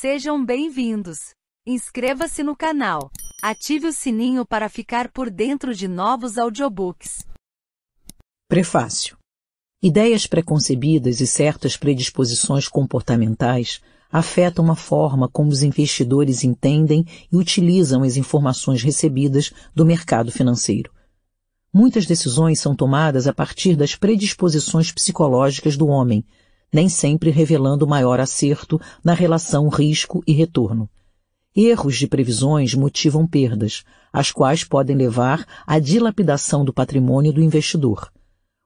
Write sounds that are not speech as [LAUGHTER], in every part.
Sejam bem-vindos. Inscreva-se no canal. Ative o sininho para ficar por dentro de novos audiobooks. Prefácio. Ideias preconcebidas e certas predisposições comportamentais afetam a forma como os investidores entendem e utilizam as informações recebidas do mercado financeiro. Muitas decisões são tomadas a partir das predisposições psicológicas do homem, nem sempre revelando maior acerto na relação risco e retorno. Erros de previsões motivam perdas, as quais podem levar à dilapidação do patrimônio do investidor.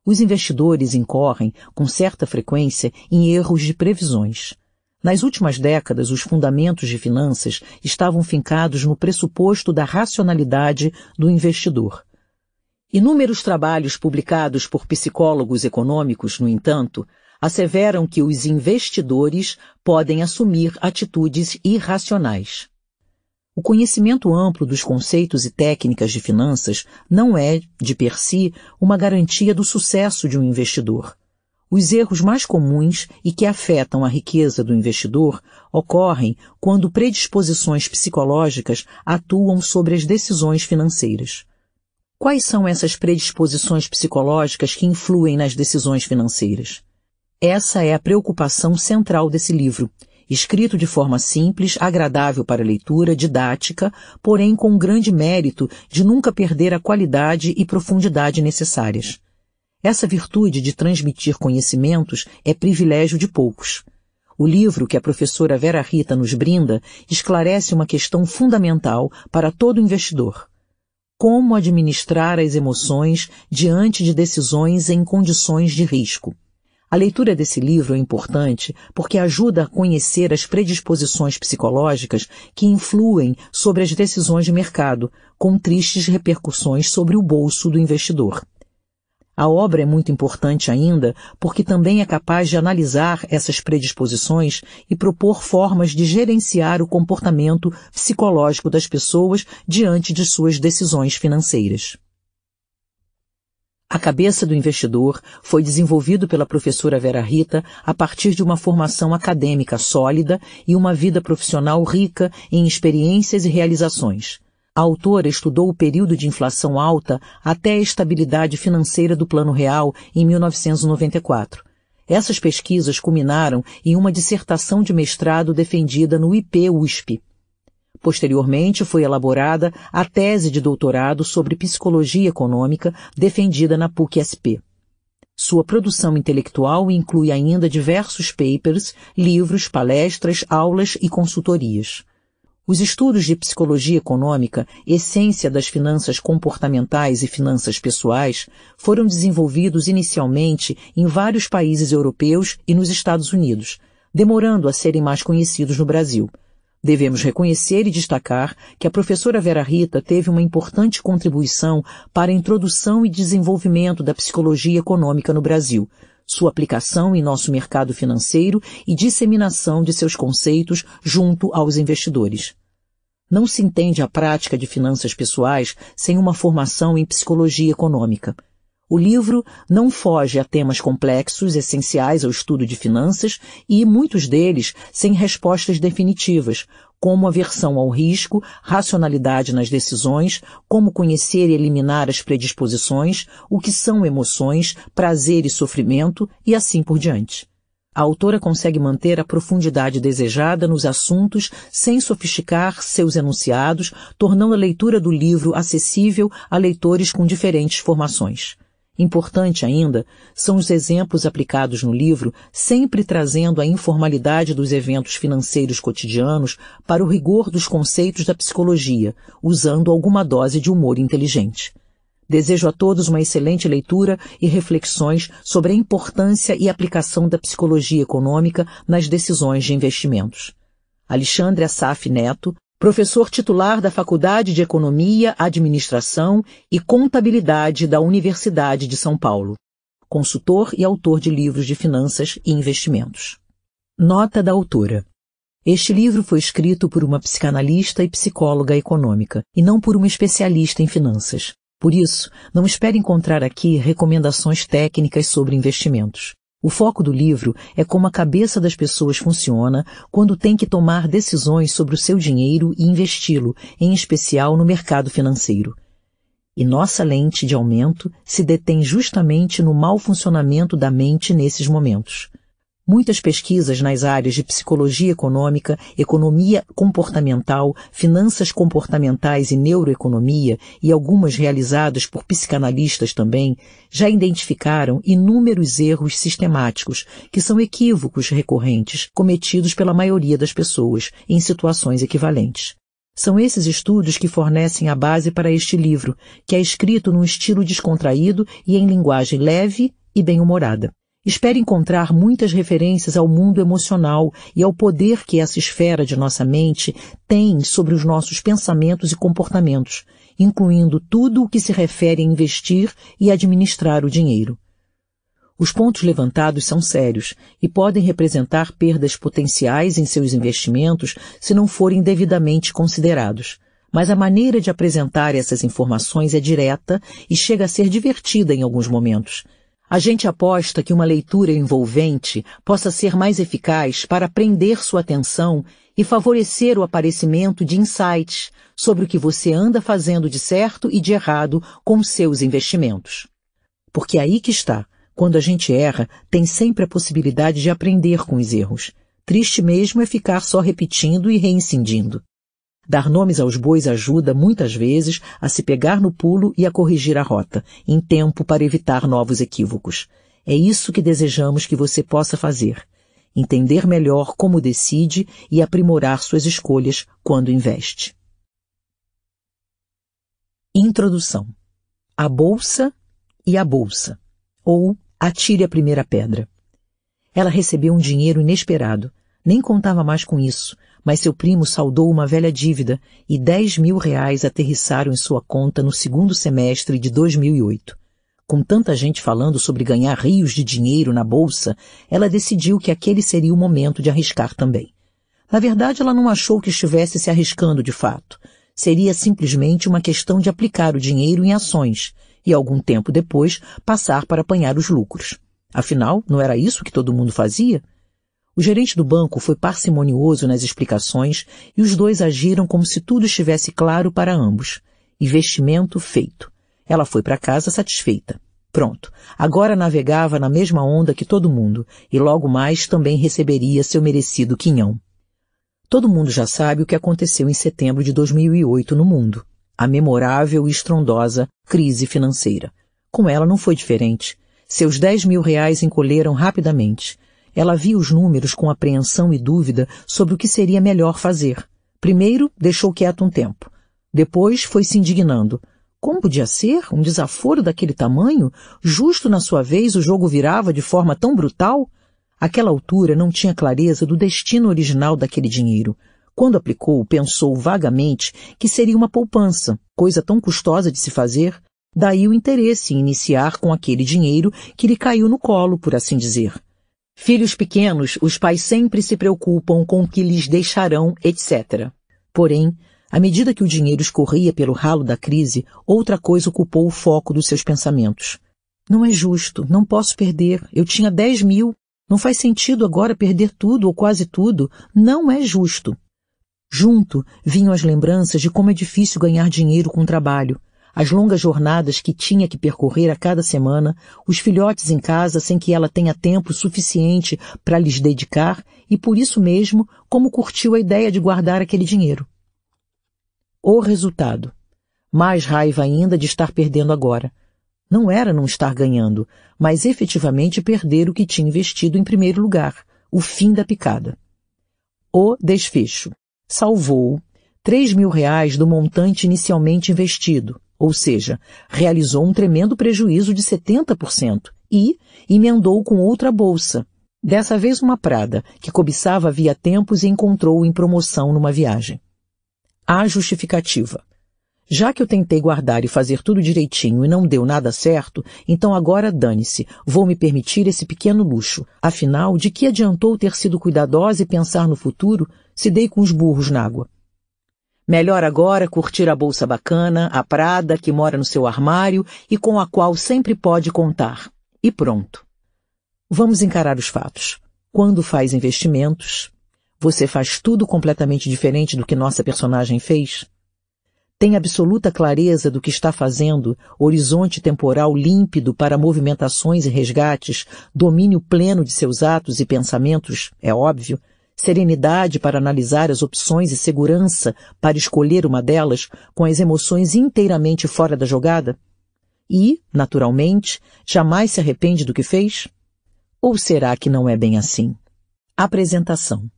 Os investidores incorrem, com certa frequência, em erros de previsões. Nas últimas décadas, os fundamentos de finanças estavam fincados no pressuposto da racionalidade do investidor. Inúmeros trabalhos publicados por psicólogos econômicos, no entanto, asseveram que os investidores podem assumir atitudes irracionais. O conhecimento amplo dos conceitos e técnicas de finanças não é, de per si, uma garantia do sucesso de um investidor. Os erros mais comuns e que afetam a riqueza do investidor ocorrem quando predisposições psicológicas atuam sobre as decisões financeiras. Quais são essas predisposições psicológicas que influem nas decisões financeiras? Essa é a preocupação central desse livro, escrito de forma simples, agradável para leitura, didática, porém com grande mérito de nunca perder a qualidade e profundidade necessárias. Essa virtude de transmitir conhecimentos é privilégio de poucos. O livro que a professora Vera Rita nos brinda esclarece uma questão fundamental para todo investidor. Como administrar as emoções diante de decisões em condições de risco. A leitura desse livro é importante porque ajuda a conhecer as predisposições psicológicas que influem sobre as decisões de mercado, com tristes repercussões sobre o bolso do investidor. A obra é muito importante ainda porque também é capaz de analisar essas predisposições e propor formas de gerenciar o comportamento psicológico das pessoas diante de suas decisões financeiras. A cabeça do investidor foi desenvolvido pela professora Vera Rita a partir de uma formação acadêmica sólida e uma vida profissional rica em experiências e realizações. A autora estudou o período de inflação alta até a estabilidade financeira do Plano Real em 1994. Essas pesquisas culminaram em uma dissertação de mestrado defendida no IP-USP. Posteriormente, foi elaborada a tese de doutorado sobre psicologia econômica defendida na PUC-SP. Sua produção intelectual inclui ainda diversos papers, livros, palestras, aulas e consultorias. Os estudos de psicologia econômica, essência das finanças comportamentais e finanças pessoais, foram desenvolvidos inicialmente em vários países europeus e nos Estados Unidos, demorando a serem mais conhecidos no Brasil. Devemos reconhecer e destacar que a professora Vera Rita teve uma importante contribuição para a introdução e desenvolvimento da psicologia econômica no Brasil, sua aplicação em nosso mercado financeiro e disseminação de seus conceitos junto aos investidores. Não se entende a prática de finanças pessoais sem uma formação em psicologia econômica. O livro não foge a temas complexos, essenciais ao estudo de finanças e, muitos deles, sem respostas definitivas, como aversão ao risco, racionalidade nas decisões, como conhecer e eliminar as predisposições, o que são emoções, prazer e sofrimento e assim por diante. A autora consegue manter a profundidade desejada nos assuntos sem sofisticar seus enunciados, tornando a leitura do livro acessível a leitores com diferentes formações. Importante ainda são os exemplos aplicados no livro, sempre trazendo a informalidade dos eventos financeiros cotidianos para o rigor dos conceitos da psicologia, usando alguma dose de humor inteligente. Desejo a todos uma excelente leitura e reflexões sobre a importância e aplicação da psicologia econômica nas decisões de investimentos. Alexandre Assaf Neto, professor titular da Faculdade de Economia, Administração e Contabilidade da Universidade de São Paulo, consultor e autor de livros de finanças e investimentos. Nota da autora. Este livro foi escrito por uma psicanalista e psicóloga econômica, e não por uma especialista em finanças. Por isso, não espere encontrar aqui recomendações técnicas sobre investimentos. O foco do livro é como a cabeça das pessoas funciona quando tem que tomar decisões sobre o seu dinheiro e investi-lo, em especial no mercado financeiro. E nossa lente de aumento se detém justamente no mau funcionamento da mente nesses momentos. Muitas pesquisas nas áreas de psicologia econômica, economia comportamental, finanças comportamentais e neuroeconomia, e algumas realizadas por psicanalistas também, já identificaram inúmeros erros sistemáticos, que são equívocos recorrentes cometidos pela maioria das pessoas em situações equivalentes. São esses estudos que fornecem a base para este livro, que é escrito num estilo descontraído e em linguagem leve e bem-humorada. Espero encontrar muitas referências ao mundo emocional e ao poder que essa esfera de nossa mente tem sobre os nossos pensamentos e comportamentos, incluindo tudo o que se refere a investir e administrar o dinheiro. Os pontos levantados são sérios e podem representar perdas potenciais em seus investimentos se não forem devidamente considerados. Mas a maneira de apresentar essas informações é direta e chega a ser divertida em alguns momentos. A gente aposta que uma leitura envolvente possa ser mais eficaz para prender sua atenção e favorecer o aparecimento de insights sobre o que você anda fazendo de certo e de errado com seus investimentos. Porque aí que está quando a gente erra, tem sempre a possibilidade de aprender com os erros. Triste mesmo é ficar só repetindo e reincidindo. Dar nomes aos bois ajuda, muitas vezes, a se pegar no pulo e a corrigir a rota, em tempo para evitar novos equívocos. É isso que desejamos que você possa fazer. Entender melhor como decide e aprimorar suas escolhas quando investe. Introdução. A Bolsa e a Bolsa ou atire a primeira pedra. Ela recebeu um dinheiro inesperado. Nem contava mais com isso, mas seu primo saldou uma velha dívida e 10 mil reais aterrissaram em sua conta no segundo semestre de 2008. Com tanta gente falando sobre ganhar rios de dinheiro na bolsa, ela decidiu que aquele seria o momento de arriscar também. Na verdade, ela não achou que estivesse se arriscando de fato. Seria simplesmente uma questão de aplicar o dinheiro em ações, e algum tempo depois passar para apanhar os lucros. Afinal, não era isso que todo mundo fazia? O gerente do banco foi parcimonioso nas explicações e os dois agiram como se tudo estivesse claro para ambos. Investimento feito. Ela foi para casa satisfeita. Pronto. Agora navegava na mesma onda que todo mundo e logo mais também receberia seu merecido quinhão. Todo mundo já sabe o que aconteceu em setembro de 2008 no mundo a memorável e estrondosa crise financeira. Com ela não foi diferente. Seus 10 mil reais encolheram rapidamente. Ela viu os números com apreensão e dúvida sobre o que seria melhor fazer. Primeiro, deixou quieto um tempo. Depois, foi se indignando. Como podia ser? Um desaforo daquele tamanho? Justo na sua vez o jogo virava de forma tão brutal? Aquela altura não tinha clareza do destino original daquele dinheiro. Quando aplicou, pensou vagamente que seria uma poupança, coisa tão custosa de se fazer, daí o interesse em iniciar com aquele dinheiro que lhe caiu no colo, por assim dizer. Filhos pequenos, os pais sempre se preocupam com o que lhes deixarão, etc. Porém, à medida que o dinheiro escorria pelo ralo da crise, outra coisa ocupou o foco dos seus pensamentos. Não é justo, não posso perder. Eu tinha dez mil. Não faz sentido agora perder tudo ou quase tudo. Não é justo. Junto vinham as lembranças de como é difícil ganhar dinheiro com trabalho, as longas jornadas que tinha que percorrer a cada semana, os filhotes em casa sem que ela tenha tempo suficiente para lhes dedicar e por isso mesmo como curtiu a ideia de guardar aquele dinheiro. O resultado. Mais raiva ainda de estar perdendo agora. Não era não estar ganhando, mas efetivamente perder o que tinha investido em primeiro lugar, o fim da picada. O desfecho salvou 3 mil reais do montante inicialmente investido, ou seja, realizou um tremendo prejuízo de 70% e emendou com outra bolsa, dessa vez uma Prada, que cobiçava havia tempos e encontrou em promoção numa viagem. A justificativa. Já que eu tentei guardar e fazer tudo direitinho e não deu nada certo, então agora dane-se, vou me permitir esse pequeno luxo. Afinal, de que adiantou ter sido cuidadosa e pensar no futuro se dei com os burros na água? Melhor agora curtir a bolsa bacana, a Prada que mora no seu armário e com a qual sempre pode contar. E pronto. Vamos encarar os fatos. Quando faz investimentos, você faz tudo completamente diferente do que nossa personagem fez? Tem absoluta clareza do que está fazendo, horizonte temporal límpido para movimentações e resgates, domínio pleno de seus atos e pensamentos, é óbvio, serenidade para analisar as opções e segurança para escolher uma delas, com as emoções inteiramente fora da jogada? E, naturalmente, jamais se arrepende do que fez? Ou será que não é bem assim? Apresentação.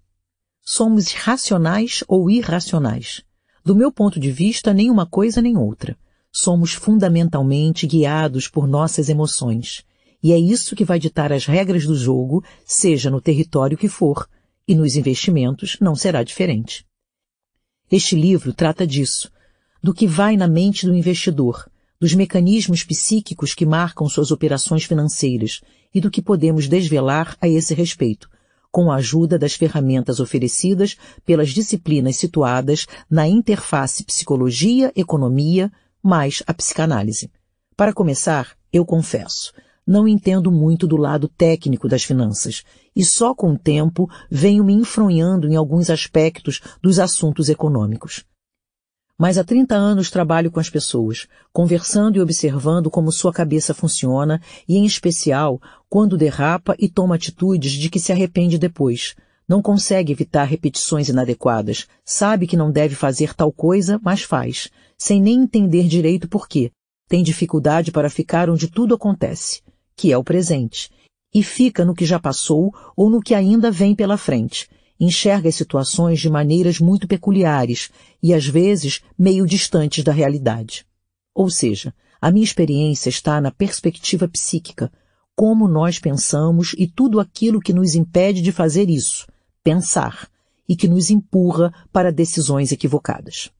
Somos racionais ou irracionais? Do meu ponto de vista, nem uma coisa nem outra. Somos fundamentalmente guiados por nossas emoções. E é isso que vai ditar as regras do jogo, seja no território que for, e nos investimentos não será diferente. Este livro trata disso, do que vai na mente do investidor, dos mecanismos psíquicos que marcam suas operações financeiras e do que podemos desvelar a esse respeito, com a ajuda das ferramentas oferecidas pelas disciplinas situadas na interface psicologia-economia mais a psicanálise. Para começar, eu confesso, não entendo muito do lado técnico das finanças e só com o tempo venho me enfronhando em alguns aspectos dos assuntos econômicos. Mas há 30 anos trabalho com as pessoas, conversando e observando como sua cabeça funciona e, em especial, quando derrapa e toma atitudes de que se arrepende depois. Não consegue evitar repetições inadequadas, sabe que não deve fazer tal coisa, mas faz, sem nem entender direito por quê. Tem dificuldade para ficar onde tudo acontece, que é o presente, e fica no que já passou ou no que ainda vem pela frente enxerga as situações de maneiras muito peculiares e às vezes meio distantes da realidade. Ou seja, a minha experiência está na perspectiva psíquica, como nós pensamos e tudo aquilo que nos impede de fazer isso, pensar, e que nos empurra para decisões equivocadas.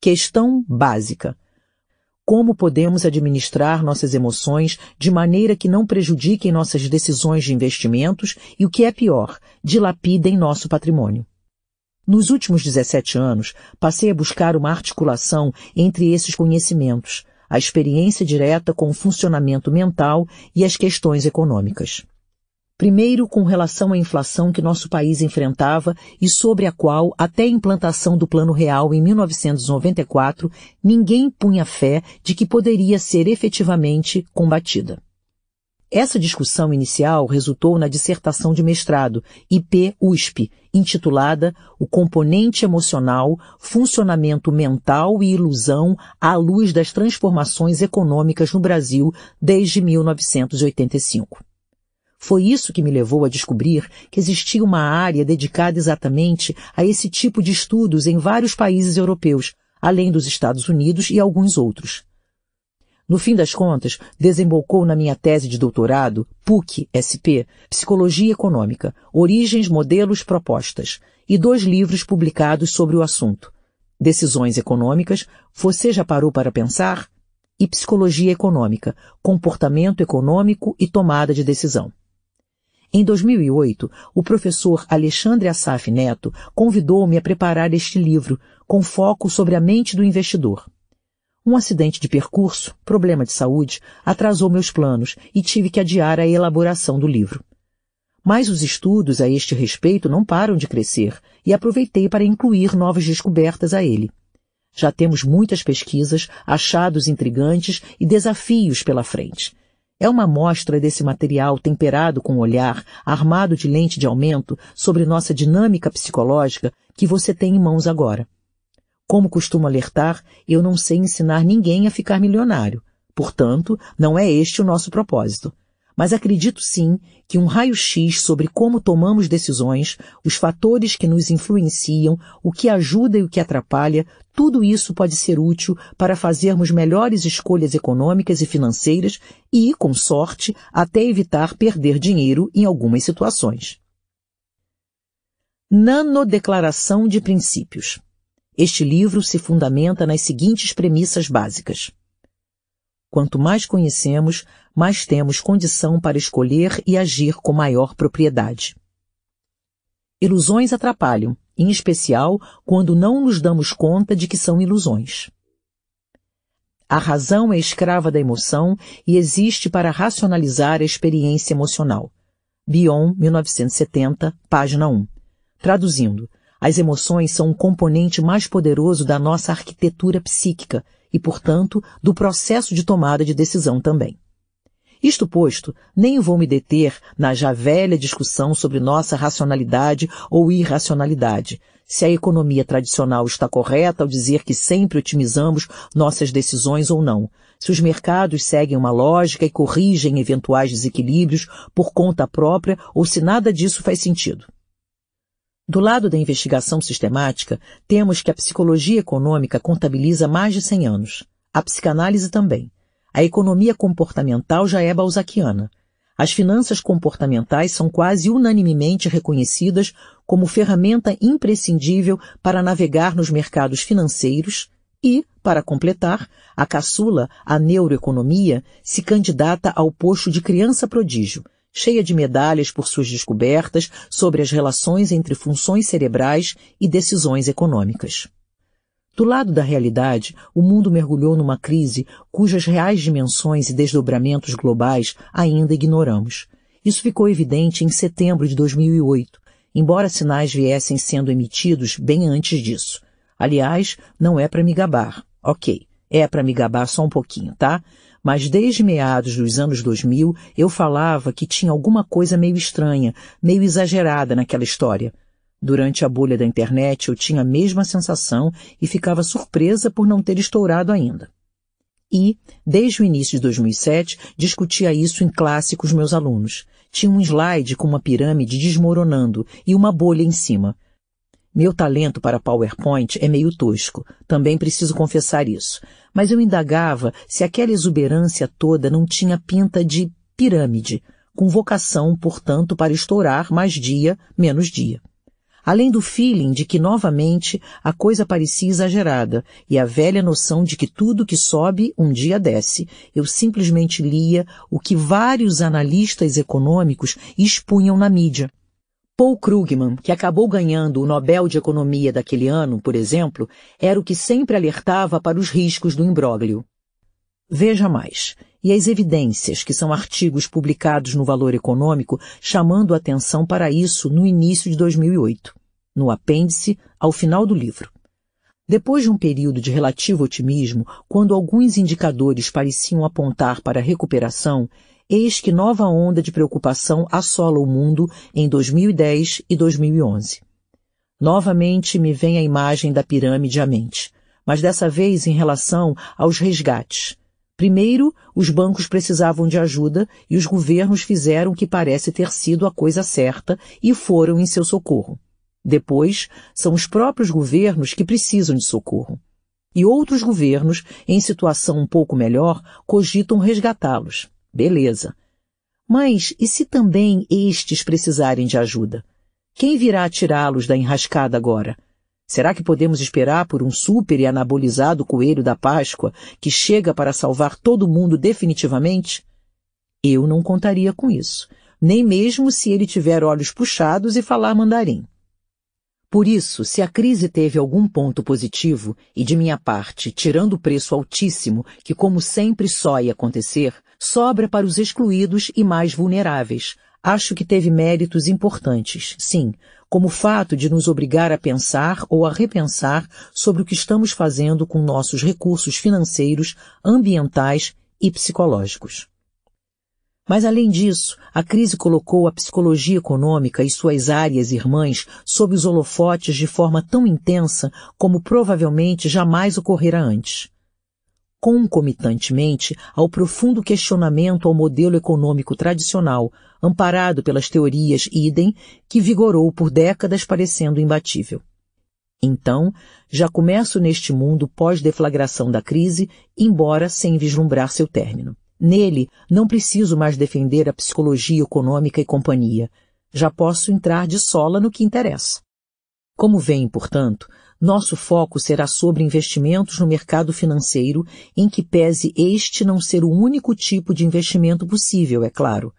Questão básica como podemos administrar nossas emoções de maneira que não prejudiquem nossas decisões de investimentos e, o que é pior, dilapidem nosso patrimônio. Nos últimos 17 anos, passei a buscar uma articulação entre esses conhecimentos, a experiência direta com o funcionamento mental e as questões econômicas. Primeiro, com relação à inflação que nosso país enfrentava e sobre a qual, até a implantação do Plano Real em 1994, ninguém punha fé de que poderia ser efetivamente combatida. Essa discussão inicial resultou na dissertação de mestrado, IP-USP, intitulada O Componente Emocional, Funcionamento Mental e Ilusão à Luz das Transformações Econômicas no Brasil desde 1985. Foi isso que me levou a descobrir que existia uma área dedicada exatamente a esse tipo de estudos em vários países europeus, além dos Estados Unidos e alguns outros. No fim das contas, desembocou na minha tese de doutorado, PUC-SP, Psicologia Econômica, Origens, Modelos, Propostas, e dois livros publicados sobre o assunto. Decisões Econômicas, Você já parou para pensar? E Psicologia Econômica, Comportamento Econômico e Tomada de Decisão. Em 2008, o professor Alexandre Assaf Neto convidou-me a preparar este livro, com foco sobre a mente do investidor. Um acidente de percurso, problema de saúde, atrasou meus planos e tive que adiar a elaboração do livro. Mas os estudos a este respeito não param de crescer e aproveitei para incluir novas descobertas a ele. Já temos muitas pesquisas, achados intrigantes e desafios pela frente. É uma amostra desse material temperado com olhar, armado de lente de aumento sobre nossa dinâmica psicológica que você tem em mãos agora. Como costumo alertar, eu não sei ensinar ninguém a ficar milionário. Portanto, não é este o nosso propósito mas acredito sim que um raio-x sobre como tomamos decisões, os fatores que nos influenciam, o que ajuda e o que atrapalha, tudo isso pode ser útil para fazermos melhores escolhas econômicas e financeiras e, com sorte, até evitar perder dinheiro em algumas situações. Nanodeclaração de Princípios. Este livro se fundamenta nas seguintes premissas básicas. Quanto mais conhecemos, mais temos condição para escolher e agir com maior propriedade. Ilusões atrapalham, em especial quando não nos damos conta de que são ilusões. A razão é escrava da emoção e existe para racionalizar a experiência emocional. Bion, 1970, página 1. Traduzindo, as emoções são um componente mais poderoso da nossa arquitetura psíquica e, portanto, do processo de tomada de decisão também. Isto posto, nem vou me deter na já velha discussão sobre nossa racionalidade ou irracionalidade, se a economia tradicional está correta ao dizer que sempre otimizamos nossas decisões ou não, se os mercados seguem uma lógica e corrigem eventuais desequilíbrios por conta própria ou se nada disso faz sentido. Do lado da investigação sistemática, temos que a psicologia econômica contabiliza mais de 100 anos. A psicanálise também. A economia comportamental já é balzaquiana. As finanças comportamentais são quase unanimemente reconhecidas como ferramenta imprescindível para navegar nos mercados financeiros e, para completar, a caçula, a neuroeconomia, se candidata ao posto de criança prodígio, cheia de medalhas por suas descobertas sobre as relações entre funções cerebrais e decisões econômicas. Do lado da realidade, o mundo mergulhou numa crise cujas reais dimensões e desdobramentos globais ainda ignoramos. Isso ficou evidente em setembro de 2008, embora sinais viessem sendo emitidos bem antes disso. Aliás, não é para me gabar. Ok, é para me gabar só um pouquinho, tá? mas desde meados dos anos 2000 eu falava que tinha alguma coisa meio estranha, meio exagerada naquela história. Durante a bolha da internet eu tinha a mesma sensação e ficava surpresa por não ter estourado ainda. E, desde o início de 2007, discutia isso em classe com os meus alunos. Tinha um slide com uma pirâmide desmoronando e uma bolha em cima. Meu talento para PowerPoint é meio tosco, também preciso confessar isso. Mas eu indagava se aquela exuberância toda não tinha pinta de pirâmide, com vocação, portanto, para estourar mais dia, menos dia. Além do feeling de que, novamente, a coisa parecia exagerada e a velha noção de que tudo que sobe um dia desce, eu simplesmente lia o que vários analistas econômicos expunham na mídia Paul Krugman, que acabou ganhando o Nobel de Economia daquele ano, por exemplo, era o que sempre alertava para os riscos do imbróglio. Veja mais. E as evidências, que são artigos publicados no Valor Econômico, chamando atenção para isso no início de 2008, no apêndice ao final do livro. Depois de um período de relativo otimismo, quando alguns indicadores pareciam apontar para a recuperação, eis que nova onda de preocupação assola o mundo em 2010 e 2011. Novamente me vem a imagem da pirâmide à mente, mas dessa vez em relação aos resgates. Primeiro, os bancos precisavam de ajuda e os governos fizeram o que parece ter sido a coisa certa e foram em seu socorro. Depois, são os próprios governos que precisam de socorro. E outros governos, em situação um pouco melhor, cogitam resgatá-los. Beleza. Mas e se também estes precisarem de ajuda? Quem virá tirá-los da enrascada agora? Será que podemos esperar por um super e anabolizado coelho da Páscoa que chega para salvar todo mundo definitivamente? Eu não contaria com isso, nem mesmo se ele tiver olhos puxados e falar mandarim. Por isso, se a crise teve algum ponto positivo, e de minha parte, tirando o preço altíssimo, que como sempre só ia acontecer, sobra para os excluídos e mais vulneráveis. Acho que teve méritos importantes, sim, como o fato de nos obrigar a pensar ou a repensar sobre o que estamos fazendo com nossos recursos financeiros, ambientais e psicológicos. Mas além disso, a crise colocou a psicologia econômica e suas áreas irmãs sob os holofotes de forma tão intensa como provavelmente jamais ocorrera antes concomitantemente ao profundo questionamento ao modelo econômico tradicional, amparado pelas teorias idem, que vigorou por décadas parecendo imbatível. Então, já começo neste mundo pós-deflagração da crise, embora sem vislumbrar seu término. Nele, não preciso mais defender a psicologia econômica e companhia. Já posso entrar de sola no que interessa. Como veem, portanto, nosso foco será sobre investimentos no mercado financeiro, em que pese este não ser o único tipo de investimento possível, é claro.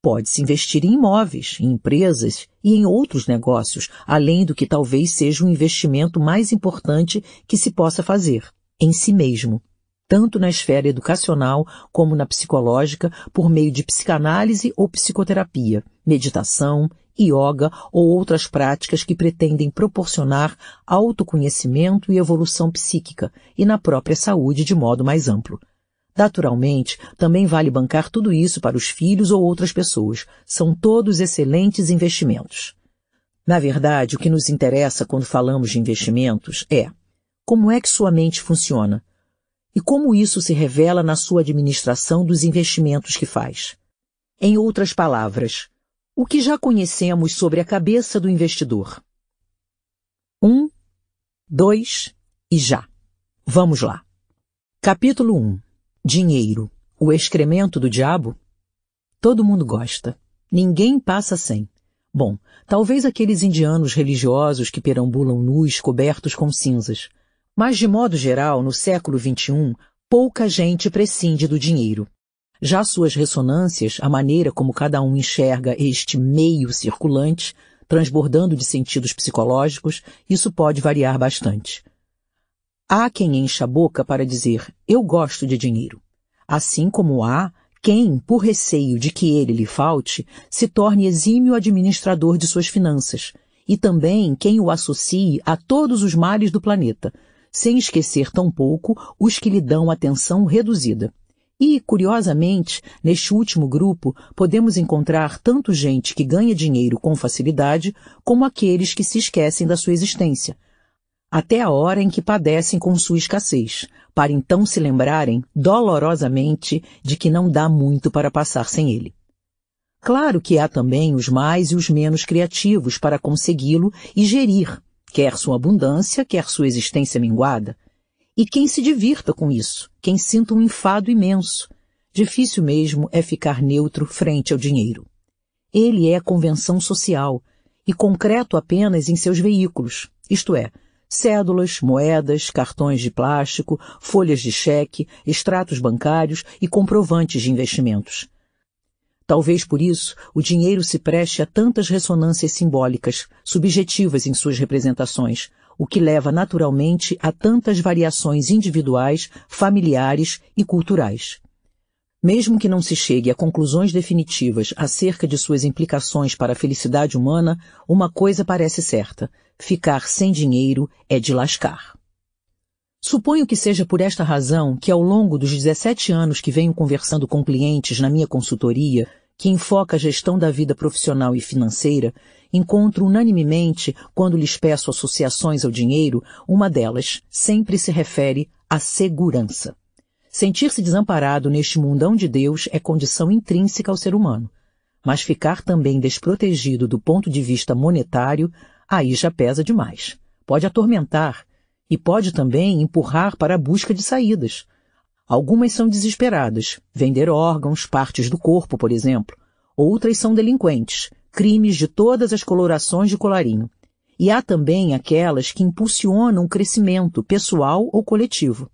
Pode-se investir em imóveis, em empresas e em outros negócios, além do que talvez seja o investimento mais importante que se possa fazer, em si mesmo. Tanto na esfera educacional como na psicológica, por meio de psicanálise ou psicoterapia, meditação, yoga ou outras práticas que pretendem proporcionar autoconhecimento e evolução psíquica e na própria saúde de modo mais amplo. Naturalmente, também vale bancar tudo isso para os filhos ou outras pessoas. São todos excelentes investimentos. Na verdade, o que nos interessa quando falamos de investimentos é como é que sua mente funciona e como isso se revela na sua administração dos investimentos que faz. Em outras palavras, o que já conhecemos sobre a cabeça do investidor. Um, dois e já. Vamos lá. Capítulo 1. Dinheiro. O excremento do diabo? Todo mundo gosta. Ninguém passa sem. Bom, talvez aqueles indianos religiosos que perambulam nus cobertos com cinzas. Mas, de modo geral, no século XXI, pouca gente prescinde do dinheiro. Já suas ressonâncias, a maneira como cada um enxerga este meio circulante, transbordando de sentidos psicológicos, isso pode variar bastante. Há quem encha a boca para dizer eu gosto de dinheiro, assim como há quem, por receio de que ele lhe falte, se torne exímio administrador de suas finanças, e também quem o associe a todos os males do planeta, sem esquecer tampouco os que lhe dão atenção reduzida. E, curiosamente, neste último grupo, podemos encontrar tanto gente que ganha dinheiro com facilidade, como aqueles que se esquecem da sua existência, até a hora em que padecem com sua escassez, para então se lembrarem dolorosamente de que não dá muito para passar sem ele. Claro que há também os mais e os menos criativos para consegui-lo e gerir, quer sua abundância, quer sua existência minguada. E quem se divirta com isso, quem sinta um enfado imenso. Difícil mesmo é ficar neutro frente ao dinheiro. Ele é convenção social e concreto apenas em seus veículos, isto é, cédulas, moedas, cartões de plástico, folhas de cheque, extratos bancários e comprovantes de investimentos. Talvez por isso o dinheiro se preste a tantas ressonâncias simbólicas, subjetivas em suas representações, o que leva naturalmente a tantas variações individuais, familiares e culturais. Mesmo que não se chegue a conclusões definitivas acerca de suas implicações para a felicidade humana, uma coisa parece certa: ficar sem dinheiro é de lascar. Suponho que seja por esta razão que, ao longo dos 17 anos que venho conversando com clientes na minha consultoria, que enfoca a gestão da vida profissional e financeira, encontro unanimemente, quando lhes peço associações ao dinheiro, uma delas sempre se refere à segurança. Sentir-se desamparado neste mundão de Deus é condição intrínseca ao ser humano. Mas ficar também desprotegido do ponto de vista monetário aí já pesa demais. Pode atormentar e pode também empurrar para a busca de saídas. Algumas são desesperadas, vender órgãos, partes do corpo, por exemplo. Outras são delinquentes, crimes de todas as colorações de colarinho. E há também aquelas que impulsionam o crescimento pessoal ou coletivo.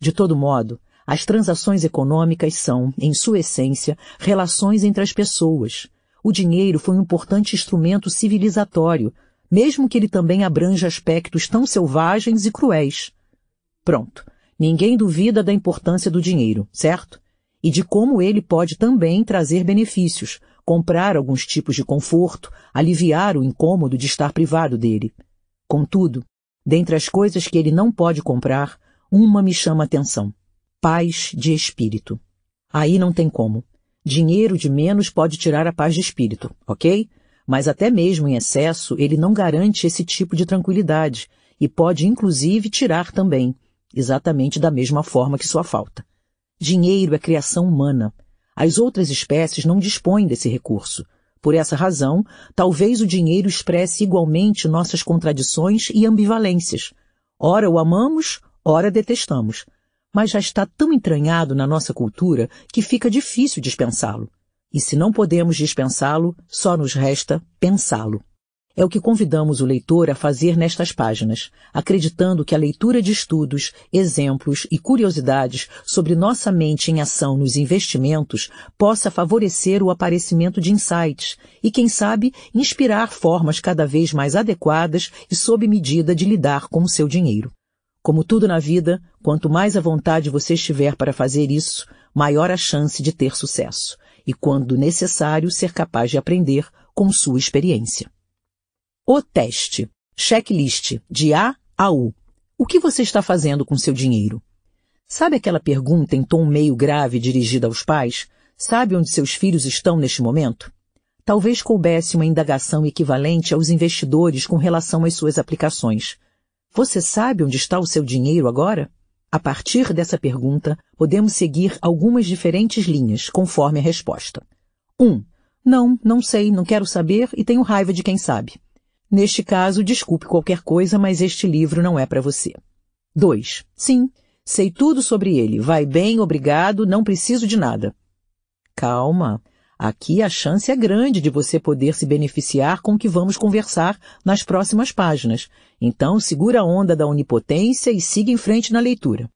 De todo modo, as transações econômicas são, em sua essência, relações entre as pessoas, o dinheiro foi um importante instrumento civilizatório, mesmo que ele também abranja aspectos tão selvagens e cruéis. Pronto. Ninguém duvida da importância do dinheiro, certo? E de como ele pode também trazer benefícios, comprar alguns tipos de conforto, aliviar o incômodo de estar privado dele. Contudo, dentre as coisas que ele não pode comprar, uma me chama a atenção: paz de espírito. Aí não tem como. Dinheiro de menos pode tirar a paz de espírito, ok? Mas até mesmo em excesso, ele não garante esse tipo de tranquilidade e pode inclusive tirar também, exatamente da mesma forma que sua falta. Dinheiro é criação humana. As outras espécies não dispõem desse recurso. Por essa razão, talvez o dinheiro expresse igualmente nossas contradições e ambivalências. Ora o amamos, ora detestamos mas já está tão entranhado na nossa cultura que fica difícil dispensá-lo. E se não podemos dispensá-lo, só nos resta pensá-lo. É o que convidamos o leitor a fazer nestas páginas, acreditando que a leitura de estudos, exemplos e curiosidades sobre nossa mente em ação nos investimentos possa favorecer o aparecimento de insights e, quem sabe, inspirar formas cada vez mais adequadas e sob medida de lidar com o seu dinheiro. Como tudo na vida, quanto mais à vontade você estiver para fazer isso, maior a chance de ter sucesso, e quando necessário, ser capaz de aprender com sua experiência. O teste. Checklist de A a U. O que você está fazendo com seu dinheiro? Sabe aquela pergunta em tom meio grave dirigida aos pais? Sabe onde seus filhos estão neste momento? Talvez coubesse uma indagação equivalente aos investidores com relação às suas aplicações. Você sabe onde está o seu dinheiro agora? A partir dessa pergunta, podemos seguir algumas diferentes linhas, conforme a resposta. 1. Um, não, não sei, não quero saber e tenho raiva de quem sabe. Neste caso, desculpe qualquer coisa, mas este livro não é para você. 2. Sim, sei tudo sobre ele. Vai bem, obrigado, não preciso de nada. Calma. Aqui a chance é grande de você poder se beneficiar com o que vamos conversar nas próximas páginas. Então, segura a onda da onipotência e siga em frente na leitura.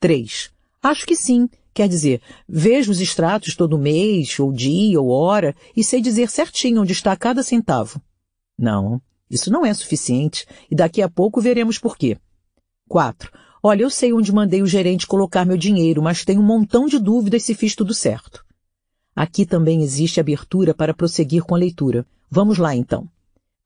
3. Acho que sim. Quer dizer, vejo os extratos todo mês, ou dia, ou hora, e sei dizer certinho onde está cada centavo. Não, isso não é suficiente, e daqui a pouco veremos por quê. 4. Olha, eu sei onde mandei o gerente colocar meu dinheiro, mas tenho um montão de dúvidas se fiz tudo certo. Aqui também existe abertura para prosseguir com a leitura. Vamos lá então.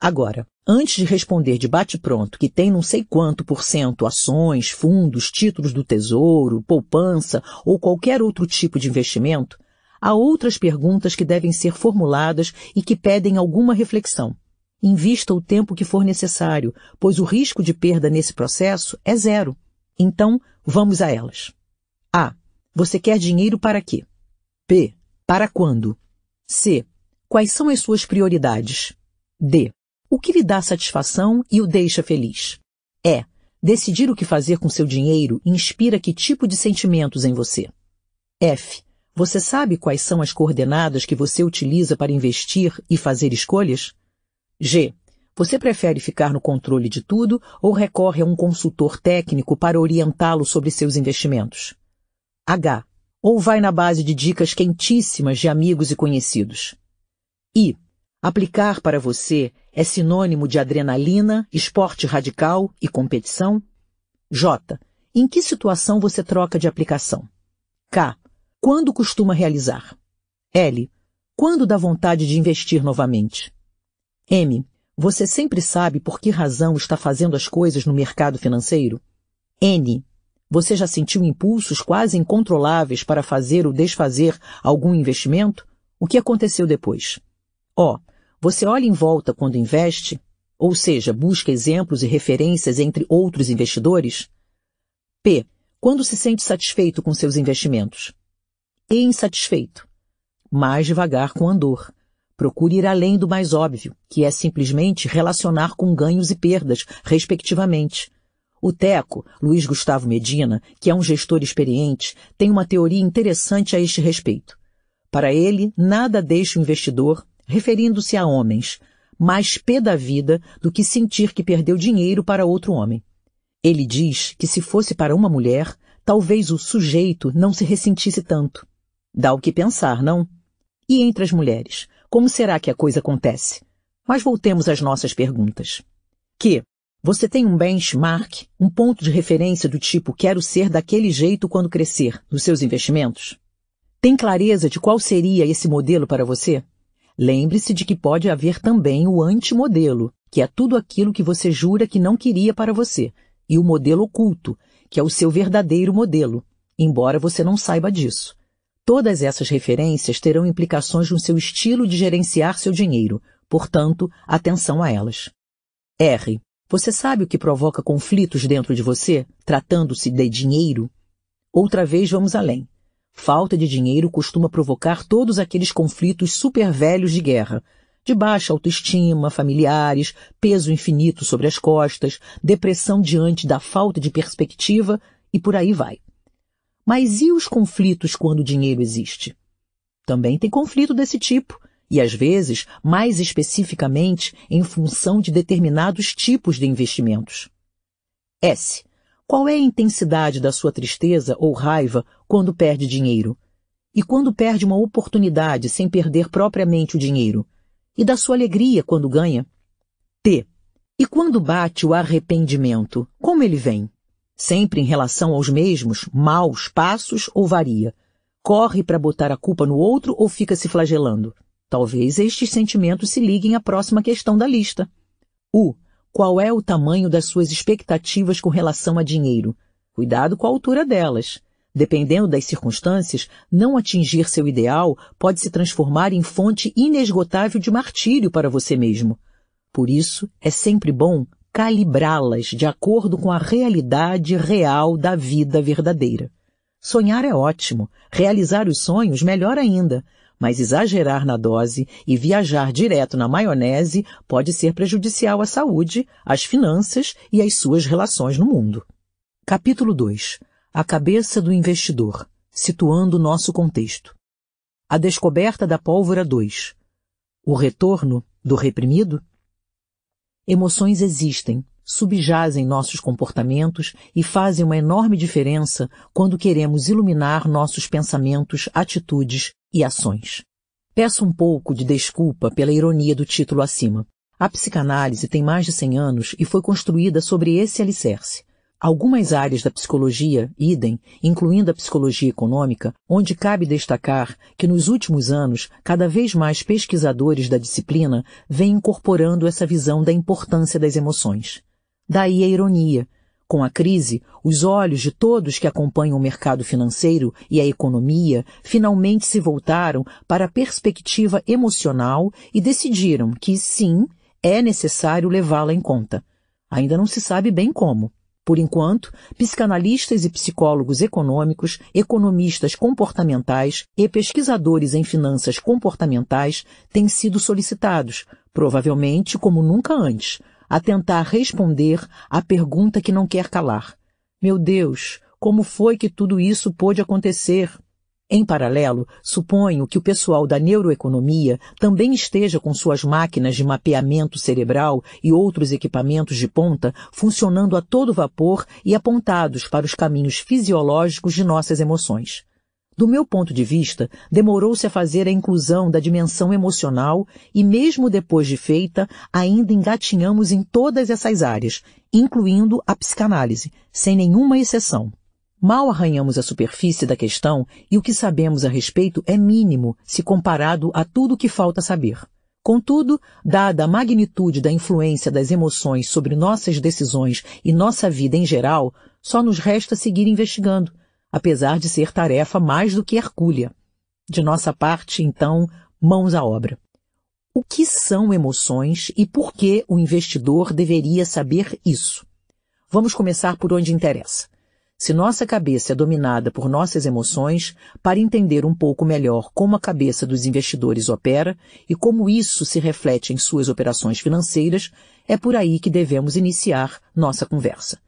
Agora, antes de responder de bate-pronto que tem não sei quanto por cento ações, fundos, títulos do tesouro, poupança ou qualquer outro tipo de investimento, há outras perguntas que devem ser formuladas e que pedem alguma reflexão. Invista o tempo que for necessário, pois o risco de perda nesse processo é zero. Então, vamos a elas. A. Você quer dinheiro para quê? P. Para quando? C. Quais são as suas prioridades? D. O que lhe dá satisfação e o deixa feliz? E. Decidir o que fazer com seu dinheiro inspira que tipo de sentimentos em você? F. Você sabe quais são as coordenadas que você utiliza para investir e fazer escolhas? G. Você prefere ficar no controle de tudo ou recorre a um consultor técnico para orientá-lo sobre seus investimentos? H ou vai na base de dicas quentíssimas de amigos e conhecidos? I. Aplicar para você é sinônimo de adrenalina, esporte radical e competição? J. Em que situação você troca de aplicação? K. Quando costuma realizar? L. Quando dá vontade de investir novamente? M. Você sempre sabe por que razão está fazendo as coisas no mercado financeiro? N. Você já sentiu impulsos quase incontroláveis para fazer ou desfazer algum investimento? O que aconteceu depois? Ó, você olha em volta quando investe? Ou seja, busca exemplos e referências entre outros investidores? P. Quando se sente satisfeito com seus investimentos? E insatisfeito? Mais devagar com andor. Procure ir além do mais óbvio, que é simplesmente relacionar com ganhos e perdas, respectivamente o Teco, Luiz Gustavo Medina, que é um gestor experiente, tem uma teoria interessante a este respeito. Para ele, nada deixa o investidor, referindo-se a homens, mais pé da vida do que sentir que perdeu dinheiro para outro homem. Ele diz que se fosse para uma mulher, talvez o sujeito não se ressentisse tanto. Dá o que pensar, não? E entre as mulheres, como será que a coisa acontece? Mas voltemos às nossas perguntas. Que, você tem um benchmark, um ponto de referência do tipo quero ser daquele jeito quando crescer nos seus investimentos? Tem clareza de qual seria esse modelo para você? Lembre-se de que pode haver também o antimodelo, que é tudo aquilo que você jura que não queria para você, e o modelo oculto, que é o seu verdadeiro modelo, embora você não saiba disso. Todas essas referências terão implicações no seu estilo de gerenciar seu dinheiro, portanto, atenção a elas. R. Você sabe o que provoca conflitos dentro de você, tratando-se de dinheiro? Outra vez vamos além. Falta de dinheiro costuma provocar todos aqueles conflitos super velhos de guerra, de baixa autoestima, familiares, peso infinito sobre as costas, depressão diante da falta de perspectiva e por aí vai. Mas e os conflitos quando o dinheiro existe? Também tem conflito desse tipo, e às vezes, mais especificamente, em função de determinados tipos de investimentos. S. Qual é a intensidade da sua tristeza ou raiva quando perde dinheiro? E quando perde uma oportunidade sem perder propriamente o dinheiro? E da sua alegria quando ganha? T. E quando bate o arrependimento, como ele vem? Sempre em relação aos mesmos, maus passos ou varia? Corre para botar a culpa no outro ou fica se flagelando? Talvez estes sentimentos se liguem à próxima questão da lista. U. Qual é o tamanho das suas expectativas com relação a dinheiro? Cuidado com a altura delas. Dependendo das circunstâncias, não atingir seu ideal pode se transformar em fonte inesgotável de martírio para você mesmo. Por isso, é sempre bom calibrá-las de acordo com a realidade real da vida verdadeira. Sonhar é ótimo, realizar os sonhos melhor ainda, mas exagerar na dose e viajar direto na maionese pode ser prejudicial à saúde, às finanças e às suas relações no mundo. Capítulo 2 A cabeça do investidor, situando nosso contexto. A descoberta da pólvora 2. O retorno do reprimido? Emoções existem, subjazem nossos comportamentos e fazem uma enorme diferença quando queremos iluminar nossos pensamentos, atitudes e ações. Peço um pouco de desculpa pela ironia do título acima. A psicanálise tem mais de 100 anos e foi construída sobre esse alicerce. Algumas áreas da psicologia, idem, incluindo a psicologia econômica, onde cabe destacar que nos últimos anos, cada vez mais pesquisadores da disciplina vêm incorporando essa visão da importância das emoções. Daí a ironia. Com a crise, os olhos de todos que acompanham o mercado financeiro e a economia finalmente se voltaram para a perspectiva emocional e decidiram que, sim, é necessário levá-la em conta. Ainda não se sabe bem como. Por enquanto, psicanalistas e psicólogos econômicos, economistas comportamentais e pesquisadores em finanças comportamentais têm sido solicitados, provavelmente como nunca antes, a tentar responder à pergunta que não quer calar. Meu Deus, como foi que tudo isso pôde acontecer? Em paralelo, suponho que o pessoal da neuroeconomia também esteja com suas máquinas de mapeamento cerebral e outros equipamentos de ponta funcionando a todo vapor e apontados para os caminhos fisiológicos de nossas emoções. Do meu ponto de vista, demorou-se a fazer a inclusão da dimensão emocional e mesmo depois de feita, ainda engatinhamos em todas essas áreas, incluindo a psicanálise, sem nenhuma exceção. Mal arranhamos a superfície da questão e o que sabemos a respeito é mínimo se comparado a tudo o que falta saber. Contudo, dada a magnitude da influência das emoções sobre nossas decisões e nossa vida em geral, só nos resta seguir investigando, apesar de ser tarefa mais do que hercúlea. De nossa parte, então, mãos à obra. O que são emoções e por que o investidor deveria saber isso? Vamos começar por onde interessa se nossa cabeça é dominada por nossas emoções, para entender um pouco melhor como a cabeça dos investidores opera e como isso se reflete em suas operações financeiras, é por aí que devemos iniciar nossa conversa.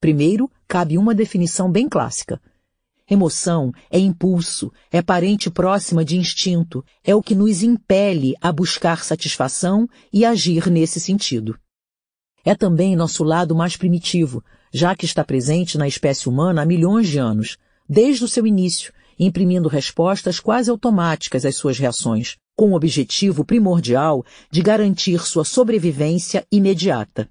Primeiro, cabe uma definição bem clássica. Emoção é impulso, é parente próxima de instinto, é o que nos impele a buscar satisfação e agir nesse sentido. É também nosso lado mais primitivo, já que está presente na espécie humana há milhões de anos, desde o seu início, imprimindo respostas quase automáticas às suas reações, com o objetivo primordial de garantir sua sobrevivência imediata.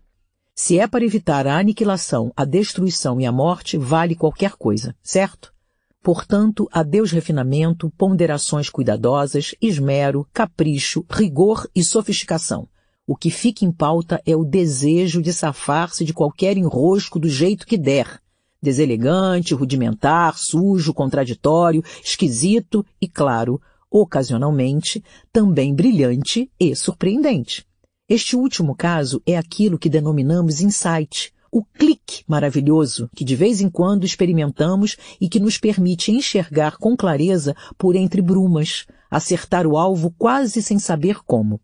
Se é para evitar a aniquilação, a destruição e a morte, vale qualquer coisa, certo? Portanto, adeus refinamento, ponderações cuidadosas, esmero, capricho, rigor e sofisticação. O que fica em pauta é o desejo de safar-se de qualquer enrosco do jeito que der. Deselegante, rudimentar, sujo, contraditório, esquisito e, claro, ocasionalmente, também brilhante e surpreendente. Este último caso é aquilo que denominamos insight, o clique maravilhoso que de vez em quando experimentamos e que nos permite enxergar com clareza por entre brumas, acertar o alvo quase sem saber como.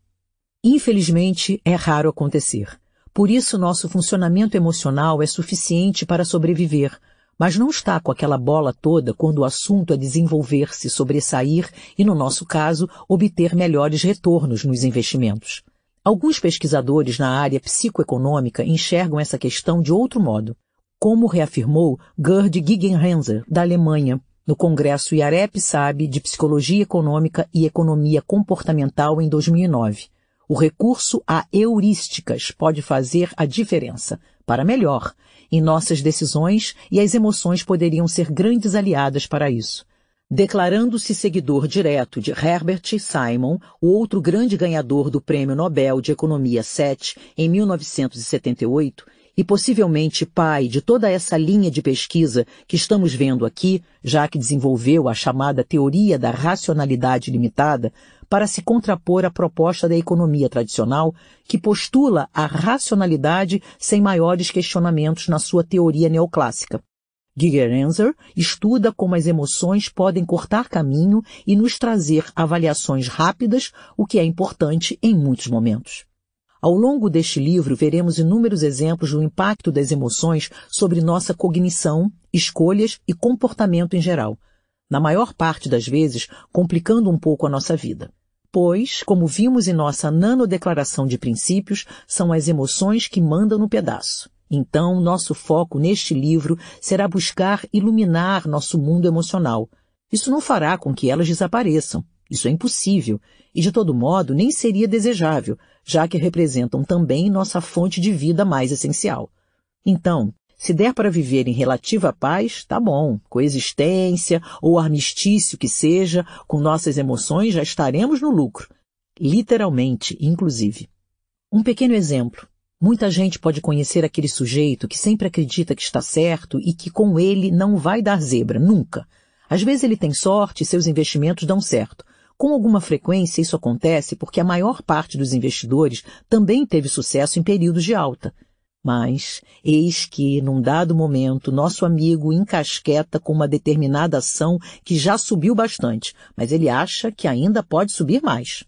Infelizmente, é raro acontecer. Por isso, nosso funcionamento emocional é suficiente para sobreviver, mas não está com aquela bola toda quando o assunto é desenvolver-se, sobressair e, no nosso caso, obter melhores retornos nos investimentos. Alguns pesquisadores na área psicoeconômica enxergam essa questão de outro modo, como reafirmou Gerd Gigenrenzer, da Alemanha, no Congresso IAREP-SAB de Psicologia Econômica e Economia Comportamental em 2009. O recurso a heurísticas pode fazer a diferença, para melhor, em nossas decisões e as emoções poderiam ser grandes aliadas para isso. Declarando-se seguidor direto de Herbert Simon, o outro grande ganhador do Prêmio Nobel de Economia 7 em 1978, e possivelmente pai de toda essa linha de pesquisa que estamos vendo aqui, já que desenvolveu a chamada teoria da racionalidade limitada, para se contrapor à proposta da economia tradicional, que postula a racionalidade sem maiores questionamentos na sua teoria neoclássica. Gigerenzer estuda como as emoções podem cortar caminho e nos trazer avaliações rápidas, o que é importante em muitos momentos. Ao longo deste livro, veremos inúmeros exemplos do impacto das emoções sobre nossa cognição, escolhas e comportamento em geral, na maior parte das vezes complicando um pouco a nossa vida. Pois, como vimos em nossa nanodeclaração de princípios, são as emoções que mandam no pedaço. Então, nosso foco neste livro será buscar iluminar nosso mundo emocional. Isso não fará com que elas desapareçam. Isso é impossível e, de todo modo, nem seria desejável, já que representam também nossa fonte de vida mais essencial. Então, se der para viver em relativa paz, tá bom. Coexistência ou armistício que seja, com nossas emoções já estaremos no lucro. Literalmente, inclusive. Um pequeno exemplo. Muita gente pode conhecer aquele sujeito que sempre acredita que está certo e que com ele não vai dar zebra, nunca. Às vezes ele tem sorte e seus investimentos dão certo, com alguma frequência, isso acontece porque a maior parte dos investidores também teve sucesso em períodos de alta. Mas, eis que, num dado momento, nosso amigo encasqueta com uma determinada ação que já subiu bastante, mas ele acha que ainda pode subir mais.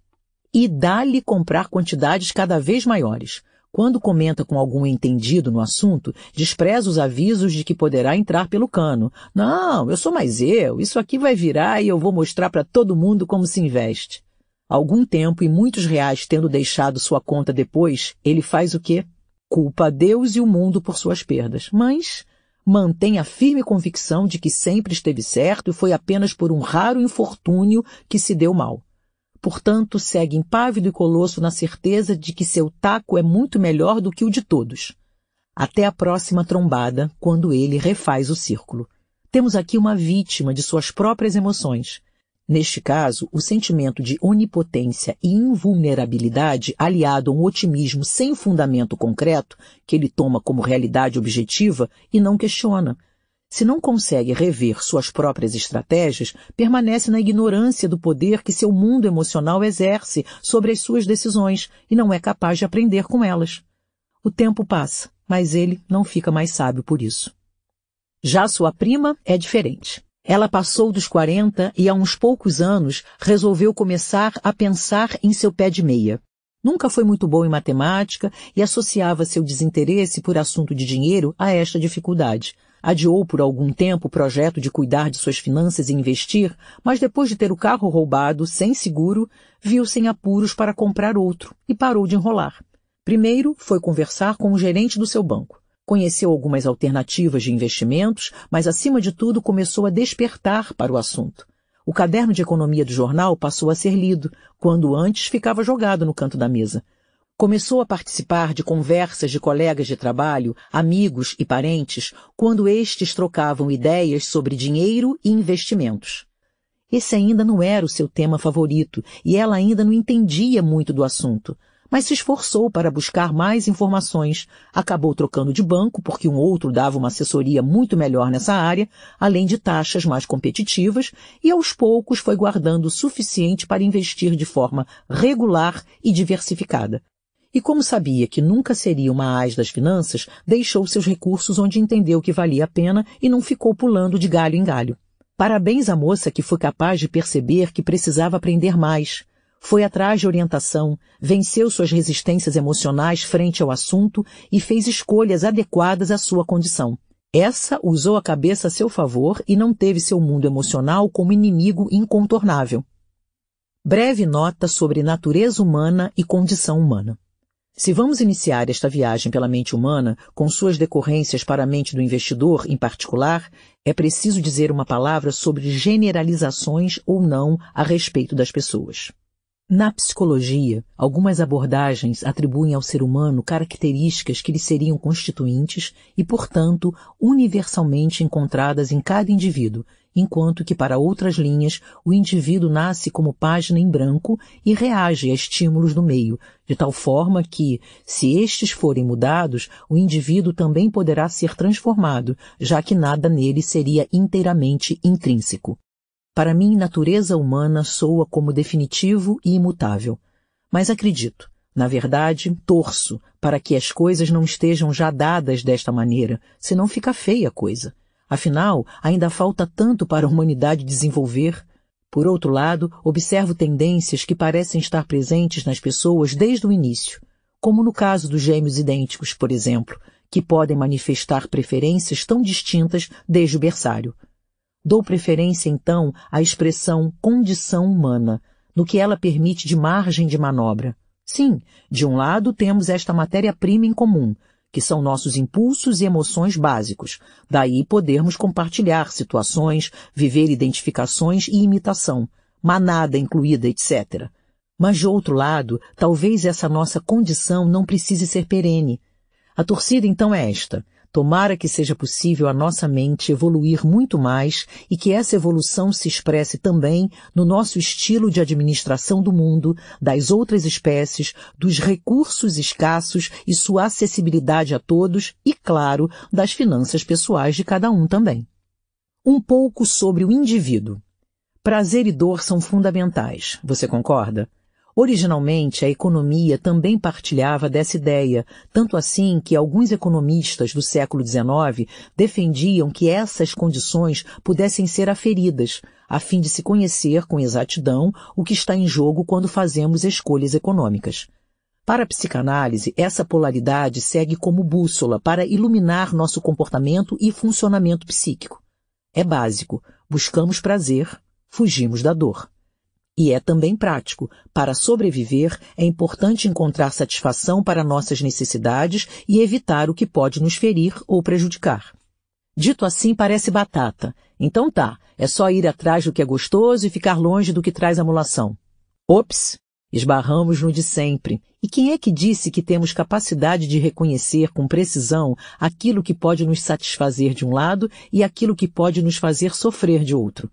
E dá-lhe comprar quantidades cada vez maiores. Quando comenta com algum entendido no assunto, despreza os avisos de que poderá entrar pelo cano. Não, eu sou mais eu, isso aqui vai virar e eu vou mostrar para todo mundo como se investe. Algum tempo e muitos reais tendo deixado sua conta depois, ele faz o quê? Culpa a Deus e o mundo por suas perdas. Mas mantém a firme convicção de que sempre esteve certo e foi apenas por um raro infortúnio que se deu mal. Portanto, segue impávido e colosso na certeza de que seu taco é muito melhor do que o de todos. Até a próxima trombada, quando ele refaz o círculo. Temos aqui uma vítima de suas próprias emoções. Neste caso, o sentimento de onipotência e invulnerabilidade, aliado a um otimismo sem fundamento concreto, que ele toma como realidade objetiva e não questiona, se não consegue rever suas próprias estratégias, permanece na ignorância do poder que seu mundo emocional exerce sobre as suas decisões e não é capaz de aprender com elas. O tempo passa, mas ele não fica mais sábio por isso. Já sua prima é diferente. Ela passou dos 40 e há uns poucos anos resolveu começar a pensar em seu pé de meia. Nunca foi muito boa em matemática e associava seu desinteresse por assunto de dinheiro a esta dificuldade. Adiou por algum tempo o projeto de cuidar de suas finanças e investir, mas depois de ter o carro roubado, sem seguro, viu-se apuros para comprar outro e parou de enrolar. Primeiro foi conversar com o gerente do seu banco. Conheceu algumas alternativas de investimentos, mas acima de tudo começou a despertar para o assunto. O caderno de economia do jornal passou a ser lido, quando antes ficava jogado no canto da mesa. Começou a participar de conversas de colegas de trabalho, amigos e parentes, quando estes trocavam ideias sobre dinheiro e investimentos. Esse ainda não era o seu tema favorito e ela ainda não entendia muito do assunto, mas se esforçou para buscar mais informações. Acabou trocando de banco porque um outro dava uma assessoria muito melhor nessa área, além de taxas mais competitivas, e aos poucos foi guardando o suficiente para investir de forma regular e diversificada. E como sabia que nunca seria uma ás das finanças, deixou seus recursos onde entendeu que valia a pena e não ficou pulando de galho em galho. Parabéns à moça que foi capaz de perceber que precisava aprender mais. Foi atrás de orientação, venceu suas resistências emocionais frente ao assunto e fez escolhas adequadas à sua condição. Essa usou a cabeça a seu favor e não teve seu mundo emocional como inimigo incontornável. Breve nota sobre natureza humana e condição humana. Se vamos iniciar esta viagem pela mente humana, com suas decorrências para a mente do investidor em particular, é preciso dizer uma palavra sobre generalizações ou não a respeito das pessoas. Na psicologia, algumas abordagens atribuem ao ser humano características que lhe seriam constituintes e, portanto, universalmente encontradas em cada indivíduo, enquanto que para outras linhas o indivíduo nasce como página em branco e reage a estímulos do meio, de tal forma que, se estes forem mudados, o indivíduo também poderá ser transformado, já que nada nele seria inteiramente intrínseco. Para mim, natureza humana soa como definitivo e imutável. Mas acredito, na verdade, torço para que as coisas não estejam já dadas desta maneira, senão fica feia a coisa. Afinal, ainda falta tanto para a humanidade desenvolver. Por outro lado, observo tendências que parecem estar presentes nas pessoas desde o início, como no caso dos gêmeos idênticos, por exemplo, que podem manifestar preferências tão distintas desde o berçário. Dou preferência, então, à expressão condição humana, no que ela permite de margem de manobra. Sim, de um lado temos esta matéria-prima em comum, que são nossos impulsos e emoções básicos. Daí podermos compartilhar situações, viver identificações e imitação, manada incluída, etc. Mas de outro lado, talvez essa nossa condição não precise ser perene. A torcida então é esta. Tomara que seja possível a nossa mente evoluir muito mais e que essa evolução se expresse também no nosso estilo de administração do mundo, das outras espécies, dos recursos escassos e sua acessibilidade a todos e, claro, das finanças pessoais de cada um também. Um pouco sobre o indivíduo. Prazer e dor são fundamentais, você concorda? Originalmente, a economia também partilhava dessa ideia, tanto assim que alguns economistas do século XIX defendiam que essas condições pudessem ser aferidas, a fim de se conhecer com exatidão o que está em jogo quando fazemos escolhas econômicas. Para a psicanálise, essa polaridade segue como bússola para iluminar nosso comportamento e funcionamento psíquico. É básico. Buscamos prazer, fugimos da dor. E é também prático. Para sobreviver, é importante encontrar satisfação para nossas necessidades e evitar o que pode nos ferir ou prejudicar. Dito assim, parece batata. Então tá, é só ir atrás do que é gostoso e ficar longe do que traz amolação. Ops! Esbarramos no de sempre. E quem é que disse que temos capacidade de reconhecer com precisão aquilo que pode nos satisfazer de um lado e aquilo que pode nos fazer sofrer de outro?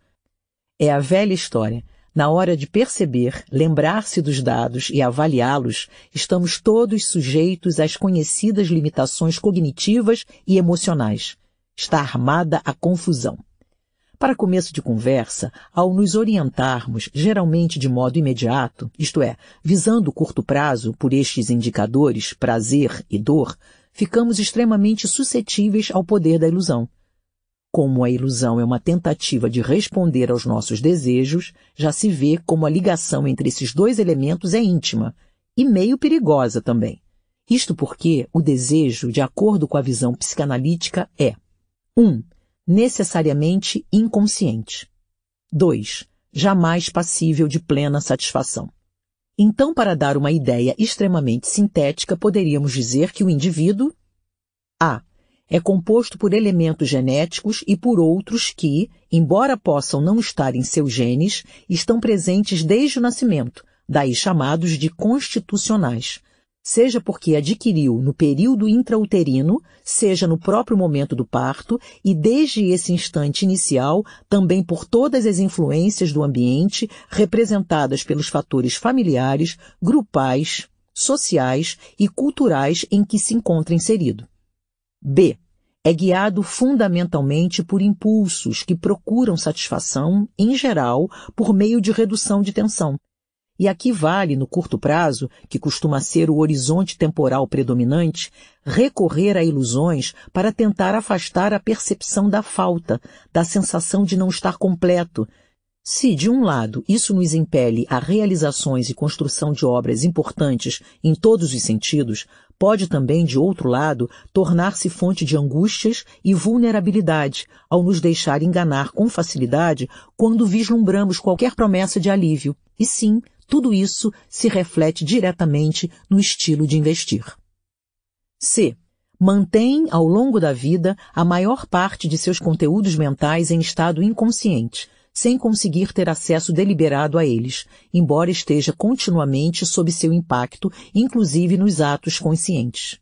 É a velha história. Na hora de perceber, lembrar-se dos dados e avaliá-los, estamos todos sujeitos às conhecidas limitações cognitivas e emocionais. Está armada a confusão. Para começo de conversa, ao nos orientarmos, geralmente de modo imediato, isto é, visando curto prazo por estes indicadores, prazer e dor, ficamos extremamente suscetíveis ao poder da ilusão. Como a ilusão é uma tentativa de responder aos nossos desejos, já se vê como a ligação entre esses dois elementos é íntima e meio perigosa também. Isto porque o desejo, de acordo com a visão psicanalítica, é 1. Um, necessariamente inconsciente. 2. Jamais passível de plena satisfação. Então, para dar uma ideia extremamente sintética, poderíamos dizer que o indivíduo A é composto por elementos genéticos e por outros que, embora possam não estar em seus genes, estão presentes desde o nascimento, daí chamados de constitucionais, seja porque adquiriu no período intrauterino, seja no próprio momento do parto e desde esse instante inicial também por todas as influências do ambiente representadas pelos fatores familiares, grupais, sociais e culturais em que se encontra inserido. B. É guiado fundamentalmente por impulsos que procuram satisfação, em geral, por meio de redução de tensão. E aqui vale, no curto prazo, que costuma ser o horizonte temporal predominante, recorrer a ilusões para tentar afastar a percepção da falta, da sensação de não estar completo, se, de um lado, isso nos impele a realizações e construção de obras importantes em todos os sentidos, pode também, de outro lado, tornar-se fonte de angústias e vulnerabilidade ao nos deixar enganar com facilidade quando vislumbramos qualquer promessa de alívio. E sim, tudo isso se reflete diretamente no estilo de investir. C. Mantém, ao longo da vida, a maior parte de seus conteúdos mentais em estado inconsciente, sem conseguir ter acesso deliberado a eles, embora esteja continuamente sob seu impacto, inclusive nos atos conscientes.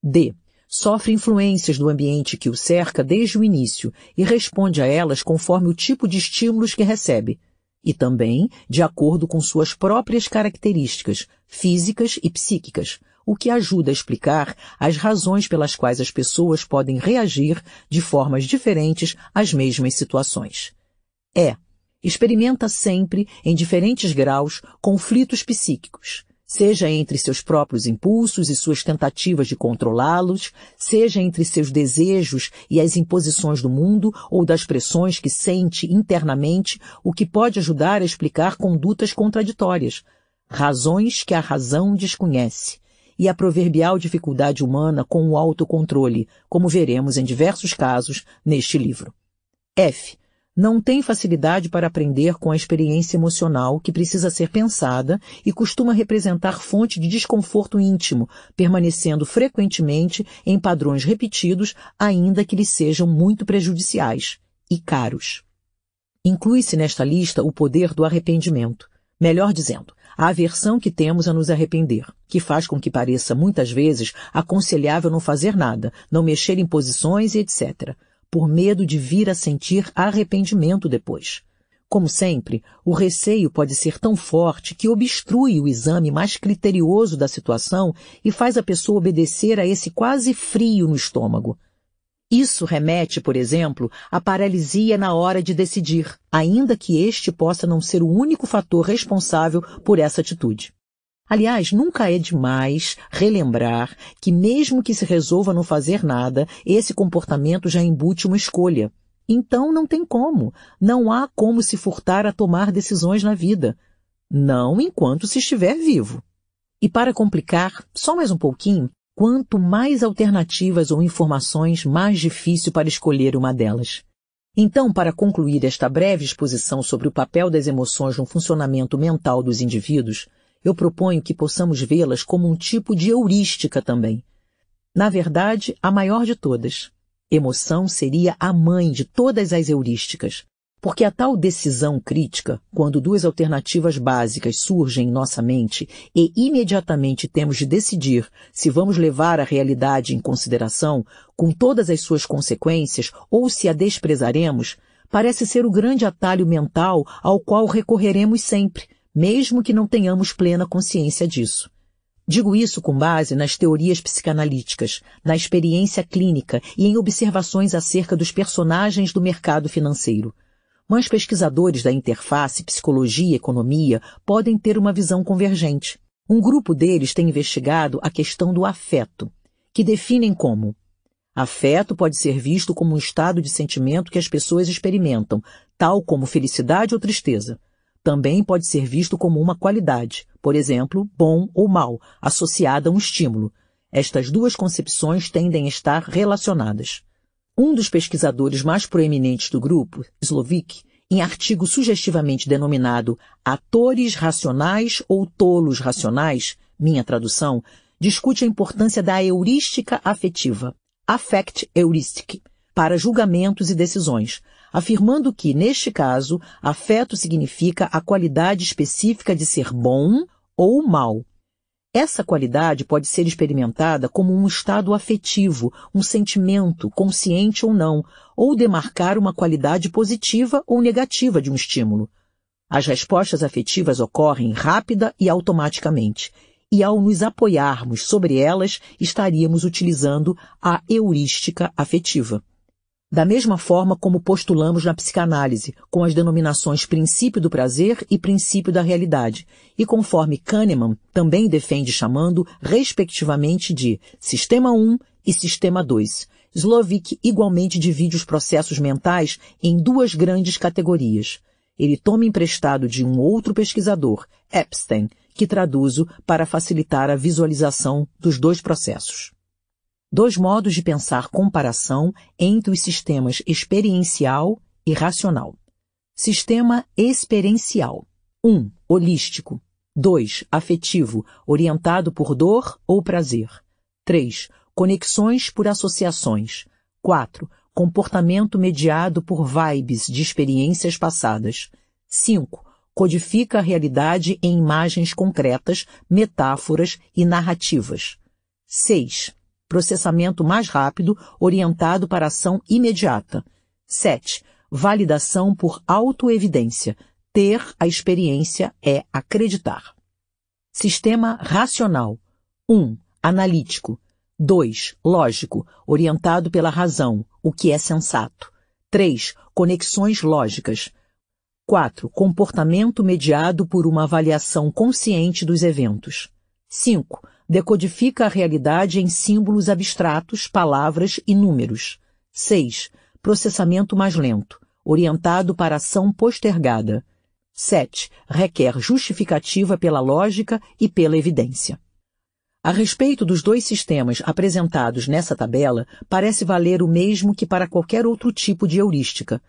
D. Sofre influências do ambiente que o cerca desde o início e responde a elas conforme o tipo de estímulos que recebe, e também de acordo com suas próprias características físicas e psíquicas, o que ajuda a explicar as razões pelas quais as pessoas podem reagir de formas diferentes às mesmas situações. É, experimenta sempre, em diferentes graus, conflitos psíquicos, seja entre seus próprios impulsos e suas tentativas de controlá-los, seja entre seus desejos e as imposições do mundo ou das pressões que sente internamente, o que pode ajudar a explicar condutas contraditórias, razões que a razão desconhece, e a proverbial dificuldade humana com o autocontrole, como veremos em diversos casos neste livro. F. Não tem facilidade para aprender com a experiência emocional que precisa ser pensada e costuma representar fonte de desconforto íntimo, permanecendo frequentemente em padrões repetidos, ainda que lhes sejam muito prejudiciais e caros. Inclui-se nesta lista o poder do arrependimento. Melhor dizendo, a aversão que temos a nos arrepender, que faz com que pareça muitas vezes aconselhável não fazer nada, não mexer em posições e etc., por medo de vir a sentir arrependimento depois. Como sempre, o receio pode ser tão forte que obstrui o exame mais criterioso da situação e faz a pessoa obedecer a esse quase frio no estômago. Isso remete, por exemplo, à paralisia na hora de decidir, ainda que este possa não ser o único fator responsável por essa atitude. Aliás, nunca é demais relembrar que mesmo que se resolva não fazer nada, esse comportamento já embute uma escolha. Então não tem como. Não há como se furtar a tomar decisões na vida. Não enquanto se estiver vivo. E para complicar, só mais um pouquinho, Quanto mais alternativas ou informações, mais difícil para escolher uma delas. Então, para concluir esta breve exposição sobre o papel das emoções no funcionamento mental dos indivíduos, eu proponho que possamos vê-las como um tipo de heurística também. Na verdade, a maior de todas. Emoção seria a mãe de todas as heurísticas, porque a tal decisão crítica, quando duas alternativas básicas surgem em nossa mente e imediatamente temos de decidir se vamos levar a realidade em consideração, com todas as suas consequências, ou se a desprezaremos, parece ser o grande atalho mental ao qual recorreremos sempre, mesmo que não tenhamos plena consciência disso. Digo isso com base nas teorias psicanalíticas, na experiência clínica e em observações acerca dos personagens do mercado financeiro mas pesquisadores da interface psicologia e economia podem ter uma visão convergente. Um grupo deles tem investigado a questão do afeto, que definem como Afeto pode ser visto como um estado de sentimento que as pessoas experimentam, tal como felicidade ou tristeza. Também pode ser visto como uma qualidade, por exemplo, bom ou mal, associada a um estímulo. Estas duas concepções tendem a estar relacionadas. Um dos pesquisadores mais proeminentes do grupo, Slovic, em artigo sugestivamente denominado Atores Racionais ou Tolos Racionais, minha tradução, discute a importância da heurística afetiva, affect heuristic, para julgamentos e decisões, afirmando que, neste caso, afeto significa a qualidade específica de ser bom ou mal, essa qualidade pode ser experimentada como um estado afetivo, um sentimento, consciente ou não, ou demarcar uma qualidade positiva ou negativa de um estímulo. As respostas afetivas ocorrem rápida e automaticamente, e ao nos apoiarmos sobre elas, estaríamos utilizando a heurística afetiva. Da mesma forma como postulamos na psicanálise, com as denominações princípio do prazer e princípio da realidade, e conforme Kahneman também defende chamando, respectivamente, de Sistema 1 e Sistema 2. Slovic igualmente divide os processos mentais em duas grandes categorias. Ele toma emprestado de um outro pesquisador, Epstein, que traduzo para facilitar a visualização dos dois processos. Dois modos de pensar comparação entre os sistemas experiencial e racional. Sistema experiencial. 1. Um, holístico. 2. Afetivo, orientado por dor ou prazer. 3. Conexões por associações. 4. comportamento mediado por vibes de experiências passadas. 5. Codifica a realidade em imagens concretas, metáforas e narrativas. 6. Processamento mais rápido, orientado para ação imediata. 7. Validação por autoevidência. Ter a experiência é acreditar. Sistema racional. 1. Um, analítico. 2. Lógico, orientado pela razão, o que é sensato. 3. Conexões lógicas. 4. Comportamento mediado por uma avaliação consciente dos eventos. 5. Decodifica a realidade em símbolos abstratos, palavras e números. 6. Processamento mais lento, orientado para ação postergada. 7. Requer justificativa pela lógica e pela evidência. A respeito dos dois sistemas apresentados nessa tabela, parece valer o mesmo que para qualquer outro tipo de heurística.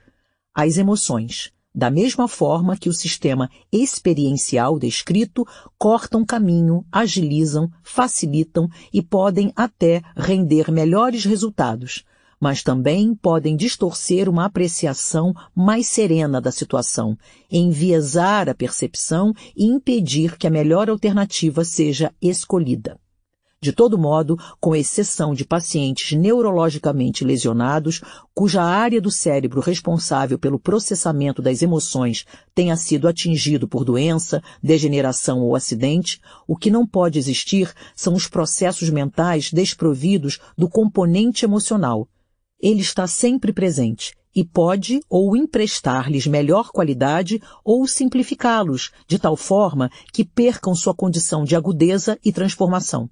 As emoções, da mesma forma que o sistema experiencial descrito, cortam caminho, agilizam, facilitam e podem até render melhores resultados, mas também podem distorcer uma apreciação mais serena da situação, enviesar a percepção e impedir que a melhor alternativa seja escolhida. De todo modo, com exceção de pacientes neurologicamente lesionados, cuja área do cérebro responsável pelo processamento das emoções tenha sido atingido por doença, degeneração ou acidente, o que não pode existir são os processos mentais desprovidos do componente emocional, ele está sempre presente e pode ou emprestar-lhes melhor qualidade ou simplificá-los, de tal forma que percam sua condição de agudeza e transformação.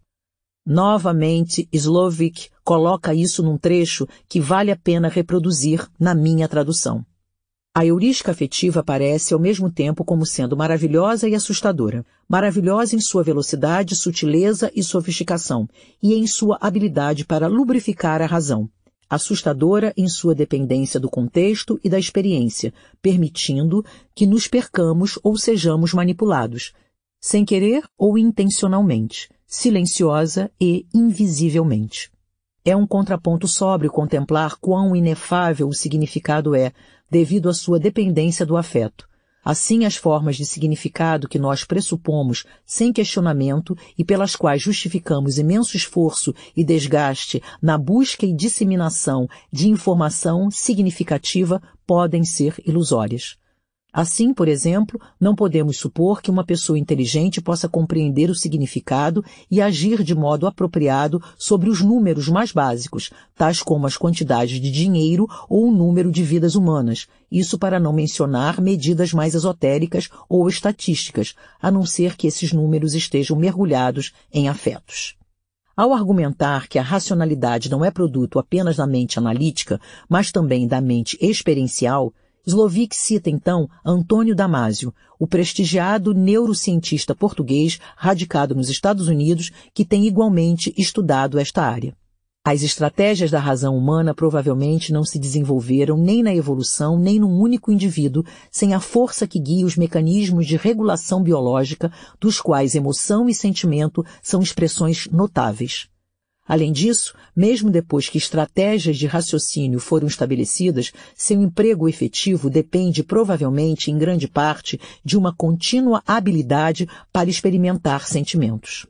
Novamente, Slovic coloca isso num trecho que vale a pena reproduzir na minha tradução. A heurística afetiva aparece ao mesmo tempo como sendo maravilhosa e assustadora. Maravilhosa em sua velocidade, sutileza e sofisticação, e em sua habilidade para lubrificar a razão assustadora em sua dependência do contexto e da experiência, permitindo que nos percamos ou sejamos manipulados, sem querer ou intencionalmente, silenciosa e invisivelmente. É um contraponto sóbrio contemplar quão inefável o significado é, devido à sua dependência do afeto, Assim, as formas de significado que nós pressupomos sem questionamento e pelas quais justificamos imenso esforço e desgaste na busca e disseminação de informação significativa podem ser ilusórias. Assim, por exemplo, não podemos supor que uma pessoa inteligente possa compreender o significado e agir de modo apropriado sobre os números mais básicos, tais como as quantidades de dinheiro ou o número de vidas humanas, isso para não mencionar medidas mais esotéricas ou estatísticas, a não ser que esses números estejam mergulhados em afetos. Ao argumentar que a racionalidade não é produto apenas da mente analítica, mas também da mente experiencial, Slovic cita então Antônio Damásio, o prestigiado neurocientista português radicado nos Estados Unidos que tem igualmente estudado esta área. As estratégias da razão humana provavelmente não se desenvolveram nem na evolução nem num único indivíduo sem a força que guia os mecanismos de regulação biológica, dos quais emoção e sentimento são expressões notáveis. Além disso, mesmo depois que estratégias de raciocínio foram estabelecidas, seu emprego efetivo depende provavelmente, em grande parte, de uma contínua habilidade para experimentar sentimentos.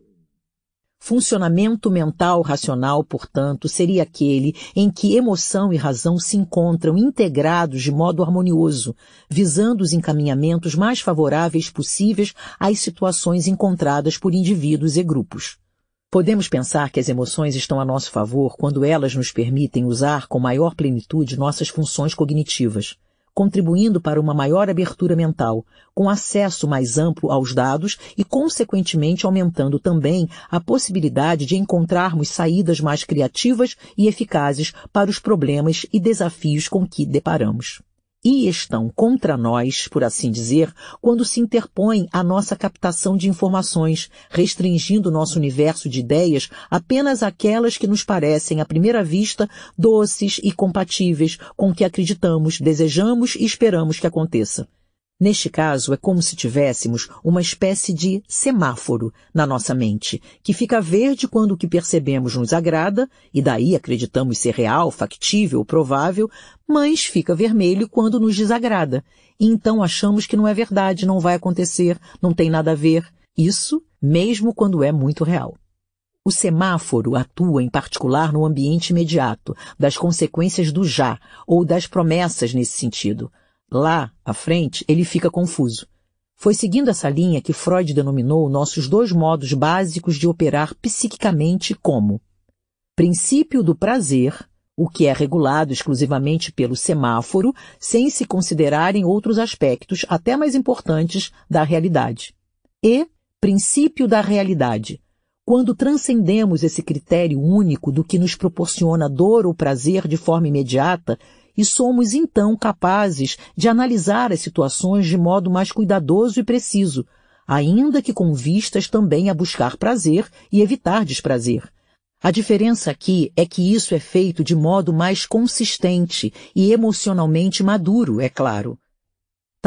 Funcionamento mental racional, portanto, seria aquele em que emoção e razão se encontram integrados de modo harmonioso, visando os encaminhamentos mais favoráveis possíveis às situações encontradas por indivíduos e grupos. Podemos pensar que as emoções estão a nosso favor quando elas nos permitem usar com maior plenitude nossas funções cognitivas, contribuindo para uma maior abertura mental, com acesso mais amplo aos dados e, consequentemente, aumentando também a possibilidade de encontrarmos saídas mais criativas e eficazes para os problemas e desafios com que deparamos e estão contra nós, por assim dizer, quando se interpõem a nossa captação de informações, restringindo nosso universo de ideias apenas àquelas que nos parecem, à primeira vista, doces e compatíveis com o que acreditamos, desejamos e esperamos que aconteça. Neste caso, é como se tivéssemos uma espécie de semáforo na nossa mente, que fica verde quando o que percebemos nos agrada, e daí acreditamos ser real, factível, provável, mas fica vermelho quando nos desagrada. E então achamos que não é verdade, não vai acontecer, não tem nada a ver. Isso mesmo quando é muito real. O semáforo atua em particular no ambiente imediato, das consequências do já, ou das promessas nesse sentido. Lá, à frente, ele fica confuso. Foi seguindo essa linha que Freud denominou nossos dois modos básicos de operar psiquicamente como princípio do prazer, o que é regulado exclusivamente pelo semáforo, sem se considerarem outros aspectos, até mais importantes, da realidade. E princípio da realidade, quando transcendemos esse critério único do que nos proporciona dor ou prazer de forma imediata e somos então capazes de analisar as situações de modo mais cuidadoso e preciso, ainda que com vistas também a buscar prazer e evitar desprazer. A diferença aqui é que isso é feito de modo mais consistente e emocionalmente maduro, é claro.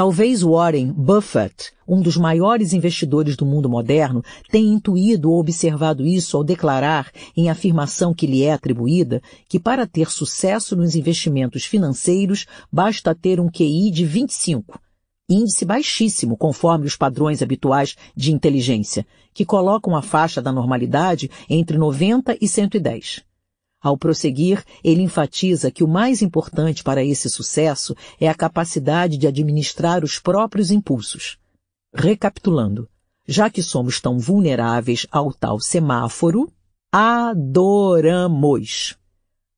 Talvez Warren Buffett, um dos maiores investidores do mundo moderno, tenha intuído ou observado isso ao declarar, em afirmação que lhe é atribuída, que para ter sucesso nos investimentos financeiros basta ter um QI de 25, índice baixíssimo conforme os padrões habituais de inteligência, que colocam a faixa da normalidade entre 90 e 110. Ao prosseguir, ele enfatiza que o mais importante para esse sucesso é a capacidade de administrar os próprios impulsos. Recapitulando, já que somos tão vulneráveis ao tal semáforo, adoramos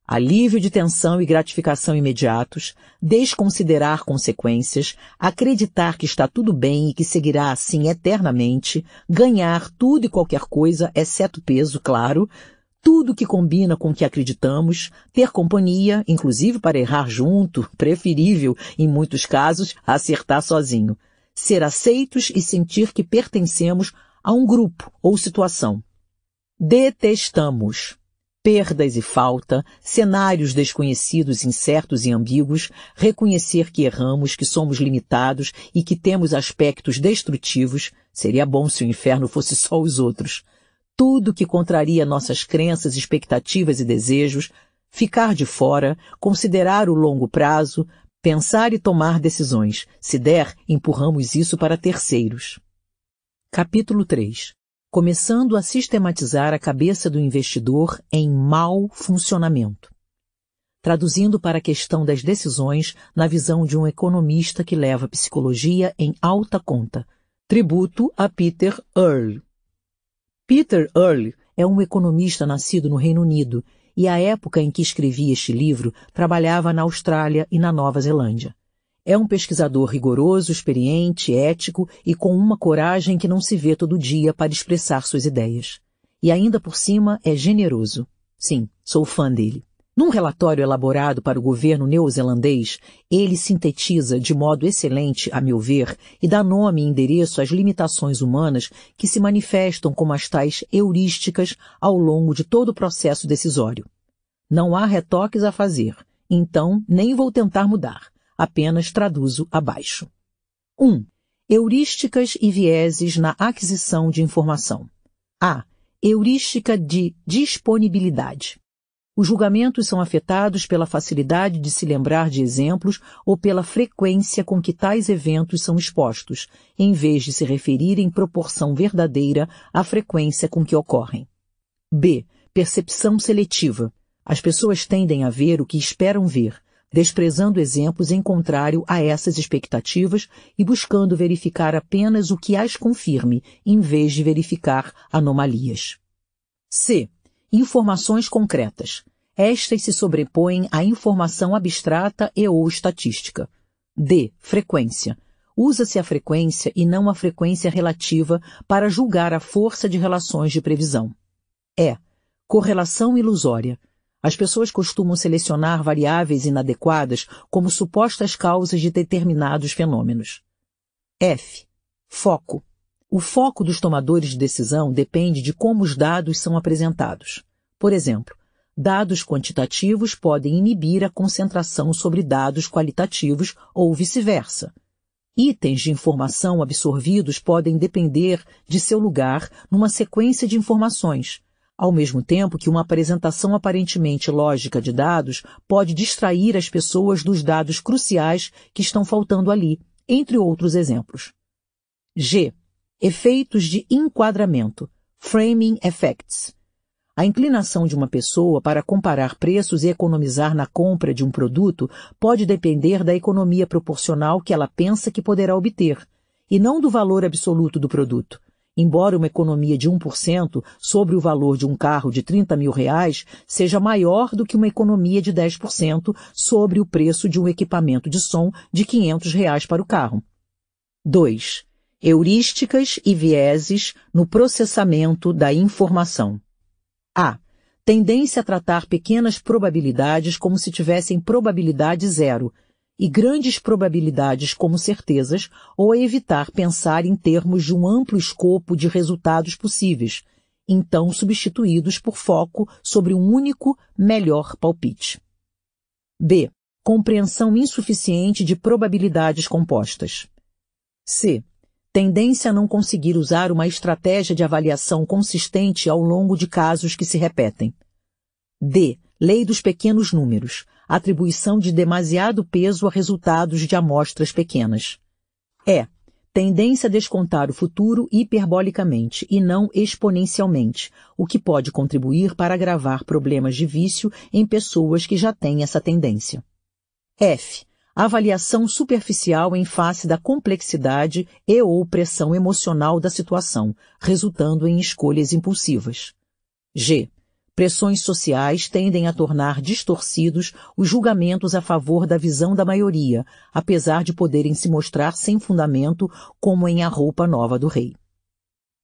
alívio de tensão e gratificação imediatos, desconsiderar consequências, acreditar que está tudo bem e que seguirá assim eternamente, ganhar tudo e qualquer coisa, exceto peso, claro, tudo que combina com o que acreditamos, ter companhia, inclusive para errar junto, [LAUGHS] preferível, em muitos casos, acertar sozinho, ser aceitos e sentir que pertencemos a um grupo ou situação. Detestamos perdas e falta, cenários desconhecidos, incertos e ambíguos, reconhecer que erramos, que somos limitados e que temos aspectos destrutivos, seria bom se o inferno fosse só os outros, tudo que contraria nossas crenças, expectativas e desejos, ficar de fora, considerar o longo prazo, pensar e tomar decisões. Se der, empurramos isso para terceiros. Capítulo 3 Começando a sistematizar a cabeça do investidor em mau funcionamento. Traduzindo para a questão das decisões na visão de um economista que leva a psicologia em alta conta. Tributo a Peter Earle. Peter Earle é um economista nascido no Reino Unido e à época em que escrevia este livro trabalhava na Austrália e na Nova Zelândia. É um pesquisador rigoroso, experiente, ético e com uma coragem que não se vê todo dia para expressar suas ideias. E ainda por cima é generoso. Sim, sou fã dele. Num relatório elaborado para o governo neozelandês, ele sintetiza de modo excelente, a meu ver, e dá nome e endereço às limitações humanas que se manifestam como as tais heurísticas ao longo de todo o processo decisório. Não há retoques a fazer, então nem vou tentar mudar, apenas traduzo abaixo. 1. Um, heurísticas e vieses na aquisição de informação. A. Heurística de disponibilidade. Os julgamentos são afetados pela facilidade de se lembrar de exemplos ou pela frequência com que tais eventos são expostos, em vez de se referir em proporção verdadeira à frequência com que ocorrem. B. Percepção seletiva. As pessoas tendem a ver o que esperam ver, desprezando exemplos em contrário a essas expectativas e buscando verificar apenas o que as confirme, em vez de verificar anomalias. C informações concretas. Estas se sobrepõem à informação abstrata e ou estatística. D. Frequência. Usa-se a frequência e não a frequência relativa para julgar a força de relações de previsão. E. Correlação ilusória. As pessoas costumam selecionar variáveis inadequadas como supostas causas de determinados fenômenos. F. Foco. O foco dos tomadores de decisão depende de como os dados são apresentados. Por exemplo, dados quantitativos podem inibir a concentração sobre dados qualitativos ou vice-versa. Itens de informação absorvidos podem depender de seu lugar numa sequência de informações, ao mesmo tempo que uma apresentação aparentemente lógica de dados pode distrair as pessoas dos dados cruciais que estão faltando ali, entre outros exemplos. G. Efeitos de enquadramento, framing effects. A inclinação de uma pessoa para comparar preços e economizar na compra de um produto pode depender da economia proporcional que ela pensa que poderá obter, e não do valor absoluto do produto. Embora uma economia de 1% sobre o valor de um carro de 30 mil reais seja maior do que uma economia de 10% sobre o preço de um equipamento de som de 500 reais para o carro. 2. Heurísticas e vieses no processamento da informação. A. Tendência a tratar pequenas probabilidades como se tivessem probabilidade zero e grandes probabilidades como certezas, ou a evitar pensar em termos de um amplo escopo de resultados possíveis, então substituídos por foco sobre um único, melhor palpite. B. Compreensão insuficiente de probabilidades compostas. C tendência a não conseguir usar uma estratégia de avaliação consistente ao longo de casos que se repetem. D. Lei dos pequenos números. Atribuição de demasiado peso a resultados de amostras pequenas. E. Tendência a descontar o futuro hiperbolicamente e não exponencialmente, o que pode contribuir para agravar problemas de vício em pessoas que já têm essa tendência. F avaliação superficial em face da complexidade e ou pressão emocional da situação, resultando em escolhas impulsivas. G. Pressões sociais tendem a tornar distorcidos os julgamentos a favor da visão da maioria, apesar de poderem se mostrar sem fundamento, como em A Roupa Nova do Rei.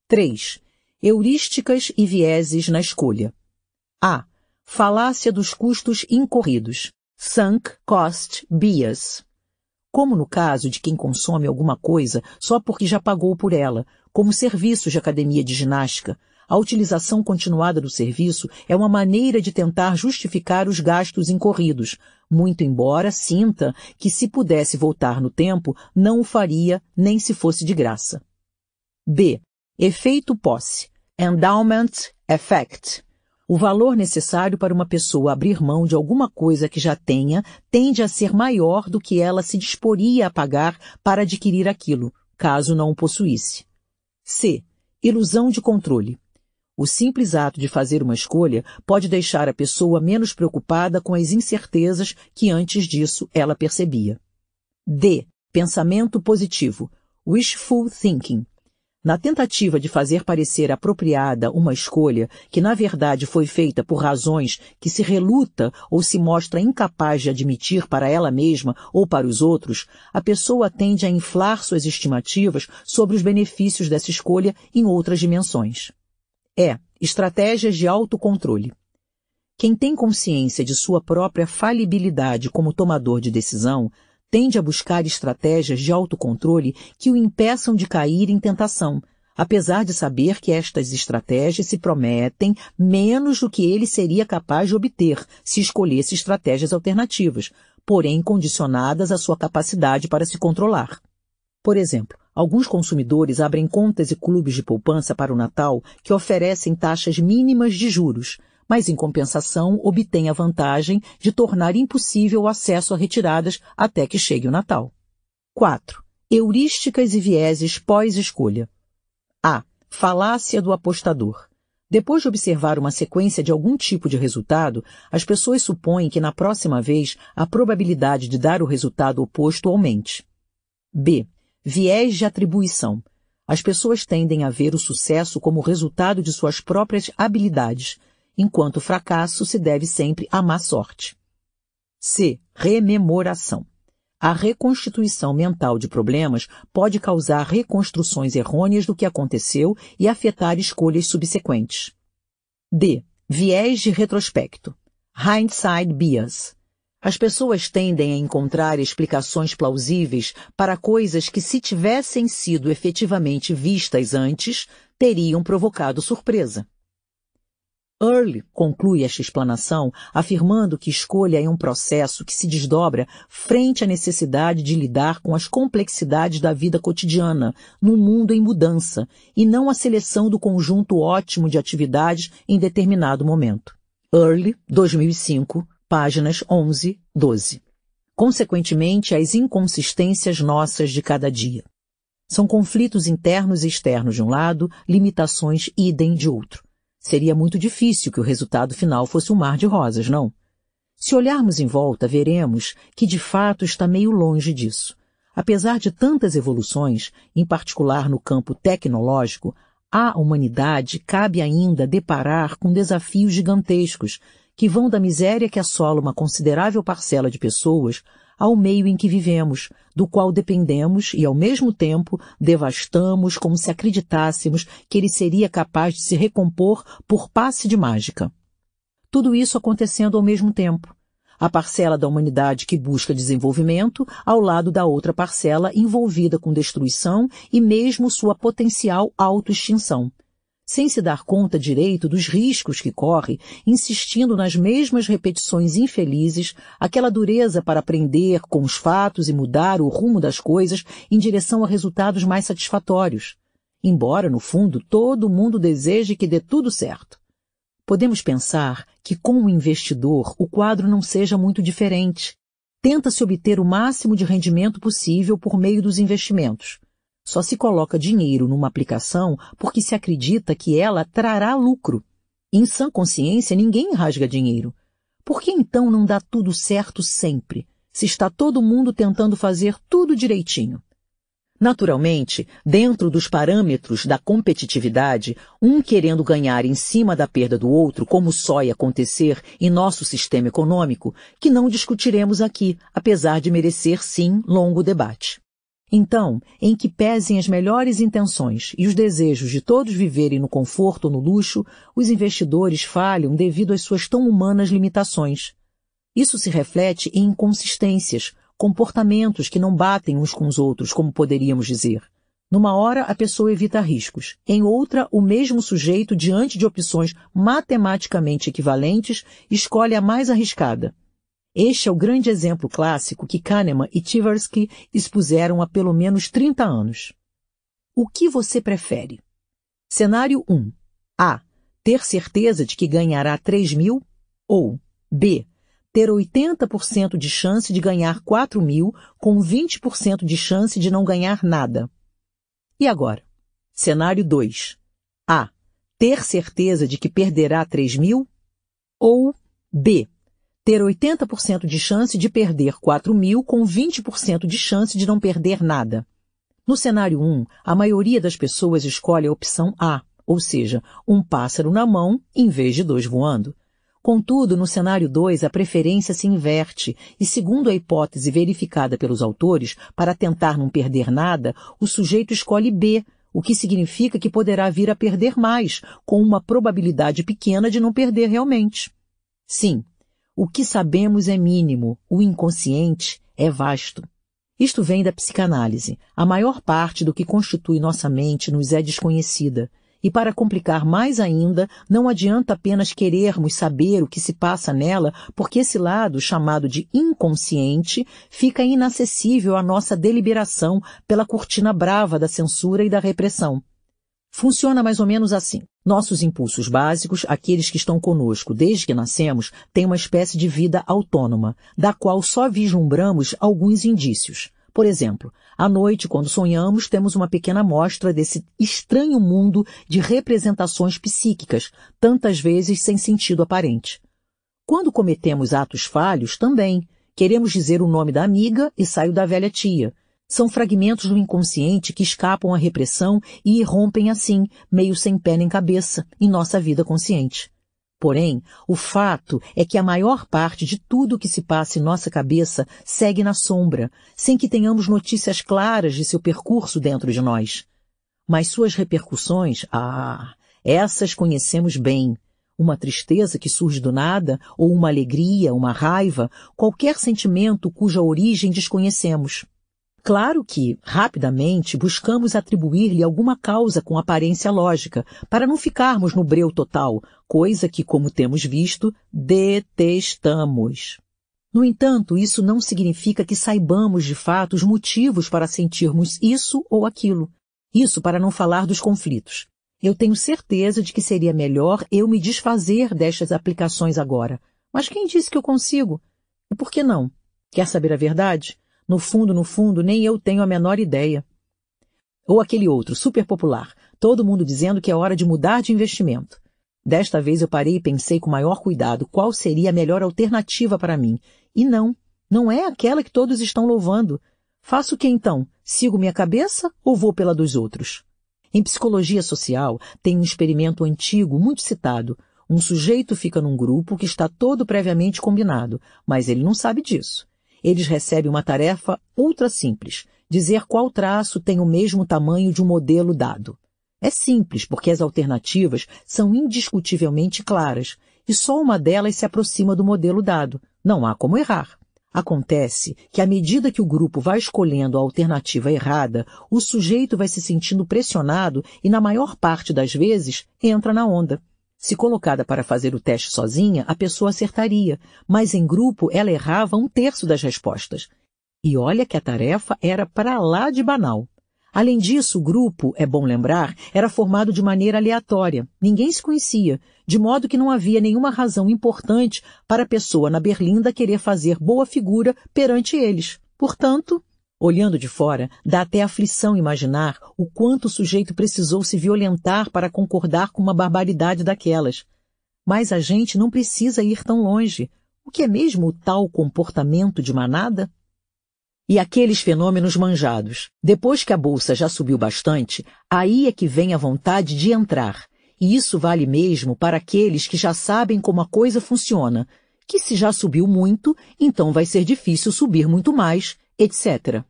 3. Heurísticas e vieses na escolha. A. Falácia dos custos incorridos sunk cost bias. Como no caso de quem consome alguma coisa só porque já pagou por ela, como serviços de academia de ginástica, a utilização continuada do serviço é uma maneira de tentar justificar os gastos incorridos, muito embora sinta que se pudesse voltar no tempo, não o faria nem se fosse de graça. B. Efeito posse. Endowment effect. O valor necessário para uma pessoa abrir mão de alguma coisa que já tenha tende a ser maior do que ela se disporia a pagar para adquirir aquilo, caso não o possuísse. C. Ilusão de controle. O simples ato de fazer uma escolha pode deixar a pessoa menos preocupada com as incertezas que antes disso ela percebia. D. Pensamento positivo. Wishful thinking. Na tentativa de fazer parecer apropriada uma escolha que na verdade foi feita por razões que se reluta ou se mostra incapaz de admitir para ela mesma ou para os outros, a pessoa tende a inflar suas estimativas sobre os benefícios dessa escolha em outras dimensões. É, estratégias de autocontrole. Quem tem consciência de sua própria falibilidade como tomador de decisão tende a buscar estratégias de autocontrole que o impeçam de cair em tentação, apesar de saber que estas estratégias se prometem menos do que ele seria capaz de obter se escolhesse estratégias alternativas, porém condicionadas à sua capacidade para se controlar. Por exemplo, alguns consumidores abrem contas e clubes de poupança para o Natal que oferecem taxas mínimas de juros, mas em compensação obtém a vantagem de tornar impossível o acesso a retiradas até que chegue o Natal. 4. Heurísticas e vieses pós-escolha. A. Falácia do apostador. Depois de observar uma sequência de algum tipo de resultado, as pessoas supõem que na próxima vez a probabilidade de dar o resultado oposto aumente. B. Viés de atribuição. As pessoas tendem a ver o sucesso como resultado de suas próprias habilidades, enquanto o fracasso se deve sempre à má sorte. C. Rememoração. A reconstituição mental de problemas pode causar reconstruções errôneas do que aconteceu e afetar escolhas subsequentes. D. Viés de retrospecto. Hindsight bias. As pessoas tendem a encontrar explicações plausíveis para coisas que, se tivessem sido efetivamente vistas antes, teriam provocado surpresa. Early conclui esta explanação afirmando que escolha é um processo que se desdobra frente à necessidade de lidar com as complexidades da vida cotidiana, num mundo em mudança, e não a seleção do conjunto ótimo de atividades em determinado momento. Early, 2005, páginas 11, 12. Consequentemente, as inconsistências nossas de cada dia. São conflitos internos e externos de um lado, limitações idem de outro. Seria muito difícil que o resultado final fosse um mar de rosas, não? Se olharmos em volta, veremos que de fato está meio longe disso. Apesar de tantas evoluções, em particular no campo tecnológico, à humanidade cabe ainda deparar com desafios gigantescos que vão da miséria que assola uma considerável parcela de pessoas ao meio em que vivemos, do qual dependemos e, ao mesmo tempo, devastamos como se acreditássemos que ele seria capaz de se recompor por passe de mágica. Tudo isso acontecendo ao mesmo tempo. A parcela da humanidade que busca desenvolvimento ao lado da outra parcela envolvida com destruição e mesmo sua potencial autoextinção sem se dar conta direito dos riscos que corre, insistindo nas mesmas repetições infelizes, aquela dureza para aprender com os fatos e mudar o rumo das coisas em direção a resultados mais satisfatórios. Embora, no fundo, todo mundo deseje que dê tudo certo. Podemos pensar que com o investidor o quadro não seja muito diferente. Tenta-se obter o máximo de rendimento possível por meio dos investimentos só se coloca dinheiro numa aplicação porque se acredita que ela trará lucro. Em sã consciência, ninguém rasga dinheiro. Por que então não dá tudo certo sempre, se está todo mundo tentando fazer tudo direitinho? Naturalmente, dentro dos parâmetros da competitividade, um querendo ganhar em cima da perda do outro, como só ia acontecer em nosso sistema econômico, que não discutiremos aqui, apesar de merecer sim longo debate. Então, em que pesem as melhores intenções e os desejos de todos viverem no conforto ou no luxo, os investidores falham devido às suas tão humanas limitações. Isso se reflete em inconsistências, comportamentos que não batem uns com os outros, como poderíamos dizer. Numa hora, a pessoa evita riscos. Em outra, o mesmo sujeito, diante de opções matematicamente equivalentes, escolhe a mais arriscada. Este é o grande exemplo clássico que Kahneman e Tversky expuseram há pelo menos 30 anos. O que você prefere? Cenário 1. A. Ter certeza de que ganhará 3 mil? Ou B. Ter 80% de chance de ganhar 4 mil com 20% de chance de não ganhar nada. E agora? Cenário 2. A. Ter certeza de que perderá 3 mil? Ou B ter 80% de chance de perder 4 mil com 20% de chance de não perder nada. No cenário 1, a maioria das pessoas escolhe a opção A, ou seja, um pássaro na mão em vez de dois voando. Contudo, no cenário 2, a preferência se inverte e, segundo a hipótese verificada pelos autores, para tentar não perder nada, o sujeito escolhe B, o que significa que poderá vir a perder mais, com uma probabilidade pequena de não perder realmente. Sim, o que sabemos é mínimo, o inconsciente é vasto. Isto vem da psicanálise. A maior parte do que constitui nossa mente nos é desconhecida. E para complicar mais ainda, não adianta apenas querermos saber o que se passa nela, porque esse lado, chamado de inconsciente, fica inacessível à nossa deliberação pela cortina brava da censura e da repressão. Funciona mais ou menos assim. Nossos impulsos básicos, aqueles que estão conosco desde que nascemos, têm uma espécie de vida autônoma, da qual só vislumbramos alguns indícios. Por exemplo, à noite, quando sonhamos, temos uma pequena amostra desse estranho mundo de representações psíquicas, tantas vezes sem sentido aparente. Quando cometemos atos falhos, também. Queremos dizer o nome da amiga e saio da velha tia. São fragmentos do inconsciente que escapam à repressão e irrompem assim, meio sem pé nem cabeça, em nossa vida consciente. Porém, o fato é que a maior parte de tudo que se passa em nossa cabeça segue na sombra, sem que tenhamos notícias claras de seu percurso dentro de nós. Mas suas repercussões, ah, essas conhecemos bem. Uma tristeza que surge do nada, ou uma alegria, uma raiva, qualquer sentimento cuja origem desconhecemos. Claro que, rapidamente, buscamos atribuir-lhe alguma causa com aparência lógica, para não ficarmos no breu total, coisa que, como temos visto, detestamos. No entanto, isso não significa que saibamos de fato os motivos para sentirmos isso ou aquilo. Isso para não falar dos conflitos. Eu tenho certeza de que seria melhor eu me desfazer destas aplicações agora. Mas quem disse que eu consigo? E por que não? Quer saber a verdade? No fundo, no fundo, nem eu tenho a menor ideia. Ou aquele outro, super popular, todo mundo dizendo que é hora de mudar de investimento. Desta vez eu parei e pensei com maior cuidado qual seria a melhor alternativa para mim. E não, não é aquela que todos estão louvando. Faço o que então? Sigo minha cabeça ou vou pela dos outros? Em psicologia social, tem um experimento antigo muito citado. Um sujeito fica num grupo que está todo previamente combinado, mas ele não sabe disso eles recebem uma tarefa ultra simples, dizer qual traço tem o mesmo tamanho de um modelo dado. É simples, porque as alternativas são indiscutivelmente claras, e só uma delas se aproxima do modelo dado. Não há como errar. Acontece que, à medida que o grupo vai escolhendo a alternativa errada, o sujeito vai se sentindo pressionado e, na maior parte das vezes, entra na onda. Se colocada para fazer o teste sozinha, a pessoa acertaria, mas em grupo ela errava um terço das respostas. E olha que a tarefa era para lá de banal. Além disso, o grupo, é bom lembrar, era formado de maneira aleatória. Ninguém se conhecia, de modo que não havia nenhuma razão importante para a pessoa na berlinda querer fazer boa figura perante eles. Portanto, Olhando de fora, dá até aflição imaginar o quanto o sujeito precisou se violentar para concordar com uma barbaridade daquelas. Mas a gente não precisa ir tão longe. O que é mesmo o tal comportamento de manada? E aqueles fenômenos manjados. Depois que a bolsa já subiu bastante, aí é que vem a vontade de entrar. E isso vale mesmo para aqueles que já sabem como a coisa funciona, que se já subiu muito, então vai ser difícil subir muito mais, etc.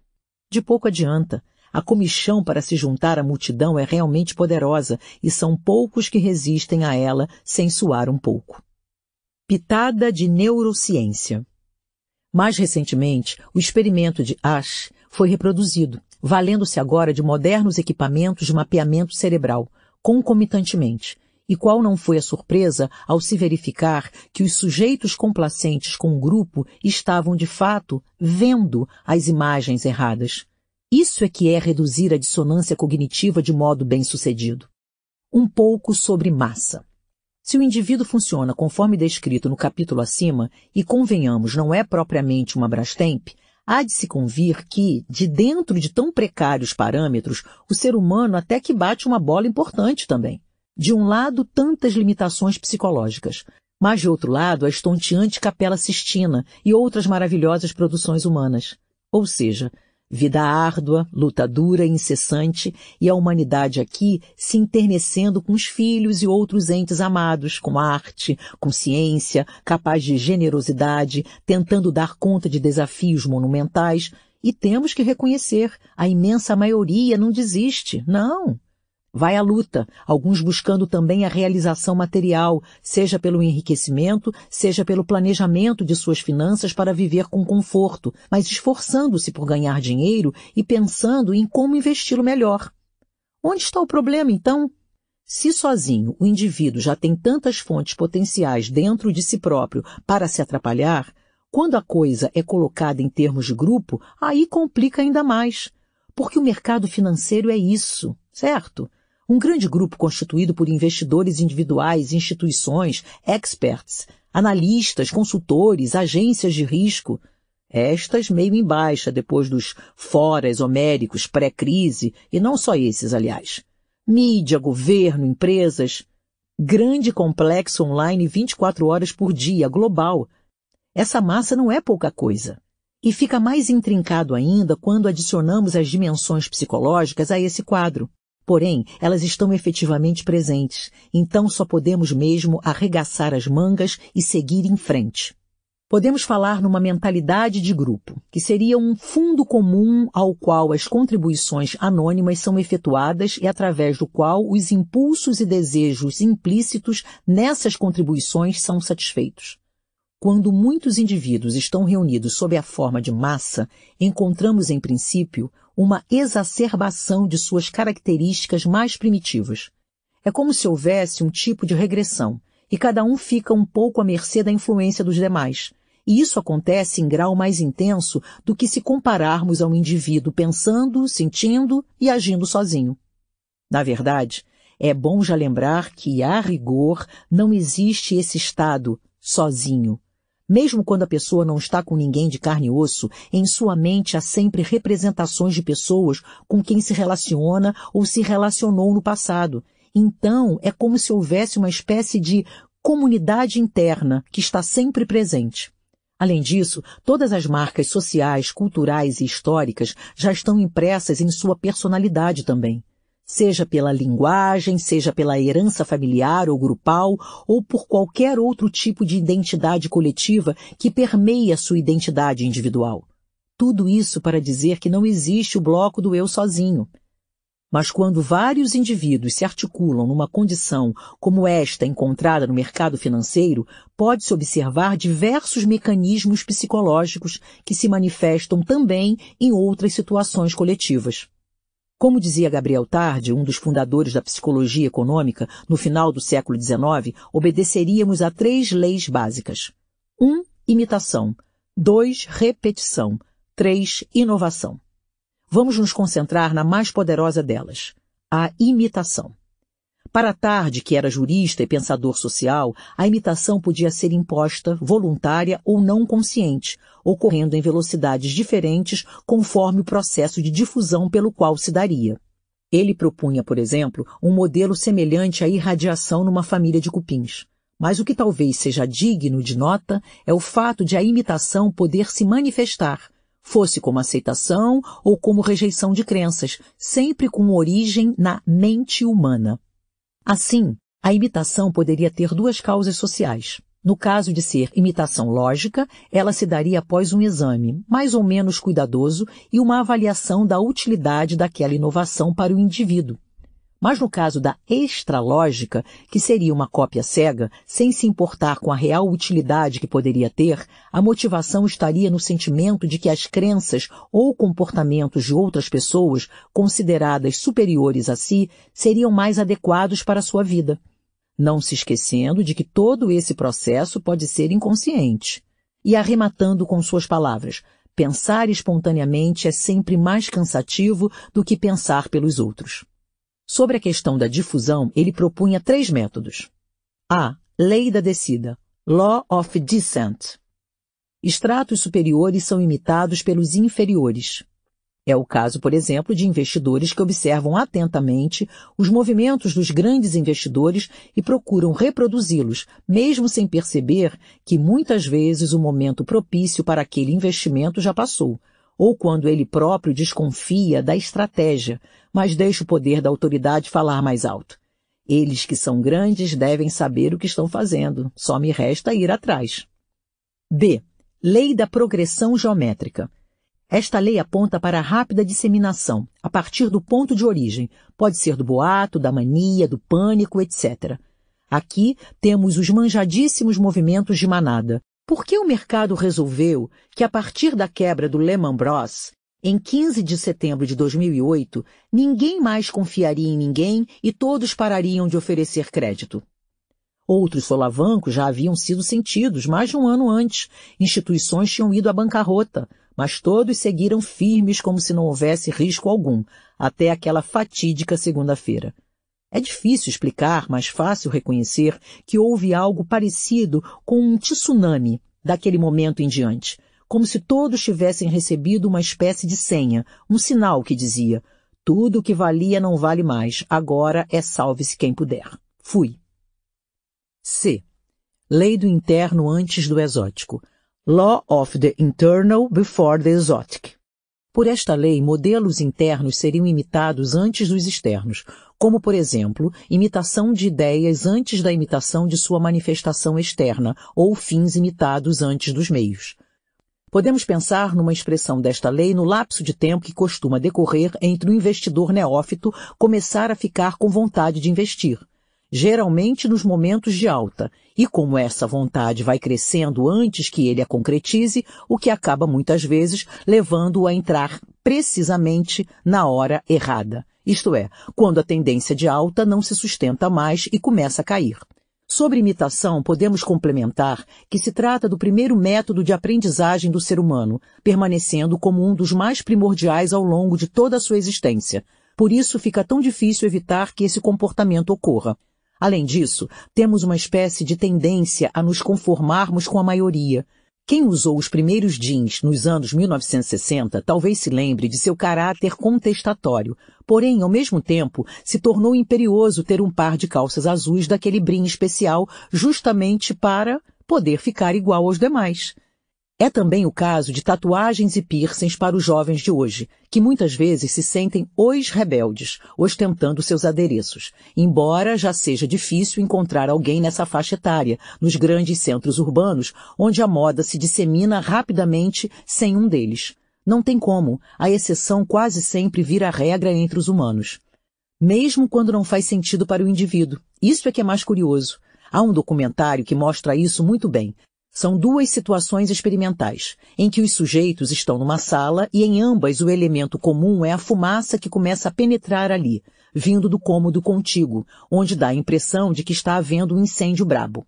De pouco adianta. A comichão para se juntar à multidão é realmente poderosa e são poucos que resistem a ela sem suar um pouco. Pitada de neurociência. Mais recentemente, o experimento de Ash foi reproduzido, valendo-se agora de modernos equipamentos de mapeamento cerebral, concomitantemente, e qual não foi a surpresa ao se verificar que os sujeitos complacentes com o grupo estavam de fato vendo as imagens erradas. Isso é que é reduzir a dissonância cognitiva de modo bem sucedido. Um pouco sobre massa. Se o indivíduo funciona conforme descrito no capítulo acima, e convenhamos não é propriamente uma Brastemp, há de se convir que, de dentro de tão precários parâmetros, o ser humano até que bate uma bola importante também. De um lado, tantas limitações psicológicas, mas de outro lado, a estonteante Capela Sistina e outras maravilhosas produções humanas. Ou seja, vida árdua, luta dura incessante, e a humanidade aqui se internecendo com os filhos e outros entes amados, com arte, com ciência, capaz de generosidade, tentando dar conta de desafios monumentais, e temos que reconhecer, a imensa maioria não desiste, não. Vai à luta, alguns buscando também a realização material, seja pelo enriquecimento, seja pelo planejamento de suas finanças para viver com conforto, mas esforçando-se por ganhar dinheiro e pensando em como investi-lo melhor. Onde está o problema, então? Se sozinho o indivíduo já tem tantas fontes potenciais dentro de si próprio para se atrapalhar, quando a coisa é colocada em termos de grupo, aí complica ainda mais. Porque o mercado financeiro é isso, certo? Um grande grupo constituído por investidores individuais, instituições, experts, analistas, consultores, agências de risco, estas meio em baixa depois dos foras homéricos pré-crise, e não só esses, aliás. Mídia, governo, empresas. Grande complexo online 24 horas por dia, global. Essa massa não é pouca coisa. E fica mais intrincado ainda quando adicionamos as dimensões psicológicas a esse quadro. Porém, elas estão efetivamente presentes, então só podemos mesmo arregaçar as mangas e seguir em frente. Podemos falar numa mentalidade de grupo, que seria um fundo comum ao qual as contribuições anônimas são efetuadas e através do qual os impulsos e desejos implícitos nessas contribuições são satisfeitos. Quando muitos indivíduos estão reunidos sob a forma de massa, encontramos, em princípio, uma exacerbação de suas características mais primitivas. É como se houvesse um tipo de regressão, e cada um fica um pouco à mercê da influência dos demais. E isso acontece em grau mais intenso do que se compararmos a um indivíduo pensando, sentindo e agindo sozinho. Na verdade, é bom já lembrar que, a rigor, não existe esse estado sozinho. Mesmo quando a pessoa não está com ninguém de carne e osso, em sua mente há sempre representações de pessoas com quem se relaciona ou se relacionou no passado. Então, é como se houvesse uma espécie de comunidade interna que está sempre presente. Além disso, todas as marcas sociais, culturais e históricas já estão impressas em sua personalidade também seja pela linguagem, seja pela herança familiar ou grupal, ou por qualquer outro tipo de identidade coletiva que permeia sua identidade individual. Tudo isso para dizer que não existe o bloco do eu sozinho. Mas quando vários indivíduos se articulam numa condição como esta encontrada no mercado financeiro, pode-se observar diversos mecanismos psicológicos que se manifestam também em outras situações coletivas. Como dizia Gabriel Tarde, um dos fundadores da psicologia econômica, no final do século XIX, obedeceríamos a três leis básicas. 1. Um, imitação. 2. Repetição. 3. Inovação. Vamos nos concentrar na mais poderosa delas, a imitação. Para Tarde, que era jurista e pensador social, a imitação podia ser imposta, voluntária ou não consciente, ocorrendo em velocidades diferentes conforme o processo de difusão pelo qual se daria. Ele propunha, por exemplo, um modelo semelhante à irradiação numa família de cupins. Mas o que talvez seja digno de nota é o fato de a imitação poder se manifestar, fosse como aceitação ou como rejeição de crenças, sempre com origem na mente humana. Assim, a imitação poderia ter duas causas sociais. No caso de ser imitação lógica, ela se daria após um exame, mais ou menos cuidadoso, e uma avaliação da utilidade daquela inovação para o indivíduo. Mas no caso da extralógica, que seria uma cópia cega, sem se importar com a real utilidade que poderia ter, a motivação estaria no sentimento de que as crenças ou comportamentos de outras pessoas, consideradas superiores a si, seriam mais adequados para a sua vida. Não se esquecendo de que todo esse processo pode ser inconsciente. E arrematando com suas palavras, pensar espontaneamente é sempre mais cansativo do que pensar pelos outros. Sobre a questão da difusão, ele propunha três métodos. A. Lei da descida. Law of Descent. Estratos superiores são imitados pelos inferiores. É o caso, por exemplo, de investidores que observam atentamente os movimentos dos grandes investidores e procuram reproduzi-los, mesmo sem perceber que muitas vezes o momento propício para aquele investimento já passou, ou quando ele próprio desconfia da estratégia, mas deixa o poder da autoridade falar mais alto. Eles que são grandes devem saber o que estão fazendo, só me resta ir atrás. B. Lei da progressão geométrica. Esta lei aponta para a rápida disseminação, a partir do ponto de origem, pode ser do boato, da mania, do pânico, etc. Aqui temos os manjadíssimos movimentos de manada, por que o mercado resolveu que, a partir da quebra do Lehman Bros., em 15 de setembro de 2008, ninguém mais confiaria em ninguém e todos parariam de oferecer crédito? Outros solavancos já haviam sido sentidos mais de um ano antes. Instituições tinham ido à bancarrota, mas todos seguiram firmes como se não houvesse risco algum, até aquela fatídica segunda-feira. É difícil explicar, mas fácil reconhecer que houve algo parecido com um tsunami daquele momento em diante, como se todos tivessem recebido uma espécie de senha, um sinal que dizia: tudo o que valia não vale mais, agora é salve-se quem puder. Fui. C. Lei do interno antes do exótico. Law of the internal before the exotic. Por esta lei, modelos internos seriam imitados antes dos externos, como, por exemplo, imitação de ideias antes da imitação de sua manifestação externa, ou fins imitados antes dos meios. Podemos pensar numa expressão desta lei no lapso de tempo que costuma decorrer entre o investidor neófito começar a ficar com vontade de investir geralmente nos momentos de alta, e como essa vontade vai crescendo antes que ele a concretize, o que acaba muitas vezes levando-o a entrar precisamente na hora errada. Isto é, quando a tendência de alta não se sustenta mais e começa a cair. Sobre imitação, podemos complementar que se trata do primeiro método de aprendizagem do ser humano, permanecendo como um dos mais primordiais ao longo de toda a sua existência. Por isso fica tão difícil evitar que esse comportamento ocorra. Além disso, temos uma espécie de tendência a nos conformarmos com a maioria, quem usou os primeiros jeans nos anos 1960 talvez se lembre de seu caráter contestatório, porém, ao mesmo tempo, se tornou imperioso ter um par de calças azuis daquele brim especial justamente para poder ficar igual aos demais. É também o caso de tatuagens e piercings para os jovens de hoje, que muitas vezes se sentem os rebeldes, ostentando seus adereços, embora já seja difícil encontrar alguém nessa faixa etária, nos grandes centros urbanos, onde a moda se dissemina rapidamente sem um deles. Não tem como, a exceção quase sempre vira regra entre os humanos. Mesmo quando não faz sentido para o indivíduo. Isso é que é mais curioso. Há um documentário que mostra isso muito bem, são duas situações experimentais, em que os sujeitos estão numa sala e em ambas o elemento comum é a fumaça que começa a penetrar ali, vindo do cômodo contíguo, onde dá a impressão de que está havendo um incêndio brabo.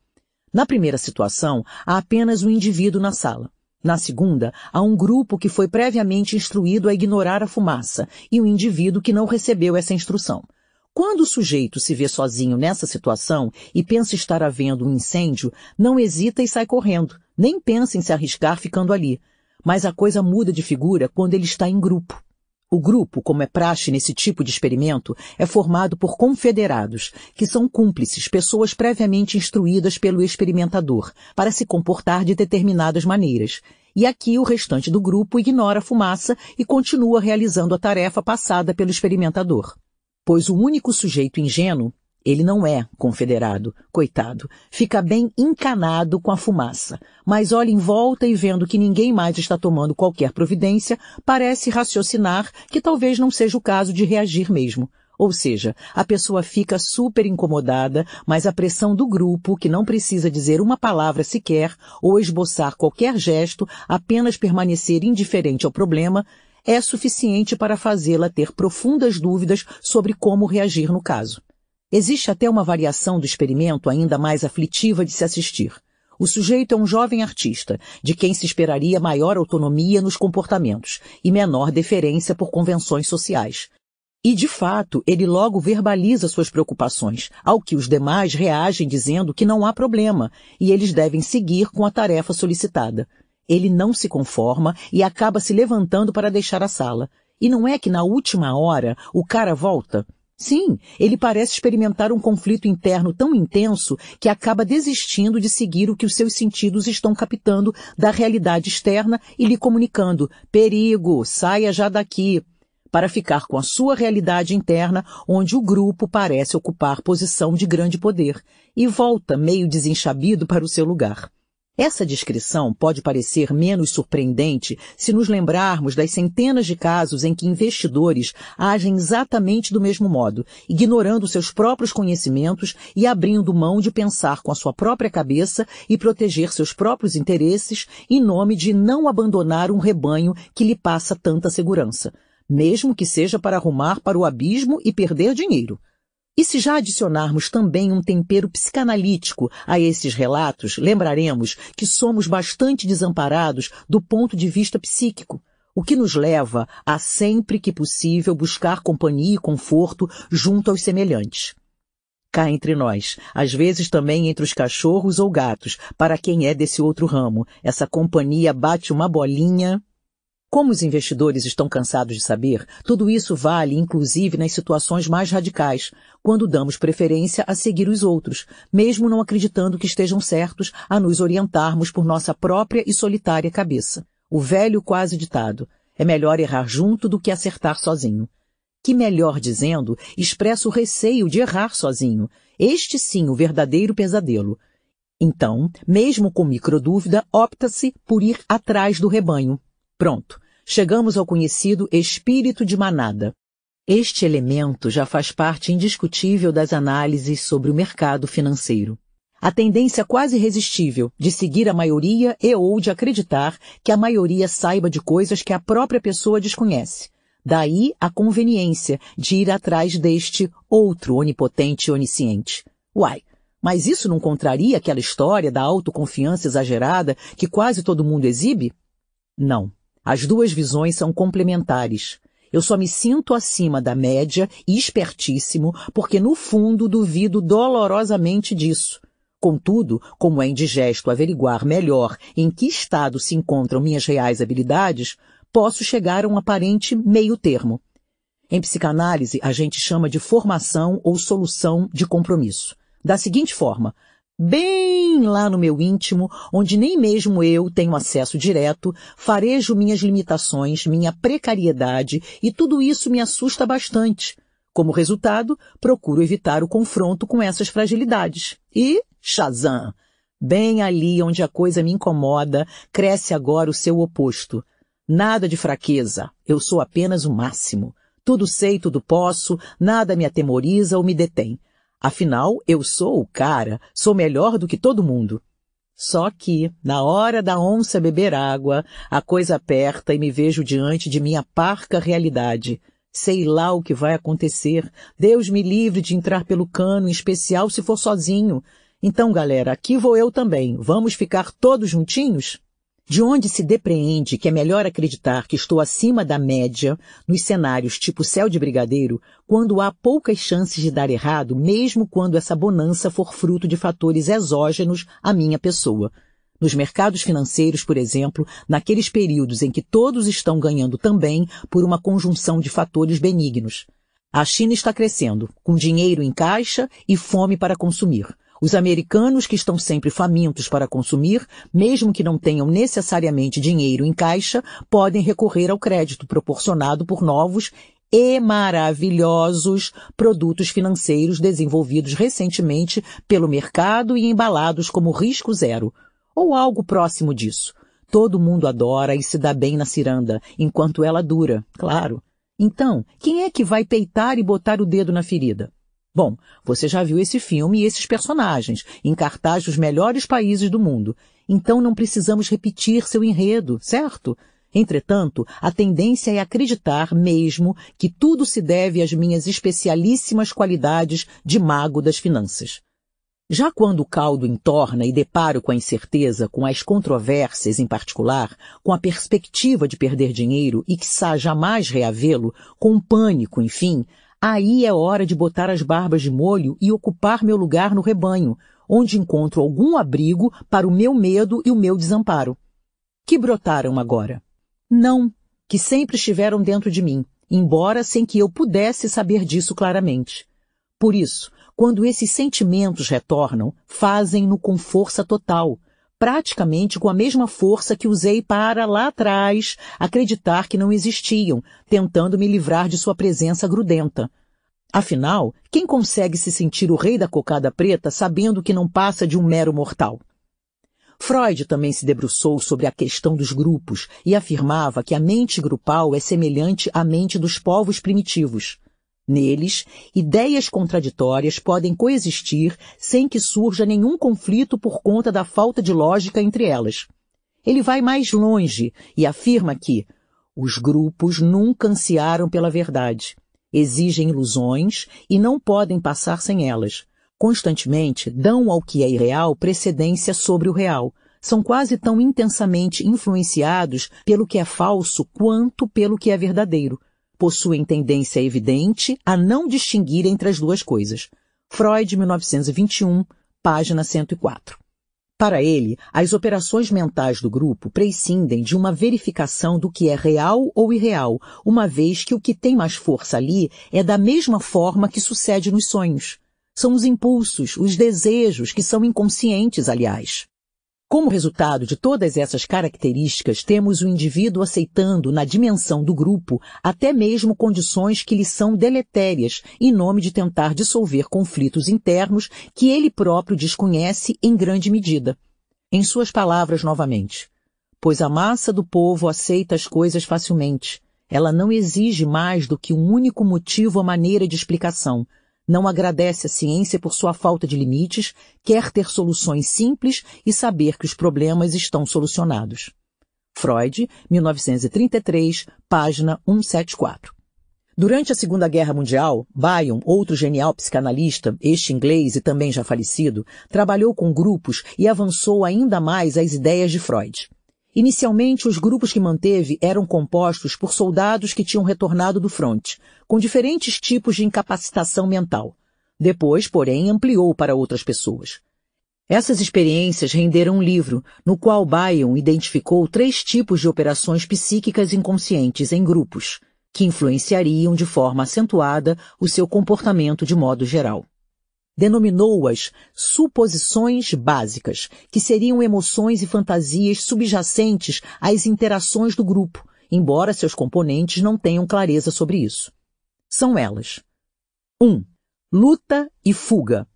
Na primeira situação, há apenas um indivíduo na sala. Na segunda, há um grupo que foi previamente instruído a ignorar a fumaça e um indivíduo que não recebeu essa instrução. Quando o sujeito se vê sozinho nessa situação e pensa estar havendo um incêndio, não hesita e sai correndo, nem pensa em se arriscar ficando ali. Mas a coisa muda de figura quando ele está em grupo. O grupo, como é praxe nesse tipo de experimento, é formado por confederados, que são cúmplices, pessoas previamente instruídas pelo experimentador, para se comportar de determinadas maneiras. E aqui o restante do grupo ignora a fumaça e continua realizando a tarefa passada pelo experimentador pois o único sujeito ingênuo, ele não é confederado, coitado, fica bem encanado com a fumaça, mas olha em volta e vendo que ninguém mais está tomando qualquer providência, parece raciocinar que talvez não seja o caso de reagir mesmo. Ou seja, a pessoa fica super incomodada, mas a pressão do grupo, que não precisa dizer uma palavra sequer ou esboçar qualquer gesto, apenas permanecer indiferente ao problema, é suficiente para fazê-la ter profundas dúvidas sobre como reagir no caso. Existe até uma variação do experimento ainda mais aflitiva de se assistir. O sujeito é um jovem artista, de quem se esperaria maior autonomia nos comportamentos e menor deferência por convenções sociais. E, de fato, ele logo verbaliza suas preocupações, ao que os demais reagem dizendo que não há problema e eles devem seguir com a tarefa solicitada. Ele não se conforma e acaba se levantando para deixar a sala. E não é que na última hora o cara volta? Sim, ele parece experimentar um conflito interno tão intenso que acaba desistindo de seguir o que os seus sentidos estão captando da realidade externa e lhe comunicando: perigo, saia já daqui, para ficar com a sua realidade interna, onde o grupo parece ocupar posição de grande poder, e volta meio desenchabido para o seu lugar. Essa descrição pode parecer menos surpreendente se nos lembrarmos das centenas de casos em que investidores agem exatamente do mesmo modo, ignorando seus próprios conhecimentos e abrindo mão de pensar com a sua própria cabeça e proteger seus próprios interesses em nome de não abandonar um rebanho que lhe passa tanta segurança, mesmo que seja para arrumar para o abismo e perder dinheiro. E se já adicionarmos também um tempero psicanalítico a esses relatos, lembraremos que somos bastante desamparados do ponto de vista psíquico, o que nos leva a sempre que possível buscar companhia e conforto junto aos semelhantes. Cá entre nós, às vezes também entre os cachorros ou gatos, para quem é desse outro ramo, essa companhia bate uma bolinha como os investidores estão cansados de saber, tudo isso vale inclusive nas situações mais radicais, quando damos preferência a seguir os outros, mesmo não acreditando que estejam certos a nos orientarmos por nossa própria e solitária cabeça. O velho quase ditado, é melhor errar junto do que acertar sozinho. Que melhor dizendo, expressa o receio de errar sozinho. Este sim o verdadeiro pesadelo. Então, mesmo com microdúvida, opta-se por ir atrás do rebanho. Pronto. Chegamos ao conhecido espírito de manada. Este elemento já faz parte indiscutível das análises sobre o mercado financeiro. A tendência quase irresistível de seguir a maioria e ou de acreditar que a maioria saiba de coisas que a própria pessoa desconhece. Daí a conveniência de ir atrás deste outro onipotente e onisciente. Uai, mas isso não contraria aquela história da autoconfiança exagerada que quase todo mundo exibe? Não. As duas visões são complementares. Eu só me sinto acima da média e espertíssimo porque no fundo duvido dolorosamente disso. Contudo, como é indigesto averiguar melhor em que estado se encontram minhas reais habilidades, posso chegar a um aparente meio termo. Em psicanálise, a gente chama de formação ou solução de compromisso. Da seguinte forma, bem lá no meu íntimo, onde nem mesmo eu tenho acesso direto, farejo minhas limitações, minha precariedade e tudo isso me assusta bastante. Como resultado, procuro evitar o confronto com essas fragilidades. E Shazam! Bem ali onde a coisa me incomoda, cresce agora o seu oposto. Nada de fraqueza, eu sou apenas o máximo. Tudo sei, tudo posso, nada me atemoriza ou me detém. Afinal, eu sou o cara, sou melhor do que todo mundo. Só que, na hora da onça beber água, a coisa aperta e me vejo diante de minha parca realidade. Sei lá o que vai acontecer. Deus me livre de entrar pelo cano, em especial se for sozinho. Então, galera, aqui vou eu também. Vamos ficar todos juntinhos? De onde se depreende que é melhor acreditar que estou acima da média nos cenários tipo céu de brigadeiro, quando há poucas chances de dar errado, mesmo quando essa bonança for fruto de fatores exógenos à minha pessoa. Nos mercados financeiros, por exemplo, naqueles períodos em que todos estão ganhando também por uma conjunção de fatores benignos. A China está crescendo, com dinheiro em caixa e fome para consumir. Os americanos que estão sempre famintos para consumir, mesmo que não tenham necessariamente dinheiro em caixa, podem recorrer ao crédito proporcionado por novos e maravilhosos produtos financeiros desenvolvidos recentemente pelo mercado e embalados como risco zero, ou algo próximo disso. Todo mundo adora e se dá bem na ciranda, enquanto ela dura, claro. Então, quem é que vai peitar e botar o dedo na ferida? Bom, você já viu esse filme e esses personagens em cartaz dos melhores países do mundo. Então não precisamos repetir seu enredo, certo? Entretanto, a tendência é acreditar mesmo que tudo se deve às minhas especialíssimas qualidades de mago das finanças. Já quando o caldo entorna e deparo com a incerteza, com as controvérsias em particular, com a perspectiva de perder dinheiro e que sa jamais reavê-lo, com o pânico, enfim, Aí é hora de botar as barbas de molho e ocupar meu lugar no rebanho, onde encontro algum abrigo para o meu medo e o meu desamparo. Que brotaram agora? Não, que sempre estiveram dentro de mim, embora sem que eu pudesse saber disso claramente. Por isso, quando esses sentimentos retornam, fazem-no com força total, praticamente com a mesma força que usei para, lá atrás, acreditar que não existiam, tentando me livrar de sua presença grudenta. Afinal, quem consegue se sentir o rei da cocada preta sabendo que não passa de um mero mortal? Freud também se debruçou sobre a questão dos grupos e afirmava que a mente grupal é semelhante à mente dos povos primitivos. Neles, ideias contraditórias podem coexistir sem que surja nenhum conflito por conta da falta de lógica entre elas. Ele vai mais longe e afirma que os grupos nunca ansiaram pela verdade, exigem ilusões e não podem passar sem elas. Constantemente dão ao que é irreal precedência sobre o real. São quase tão intensamente influenciados pelo que é falso quanto pelo que é verdadeiro possuem tendência evidente a não distinguir entre as duas coisas. Freud, 1921, página 104. Para ele, as operações mentais do grupo prescindem de uma verificação do que é real ou irreal, uma vez que o que tem mais força ali é da mesma forma que sucede nos sonhos. São os impulsos, os desejos, que são inconscientes, aliás. Como resultado de todas essas características, temos o indivíduo aceitando, na dimensão do grupo, até mesmo condições que lhe são deletérias, em nome de tentar dissolver conflitos internos que ele próprio desconhece em grande medida. Em suas palavras novamente, pois a massa do povo aceita as coisas facilmente. Ela não exige mais do que um único motivo ou maneira de explicação. Não agradece a ciência por sua falta de limites, quer ter soluções simples e saber que os problemas estão solucionados. Freud, 1933, página 174. Durante a Segunda Guerra Mundial, Bion, outro genial psicanalista, este inglês e também já falecido, trabalhou com grupos e avançou ainda mais as ideias de Freud. Inicialmente, os grupos que manteve eram compostos por soldados que tinham retornado do fronte, com diferentes tipos de incapacitação mental. Depois, porém, ampliou para outras pessoas. Essas experiências renderam um livro, no qual Bion identificou três tipos de operações psíquicas inconscientes em grupos, que influenciariam de forma acentuada o seu comportamento de modo geral. Denominou-as suposições básicas, que seriam emoções e fantasias subjacentes às interações do grupo, embora seus componentes não tenham clareza sobre isso. São elas. 1. Um, luta e fuga.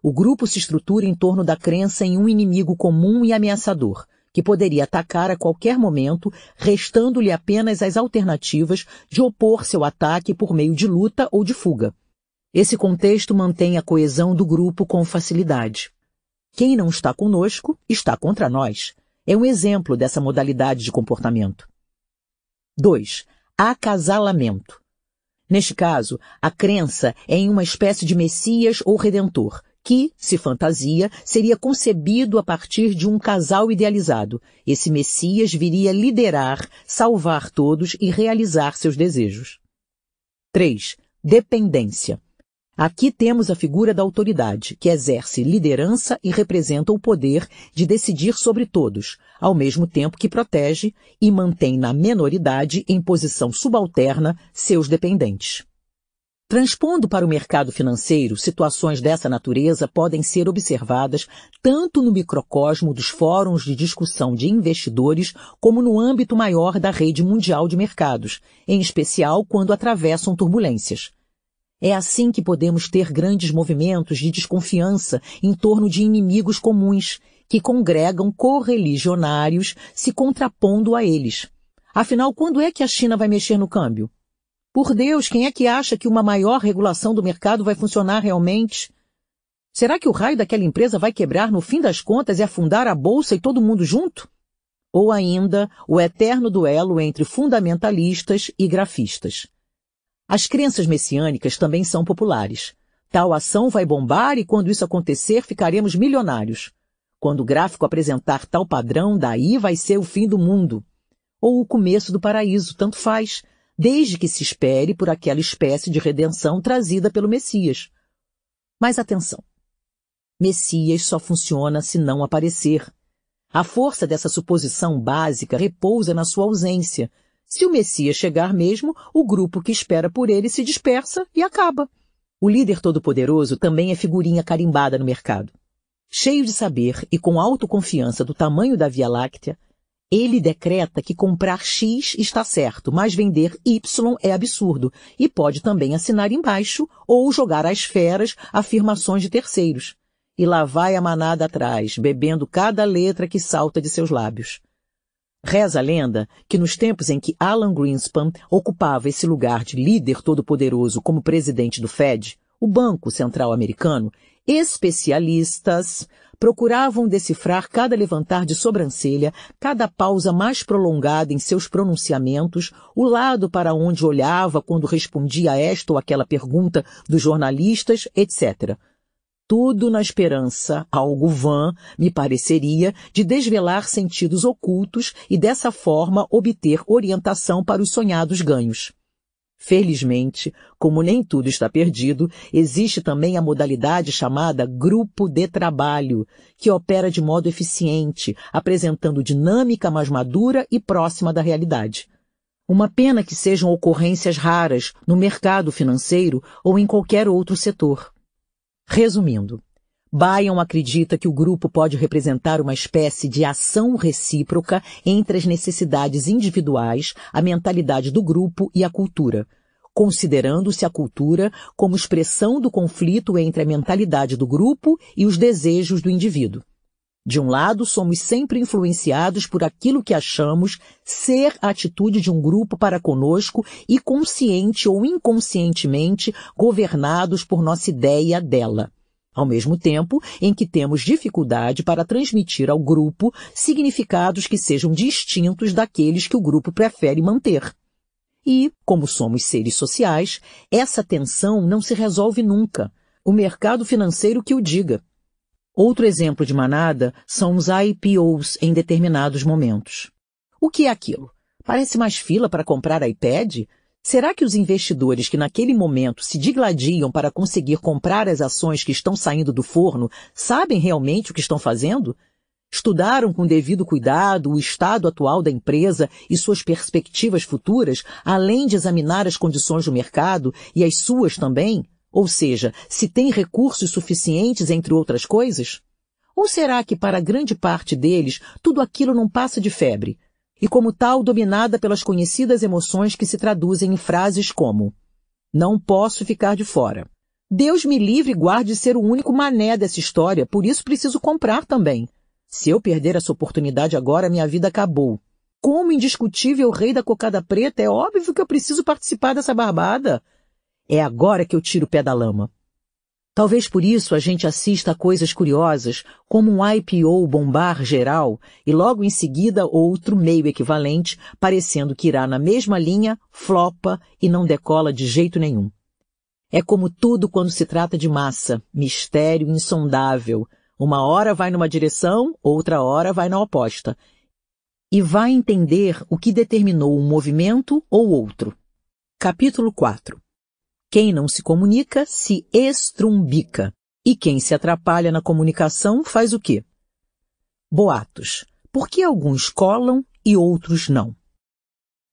O grupo se estrutura em torno da crença em um inimigo comum e ameaçador, que poderia atacar a qualquer momento, restando-lhe apenas as alternativas de opor seu ataque por meio de luta ou de fuga. Esse contexto mantém a coesão do grupo com facilidade. Quem não está conosco está contra nós. É um exemplo dessa modalidade de comportamento. 2. Acasalamento. Neste caso, a crença é em uma espécie de Messias ou Redentor, que, se fantasia, seria concebido a partir de um casal idealizado. Esse Messias viria liderar, salvar todos e realizar seus desejos. 3. Dependência. Aqui temos a figura da autoridade, que exerce liderança e representa o poder de decidir sobre todos, ao mesmo tempo que protege e mantém na menoridade em posição subalterna seus dependentes. Transpondo para o mercado financeiro, situações dessa natureza podem ser observadas tanto no microcosmo dos fóruns de discussão de investidores, como no âmbito maior da rede mundial de mercados, em especial quando atravessam turbulências. É assim que podemos ter grandes movimentos de desconfiança em torno de inimigos comuns, que congregam correligionários se contrapondo a eles. Afinal, quando é que a China vai mexer no câmbio? Por Deus, quem é que acha que uma maior regulação do mercado vai funcionar realmente? Será que o raio daquela empresa vai quebrar no fim das contas e afundar a bolsa e todo mundo junto? Ou ainda o eterno duelo entre fundamentalistas e grafistas. As crenças messiânicas também são populares. Tal ação vai bombar e quando isso acontecer ficaremos milionários. Quando o gráfico apresentar tal padrão, daí vai ser o fim do mundo. Ou o começo do paraíso, tanto faz desde que se espere por aquela espécie de redenção trazida pelo Messias. Mas atenção! Messias só funciona se não aparecer. A força dessa suposição básica repousa na sua ausência. Se o Messias chegar mesmo, o grupo que espera por ele se dispersa e acaba. O líder todo-poderoso também é figurinha carimbada no mercado. Cheio de saber e com autoconfiança do tamanho da Via Láctea, ele decreta que comprar X está certo, mas vender Y é absurdo e pode também assinar embaixo ou jogar às feras afirmações de terceiros. E lá vai a manada atrás, bebendo cada letra que salta de seus lábios. Reza a lenda que nos tempos em que Alan Greenspan ocupava esse lugar de líder todo-poderoso como presidente do Fed, o Banco Central Americano, especialistas procuravam decifrar cada levantar de sobrancelha, cada pausa mais prolongada em seus pronunciamentos, o lado para onde olhava quando respondia a esta ou aquela pergunta dos jornalistas, etc. Tudo na esperança, algo vã, me pareceria, de desvelar sentidos ocultos e dessa forma obter orientação para os sonhados ganhos. Felizmente, como nem tudo está perdido, existe também a modalidade chamada grupo de trabalho, que opera de modo eficiente, apresentando dinâmica mais madura e próxima da realidade. Uma pena que sejam ocorrências raras no mercado financeiro ou em qualquer outro setor. Resumindo, Bayon acredita que o grupo pode representar uma espécie de ação recíproca entre as necessidades individuais, a mentalidade do grupo e a cultura, considerando-se a cultura como expressão do conflito entre a mentalidade do grupo e os desejos do indivíduo. De um lado, somos sempre influenciados por aquilo que achamos ser a atitude de um grupo para conosco e consciente ou inconscientemente governados por nossa ideia dela. Ao mesmo tempo em que temos dificuldade para transmitir ao grupo significados que sejam distintos daqueles que o grupo prefere manter. E, como somos seres sociais, essa tensão não se resolve nunca. O mercado financeiro que o diga. Outro exemplo de manada são os IPOs em determinados momentos. O que é aquilo? Parece mais fila para comprar iPad? Será que os investidores que naquele momento se digladiam para conseguir comprar as ações que estão saindo do forno sabem realmente o que estão fazendo? Estudaram com devido cuidado o estado atual da empresa e suas perspectivas futuras, além de examinar as condições do mercado e as suas também? Ou seja, se tem recursos suficientes, entre outras coisas? Ou será que para grande parte deles tudo aquilo não passa de febre? E como tal, dominada pelas conhecidas emoções que se traduzem em frases como Não posso ficar de fora. Deus me livre e guarde de ser o único mané dessa história, por isso preciso comprar também. Se eu perder essa oportunidade agora, minha vida acabou. Como indiscutível rei da cocada preta, é óbvio que eu preciso participar dessa barbada. É agora que eu tiro o pé da lama. Talvez por isso a gente assista a coisas curiosas, como um IPO bombar geral e logo em seguida outro meio equivalente, parecendo que irá na mesma linha, flopa e não decola de jeito nenhum. É como tudo quando se trata de massa, mistério insondável. Uma hora vai numa direção, outra hora vai na oposta. E vai entender o que determinou um movimento ou outro. Capítulo 4 quem não se comunica se estrumbica. E quem se atrapalha na comunicação faz o quê? Boatos. Por que alguns colam e outros não?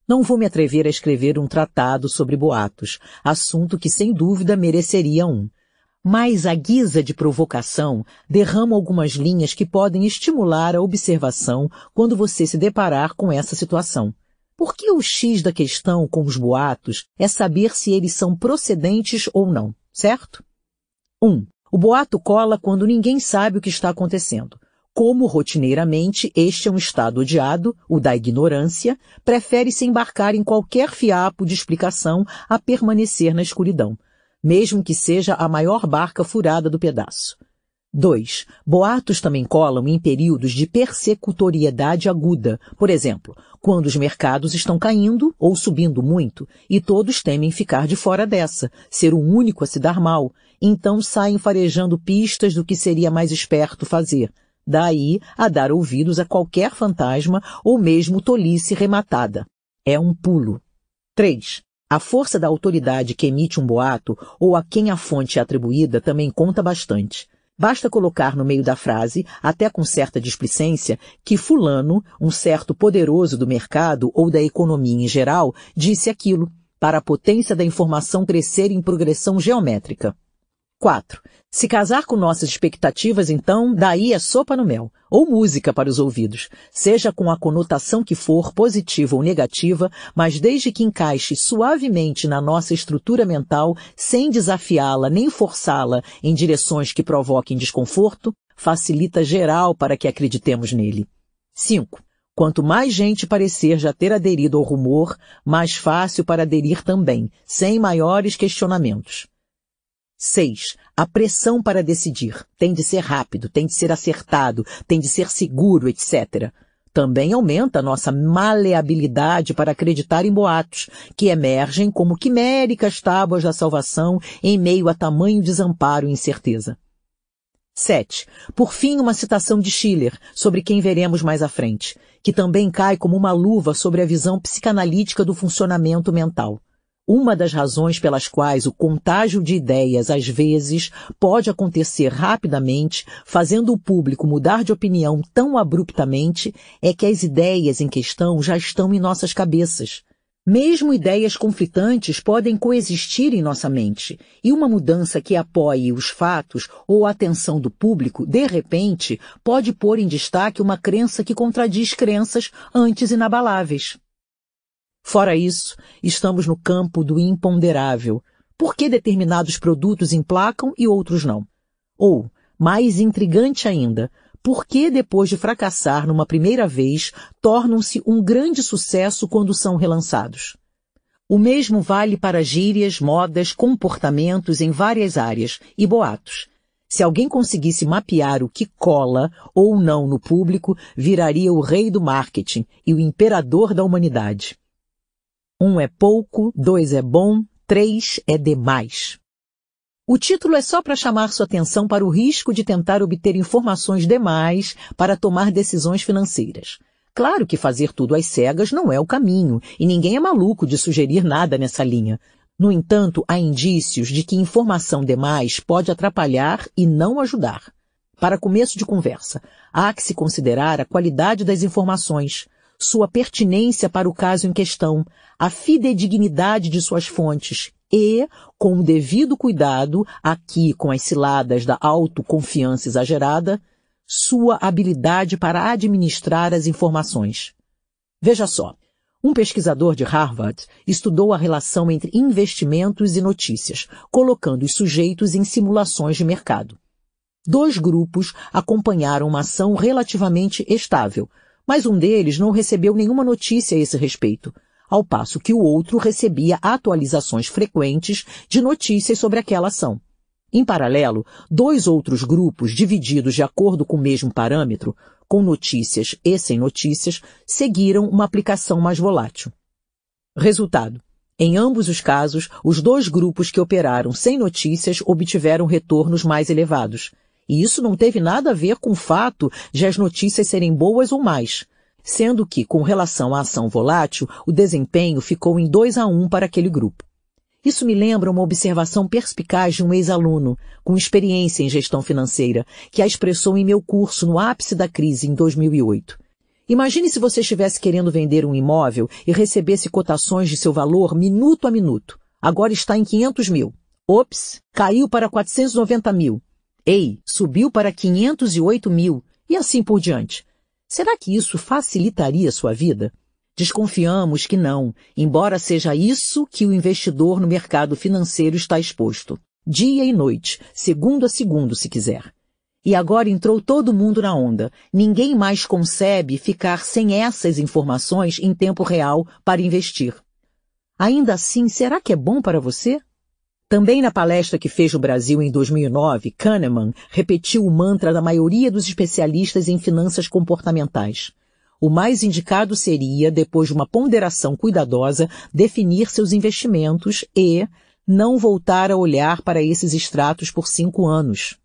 Não vou me atrever a escrever um tratado sobre boatos, assunto que sem dúvida mereceria um. Mas a guisa de provocação derrama algumas linhas que podem estimular a observação quando você se deparar com essa situação. Por que o X da questão com os boatos é saber se eles são procedentes ou não, certo? 1. Um, o boato cola quando ninguém sabe o que está acontecendo. Como rotineiramente este é um estado odiado, o da ignorância, prefere-se embarcar em qualquer fiapo de explicação a permanecer na escuridão, mesmo que seja a maior barca furada do pedaço. 2. Boatos também colam em períodos de persecutoriedade aguda, por exemplo, quando os mercados estão caindo ou subindo muito e todos temem ficar de fora dessa, ser o único a se dar mal, então saem farejando pistas do que seria mais esperto fazer. Daí a dar ouvidos a qualquer fantasma ou mesmo tolice rematada. É um pulo. 3. A força da autoridade que emite um boato ou a quem a fonte é atribuída também conta bastante. Basta colocar no meio da frase, até com certa displicência, que fulano, um certo poderoso do mercado ou da economia em geral, disse aquilo, para a potência da informação crescer em progressão geométrica. 4. Se casar com nossas expectativas, então, daí é sopa no mel, ou música para os ouvidos, seja com a conotação que for, positiva ou negativa, mas desde que encaixe suavemente na nossa estrutura mental, sem desafiá-la nem forçá-la em direções que provoquem desconforto, facilita geral para que acreditemos nele. 5. Quanto mais gente parecer já ter aderido ao rumor, mais fácil para aderir também, sem maiores questionamentos. 6. A pressão para decidir tem de ser rápido, tem de ser acertado, tem de ser seguro, etc. Também aumenta a nossa maleabilidade para acreditar em boatos, que emergem como quiméricas tábuas da salvação em meio a tamanho desamparo e incerteza. 7. Por fim, uma citação de Schiller, sobre quem veremos mais à frente, que também cai como uma luva sobre a visão psicanalítica do funcionamento mental. Uma das razões pelas quais o contágio de ideias às vezes pode acontecer rapidamente, fazendo o público mudar de opinião tão abruptamente, é que as ideias em questão já estão em nossas cabeças. Mesmo ideias conflitantes podem coexistir em nossa mente, e uma mudança que apoie os fatos ou a atenção do público, de repente, pode pôr em destaque uma crença que contradiz crenças antes inabaláveis. Fora isso, estamos no campo do imponderável. Por que determinados produtos emplacam e outros não? Ou, mais intrigante ainda, por que depois de fracassar numa primeira vez, tornam-se um grande sucesso quando são relançados. O mesmo vale para gírias, modas, comportamentos em várias áreas e boatos. Se alguém conseguisse mapear o que cola ou não no público, viraria o rei do marketing e o imperador da humanidade. Um é pouco, dois é bom, três é demais. O título é só para chamar sua atenção para o risco de tentar obter informações demais para tomar decisões financeiras. Claro que fazer tudo às cegas não é o caminho, e ninguém é maluco de sugerir nada nessa linha. No entanto, há indícios de que informação demais pode atrapalhar e não ajudar. Para começo de conversa, há que se considerar a qualidade das informações, sua pertinência para o caso em questão, a fidedignidade de suas fontes e, com o devido cuidado, aqui com as ciladas da autoconfiança exagerada, sua habilidade para administrar as informações. Veja só, um pesquisador de Harvard estudou a relação entre investimentos e notícias, colocando os sujeitos em simulações de mercado. Dois grupos acompanharam uma ação relativamente estável, mas um deles não recebeu nenhuma notícia a esse respeito, ao passo que o outro recebia atualizações frequentes de notícias sobre aquela ação. Em paralelo, dois outros grupos, divididos de acordo com o mesmo parâmetro, com notícias e sem notícias, seguiram uma aplicação mais volátil. Resultado. Em ambos os casos, os dois grupos que operaram sem notícias obtiveram retornos mais elevados. E isso não teve nada a ver com o fato de as notícias serem boas ou mais, sendo que, com relação à ação volátil, o desempenho ficou em 2 a 1 para aquele grupo. Isso me lembra uma observação perspicaz de um ex-aluno, com experiência em gestão financeira, que a expressou em meu curso no ápice da crise em 2008. Imagine se você estivesse querendo vender um imóvel e recebesse cotações de seu valor minuto a minuto. Agora está em 500 mil. Ops, caiu para 490 mil. Ei, subiu para 508 mil. E assim por diante. Será que isso facilitaria sua vida? Desconfiamos que não, embora seja isso que o investidor no mercado financeiro está exposto. Dia e noite, segundo a segundo, se quiser. E agora entrou todo mundo na onda. Ninguém mais concebe ficar sem essas informações em tempo real para investir. Ainda assim, será que é bom para você? Também na palestra que fez no Brasil em 2009, Kahneman repetiu o mantra da maioria dos especialistas em finanças comportamentais. O mais indicado seria, depois de uma ponderação cuidadosa, definir seus investimentos e não voltar a olhar para esses extratos por cinco anos.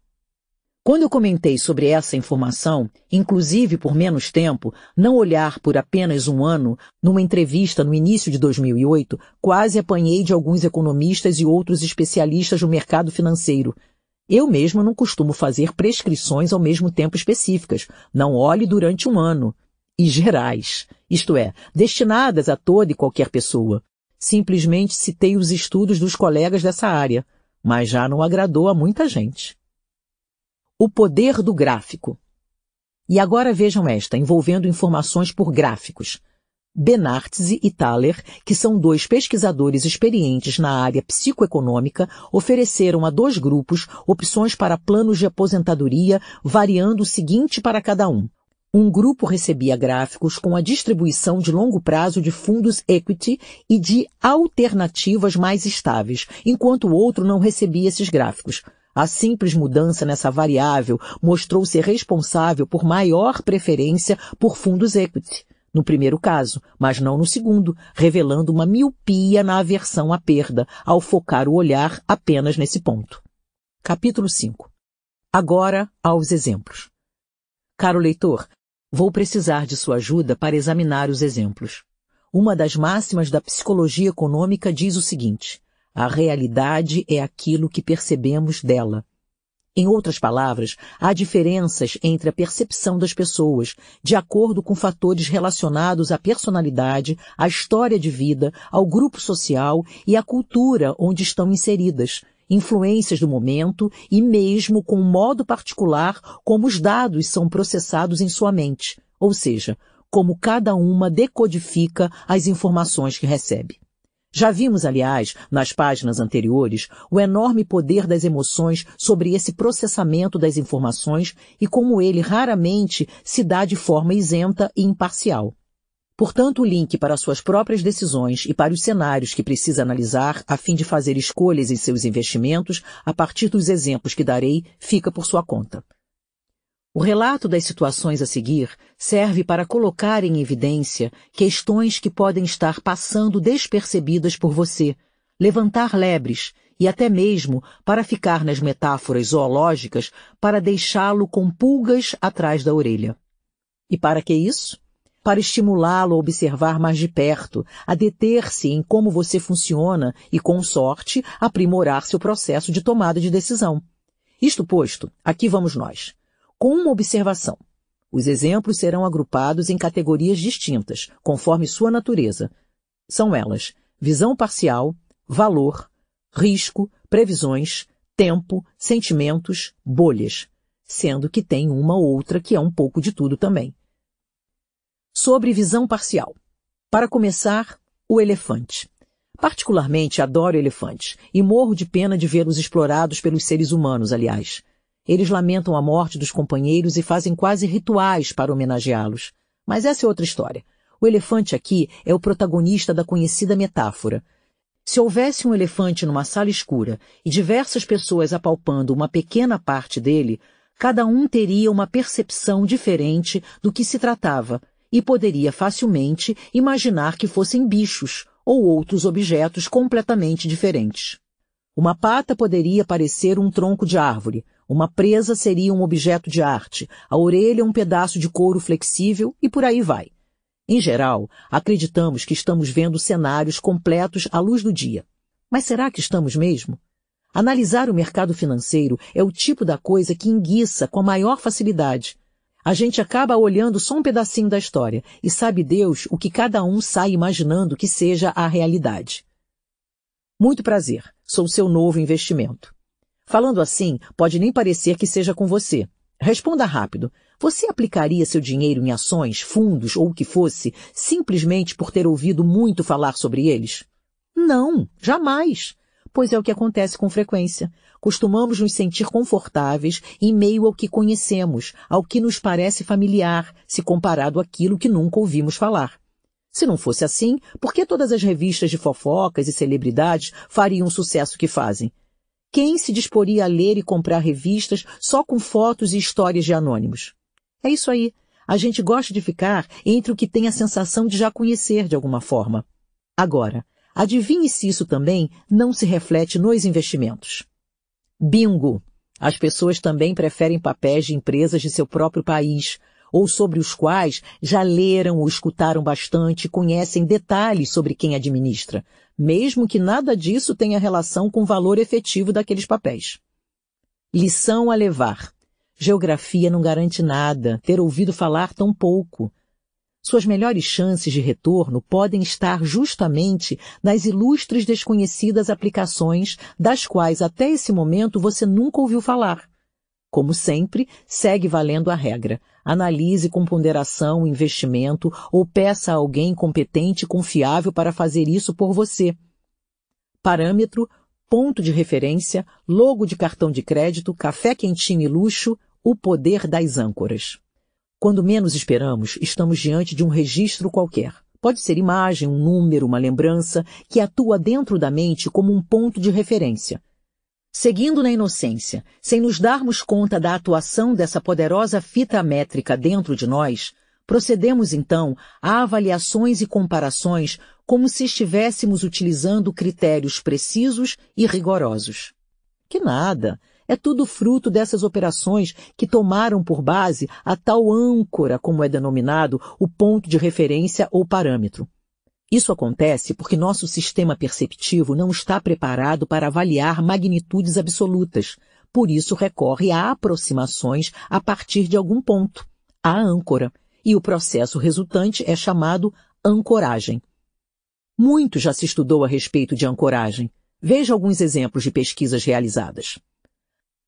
Quando eu comentei sobre essa informação, inclusive por menos tempo, não olhar por apenas um ano, numa entrevista no início de 2008, quase apanhei de alguns economistas e outros especialistas no mercado financeiro. Eu mesmo não costumo fazer prescrições ao mesmo tempo específicas. Não olhe durante um ano. E gerais, isto é, destinadas a toda e qualquer pessoa. Simplesmente citei os estudos dos colegas dessa área, mas já não agradou a muita gente. O poder do gráfico. E agora vejam esta, envolvendo informações por gráficos. Benartzi e Thaler, que são dois pesquisadores experientes na área psicoeconômica, ofereceram a dois grupos opções para planos de aposentadoria, variando o seguinte para cada um. Um grupo recebia gráficos com a distribuição de longo prazo de fundos equity e de alternativas mais estáveis, enquanto o outro não recebia esses gráficos. A simples mudança nessa variável mostrou ser responsável por maior preferência por fundos equity, no primeiro caso, mas não no segundo, revelando uma miopia na aversão à perda, ao focar o olhar apenas nesse ponto. Capítulo 5. Agora aos exemplos. Caro leitor, vou precisar de sua ajuda para examinar os exemplos. Uma das máximas da psicologia econômica diz o seguinte: a realidade é aquilo que percebemos dela. Em outras palavras, há diferenças entre a percepção das pessoas, de acordo com fatores relacionados à personalidade, à história de vida, ao grupo social e à cultura onde estão inseridas, influências do momento e mesmo com o modo particular como os dados são processados em sua mente, ou seja, como cada uma decodifica as informações que recebe. Já vimos, aliás, nas páginas anteriores, o enorme poder das emoções sobre esse processamento das informações e como ele raramente se dá de forma isenta e imparcial. Portanto, o link para suas próprias decisões e para os cenários que precisa analisar a fim de fazer escolhas em seus investimentos a partir dos exemplos que darei fica por sua conta. O relato das situações a seguir serve para colocar em evidência questões que podem estar passando despercebidas por você, levantar lebres e até mesmo para ficar nas metáforas zoológicas para deixá-lo com pulgas atrás da orelha. E para que isso? Para estimulá-lo a observar mais de perto, a deter-se em como você funciona e, com sorte, aprimorar seu processo de tomada de decisão. Isto posto, aqui vamos nós com uma observação. Os exemplos serão agrupados em categorias distintas, conforme sua natureza. São elas visão parcial, valor, risco, previsões, tempo, sentimentos, bolhas, sendo que tem uma outra que é um pouco de tudo também. Sobre visão parcial. Para começar, o elefante. Particularmente adoro elefantes e morro de pena de vê-los explorados pelos seres humanos, aliás. Eles lamentam a morte dos companheiros e fazem quase rituais para homenageá-los. Mas essa é outra história. O elefante aqui é o protagonista da conhecida metáfora. Se houvesse um elefante numa sala escura e diversas pessoas apalpando uma pequena parte dele, cada um teria uma percepção diferente do que se tratava e poderia facilmente imaginar que fossem bichos ou outros objetos completamente diferentes. Uma pata poderia parecer um tronco de árvore, uma presa seria um objeto de arte, a orelha um pedaço de couro flexível e por aí vai. Em geral, acreditamos que estamos vendo cenários completos à luz do dia. Mas será que estamos mesmo? Analisar o mercado financeiro é o tipo da coisa que enguiça com a maior facilidade. A gente acaba olhando só um pedacinho da história e sabe Deus o que cada um sai imaginando que seja a realidade. Muito prazer, sou seu novo investimento. Falando assim, pode nem parecer que seja com você. Responda rápido. Você aplicaria seu dinheiro em ações, fundos ou o que fosse, simplesmente por ter ouvido muito falar sobre eles? Não, jamais. Pois é o que acontece com frequência. Costumamos nos sentir confortáveis em meio ao que conhecemos, ao que nos parece familiar, se comparado àquilo que nunca ouvimos falar. Se não fosse assim, por que todas as revistas de fofocas e celebridades fariam o sucesso que fazem? Quem se disporia a ler e comprar revistas só com fotos e histórias de anônimos? É isso aí. A gente gosta de ficar entre o que tem a sensação de já conhecer de alguma forma. Agora, adivinhe se isso também não se reflete nos investimentos. Bingo! As pessoas também preferem papéis de empresas de seu próprio país, ou sobre os quais já leram ou escutaram bastante e conhecem detalhes sobre quem administra, mesmo que nada disso tenha relação com o valor efetivo daqueles papéis. Lição a levar. Geografia não garante nada, ter ouvido falar tão pouco. Suas melhores chances de retorno podem estar justamente nas ilustres desconhecidas aplicações das quais até esse momento você nunca ouviu falar. Como sempre, segue valendo a regra. Analise com ponderação o investimento ou peça a alguém competente e confiável para fazer isso por você. Parâmetro, ponto de referência, logo de cartão de crédito, café quentinho e luxo, o poder das âncoras. Quando menos esperamos, estamos diante de um registro qualquer. Pode ser imagem, um número, uma lembrança, que atua dentro da mente como um ponto de referência. Seguindo na inocência, sem nos darmos conta da atuação dessa poderosa fita métrica dentro de nós, procedemos então a avaliações e comparações como se estivéssemos utilizando critérios precisos e rigorosos. Que nada! É tudo fruto dessas operações que tomaram por base a tal âncora, como é denominado, o ponto de referência ou parâmetro. Isso acontece porque nosso sistema perceptivo não está preparado para avaliar magnitudes absolutas, por isso recorre a aproximações a partir de algum ponto, a âncora, e o processo resultante é chamado ancoragem. Muito já se estudou a respeito de ancoragem. Veja alguns exemplos de pesquisas realizadas.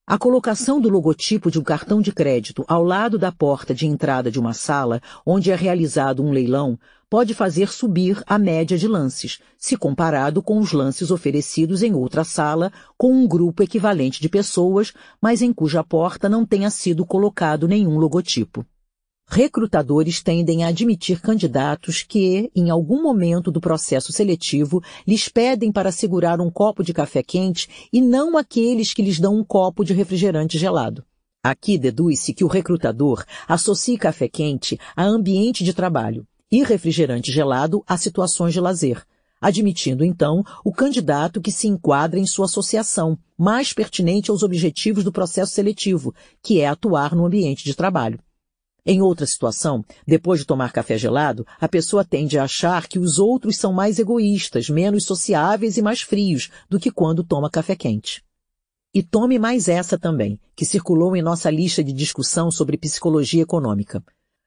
A colocação do logotipo de um cartão de crédito ao lado da porta de entrada de uma sala, onde é realizado um leilão, pode fazer subir a média de lances, se comparado com os lances oferecidos em outra sala, com um grupo equivalente de pessoas, mas em cuja porta não tenha sido colocado nenhum logotipo. Recrutadores tendem a admitir candidatos que, em algum momento do processo seletivo, lhes pedem para segurar um copo de café quente e não aqueles que lhes dão um copo de refrigerante gelado. Aqui deduz-se que o recrutador associa café quente a ambiente de trabalho e refrigerante gelado a situações de lazer, admitindo então o candidato que se enquadra em sua associação, mais pertinente aos objetivos do processo seletivo, que é atuar no ambiente de trabalho. Em outra situação, depois de tomar café gelado, a pessoa tende a achar que os outros são mais egoístas, menos sociáveis e mais frios do que quando toma café quente. E tome mais essa também, que circulou em nossa lista de discussão sobre psicologia econômica.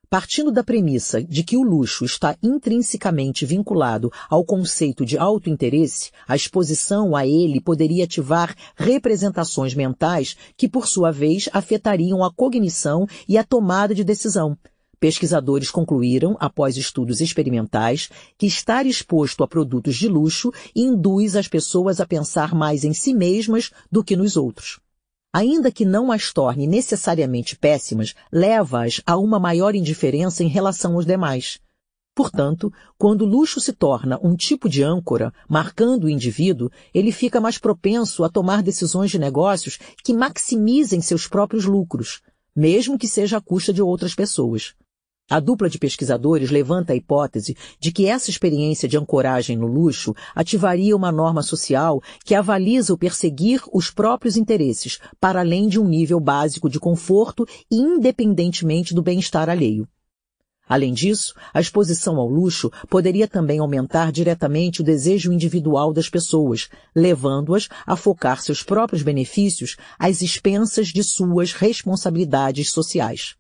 Partindo da premissa de que o luxo está intrinsecamente vinculado ao conceito de autointeresse, a exposição a ele poderia ativar representações mentais que, por sua vez, afetariam a cognição e a tomada de decisão. Pesquisadores concluíram, após estudos experimentais, que estar exposto a produtos de luxo induz as pessoas a pensar mais em si mesmas do que nos outros ainda que não as torne necessariamente péssimas, leva-as a uma maior indiferença em relação aos demais. Portanto, quando o luxo se torna um tipo de âncora, marcando o indivíduo, ele fica mais propenso a tomar decisões de negócios que maximizem seus próprios lucros, mesmo que seja à custa de outras pessoas. A dupla de pesquisadores levanta a hipótese de que essa experiência de ancoragem no luxo ativaria uma norma social que avaliza o perseguir os próprios interesses, para além de um nível básico de conforto e independentemente do bem-estar alheio. Além disso, a exposição ao luxo poderia também aumentar diretamente o desejo individual das pessoas, levando-as a focar seus próprios benefícios às expensas de suas responsabilidades sociais.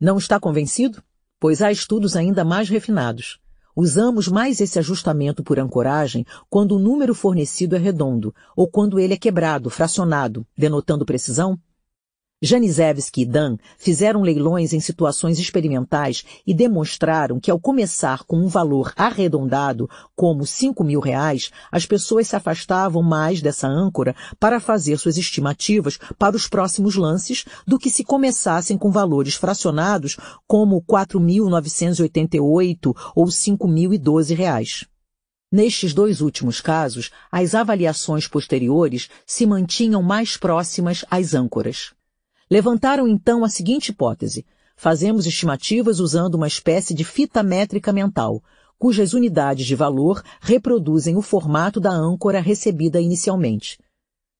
Não está convencido? Pois há estudos ainda mais refinados. Usamos mais esse ajustamento por ancoragem quando o número fornecido é redondo ou quando ele é quebrado, fracionado, denotando precisão? Janisevski e Dan fizeram leilões em situações experimentais e demonstraram que ao começar com um valor arredondado, como 5 mil reais, as pessoas se afastavam mais dessa âncora para fazer suas estimativas para os próximos lances do que se começassem com valores fracionados como 4.988 ou 5.012 reais. Nestes dois últimos casos, as avaliações posteriores se mantinham mais próximas às âncoras. Levantaram então a seguinte hipótese. Fazemos estimativas usando uma espécie de fita métrica mental, cujas unidades de valor reproduzem o formato da âncora recebida inicialmente.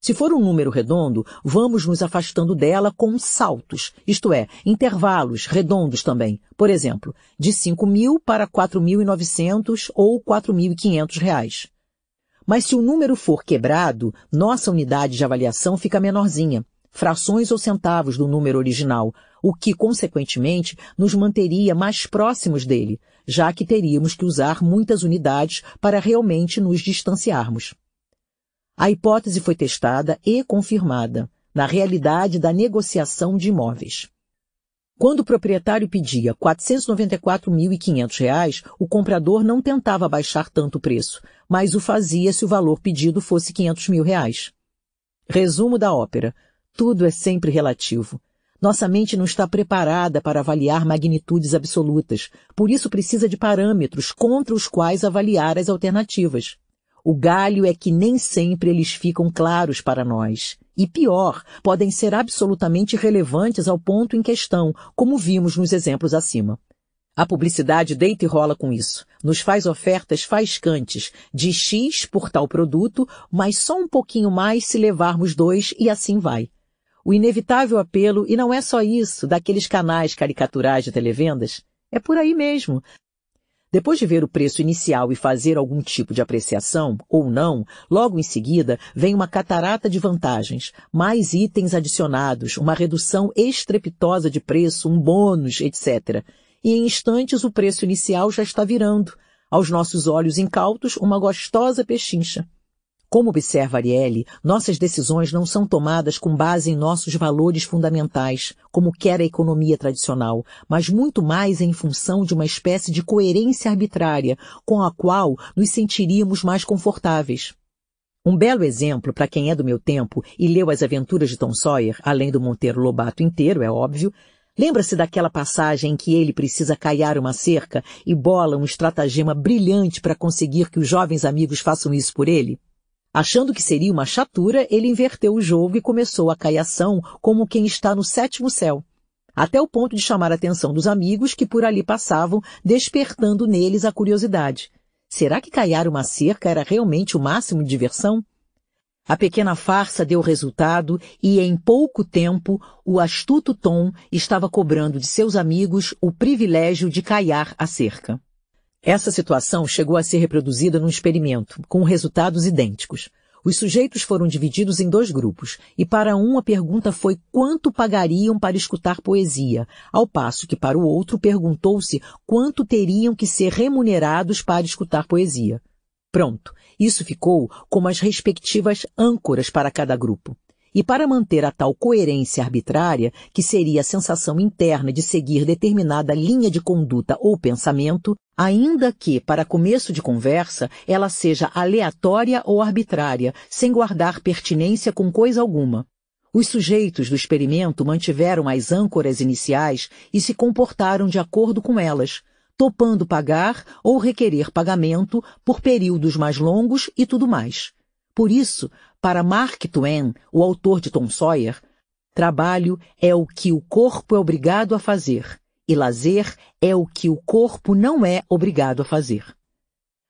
Se for um número redondo, vamos nos afastando dela com saltos, isto é, intervalos redondos também. Por exemplo, de 5 mil para 4.900 ou 4.500 reais. Mas se o número for quebrado, nossa unidade de avaliação fica menorzinha frações ou centavos do número original, o que, consequentemente, nos manteria mais próximos dele, já que teríamos que usar muitas unidades para realmente nos distanciarmos. A hipótese foi testada e confirmada na realidade da negociação de imóveis. Quando o proprietário pedia R$ 494.500, o comprador não tentava baixar tanto o preço, mas o fazia se o valor pedido fosse 500 mil reais. Resumo da ópera. Tudo é sempre relativo. Nossa mente não está preparada para avaliar magnitudes absolutas, por isso precisa de parâmetros contra os quais avaliar as alternativas. O galho é que nem sempre eles ficam claros para nós. E pior, podem ser absolutamente relevantes ao ponto em questão, como vimos nos exemplos acima. A publicidade deita e rola com isso. Nos faz ofertas faiscantes de X por tal produto, mas só um pouquinho mais se levarmos dois e assim vai o inevitável apelo, e não é só isso, daqueles canais caricaturais de televendas, é por aí mesmo. Depois de ver o preço inicial e fazer algum tipo de apreciação, ou não, logo em seguida vem uma catarata de vantagens, mais itens adicionados, uma redução estrepitosa de preço, um bônus, etc. E em instantes o preço inicial já está virando, aos nossos olhos incautos, uma gostosa pechincha. Como observa Ariely, nossas decisões não são tomadas com base em nossos valores fundamentais, como quer a economia tradicional, mas muito mais em função de uma espécie de coerência arbitrária com a qual nos sentiríamos mais confortáveis. Um belo exemplo para quem é do meu tempo e leu as aventuras de Tom Sawyer, além do Monteiro Lobato inteiro, é óbvio, Lembra-se daquela passagem em que ele precisa caiar uma cerca e bola um estratagema brilhante para conseguir que os jovens amigos façam isso por ele? Achando que seria uma chatura, ele inverteu o jogo e começou a caiação como quem está no sétimo céu, até o ponto de chamar a atenção dos amigos que por ali passavam, despertando neles a curiosidade. Será que caiar uma cerca era realmente o máximo de diversão? A pequena farsa deu resultado e, em pouco tempo, o astuto Tom estava cobrando de seus amigos o privilégio de caiar a cerca. Essa situação chegou a ser reproduzida num experimento, com resultados idênticos. Os sujeitos foram divididos em dois grupos, e para um a pergunta foi quanto pagariam para escutar poesia, ao passo que para o outro perguntou-se quanto teriam que ser remunerados para escutar poesia. Pronto, isso ficou como as respectivas âncoras para cada grupo. E para manter a tal coerência arbitrária, que seria a sensação interna de seguir determinada linha de conduta ou pensamento, ainda que, para começo de conversa, ela seja aleatória ou arbitrária, sem guardar pertinência com coisa alguma. Os sujeitos do experimento mantiveram as âncoras iniciais e se comportaram de acordo com elas, topando pagar ou requerer pagamento por períodos mais longos e tudo mais. Por isso, para Mark Twain, o autor de Tom Sawyer, trabalho é o que o corpo é obrigado a fazer e lazer é o que o corpo não é obrigado a fazer.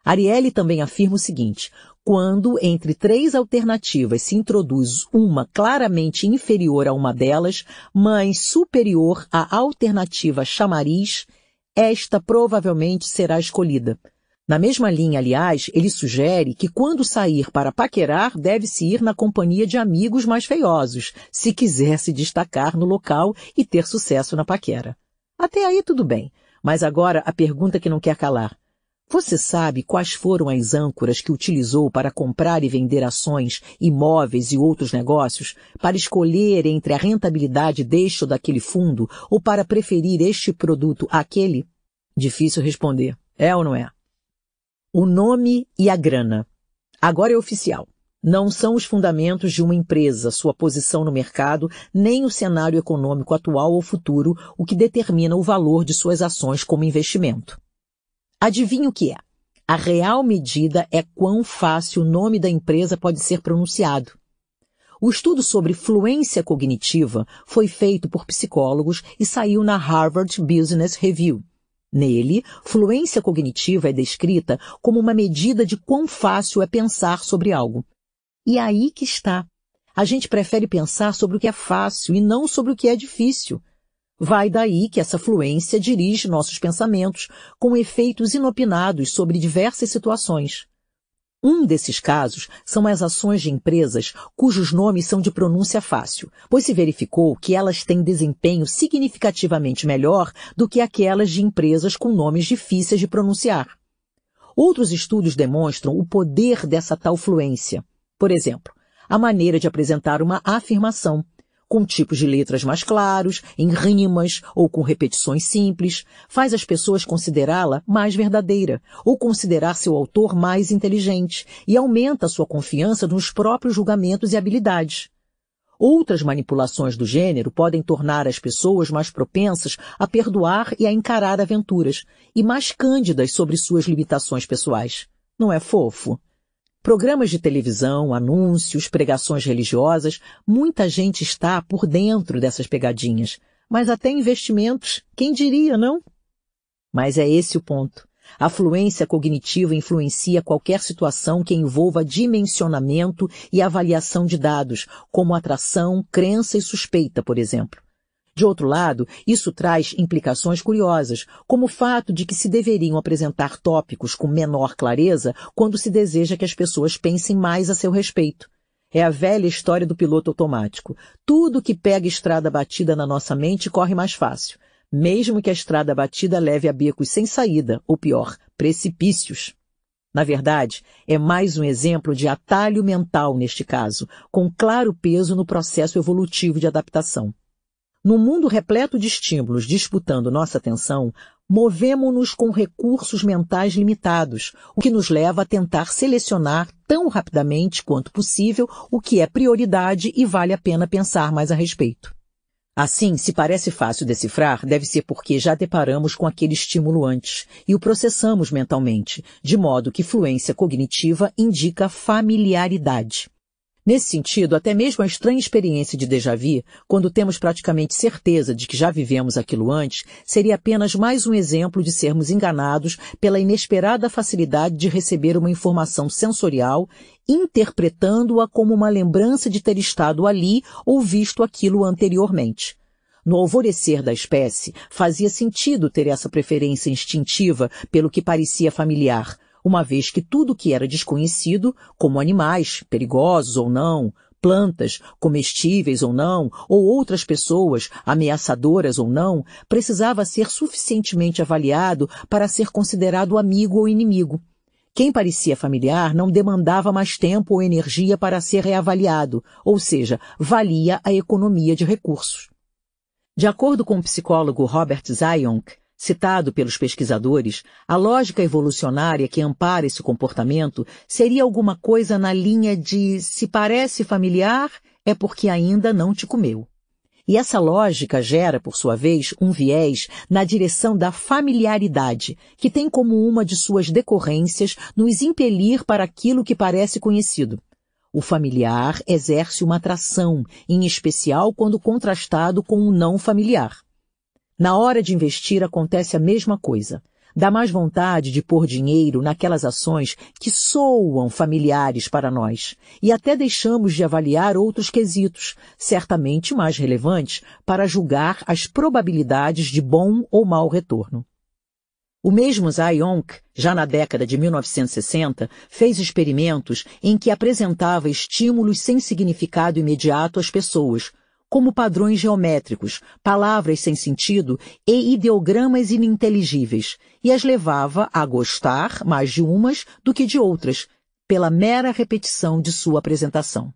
Ariely também afirma o seguinte, quando entre três alternativas se introduz uma claramente inferior a uma delas, mas superior à alternativa chamariz, esta provavelmente será escolhida. Na mesma linha, aliás, ele sugere que quando sair para paquerar, deve-se ir na companhia de amigos mais feiosos, se quiser se destacar no local e ter sucesso na paquera. Até aí tudo bem, mas agora a pergunta que não quer calar. Você sabe quais foram as âncoras que utilizou para comprar e vender ações, imóveis e outros negócios, para escolher entre a rentabilidade deste ou daquele fundo, ou para preferir este produto àquele? Difícil responder. É ou não é? O nome e a grana. Agora é oficial. Não são os fundamentos de uma empresa, sua posição no mercado, nem o cenário econômico atual ou futuro o que determina o valor de suas ações como investimento. Adivinha o que é? A real medida é quão fácil o nome da empresa pode ser pronunciado. O estudo sobre fluência cognitiva foi feito por psicólogos e saiu na Harvard Business Review. Nele, fluência cognitiva é descrita como uma medida de quão fácil é pensar sobre algo. E aí que está. A gente prefere pensar sobre o que é fácil e não sobre o que é difícil. Vai daí que essa fluência dirige nossos pensamentos com efeitos inopinados sobre diversas situações. Um desses casos são as ações de empresas cujos nomes são de pronúncia fácil, pois se verificou que elas têm desempenho significativamente melhor do que aquelas de empresas com nomes difíceis de pronunciar. Outros estudos demonstram o poder dessa tal fluência. Por exemplo, a maneira de apresentar uma afirmação, com tipos de letras mais claros, em rimas ou com repetições simples, faz as pessoas considerá-la mais verdadeira ou considerar seu autor mais inteligente e aumenta sua confiança nos próprios julgamentos e habilidades. Outras manipulações do gênero podem tornar as pessoas mais propensas a perdoar e a encarar aventuras, e mais cândidas sobre suas limitações pessoais. Não é fofo? Programas de televisão, anúncios, pregações religiosas, muita gente está por dentro dessas pegadinhas. Mas até investimentos, quem diria, não? Mas é esse o ponto. A fluência cognitiva influencia qualquer situação que envolva dimensionamento e avaliação de dados, como atração, crença e suspeita, por exemplo. De outro lado, isso traz implicações curiosas, como o fato de que se deveriam apresentar tópicos com menor clareza quando se deseja que as pessoas pensem mais a seu respeito. É a velha história do piloto automático. Tudo que pega estrada batida na nossa mente corre mais fácil, mesmo que a estrada batida leve a becos sem saída, ou pior, precipícios. Na verdade, é mais um exemplo de atalho mental neste caso, com claro peso no processo evolutivo de adaptação. No mundo repleto de estímulos disputando nossa atenção, movemos-nos com recursos mentais limitados, o que nos leva a tentar selecionar tão rapidamente quanto possível o que é prioridade e vale a pena pensar mais a respeito. Assim, se parece fácil decifrar, deve ser porque já deparamos com aquele estímulo antes e o processamos mentalmente, de modo que fluência cognitiva indica familiaridade. Nesse sentido, até mesmo a estranha experiência de déjà vu, quando temos praticamente certeza de que já vivemos aquilo antes, seria apenas mais um exemplo de sermos enganados pela inesperada facilidade de receber uma informação sensorial, interpretando-a como uma lembrança de ter estado ali ou visto aquilo anteriormente. No alvorecer da espécie, fazia sentido ter essa preferência instintiva pelo que parecia familiar, uma vez que tudo que era desconhecido, como animais, perigosos ou não, plantas, comestíveis ou não, ou outras pessoas, ameaçadoras ou não, precisava ser suficientemente avaliado para ser considerado amigo ou inimigo. Quem parecia familiar não demandava mais tempo ou energia para ser reavaliado, ou seja, valia a economia de recursos. De acordo com o psicólogo Robert Zionk, citado pelos pesquisadores, a lógica evolucionária que ampara esse comportamento seria alguma coisa na linha de se parece familiar é porque ainda não te comeu. E essa lógica gera, por sua vez, um viés na direção da familiaridade, que tem como uma de suas decorrências nos impelir para aquilo que parece conhecido. O familiar exerce uma atração, em especial quando contrastado com o não familiar. Na hora de investir acontece a mesma coisa. Dá mais vontade de pôr dinheiro naquelas ações que soam familiares para nós e até deixamos de avaliar outros quesitos, certamente mais relevantes, para julgar as probabilidades de bom ou mau retorno. O mesmo Zayonk, já na década de 1960, fez experimentos em que apresentava estímulos sem significado imediato às pessoas, como padrões geométricos, palavras sem sentido e ideogramas ininteligíveis, e as levava a gostar mais de umas do que de outras, pela mera repetição de sua apresentação.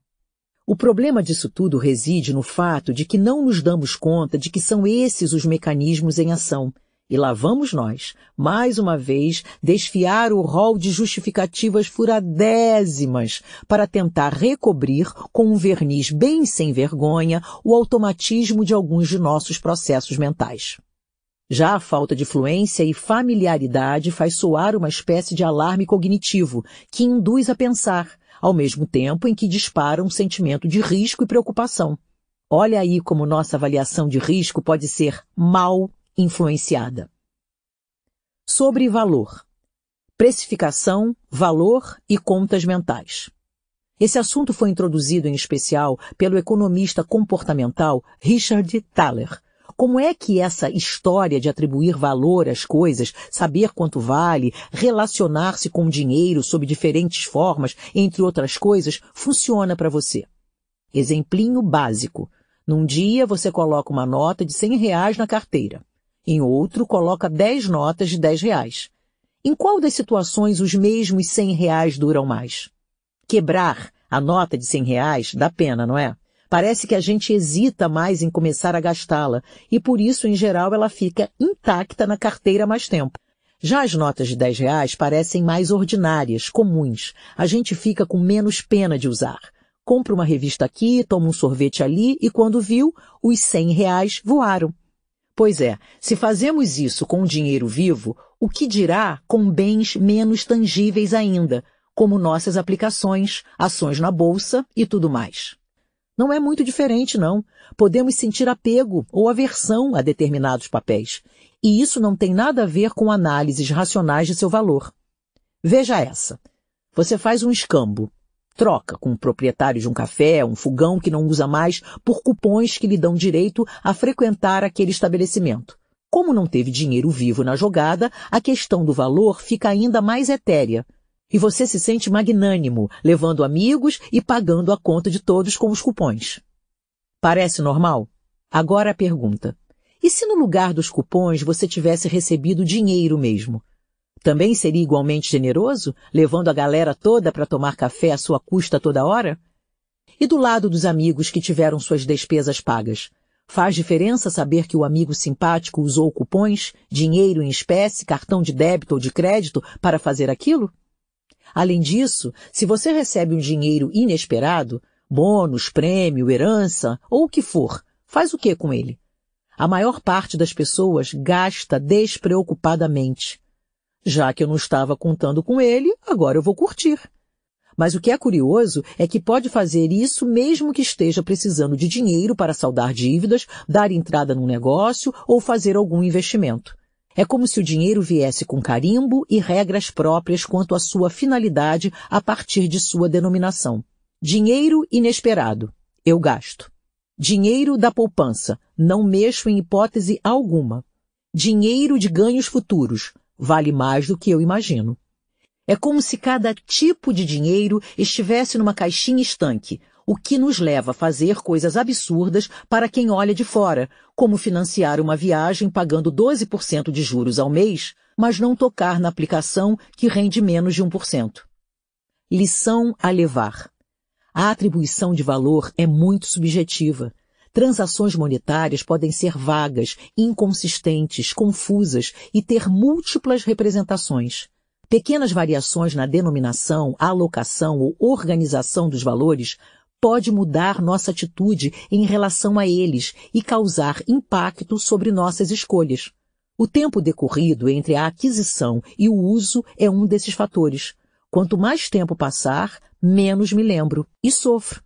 O problema disso tudo reside no fato de que não nos damos conta de que são esses os mecanismos em ação, e lá vamos nós, mais uma vez, desfiar o rol de justificativas furadésimas para tentar recobrir com um verniz bem sem vergonha o automatismo de alguns de nossos processos mentais. Já a falta de fluência e familiaridade faz soar uma espécie de alarme cognitivo que induz a pensar, ao mesmo tempo em que dispara um sentimento de risco e preocupação. Olha aí como nossa avaliação de risco pode ser mal influenciada. Sobre valor. Precificação, valor e contas mentais. Esse assunto foi introduzido em especial pelo economista comportamental Richard Thaler. Como é que essa história de atribuir valor às coisas, saber quanto vale, relacionar-se com o dinheiro sob diferentes formas, entre outras coisas, funciona para você? Exemplinho básico. Num dia você coloca uma nota de 100 reais na carteira. Em outro, coloca 10 notas de 10 reais. Em qual das situações os mesmos 100 reais duram mais? Quebrar a nota de 100 reais dá pena, não é? Parece que a gente hesita mais em começar a gastá-la e por isso, em geral, ela fica intacta na carteira mais tempo. Já as notas de 10 reais parecem mais ordinárias, comuns. A gente fica com menos pena de usar. Compra uma revista aqui, toma um sorvete ali e quando viu, os 100 reais voaram. Pois é, se fazemos isso com dinheiro vivo, o que dirá com bens menos tangíveis ainda, como nossas aplicações, ações na bolsa e tudo mais? Não é muito diferente, não. Podemos sentir apego ou aversão a determinados papéis. E isso não tem nada a ver com análises racionais de seu valor. Veja essa. Você faz um escambo Troca com o proprietário de um café, um fogão que não usa mais, por cupons que lhe dão direito a frequentar aquele estabelecimento. Como não teve dinheiro vivo na jogada, a questão do valor fica ainda mais etérea. E você se sente magnânimo, levando amigos e pagando a conta de todos com os cupons. Parece normal? Agora a pergunta. E se no lugar dos cupons você tivesse recebido dinheiro mesmo? Também seria igualmente generoso, levando a galera toda para tomar café à sua custa toda hora? E do lado dos amigos que tiveram suas despesas pagas? Faz diferença saber que o amigo simpático usou cupons, dinheiro em espécie, cartão de débito ou de crédito para fazer aquilo? Além disso, se você recebe um dinheiro inesperado, bônus, prêmio, herança ou o que for, faz o que com ele? A maior parte das pessoas gasta despreocupadamente. Já que eu não estava contando com ele, agora eu vou curtir. Mas o que é curioso é que pode fazer isso mesmo que esteja precisando de dinheiro para saldar dívidas, dar entrada num negócio ou fazer algum investimento. É como se o dinheiro viesse com carimbo e regras próprias quanto à sua finalidade a partir de sua denominação. Dinheiro inesperado. Eu gasto. Dinheiro da poupança. Não mexo em hipótese alguma. Dinheiro de ganhos futuros. Vale mais do que eu imagino. É como se cada tipo de dinheiro estivesse numa caixinha estanque, o que nos leva a fazer coisas absurdas para quem olha de fora, como financiar uma viagem pagando 12% de juros ao mês, mas não tocar na aplicação que rende menos de 1%. Lição a levar. A atribuição de valor é muito subjetiva. Transações monetárias podem ser vagas, inconsistentes, confusas e ter múltiplas representações. Pequenas variações na denominação, alocação ou organização dos valores pode mudar nossa atitude em relação a eles e causar impacto sobre nossas escolhas. O tempo decorrido entre a aquisição e o uso é um desses fatores. Quanto mais tempo passar, menos me lembro e sofro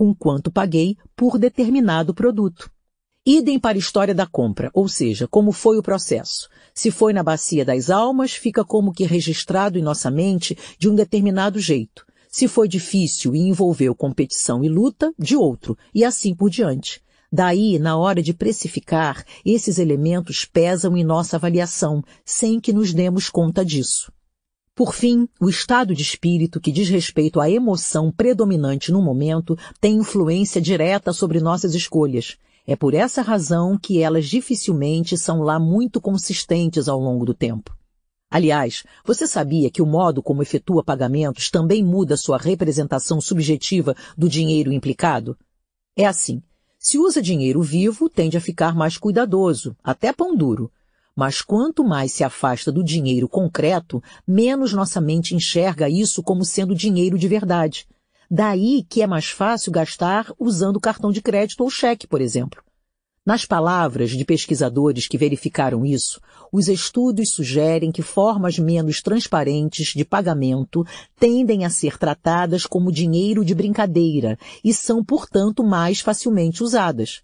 com quanto paguei por determinado produto. Idem para a história da compra, ou seja, como foi o processo. Se foi na bacia das almas, fica como que registrado em nossa mente de um determinado jeito. Se foi difícil e envolveu competição e luta, de outro, e assim por diante. Daí, na hora de precificar, esses elementos pesam em nossa avaliação, sem que nos demos conta disso. Por fim, o estado de espírito que diz respeito à emoção predominante no momento tem influência direta sobre nossas escolhas. É por essa razão que elas dificilmente são lá muito consistentes ao longo do tempo. Aliás, você sabia que o modo como efetua pagamentos também muda sua representação subjetiva do dinheiro implicado? É assim. Se usa dinheiro vivo, tende a ficar mais cuidadoso, até pão duro. Mas quanto mais se afasta do dinheiro concreto, menos nossa mente enxerga isso como sendo dinheiro de verdade. Daí que é mais fácil gastar usando cartão de crédito ou cheque, por exemplo. Nas palavras de pesquisadores que verificaram isso, os estudos sugerem que formas menos transparentes de pagamento tendem a ser tratadas como dinheiro de brincadeira e são, portanto, mais facilmente usadas.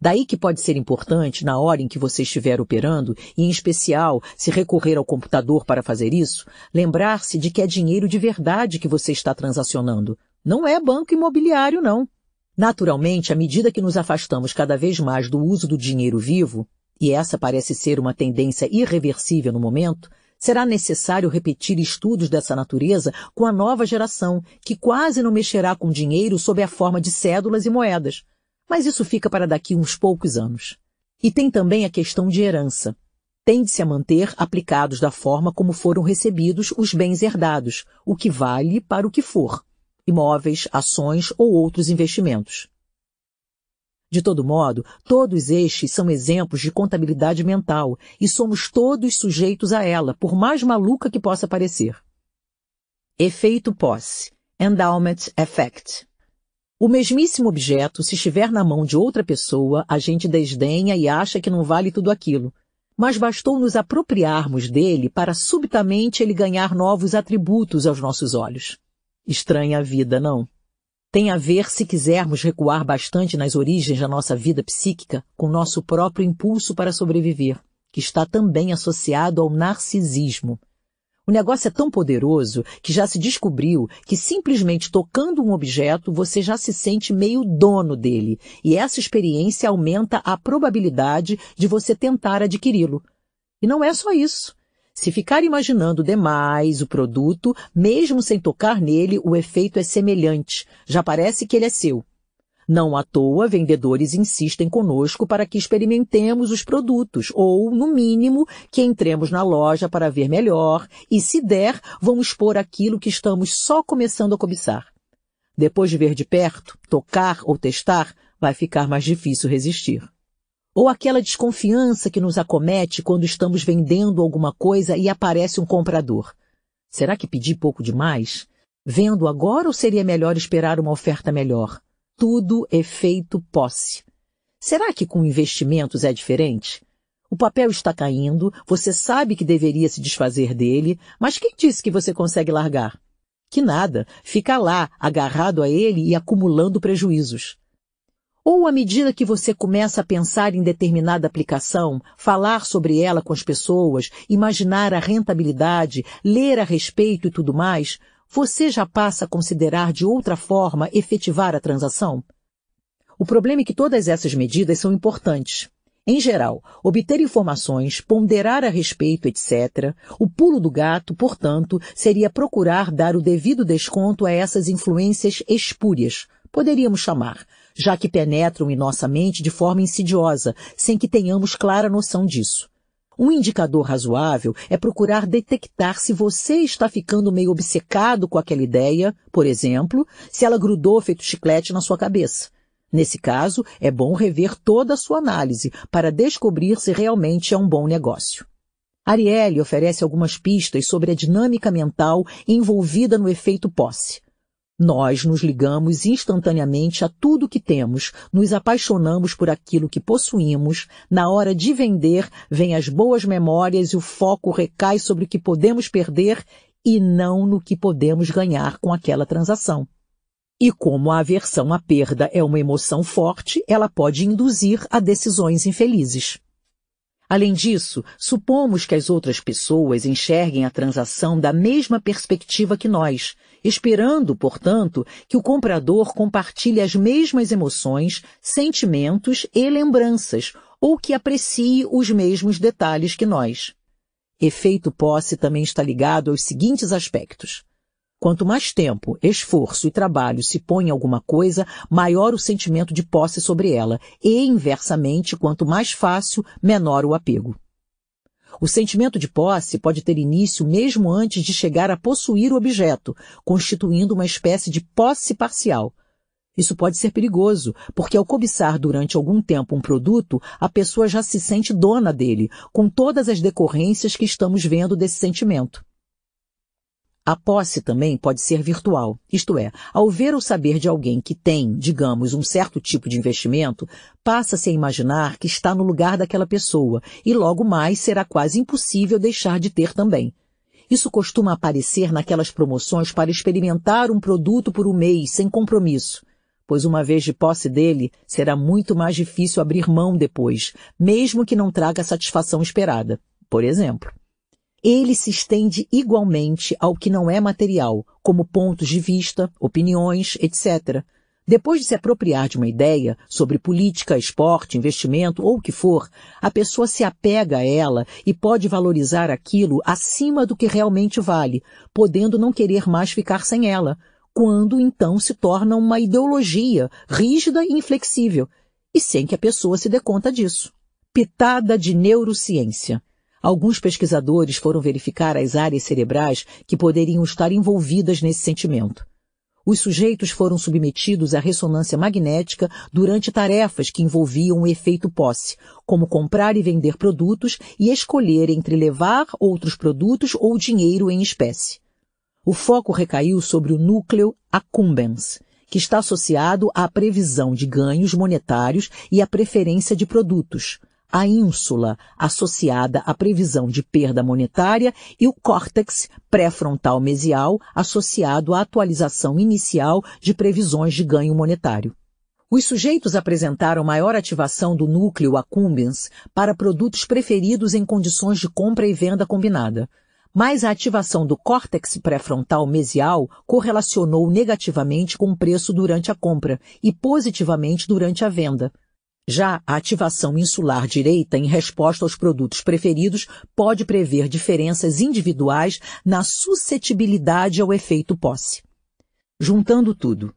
Daí que pode ser importante, na hora em que você estiver operando, e em especial se recorrer ao computador para fazer isso, lembrar-se de que é dinheiro de verdade que você está transacionando, não é banco imobiliário, não. Naturalmente, à medida que nos afastamos cada vez mais do uso do dinheiro vivo, e essa parece ser uma tendência irreversível no momento, será necessário repetir estudos dessa natureza com a nova geração, que quase não mexerá com dinheiro sob a forma de cédulas e moedas. Mas isso fica para daqui uns poucos anos. E tem também a questão de herança. Tende-se a manter aplicados da forma como foram recebidos os bens herdados, o que vale para o que for imóveis, ações ou outros investimentos. De todo modo, todos estes são exemplos de contabilidade mental e somos todos sujeitos a ela, por mais maluca que possa parecer. Efeito posse. Endowment effect. O mesmíssimo objeto, se estiver na mão de outra pessoa, a gente desdenha e acha que não vale tudo aquilo. Mas bastou nos apropriarmos dele para subitamente ele ganhar novos atributos aos nossos olhos. Estranha a vida, não? Tem a ver, se quisermos recuar bastante nas origens da nossa vida psíquica, com nosso próprio impulso para sobreviver, que está também associado ao narcisismo. O negócio é tão poderoso que já se descobriu que simplesmente tocando um objeto você já se sente meio dono dele, e essa experiência aumenta a probabilidade de você tentar adquiri-lo. E não é só isso. Se ficar imaginando demais o produto, mesmo sem tocar nele, o efeito é semelhante. Já parece que ele é seu. Não à toa, vendedores insistem conosco para que experimentemos os produtos, ou, no mínimo, que entremos na loja para ver melhor e, se der, vamos expor aquilo que estamos só começando a cobiçar. Depois de ver de perto, tocar ou testar, vai ficar mais difícil resistir. Ou aquela desconfiança que nos acomete quando estamos vendendo alguma coisa e aparece um comprador. Será que pedi pouco demais? Vendo agora ou seria melhor esperar uma oferta melhor? Tudo efeito posse. Será que com investimentos é diferente? O papel está caindo, você sabe que deveria se desfazer dele, mas quem disse que você consegue largar? Que nada, fica lá, agarrado a ele e acumulando prejuízos. Ou à medida que você começa a pensar em determinada aplicação, falar sobre ela com as pessoas, imaginar a rentabilidade, ler a respeito e tudo mais, você já passa a considerar de outra forma efetivar a transação? O problema é que todas essas medidas são importantes. Em geral, obter informações, ponderar a respeito, etc. O pulo do gato, portanto, seria procurar dar o devido desconto a essas influências espúrias, poderíamos chamar, já que penetram em nossa mente de forma insidiosa, sem que tenhamos clara noção disso. Um indicador razoável é procurar detectar se você está ficando meio obcecado com aquela ideia, por exemplo, se ela grudou feito chiclete na sua cabeça. Nesse caso, é bom rever toda a sua análise para descobrir se realmente é um bom negócio. Ariely oferece algumas pistas sobre a dinâmica mental envolvida no efeito posse. Nós nos ligamos instantaneamente a tudo que temos, nos apaixonamos por aquilo que possuímos, na hora de vender, vêm as boas memórias e o foco recai sobre o que podemos perder e não no que podemos ganhar com aquela transação. E como a aversão à perda é uma emoção forte, ela pode induzir a decisões infelizes. Além disso, supomos que as outras pessoas enxerguem a transação da mesma perspectiva que nós, esperando, portanto, que o comprador compartilhe as mesmas emoções, sentimentos e lembranças, ou que aprecie os mesmos detalhes que nós. Efeito posse também está ligado aos seguintes aspectos. Quanto mais tempo, esforço e trabalho se põe em alguma coisa, maior o sentimento de posse sobre ela, e, inversamente, quanto mais fácil, menor o apego. O sentimento de posse pode ter início mesmo antes de chegar a possuir o objeto, constituindo uma espécie de posse parcial. Isso pode ser perigoso, porque ao cobiçar durante algum tempo um produto, a pessoa já se sente dona dele, com todas as decorrências que estamos vendo desse sentimento. A posse também pode ser virtual, isto é, ao ver ou saber de alguém que tem, digamos, um certo tipo de investimento, passa-se a imaginar que está no lugar daquela pessoa e logo mais será quase impossível deixar de ter também. Isso costuma aparecer naquelas promoções para experimentar um produto por um mês sem compromisso, pois uma vez de posse dele, será muito mais difícil abrir mão depois, mesmo que não traga a satisfação esperada. Por exemplo ele se estende igualmente ao que não é material, como pontos de vista, opiniões, etc. Depois de se apropriar de uma ideia sobre política, esporte, investimento ou o que for, a pessoa se apega a ela e pode valorizar aquilo acima do que realmente vale, podendo não querer mais ficar sem ela, quando então se torna uma ideologia rígida e inflexível, e sem que a pessoa se dê conta disso. Pitada de neurociência. Alguns pesquisadores foram verificar as áreas cerebrais que poderiam estar envolvidas nesse sentimento. Os sujeitos foram submetidos à ressonância magnética durante tarefas que envolviam o efeito posse, como comprar e vender produtos e escolher entre levar outros produtos ou dinheiro em espécie. O foco recaiu sobre o núcleo accumbens, que está associado à previsão de ganhos monetários e à preferência de produtos, a ínsula, associada à previsão de perda monetária, e o córtex pré-frontal mesial, associado à atualização inicial de previsões de ganho monetário. Os sujeitos apresentaram maior ativação do núcleo accumbens para produtos preferidos em condições de compra e venda combinada, mas a ativação do córtex pré-frontal mesial correlacionou negativamente com o preço durante a compra e positivamente durante a venda, já a ativação insular direita em resposta aos produtos preferidos pode prever diferenças individuais na suscetibilidade ao efeito posse. Juntando tudo,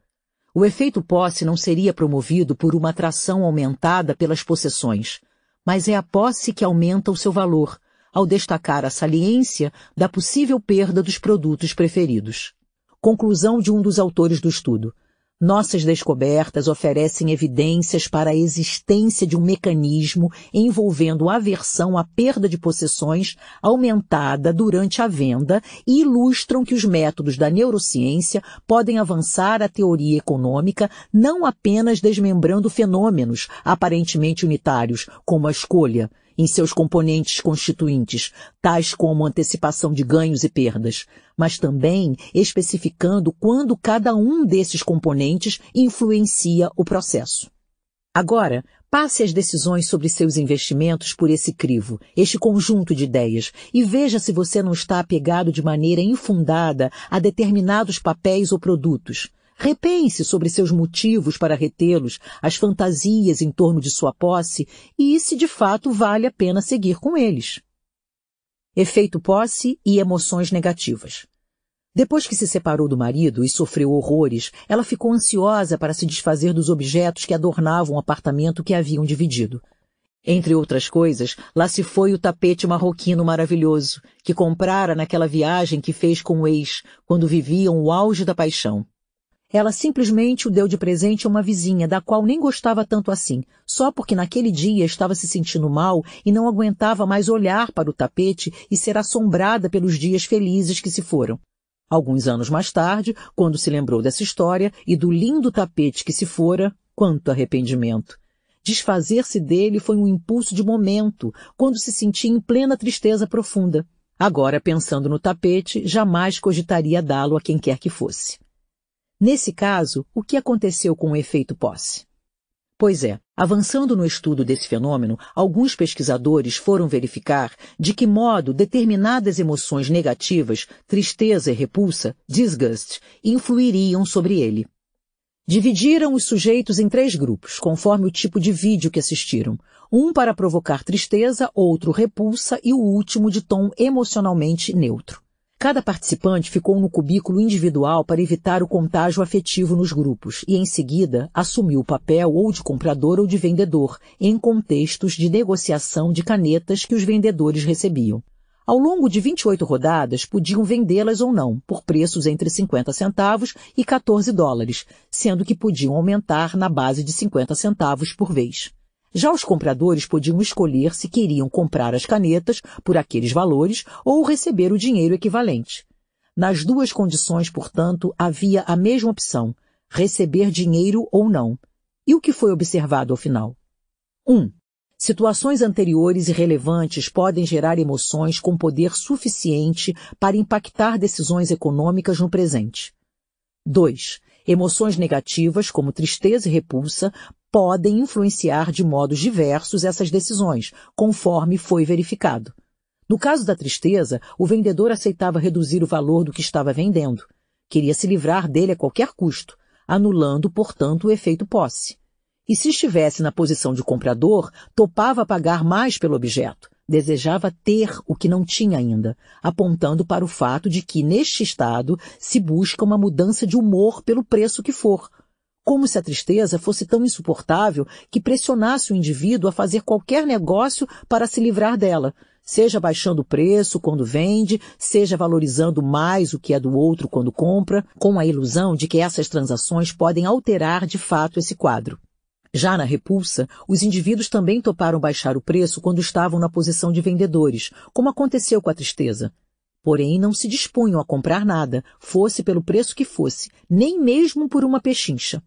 O efeito posse não seria promovido por uma atração aumentada pelas possessões, mas é a posse que aumenta o seu valor, ao destacar a saliência da possível perda dos produtos preferidos. Conclusão de um dos autores do estudo. Nossas descobertas oferecem evidências para a existência de um mecanismo envolvendo aversão à perda de possessões aumentada durante a venda e ilustram que os métodos da neurociência podem avançar a teoria econômica não apenas desmembrando fenômenos aparentemente unitários, como a escolha, em seus componentes constituintes, tais como antecipação de ganhos e perdas, mas também especificando quando cada um desses componentes influencia o processo. Agora, passe as decisões sobre seus investimentos por esse crivo, este conjunto de ideias, e veja se você não está apegado de maneira infundada a determinados papéis ou produtos, Repense sobre seus motivos para retê-los, as fantasias em torno de sua posse e se de fato vale a pena seguir com eles. Efeito posse e emoções negativas. Depois que se separou do marido e sofreu horrores, ela ficou ansiosa para se desfazer dos objetos que adornavam o apartamento que haviam dividido. Entre outras coisas, lá se foi o tapete marroquino maravilhoso, que comprara naquela viagem que fez com o ex, quando viviam o auge da paixão. Ela simplesmente o deu de presente a uma vizinha, da qual nem gostava tanto assim, só porque naquele dia estava se sentindo mal e não aguentava mais olhar para o tapete e ser assombrada pelos dias felizes que se foram. Alguns anos mais tarde, quando se lembrou dessa história e do lindo tapete que se fora, quanto arrependimento! Desfazer-se dele foi um impulso de momento, quando se sentia em plena tristeza profunda. Agora, pensando no tapete, jamais cogitaria dá-lo a quem quer que fosse. Nesse caso, o que aconteceu com o efeito posse? Pois é, avançando no estudo desse fenômeno, alguns pesquisadores foram verificar de que modo determinadas emoções negativas, tristeza e repulsa, disgust, influiriam sobre ele. Dividiram os sujeitos em três grupos, conforme o tipo de vídeo que assistiram. Um para provocar tristeza, outro repulsa e o último de tom emocionalmente neutro. Cada participante ficou no cubículo individual para evitar o contágio afetivo nos grupos e, em seguida, assumiu o papel ou de comprador ou de vendedor, em contextos de negociação de canetas que os vendedores recebiam. Ao longo de 28 rodadas, podiam vendê-las ou não, por preços entre 50 centavos e 14 dólares, sendo que podiam aumentar na base de 50 centavos por vez. Já os compradores podiam escolher se queriam comprar as canetas por aqueles valores ou receber o dinheiro equivalente. Nas duas condições, portanto, havia a mesma opção, receber dinheiro ou não. E o que foi observado ao final? 1. Um, situações anteriores e relevantes podem gerar emoções com poder suficiente para impactar decisões econômicas no presente. 2. Emoções negativas, como tristeza e repulsa, podem influenciar de modos diversos essas decisões, conforme foi verificado. No caso da tristeza, o vendedor aceitava reduzir o valor do que estava vendendo. Queria se livrar dele a qualquer custo, anulando, portanto, o efeito posse. E se estivesse na posição de comprador, topava pagar mais pelo objeto, desejava ter o que não tinha ainda, apontando para o fato de que, neste estado, se busca uma mudança de humor pelo preço que for, como se a tristeza fosse tão insuportável que pressionasse o indivíduo a fazer qualquer negócio para se livrar dela, seja baixando o preço quando vende, seja valorizando mais o que é do outro quando compra, com a ilusão de que essas transações podem alterar de fato esse quadro. Já na repulsa, os indivíduos também toparam baixar o preço quando estavam na posição de vendedores, como aconteceu com a tristeza. Porém, não se dispunham a comprar nada, fosse pelo preço que fosse, nem mesmo por uma pechincha.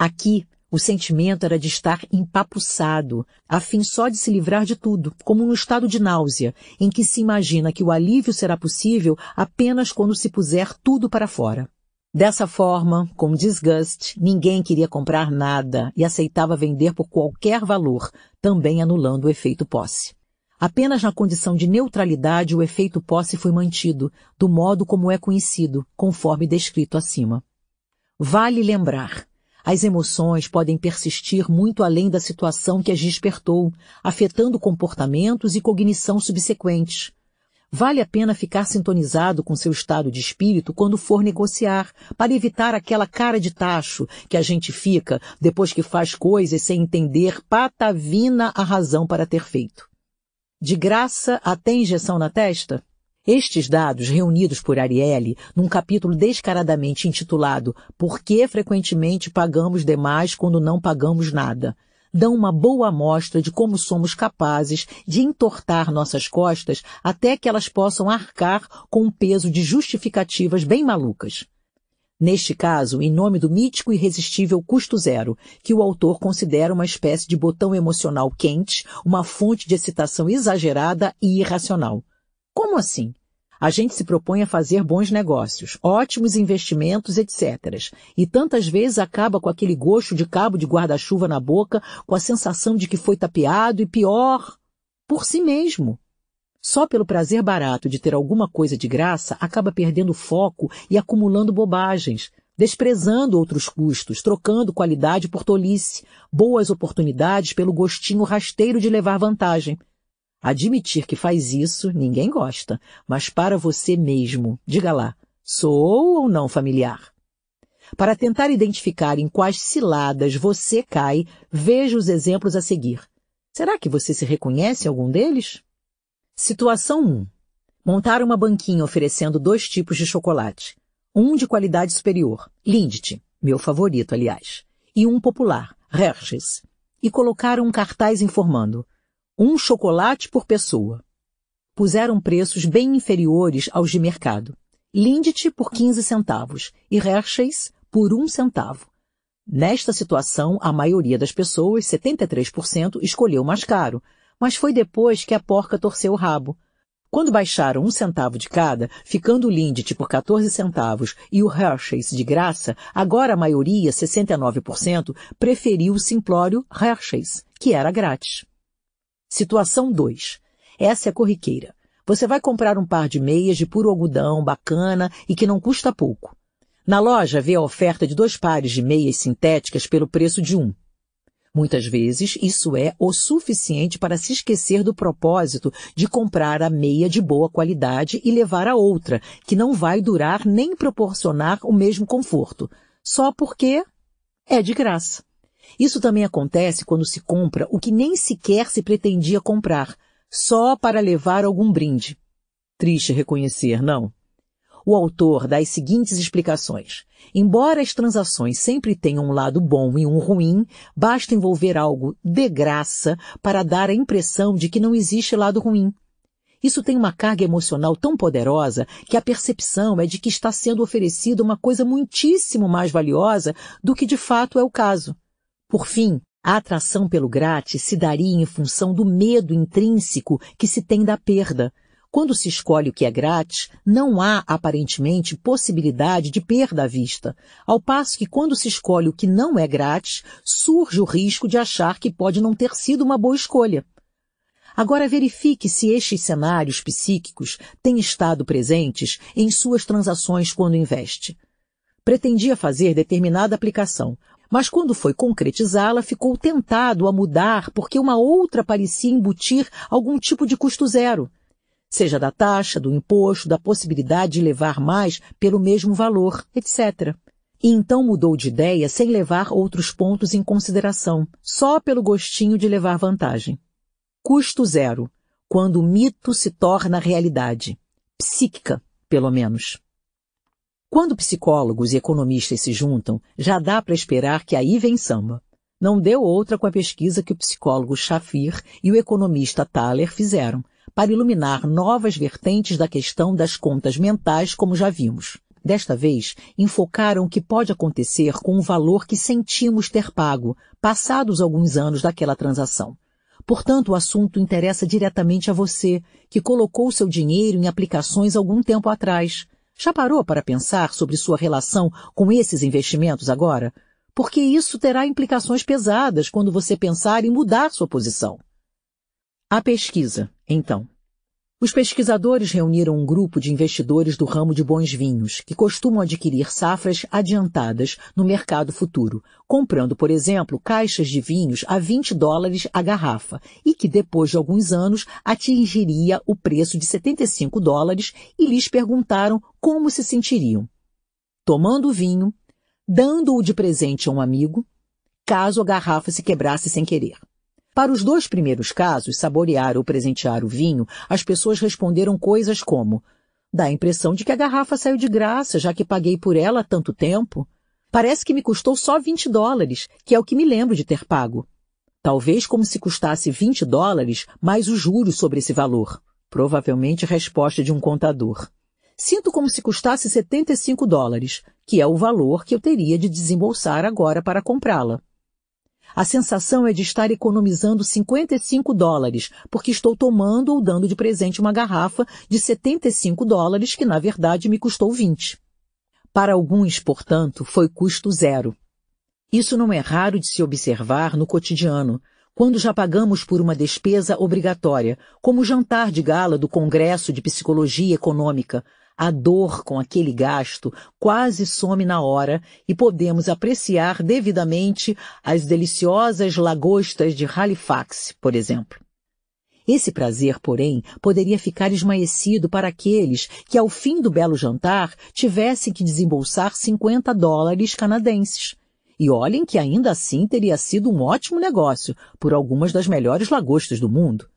Aqui, o sentimento era de estar empapuçado, a fim só de se livrar de tudo, como no estado de náusea, em que se imagina que o alívio será possível apenas quando se puser tudo para fora. Dessa forma, com disgust, ninguém queria comprar nada e aceitava vender por qualquer valor, também anulando o efeito posse. Apenas na condição de neutralidade o efeito posse foi mantido, do modo como é conhecido, conforme descrito acima. Vale lembrar, as emoções podem persistir muito além da situação que as despertou, afetando comportamentos e cognição subsequentes. Vale a pena ficar sintonizado com seu estado de espírito quando for negociar, para evitar aquela cara de tacho que a gente fica depois que faz coisas sem entender patavina a razão para ter feito. De graça até injeção na testa? Estes dados, reunidos por Ariely num capítulo descaradamente intitulado Por que frequentemente pagamos demais quando não pagamos nada, dão uma boa amostra de como somos capazes de entortar nossas costas até que elas possam arcar com um peso de justificativas bem malucas. Neste caso, em nome do mítico e irresistível custo zero, que o autor considera uma espécie de botão emocional quente, uma fonte de excitação exagerada e irracional. Como assim? A gente se propõe a fazer bons negócios, ótimos investimentos, etc. E tantas vezes acaba com aquele gosto de cabo de guarda-chuva na boca, com a sensação de que foi tapeado e pior, por si mesmo. Só pelo prazer barato de ter alguma coisa de graça, acaba perdendo foco e acumulando bobagens, desprezando outros custos, trocando qualidade por tolice, boas oportunidades pelo gostinho rasteiro de levar vantagem. Admitir que faz isso, ninguém gosta, mas para você mesmo, diga lá, sou ou não familiar? Para tentar identificar em quais ciladas você cai, veja os exemplos a seguir. Será que você se reconhece em algum deles? Situação 1. Montar uma banquinha oferecendo dois tipos de chocolate. Um de qualidade superior, Lindt, meu favorito, aliás, e um popular, Hershey's. E colocar um cartaz informando um chocolate por pessoa. Puseram preços bem inferiores aos de mercado. Lindt por 15 centavos e Hershey's por um centavo. Nesta situação, a maioria das pessoas, 73%, escolheu mais caro, mas foi depois que a porca torceu o rabo. Quando baixaram um centavo de cada, ficando o Lindt por 14 centavos e o Hershey's de graça, agora a maioria, 69%, preferiu o simplório Hershey's, que era grátis. Situação 2. Essa é corriqueira. Você vai comprar um par de meias de puro algodão, bacana e que não custa pouco. Na loja vê a oferta de dois pares de meias sintéticas pelo preço de um. Muitas vezes isso é o suficiente para se esquecer do propósito de comprar a meia de boa qualidade e levar a outra, que não vai durar nem proporcionar o mesmo conforto, só porque é de graça. Isso também acontece quando se compra o que nem sequer se pretendia comprar, só para levar algum brinde. Triste reconhecer, não? O autor dá as seguintes explicações. Embora as transações sempre tenham um lado bom e um ruim, basta envolver algo de graça para dar a impressão de que não existe lado ruim. Isso tem uma carga emocional tão poderosa que a percepção é de que está sendo oferecida uma coisa muitíssimo mais valiosa do que de fato é o caso. Por fim, a atração pelo grátis se daria em função do medo intrínseco que se tem da perda. Quando se escolhe o que é grátis, não há, aparentemente, possibilidade de perda à vista, ao passo que quando se escolhe o que não é grátis, surge o risco de achar que pode não ter sido uma boa escolha. Agora verifique se estes cenários psíquicos têm estado presentes em suas transações quando investe. Pretendia fazer determinada aplicação, mas quando foi concretizá-la, ficou tentado a mudar porque uma outra parecia embutir algum tipo de custo zero, seja da taxa, do imposto, da possibilidade de levar mais pelo mesmo valor, etc. E então mudou de ideia sem levar outros pontos em consideração, só pelo gostinho de levar vantagem. Custo zero, quando o mito se torna realidade. Psíquica, pelo menos. Quando psicólogos e economistas se juntam, já dá para esperar que aí vem samba. Não deu outra com a pesquisa que o psicólogo Shafir e o economista Thaler fizeram, para iluminar novas vertentes da questão das contas mentais, como já vimos. Desta vez, enfocaram o que pode acontecer com o valor que sentimos ter pago, passados alguns anos daquela transação. Portanto, o assunto interessa diretamente a você, que colocou seu dinheiro em aplicações algum tempo atrás, já parou para pensar sobre sua relação com esses investimentos agora? Porque isso terá implicações pesadas quando você pensar em mudar sua posição. A pesquisa, então. Os pesquisadores reuniram um grupo de investidores do ramo de bons vinhos, que costumam adquirir safras adiantadas no mercado futuro, comprando, por exemplo, caixas de vinhos a 20 dólares a garrafa, e que depois de alguns anos atingiria o preço de 75 dólares, e lhes perguntaram como se sentiriam. Tomando o vinho, dando-o de presente a um amigo, caso a garrafa se quebrasse sem querer. Para os dois primeiros casos, saborear ou presentear o vinho, as pessoas responderam coisas como Dá a impressão de que a garrafa saiu de graça, já que paguei por ela há tanto tempo. Parece que me custou só 20 dólares, que é o que me lembro de ter pago. Talvez como se custasse 20 dólares mais os juros sobre esse valor. Provavelmente resposta de um contador. Sinto como se custasse 75 dólares, que é o valor que eu teria de desembolsar agora para comprá-la. A sensação é de estar economizando 55 dólares, porque estou tomando ou dando de presente uma garrafa de 75 dólares que na verdade me custou 20. Para alguns, portanto, foi custo zero. Isso não é raro de se observar no cotidiano, quando já pagamos por uma despesa obrigatória, como o jantar de gala do Congresso de Psicologia Econômica, a dor com aquele gasto quase some na hora e podemos apreciar devidamente as deliciosas lagostas de Halifax, por exemplo. Esse prazer, porém, poderia ficar esmaecido para aqueles que, ao fim do belo jantar, tivessem que desembolsar 50 dólares canadenses. E olhem que ainda assim teria sido um ótimo negócio por algumas das melhores lagostas do mundo.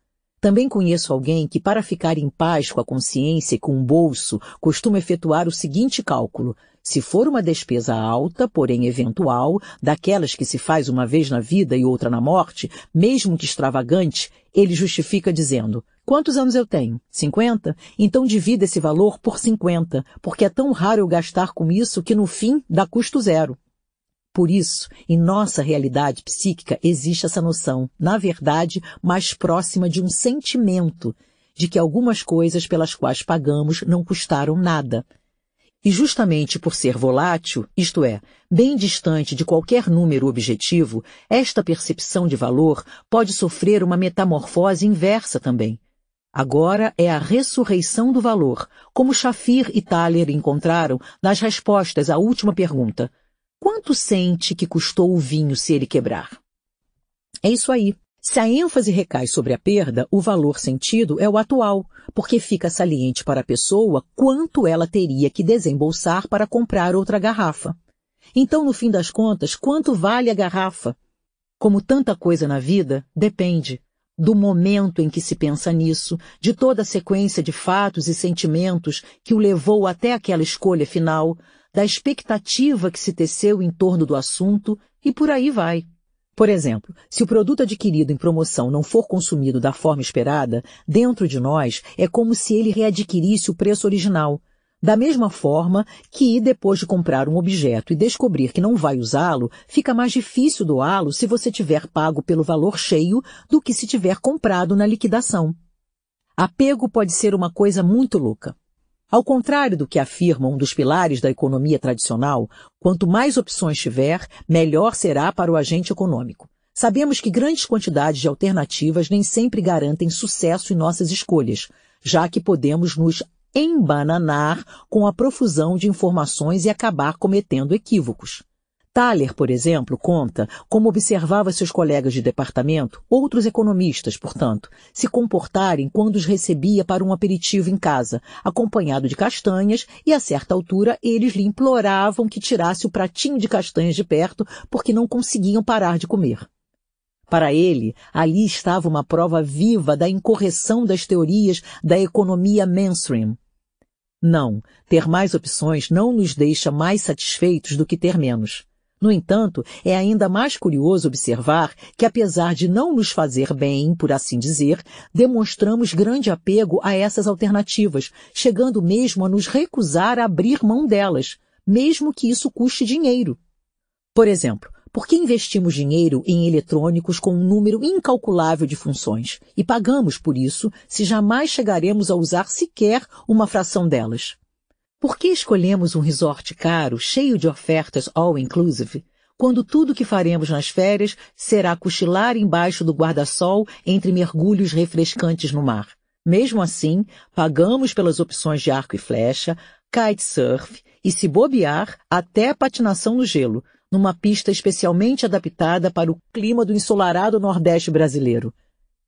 Também conheço alguém que, para ficar em paz com a consciência e com o bolso, costuma efetuar o seguinte cálculo. Se for uma despesa alta, porém eventual, daquelas que se faz uma vez na vida e outra na morte, mesmo que extravagante, ele justifica dizendo, quantos anos eu tenho? 50? Então divida esse valor por 50, porque é tão raro eu gastar com isso que no fim dá custo zero. Por isso, em nossa realidade psíquica existe essa noção, na verdade, mais próxima de um sentimento de que algumas coisas pelas quais pagamos não custaram nada. E justamente por ser volátil, isto é, bem distante de qualquer número objetivo, esta percepção de valor pode sofrer uma metamorfose inversa também. Agora é a ressurreição do valor, como Shafir e Thaler encontraram nas respostas à última pergunta – Quanto sente que custou o vinho se ele quebrar? É isso aí. Se a ênfase recai sobre a perda, o valor sentido é o atual, porque fica saliente para a pessoa quanto ela teria que desembolsar para comprar outra garrafa. Então, no fim das contas, quanto vale a garrafa? Como tanta coisa na vida, depende do momento em que se pensa nisso, de toda a sequência de fatos e sentimentos que o levou até aquela escolha final, da expectativa que se teceu em torno do assunto e por aí vai. Por exemplo, se o produto adquirido em promoção não for consumido da forma esperada, dentro de nós é como se ele readquirisse o preço original. Da mesma forma que, depois de comprar um objeto e descobrir que não vai usá-lo, fica mais difícil doá-lo se você tiver pago pelo valor cheio do que se tiver comprado na liquidação. Apego pode ser uma coisa muito louca. Ao contrário do que afirma um dos pilares da economia tradicional, quanto mais opções tiver, melhor será para o agente econômico. Sabemos que grandes quantidades de alternativas nem sempre garantem sucesso em nossas escolhas, já que podemos nos embananar com a profusão de informações e acabar cometendo equívocos. Thaler, por exemplo, conta como observava seus colegas de departamento, outros economistas, portanto, se comportarem quando os recebia para um aperitivo em casa, acompanhado de castanhas, e a certa altura eles lhe imploravam que tirasse o pratinho de castanhas de perto porque não conseguiam parar de comer. Para ele, ali estava uma prova viva da incorreção das teorias da economia mainstream. Não, ter mais opções não nos deixa mais satisfeitos do que ter menos. No entanto, é ainda mais curioso observar que, apesar de não nos fazer bem, por assim dizer, demonstramos grande apego a essas alternativas, chegando mesmo a nos recusar a abrir mão delas, mesmo que isso custe dinheiro. Por exemplo, por que investimos dinheiro em eletrônicos com um número incalculável de funções e pagamos por isso se jamais chegaremos a usar sequer uma fração delas? Por que escolhemos um resort caro, cheio de ofertas all-inclusive, quando tudo que faremos nas férias será cochilar embaixo do guarda-sol entre mergulhos refrescantes no mar? Mesmo assim, pagamos pelas opções de arco e flecha, kitesurf e, se bobear, até patinação no gelo, numa pista especialmente adaptada para o clima do ensolarado Nordeste brasileiro.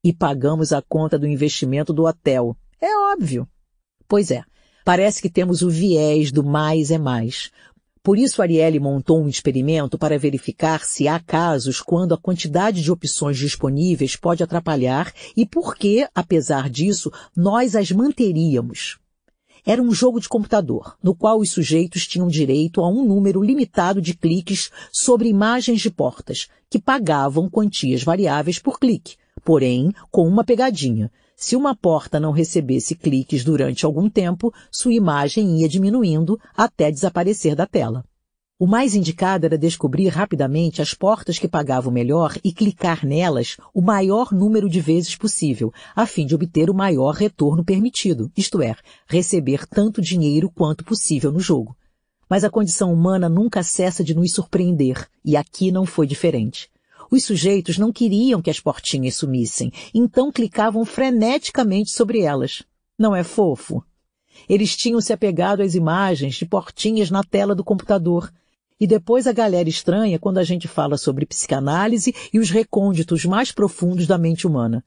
E pagamos a conta do investimento do hotel. É óbvio. Pois é, parece que temos o viés do mais é mais. Por isso Arielle montou um experimento para verificar se há casos quando a quantidade de opções disponíveis pode atrapalhar e por que, apesar disso, nós as manteríamos. Era um jogo de computador, no qual os sujeitos tinham direito a um número limitado de cliques sobre imagens de portas, que pagavam quantias variáveis por clique, porém com uma pegadinha. Se uma porta não recebesse cliques durante algum tempo, sua imagem ia diminuindo até desaparecer da tela. O mais indicado era descobrir rapidamente as portas que pagavam melhor e clicar nelas o maior número de vezes possível, a fim de obter o maior retorno permitido, isto é, receber tanto dinheiro quanto possível no jogo. Mas a condição humana nunca cessa de nos surpreender, e aqui não foi diferente. Os sujeitos não queriam que as portinhas sumissem, então clicavam freneticamente sobre elas. Não é fofo? Eles tinham se apegado às imagens de portinhas na tela do computador. E depois a galera estranha quando a gente fala sobre psicanálise e os recônditos mais profundos da mente humana.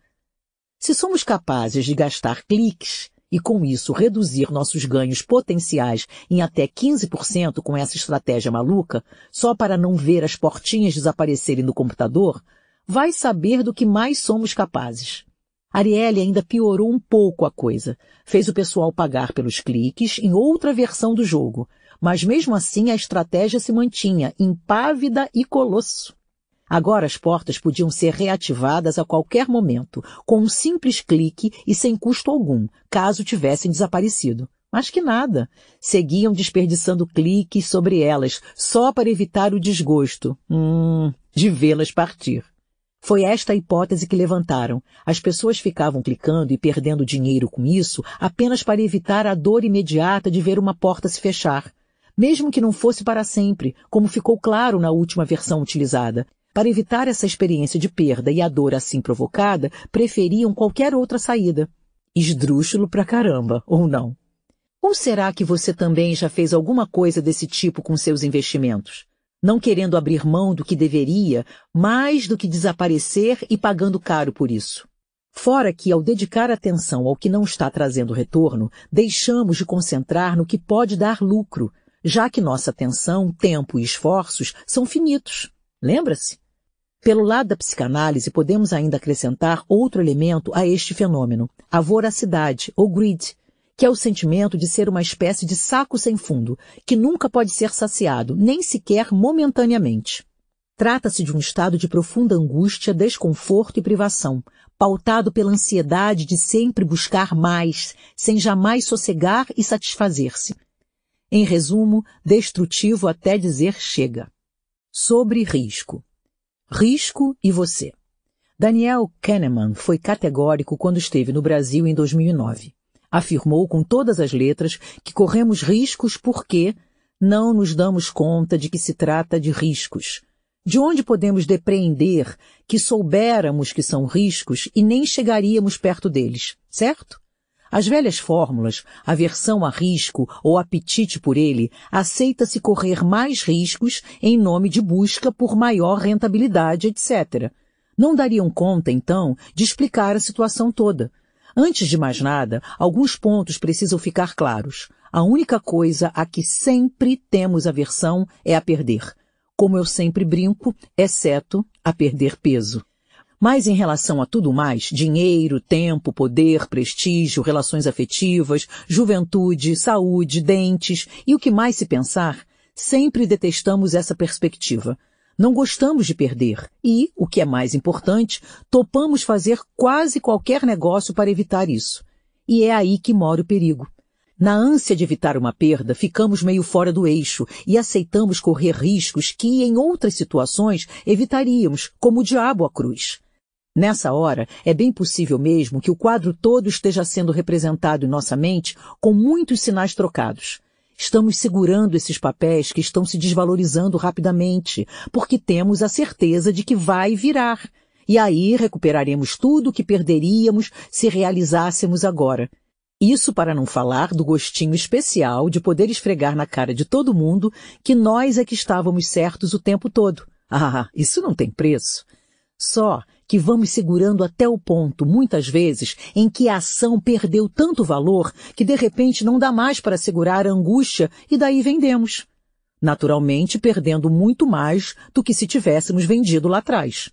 Se somos capazes de gastar cliques e com isso reduzir nossos ganhos potenciais em até 15% com essa estratégia maluca, só para não ver as portinhas desaparecerem do computador, vai saber do que mais somos capazes. Arielle ainda piorou um pouco a coisa. Fez o pessoal pagar pelos cliques em outra versão do jogo, mas mesmo assim a estratégia se mantinha impávida e colosso. Agora as portas podiam ser reativadas a qualquer momento, com um simples clique e sem custo algum, caso tivessem desaparecido. Mas que nada. Seguiam desperdiçando cliques sobre elas, só para evitar o desgosto, hum, de vê-las partir. Foi esta a hipótese que levantaram. As pessoas ficavam clicando e perdendo dinheiro com isso apenas para evitar a dor imediata de ver uma porta se fechar. Mesmo que não fosse para sempre, como ficou claro na última versão utilizada, para evitar essa experiência de perda e a dor assim provocada, preferiam qualquer outra saída. Esdrúxulo pra caramba, ou não? Ou será que você também já fez alguma coisa desse tipo com seus investimentos? Não querendo abrir mão do que deveria, mais do que desaparecer e pagando caro por isso. Fora que, ao dedicar atenção ao que não está trazendo retorno, deixamos de concentrar no que pode dar lucro, já que nossa atenção, tempo e esforços são finitos. Lembra-se? Pelo lado da psicanálise, podemos ainda acrescentar outro elemento a este fenômeno, a voracidade, ou greed, que é o sentimento de ser uma espécie de saco sem fundo, que nunca pode ser saciado, nem sequer momentaneamente. Trata-se de um estado de profunda angústia, desconforto e privação, pautado pela ansiedade de sempre buscar mais, sem jamais sossegar e satisfazer-se. Em resumo, destrutivo até dizer chega. Sobre risco. Risco e você. Daniel Kahneman foi categórico quando esteve no Brasil em 2009. Afirmou com todas as letras que corremos riscos porque não nos damos conta de que se trata de riscos. De onde podemos depreender que soubéramos que são riscos e nem chegaríamos perto deles, certo? As velhas fórmulas, aversão a risco ou apetite por ele, aceita-se correr mais riscos em nome de busca por maior rentabilidade, etc. Não dariam conta, então, de explicar a situação toda. Antes de mais nada, alguns pontos precisam ficar claros. A única coisa a que sempre temos aversão é a perder. Como eu sempre brinco, exceto a perder peso. Mas em relação a tudo mais, dinheiro, tempo, poder, prestígio, relações afetivas, juventude, saúde, dentes e o que mais se pensar, sempre detestamos essa perspectiva. Não gostamos de perder e, o que é mais importante, topamos fazer quase qualquer negócio para evitar isso. E é aí que mora o perigo. Na ânsia de evitar uma perda, ficamos meio fora do eixo e aceitamos correr riscos que, em outras situações, evitaríamos, como o diabo à cruz. Nessa hora, é bem possível mesmo que o quadro todo esteja sendo representado em nossa mente com muitos sinais trocados. Estamos segurando esses papéis que estão se desvalorizando rapidamente, porque temos a certeza de que vai virar. E aí recuperaremos tudo o que perderíamos se realizássemos agora. Isso para não falar do gostinho especial de poder esfregar na cara de todo mundo que nós é que estávamos certos o tempo todo. Ah, isso não tem preço. Só que vamos segurando até o ponto, muitas vezes, em que a ação perdeu tanto valor que de repente não dá mais para segurar a angústia e daí vendemos. Naturalmente, perdendo muito mais do que se tivéssemos vendido lá atrás.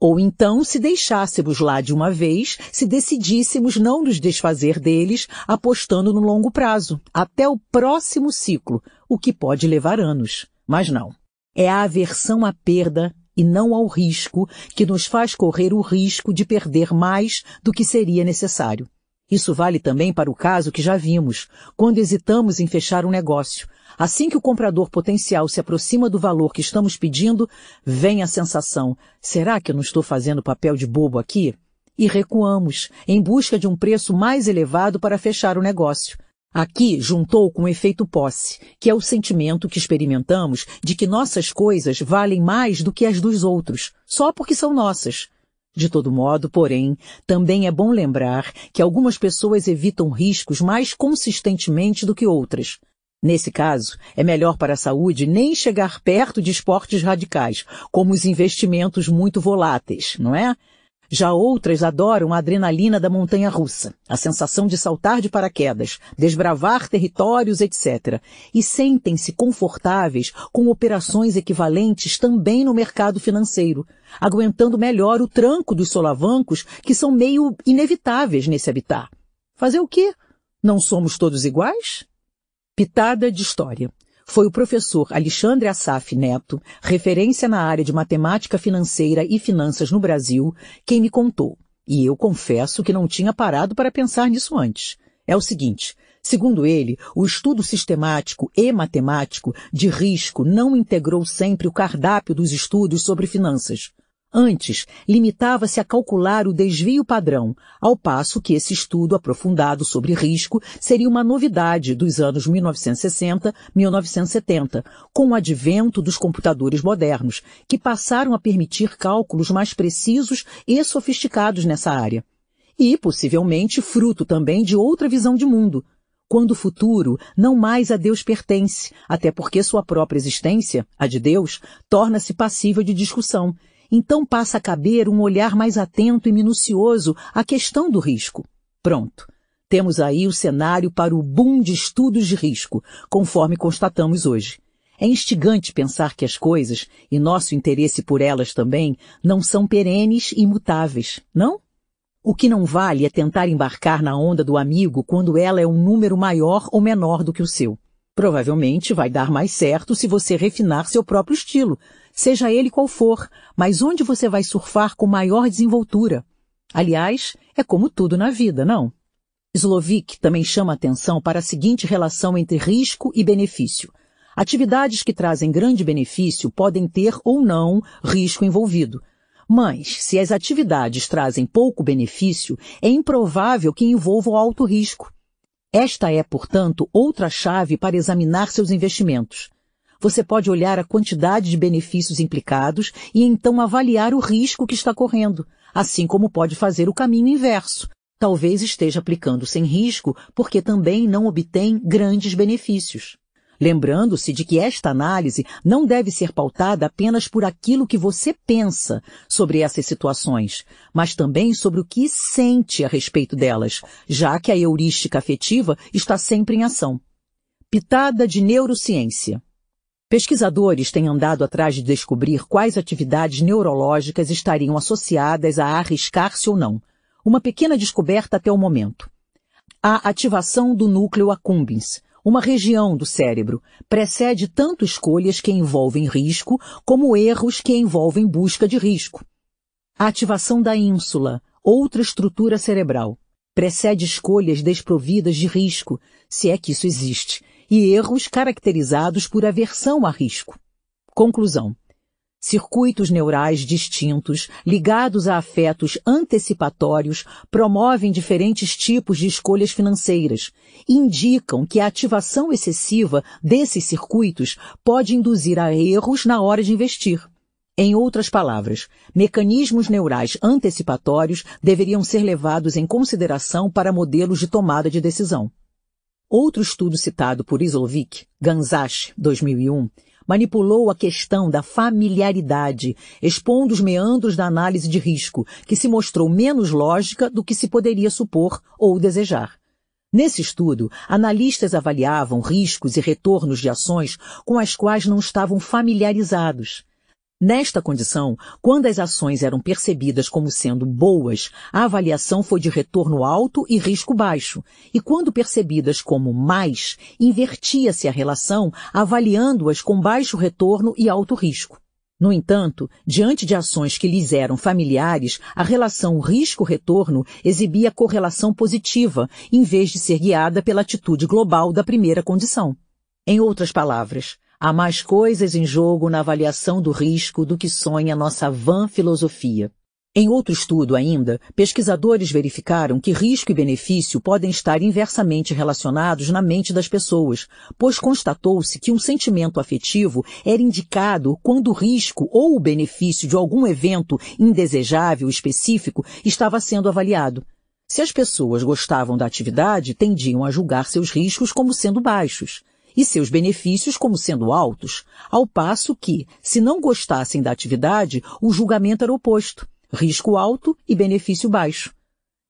Ou então, se deixássemos lá de uma vez, se decidíssemos não nos desfazer deles, apostando no longo prazo, até o próximo ciclo, o que pode levar anos. Mas não. É a aversão à perda e não ao risco que nos faz correr o risco de perder mais do que seria necessário. Isso vale também para o caso que já vimos, quando hesitamos em fechar um negócio. Assim que o comprador potencial se aproxima do valor que estamos pedindo, vem a sensação: será que eu não estou fazendo papel de bobo aqui? E recuamos, em busca de um preço mais elevado para fechar o negócio. Aqui juntou com o efeito posse, que é o sentimento que experimentamos de que nossas coisas valem mais do que as dos outros, só porque são nossas. De todo modo, porém, também é bom lembrar que algumas pessoas evitam riscos mais consistentemente do que outras. Nesse caso, é melhor para a saúde nem chegar perto de esportes radicais, como os investimentos muito voláteis, não é? Já outras adoram a adrenalina da montanha russa, a sensação de saltar de paraquedas, desbravar territórios, etc. E sentem-se confortáveis com operações equivalentes também no mercado financeiro, aguentando melhor o tranco dos solavancos que são meio inevitáveis nesse habitat. Fazer o quê? Não somos todos iguais? Pitada de história. Foi o professor Alexandre Assaf Neto, referência na área de matemática financeira e finanças no Brasil, quem me contou. E eu confesso que não tinha parado para pensar nisso antes. É o seguinte, Segundo ele, o estudo sistemático e matemático de risco não integrou sempre o cardápio dos estudos sobre finanças. Antes, limitava-se a calcular o desvio padrão, ao passo que esse estudo aprofundado sobre risco seria uma novidade dos anos 1960-1970, com o advento dos computadores modernos, que passaram a permitir cálculos mais precisos e sofisticados nessa área. E, possivelmente, fruto também de outra visão de mundo, quando o futuro não mais a Deus pertence, até porque sua própria existência, a de Deus, torna-se passível de discussão então passa a caber um olhar mais atento e minucioso à questão do risco. Pronto. Temos aí o cenário para o boom de estudos de risco, conforme constatamos hoje. É instigante pensar que as coisas, e nosso interesse por elas também, não são perenes e imutáveis, não? O que não vale é tentar embarcar na onda do amigo quando ela é um número maior ou menor do que o seu. Provavelmente vai dar mais certo se você refinar seu próprio estilo, seja ele qual for, mas onde você vai surfar com maior desenvoltura. Aliás, é como tudo na vida, não? Slovic também chama atenção para a seguinte relação entre risco e benefício. Atividades que trazem grande benefício podem ter ou não risco envolvido. Mas, se as atividades trazem pouco benefício, é improvável que envolvam alto risco. Esta é, portanto, outra chave para examinar seus investimentos você pode olhar a quantidade de benefícios implicados e então avaliar o risco que está correndo, assim como pode fazer o caminho inverso. Talvez esteja aplicando sem risco porque também não obtém grandes benefícios. Lembrando-se de que esta análise não deve ser pautada apenas por aquilo que você pensa sobre essas situações, mas também sobre o que sente a respeito delas, já que a heurística afetiva está sempre em ação. Pitada de neurociência. Pesquisadores têm andado atrás de descobrir quais atividades neurológicas estariam associadas a arriscar-se ou não. Uma pequena descoberta até o momento. A ativação do núcleo accumbens, uma região do cérebro, precede tanto escolhas que envolvem risco como erros que envolvem busca de risco. A ativação da ínsula, outra estrutura cerebral, precede escolhas desprovidas de risco, se é que isso existe, e erros caracterizados por aversão a risco. Conclusão. Circuitos neurais distintos, ligados a afetos antecipatórios, promovem diferentes tipos de escolhas financeiras indicam que a ativação excessiva desses circuitos pode induzir a erros na hora de investir. Em outras palavras, mecanismos neurais antecipatórios deveriam ser levados em consideração para modelos de tomada de decisão. Outro estudo citado por Islovic, Ganzach, 2001, manipulou a questão da familiaridade, expondo os meandros da análise de risco, que se mostrou menos lógica do que se poderia supor ou desejar. Nesse estudo, analistas avaliavam riscos e retornos de ações com as quais não estavam familiarizados. Nesta condição, quando as ações eram percebidas como sendo boas, a avaliação foi de retorno alto e risco baixo, e quando percebidas como mais, invertia-se a relação, avaliando-as com baixo retorno e alto risco. No entanto, diante de ações que lhes eram familiares, a relação risco-retorno exibia correlação positiva, em vez de ser guiada pela atitude global da primeira condição. Em outras palavras, Há mais coisas em jogo na avaliação do risco do que sonha nossa vã filosofia. Em outro estudo ainda, pesquisadores verificaram que risco e benefício podem estar inversamente relacionados na mente das pessoas, pois constatou-se que um sentimento afetivo era indicado quando o risco ou o benefício de algum evento indesejável específico estava sendo avaliado. Se as pessoas gostavam da atividade, tendiam a julgar seus riscos como sendo baixos e seus benefícios como sendo altos, ao passo que, se não gostassem da atividade, o julgamento era oposto, risco alto e benefício baixo.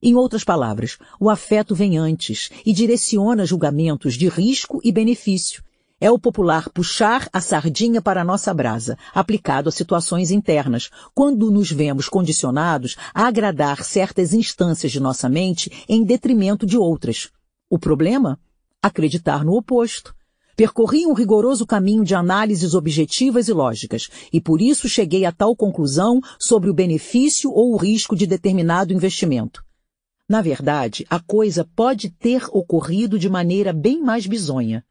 Em outras palavras, o afeto vem antes e direciona julgamentos de risco e benefício. É o popular puxar a sardinha para a nossa brasa, aplicado a situações internas, quando nos vemos condicionados a agradar certas instâncias de nossa mente em detrimento de outras. O problema? Acreditar no oposto Percorri um rigoroso caminho de análises objetivas e lógicas, e por isso cheguei a tal conclusão sobre o benefício ou o risco de determinado investimento. Na verdade, a coisa pode ter ocorrido de maneira bem mais bizonha.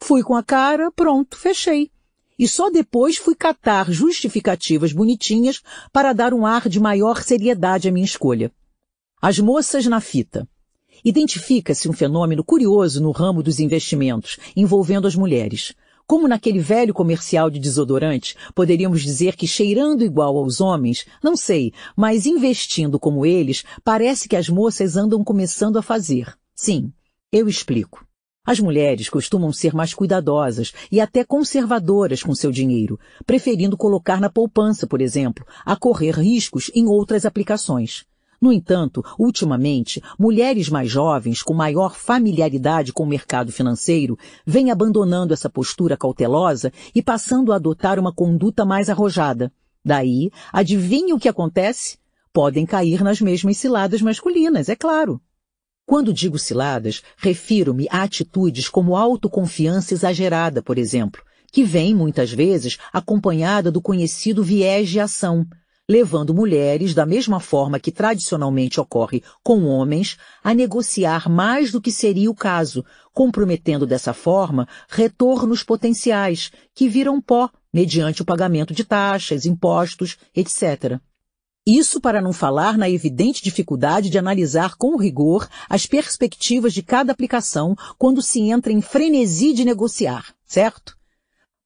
Fui com a cara, pronto, fechei. E só depois fui catar justificativas bonitinhas para dar um ar de maior seriedade à minha escolha. As moças na fita. Identifica-se um fenômeno curioso no ramo dos investimentos, envolvendo as mulheres. Como naquele velho comercial de desodorante, poderíamos dizer que cheirando igual aos homens, não sei, mas investindo como eles, parece que as moças andam começando a fazer. Sim, eu explico. As mulheres costumam ser mais cuidadosas e até conservadoras com seu dinheiro, preferindo colocar na poupança, por exemplo, a correr riscos em outras aplicações. No entanto, ultimamente, mulheres mais jovens, com maior familiaridade com o mercado financeiro, vêm abandonando essa postura cautelosa e passando a adotar uma conduta mais arrojada. Daí, adivinhe o que acontece? Podem cair nas mesmas ciladas masculinas, é claro. Quando digo ciladas, refiro-me a atitudes como autoconfiança exagerada, por exemplo, que vem, muitas vezes, acompanhada do conhecido viés de ação, levando mulheres, da mesma forma que tradicionalmente ocorre com homens, a negociar mais do que seria o caso, comprometendo dessa forma retornos potenciais, que viram pó mediante o pagamento de taxas, impostos, etc. Isso para não falar na evidente dificuldade de analisar com rigor as perspectivas de cada aplicação quando se entra em frenesi de negociar, certo?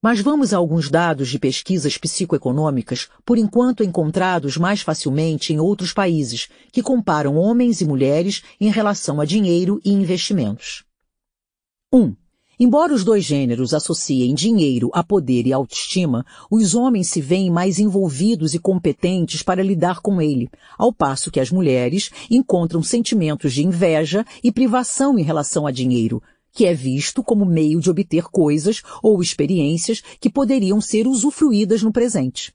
Mas vamos a alguns dados de pesquisas psicoeconômicas, por enquanto encontrados mais facilmente em outros países, que comparam homens e mulheres em relação a dinheiro e investimentos. 1. Um, embora os dois gêneros associem dinheiro a poder e autoestima, os homens se veem mais envolvidos e competentes para lidar com ele, ao passo que as mulheres encontram sentimentos de inveja e privação em relação a dinheiro, que é visto como meio de obter coisas ou experiências que poderiam ser usufruídas no presente.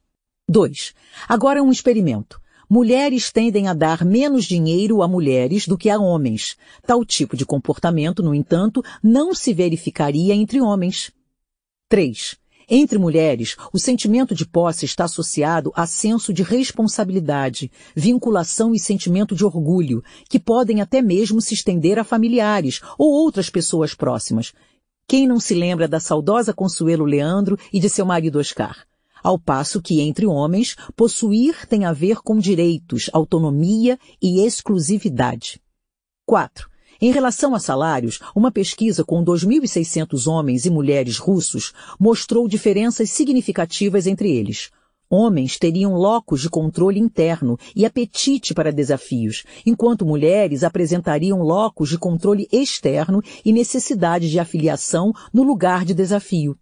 2. Agora um experimento. Mulheres tendem a dar menos dinheiro a mulheres do que a homens. Tal tipo de comportamento, no entanto, não se verificaria entre homens. 3. Entre mulheres, o sentimento de posse está associado a senso de responsabilidade, vinculação e sentimento de orgulho, que podem até mesmo se estender a familiares ou outras pessoas próximas. Quem não se lembra da saudosa Consuelo Leandro e de seu marido Oscar? Ao passo que, entre homens, possuir tem a ver com direitos, autonomia e exclusividade. 4. Em relação a salários, uma pesquisa com 2.600 homens e mulheres russos mostrou diferenças significativas entre eles. Homens teriam locos de controle interno e apetite para desafios, enquanto mulheres apresentariam locos de controle externo e necessidade de afiliação no lugar de desafio.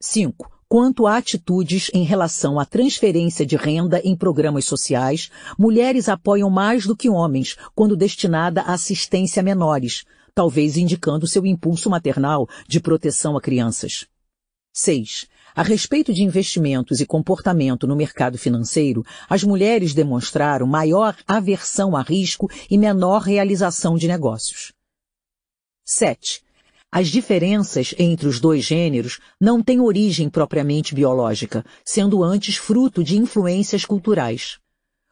5. Quanto a atitudes em relação à transferência de renda em programas sociais, mulheres apoiam mais do que homens quando destinada à assistência a menores, talvez indicando seu impulso maternal de proteção a crianças. 6. A respeito de investimentos e comportamento no mercado financeiro, as mulheres demonstraram maior aversão a risco e menor realização de negócios. 7. As diferenças entre os dois gêneros não têm origem propriamente biológica, sendo antes fruto de influências culturais.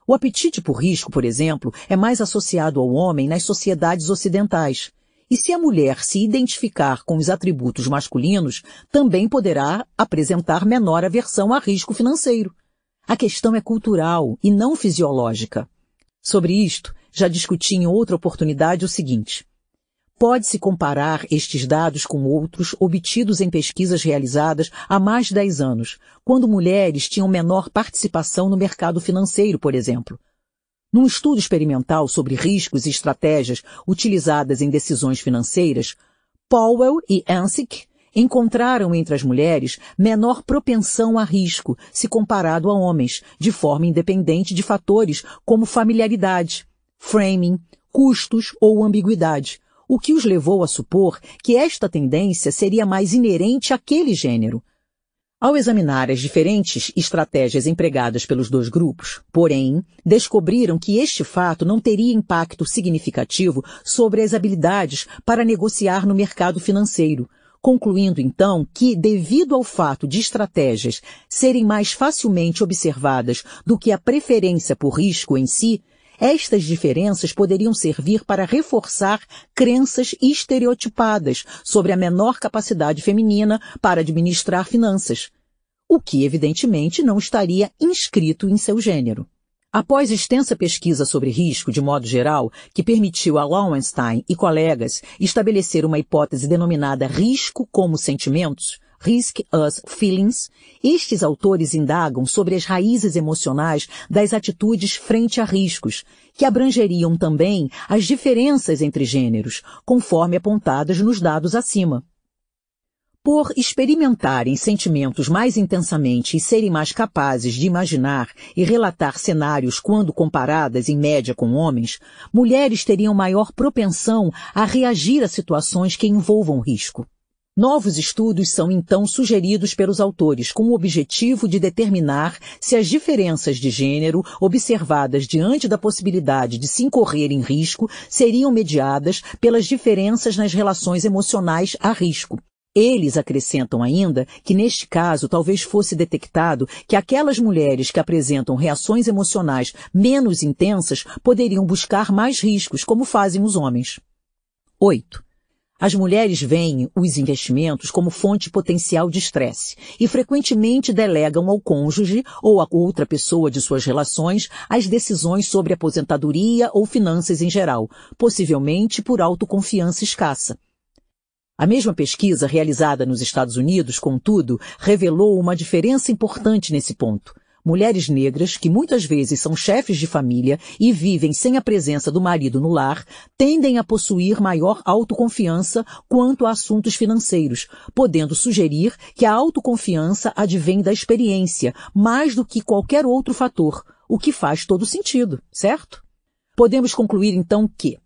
O apetite por risco, por exemplo, é mais associado ao homem nas sociedades ocidentais, e se a mulher se identificar com os atributos masculinos, também poderá apresentar menor aversão a risco financeiro. A questão é cultural e não fisiológica. Sobre isto, já discuti em outra oportunidade o seguinte. Pode-se comparar estes dados com outros obtidos em pesquisas realizadas há mais de 10 anos, quando mulheres tinham menor participação no mercado financeiro, por exemplo. Num estudo experimental sobre riscos e estratégias utilizadas em decisões financeiras, Powell e Ansick encontraram entre as mulheres menor propensão a risco se comparado a homens, de forma independente de fatores como familiaridade, framing, custos ou ambiguidade, o que os levou a supor que esta tendência seria mais inerente àquele gênero, ao examinar as diferentes estratégias empregadas pelos dois grupos, porém, descobriram que este fato não teria impacto significativo sobre as habilidades para negociar no mercado financeiro, concluindo então que, devido ao fato de estratégias serem mais facilmente observadas do que a preferência por risco em si, estas diferenças poderiam servir para reforçar crenças estereotipadas sobre a menor capacidade feminina para administrar finanças, o que evidentemente não estaria inscrito em seu gênero. Após extensa pesquisa sobre risco de modo geral, que permitiu a Lowenstein e colegas estabelecer uma hipótese denominada risco como sentimentos, Risk as Feelings, estes autores indagam sobre as raízes emocionais das atitudes frente a riscos, que abrangeriam também as diferenças entre gêneros, conforme apontadas nos dados acima. Por experimentarem sentimentos mais intensamente e serem mais capazes de imaginar e relatar cenários quando comparadas em média com homens, mulheres teriam maior propensão a reagir a situações que envolvam risco. Novos estudos são então sugeridos pelos autores com o objetivo de determinar se as diferenças de gênero observadas diante da possibilidade de se incorrer em risco seriam mediadas pelas diferenças nas relações emocionais a risco. Eles acrescentam ainda que neste caso talvez fosse detectado que aquelas mulheres que apresentam reações emocionais menos intensas poderiam buscar mais riscos, como fazem os homens. 8. As mulheres veem os investimentos como fonte potencial de estresse e frequentemente delegam ao cônjuge ou a outra pessoa de suas relações as decisões sobre aposentadoria ou finanças em geral, possivelmente por autoconfiança escassa. A mesma pesquisa realizada nos Estados Unidos, contudo, revelou uma diferença importante nesse ponto. Mulheres negras, que muitas vezes são chefes de família e vivem sem a presença do marido no lar, tendem a possuir maior autoconfiança quanto a assuntos financeiros, podendo sugerir que a autoconfiança advém da experiência, mais do que qualquer outro fator, o que faz todo sentido, certo? Podemos concluir então que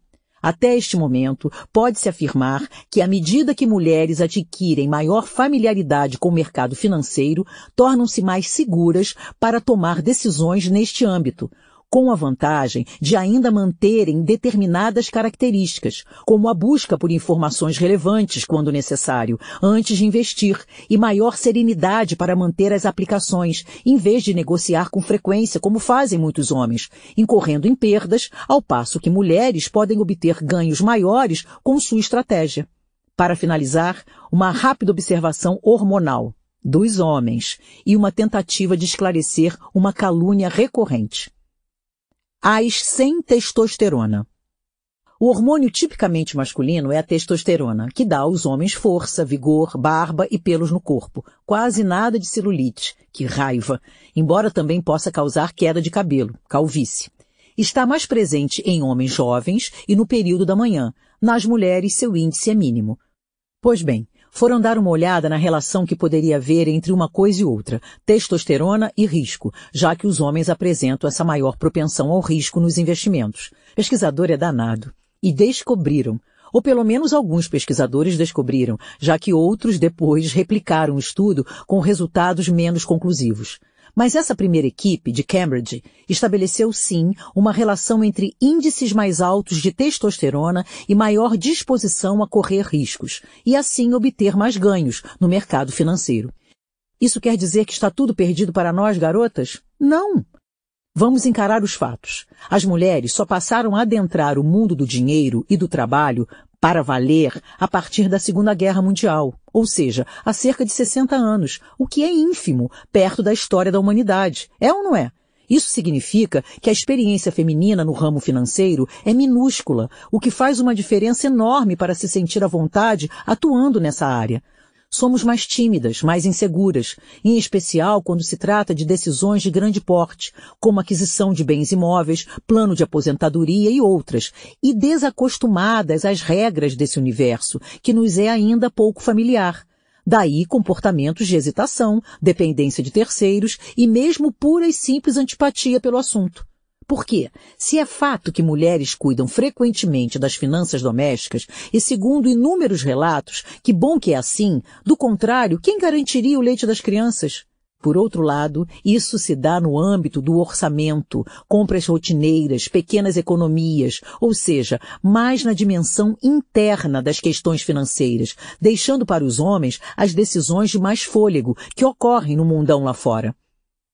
até este momento, pode-se afirmar que à medida que mulheres adquirem maior familiaridade com o mercado financeiro, tornam-se mais seguras para tomar decisões neste âmbito, com a vantagem de ainda manterem determinadas características, como a busca por informações relevantes quando necessário, antes de investir, e maior serenidade para manter as aplicações, em vez de negociar com frequência, como fazem muitos homens, incorrendo em perdas, ao passo que mulheres podem obter ganhos maiores com sua estratégia. Para finalizar, uma rápida observação hormonal dos homens e uma tentativa de esclarecer uma calúnia recorrente as sem testosterona. O hormônio tipicamente masculino é a testosterona, que dá aos homens força, vigor, barba e pelos no corpo. Quase nada de celulite. Que raiva! Embora também possa causar queda de cabelo, calvície. Está mais presente em homens jovens e no período da manhã. Nas mulheres, seu índice é mínimo. Pois bem, foram dar uma olhada na relação que poderia haver entre uma coisa e outra, testosterona e risco, já que os homens apresentam essa maior propensão ao risco nos investimentos. Pesquisador é danado. E descobriram, ou pelo menos alguns pesquisadores descobriram, já que outros depois replicaram o estudo com resultados menos conclusivos. Mas essa primeira equipe, de Cambridge, estabeleceu sim uma relação entre índices mais altos de testosterona e maior disposição a correr riscos, e assim obter mais ganhos no mercado financeiro. Isso quer dizer que está tudo perdido para nós, garotas? Não! Vamos encarar os fatos. As mulheres só passaram a adentrar o mundo do dinheiro e do trabalho para valer a partir da Segunda Guerra Mundial, ou seja, há cerca de 60 anos, o que é ínfimo perto da história da humanidade. É ou não é? Isso significa que a experiência feminina no ramo financeiro é minúscula, o que faz uma diferença enorme para se sentir à vontade atuando nessa área somos mais tímidas, mais inseguras, em especial quando se trata de decisões de grande porte, como aquisição de bens imóveis, plano de aposentadoria e outras, e desacostumadas às regras desse universo, que nos é ainda pouco familiar. Daí comportamentos de hesitação, dependência de terceiros e mesmo pura e simples antipatia pelo assunto. Porque, se é fato que mulheres cuidam frequentemente das finanças domésticas, e segundo inúmeros relatos, que bom que é assim, do contrário, quem garantiria o leite das crianças? Por outro lado, isso se dá no âmbito do orçamento, compras rotineiras, pequenas economias, ou seja, mais na dimensão interna das questões financeiras, deixando para os homens as decisões de mais fôlego que ocorrem no mundão lá fora.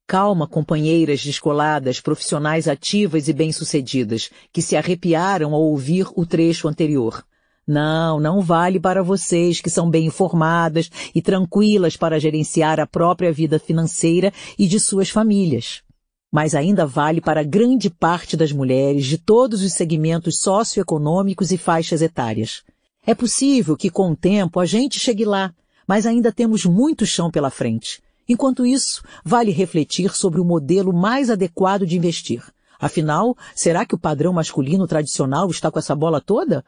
Calma, companheiras descoladas, profissionais ativas e bem-sucedidas, que se arrepiaram ao ouvir o trecho anterior. Não, não vale para vocês que são bem informadas e tranquilas para gerenciar a própria vida financeira e de suas famílias. Mas ainda vale para grande parte das mulheres de todos os segmentos socioeconômicos e faixas etárias. É possível que com o tempo a gente chegue lá, mas ainda temos muito chão pela frente. Enquanto isso, vale refletir sobre o modelo mais adequado de investir. Afinal, será que o padrão masculino tradicional está com essa bola toda?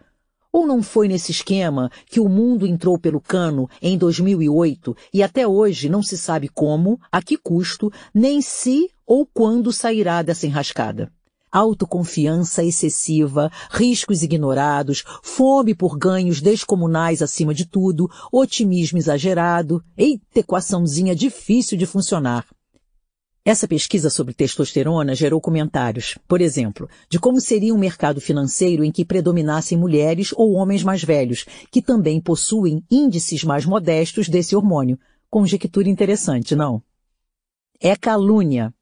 Ou não foi nesse esquema que o mundo entrou pelo cano em 2008 e até hoje não se sabe como, a que custo, nem se ou quando sairá dessa enrascada? Autoconfiança excessiva, riscos ignorados, fome por ganhos descomunais acima de tudo, otimismo exagerado. Eita, equaçãozinha difícil de funcionar. Essa pesquisa sobre testosterona gerou comentários, por exemplo, de como seria um mercado financeiro em que predominassem mulheres ou homens mais velhos, que também possuem índices mais modestos desse hormônio. Conjectura interessante, não? É calúnia.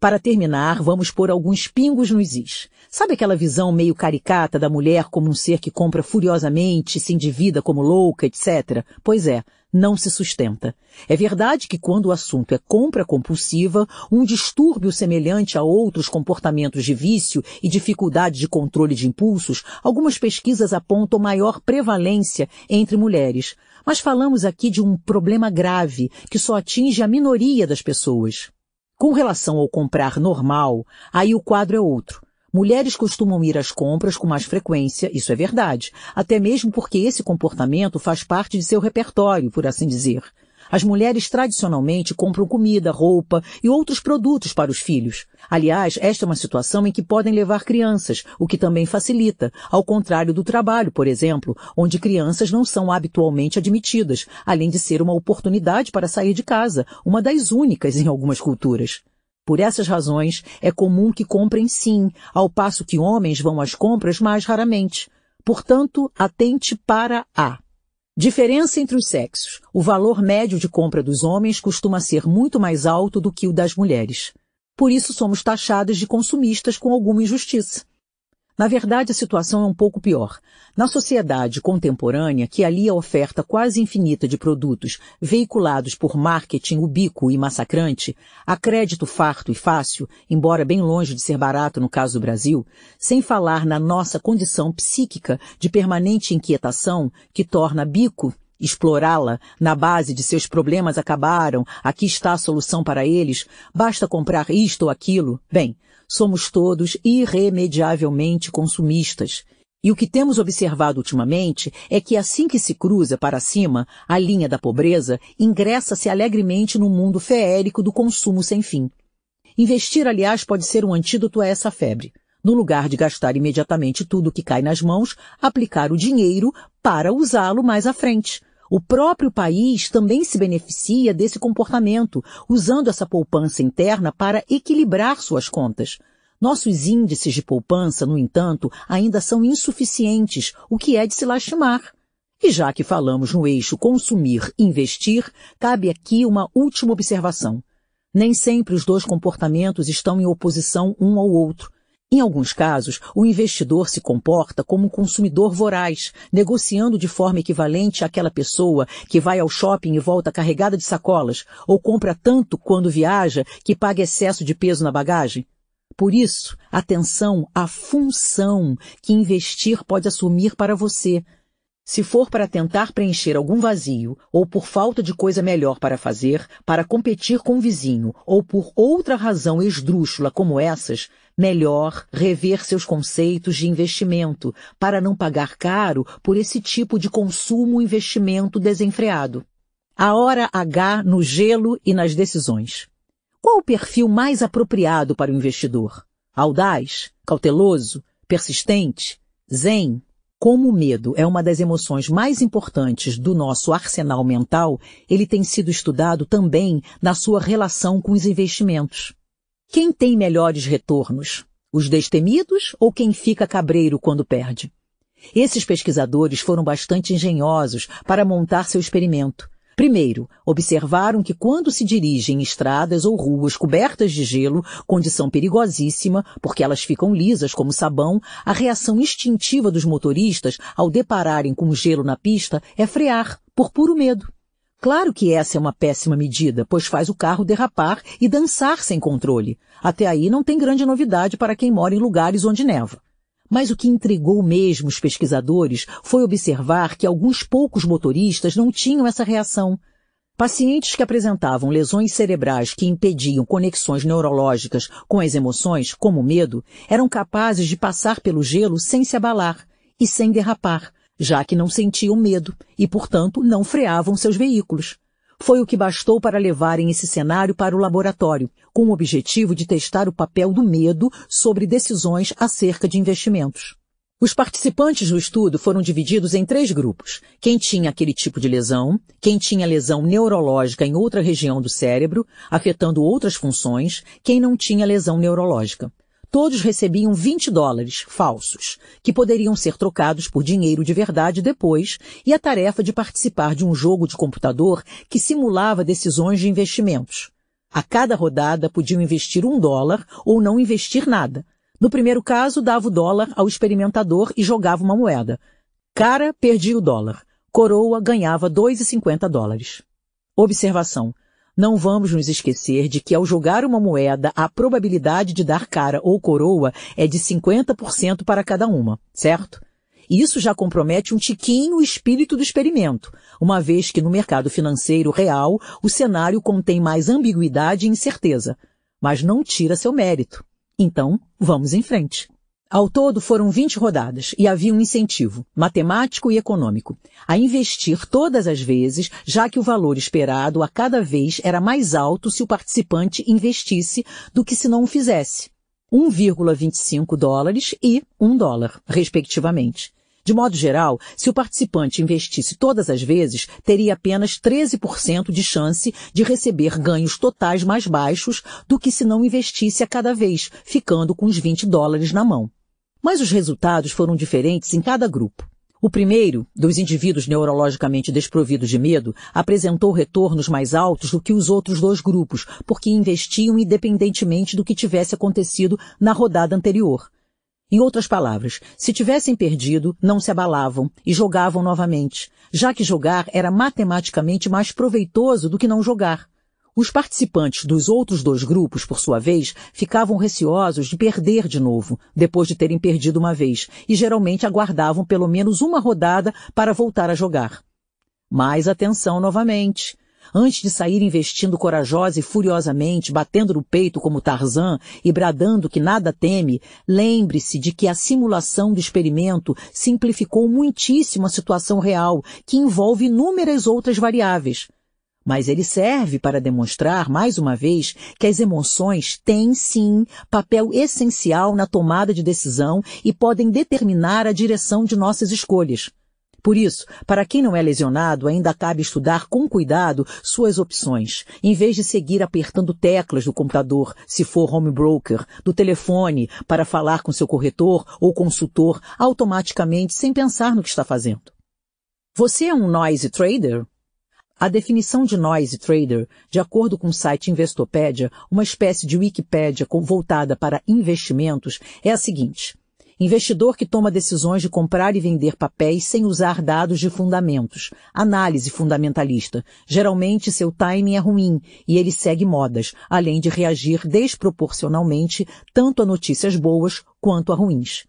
Para terminar, vamos pôr alguns pingos nos is. Sabe aquela visão meio caricata da mulher como um ser que compra furiosamente, se endivida como louca, etc? Pois é, não se sustenta. É verdade que quando o assunto é compra compulsiva, um distúrbio semelhante a outros comportamentos de vício e dificuldade de controle de impulsos, algumas pesquisas apontam maior prevalência entre mulheres. Mas falamos aqui de um problema grave que só atinge a minoria das pessoas. Com relação ao comprar normal, aí o quadro é outro. Mulheres costumam ir às compras com mais frequência, isso é verdade, até mesmo porque esse comportamento faz parte de seu repertório, por assim dizer. As mulheres tradicionalmente compram comida, roupa e outros produtos para os filhos. Aliás, esta é uma situação em que podem levar crianças, o que também facilita, ao contrário do trabalho, por exemplo, onde crianças não são habitualmente admitidas, além de ser uma oportunidade para sair de casa, uma das únicas em algumas culturas. Por essas razões, é comum que comprem sim, ao passo que homens vão às compras mais raramente. Portanto, atente para a Diferença entre os sexos. O valor médio de compra dos homens costuma ser muito mais alto do que o das mulheres. Por isso somos taxadas de consumistas com alguma injustiça. Na verdade, a situação é um pouco pior. Na sociedade contemporânea, que alia a oferta quase infinita de produtos veiculados por marketing ubíquo e massacrante, a crédito farto e fácil, embora bem longe de ser barato no caso do Brasil, sem falar na nossa condição psíquica de permanente inquietação que torna bico explorá-la na base de seus problemas acabaram, aqui está a solução para eles, basta comprar isto ou aquilo. Bem, somos todos irremediavelmente consumistas. E o que temos observado ultimamente é que assim que se cruza para cima a linha da pobreza, ingressa-se alegremente no mundo feérico do consumo sem fim. Investir, aliás, pode ser um antídoto a essa febre. No lugar de gastar imediatamente tudo que cai nas mãos, aplicar o dinheiro para usá-lo mais à frente. O próprio país também se beneficia desse comportamento, usando essa poupança interna para equilibrar suas contas. Nossos índices de poupança, no entanto, ainda são insuficientes, o que é de se lastimar. E já que falamos no eixo consumir-investir, cabe aqui uma última observação. Nem sempre os dois comportamentos estão em oposição um ao outro. Em alguns casos, o investidor se comporta como um consumidor voraz, negociando de forma equivalente àquela pessoa que vai ao shopping e volta carregada de sacolas, ou compra tanto quando viaja que paga excesso de peso na bagagem. Por isso, atenção à função que investir pode assumir para você, se for para tentar preencher algum vazio, ou por falta de coisa melhor para fazer, para competir com o vizinho, ou por outra razão esdrúxula como essas, melhor rever seus conceitos de investimento, para não pagar caro por esse tipo de consumo-investimento desenfreado. A hora H no gelo e nas decisões. Qual o perfil mais apropriado para o investidor? Audaz? Cauteloso? Persistente? Zen? Como o medo é uma das emoções mais importantes do nosso arsenal mental, ele tem sido estudado também na sua relação com os investimentos. Quem tem melhores retornos? Os destemidos ou quem fica cabreiro quando perde? Esses pesquisadores foram bastante engenhosos para montar seu experimento. Primeiro, observaram que quando se dirigem em estradas ou ruas cobertas de gelo, condição perigosíssima, porque elas ficam lisas como sabão, a reação instintiva dos motoristas ao depararem com gelo na pista é frear, por puro medo. Claro que essa é uma péssima medida, pois faz o carro derrapar e dançar sem controle. Até aí não tem grande novidade para quem mora em lugares onde neva. Mas o que intrigou mesmo os pesquisadores foi observar que alguns poucos motoristas não tinham essa reação. Pacientes que apresentavam lesões cerebrais que impediam conexões neurológicas com as emoções, como o medo, eram capazes de passar pelo gelo sem se abalar e sem derrapar, já que não sentiam medo e, portanto, não freavam seus veículos. Foi o que bastou para levarem esse cenário para o laboratório, com o objetivo de testar o papel do medo sobre decisões acerca de investimentos. Os participantes do estudo foram divididos em três grupos. Quem tinha aquele tipo de lesão, quem tinha lesão neurológica em outra região do cérebro, afetando outras funções, quem não tinha lesão neurológica. Todos recebiam 20 dólares falsos, que poderiam ser trocados por dinheiro de verdade depois, e a tarefa de participar de um jogo de computador que simulava decisões de investimentos. A cada rodada podiam investir um dólar ou não investir nada. No primeiro caso, dava o dólar ao experimentador e jogava uma moeda. Cara perdia o dólar. Coroa ganhava 2,50 dólares. Observação. Não vamos nos esquecer de que ao jogar uma moeda, a probabilidade de dar cara ou coroa é de 50% para cada uma, certo? Isso já compromete um tiquinho o espírito do experimento, uma vez que no mercado financeiro real o cenário contém mais ambiguidade e incerteza, mas não tira seu mérito. Então, vamos em frente. Ao todo foram 20 rodadas e havia um incentivo, matemático e econômico, a investir todas as vezes, já que o valor esperado a cada vez era mais alto se o participante investisse do que se não o fizesse. 1,25 dólares e 1 dólar, respectivamente. De modo geral, se o participante investisse todas as vezes, teria apenas 13% de chance de receber ganhos totais mais baixos do que se não investisse a cada vez, ficando com os 20 dólares na mão. Mas os resultados foram diferentes em cada grupo. O primeiro, dos indivíduos neurologicamente desprovidos de medo, apresentou retornos mais altos do que os outros dois grupos, porque investiam independentemente do que tivesse acontecido na rodada anterior. Em outras palavras, se tivessem perdido, não se abalavam e jogavam novamente, já que jogar era matematicamente mais proveitoso do que não jogar. Os participantes dos outros dois grupos, por sua vez, ficavam receosos de perder de novo, depois de terem perdido uma vez, e geralmente aguardavam pelo menos uma rodada para voltar a jogar. Mais atenção novamente. Antes de sair investindo corajosa e furiosamente, batendo no peito como Tarzan e bradando que nada teme, lembre-se de que a simulação do experimento simplificou muitíssimo a situação real, que envolve inúmeras outras variáveis. Mas ele serve para demonstrar, mais uma vez, que as emoções têm, sim, papel essencial na tomada de decisão e podem determinar a direção de nossas escolhas. Por isso, para quem não é lesionado, ainda cabe estudar com cuidado suas opções, em vez de seguir apertando teclas do computador, se for home broker, do telefone, para falar com seu corretor ou consultor automaticamente sem pensar no que está fazendo. Você é um noise trader? A definição de noise trader, de acordo com o site Investopedia, uma espécie de Wikipédia voltada para investimentos, é a seguinte. Investidor que toma decisões de comprar e vender papéis sem usar dados de fundamentos. Análise fundamentalista. Geralmente seu timing é ruim e ele segue modas, além de reagir desproporcionalmente tanto a notícias boas quanto a ruins.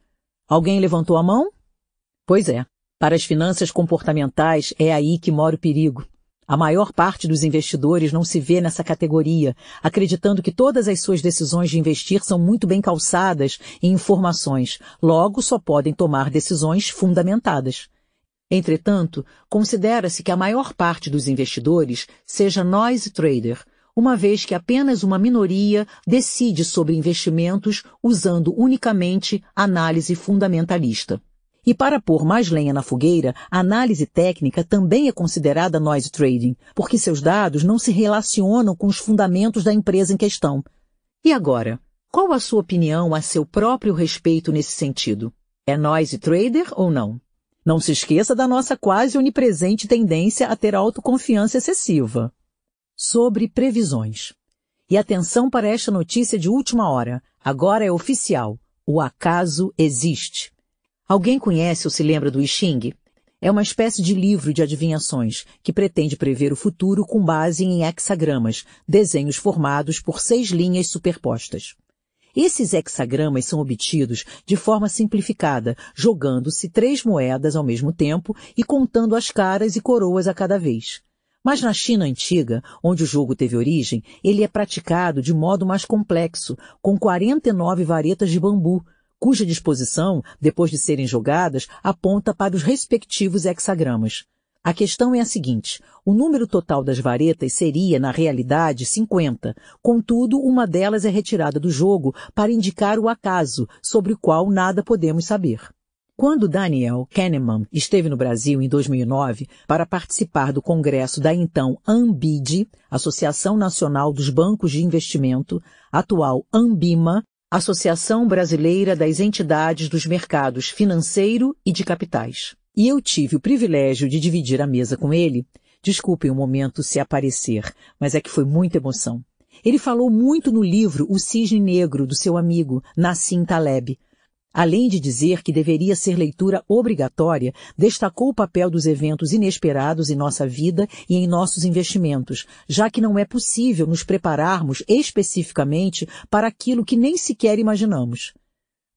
Alguém levantou a mão? Pois é. Para as finanças comportamentais é aí que mora o perigo. A maior parte dos investidores não se vê nessa categoria, acreditando que todas as suas decisões de investir são muito bem calçadas em informações, logo só podem tomar decisões fundamentadas. Entretanto, considera-se que a maior parte dos investidores seja noise trader, uma vez que apenas uma minoria decide sobre investimentos usando unicamente análise fundamentalista. E para pôr mais lenha na fogueira, a análise técnica também é considerada noise trading, porque seus dados não se relacionam com os fundamentos da empresa em questão. E agora, qual a sua opinião a seu próprio respeito nesse sentido? É noise trader ou não? Não se esqueça da nossa quase onipresente tendência a ter autoconfiança excessiva. Sobre previsões. E atenção para esta notícia de última hora. Agora é oficial. O acaso existe. Alguém conhece ou se lembra do I Ching? É uma espécie de livro de adivinhações que pretende prever o futuro com base em hexagramas, desenhos formados por seis linhas superpostas. Esses hexagramas são obtidos de forma simplificada, jogando-se três moedas ao mesmo tempo e contando as caras e coroas a cada vez. Mas na China antiga, onde o jogo teve origem, ele é praticado de modo mais complexo, com 49 varetas de bambu, cuja disposição, depois de serem jogadas, aponta para os respectivos hexagramas. A questão é a seguinte: o número total das varetas seria, na realidade, 50. Contudo, uma delas é retirada do jogo para indicar o acaso, sobre o qual nada podemos saber. Quando Daniel Kahneman esteve no Brasil em 2009 para participar do congresso da então ANBID, Associação Nacional dos Bancos de Investimento, atual ANBIMA, Associação Brasileira das Entidades dos Mercados Financeiro e de Capitais. E eu tive o privilégio de dividir a mesa com ele. Desculpem o momento se aparecer, mas é que foi muita emoção. Ele falou muito no livro O Cisne Negro, do seu amigo Nassim Taleb, Além de dizer que deveria ser leitura obrigatória, destacou o papel dos eventos inesperados em nossa vida e em nossos investimentos, já que não é possível nos prepararmos especificamente para aquilo que nem sequer imaginamos.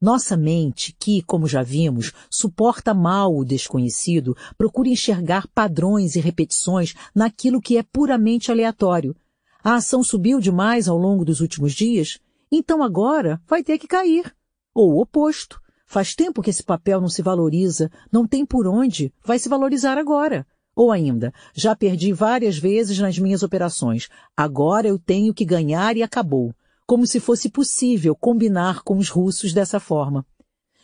Nossa mente, que, como já vimos, suporta mal o desconhecido, procura enxergar padrões e repetições naquilo que é puramente aleatório. A ação subiu demais ao longo dos últimos dias? Então agora vai ter que cair. Ou o oposto. Faz tempo que esse papel não se valoriza, não tem por onde, vai se valorizar agora. Ou ainda, já perdi várias vezes nas minhas operações, agora eu tenho que ganhar e acabou. Como se fosse possível combinar com os russos dessa forma.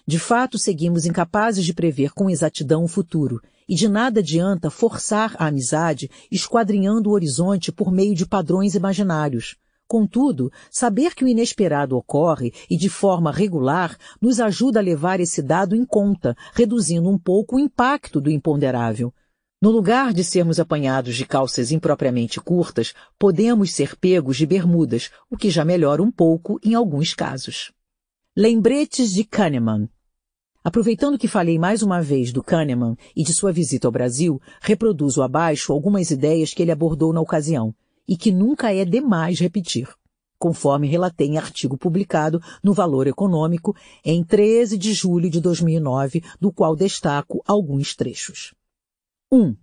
De fato, seguimos incapazes de prever com exatidão o futuro, e de nada adianta forçar a amizade esquadrinhando o horizonte por meio de padrões imaginários. Contudo, saber que o inesperado ocorre e de forma regular nos ajuda a levar esse dado em conta, reduzindo um pouco o impacto do imponderável. No lugar de sermos apanhados de calças impropriamente curtas, podemos ser pegos de bermudas, o que já melhora um pouco em alguns casos. Lembretes de Kahneman. Aproveitando que falei mais uma vez do Kahneman e de sua visita ao Brasil, reproduzo abaixo algumas ideias que ele abordou na ocasião e que nunca é demais repetir, conforme relatei em artigo publicado no Valor Econômico em 13 de julho de 2009, do qual destaco alguns trechos. 1. Um,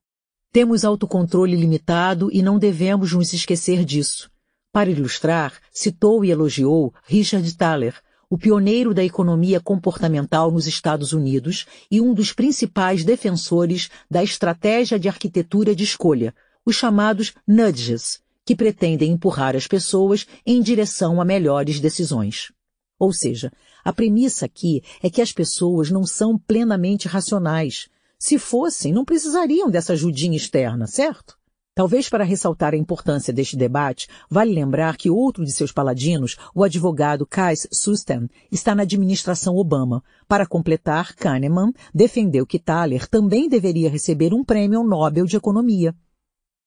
temos autocontrole limitado e não devemos nos esquecer disso. Para ilustrar, citou e elogiou Richard Thaler, o pioneiro da economia comportamental nos Estados Unidos e um dos principais defensores da estratégia de arquitetura de escolha, os chamados nudges, que pretendem empurrar as pessoas em direção a melhores decisões. Ou seja, a premissa aqui é que as pessoas não são plenamente racionais. Se fossem, não precisariam dessa ajudinha externa, certo? Talvez para ressaltar a importância deste debate, vale lembrar que outro de seus paladinos, o advogado Kais Susten, está na administração Obama. Para completar, Kahneman defendeu que Thaler também deveria receber um prêmio Nobel de Economia.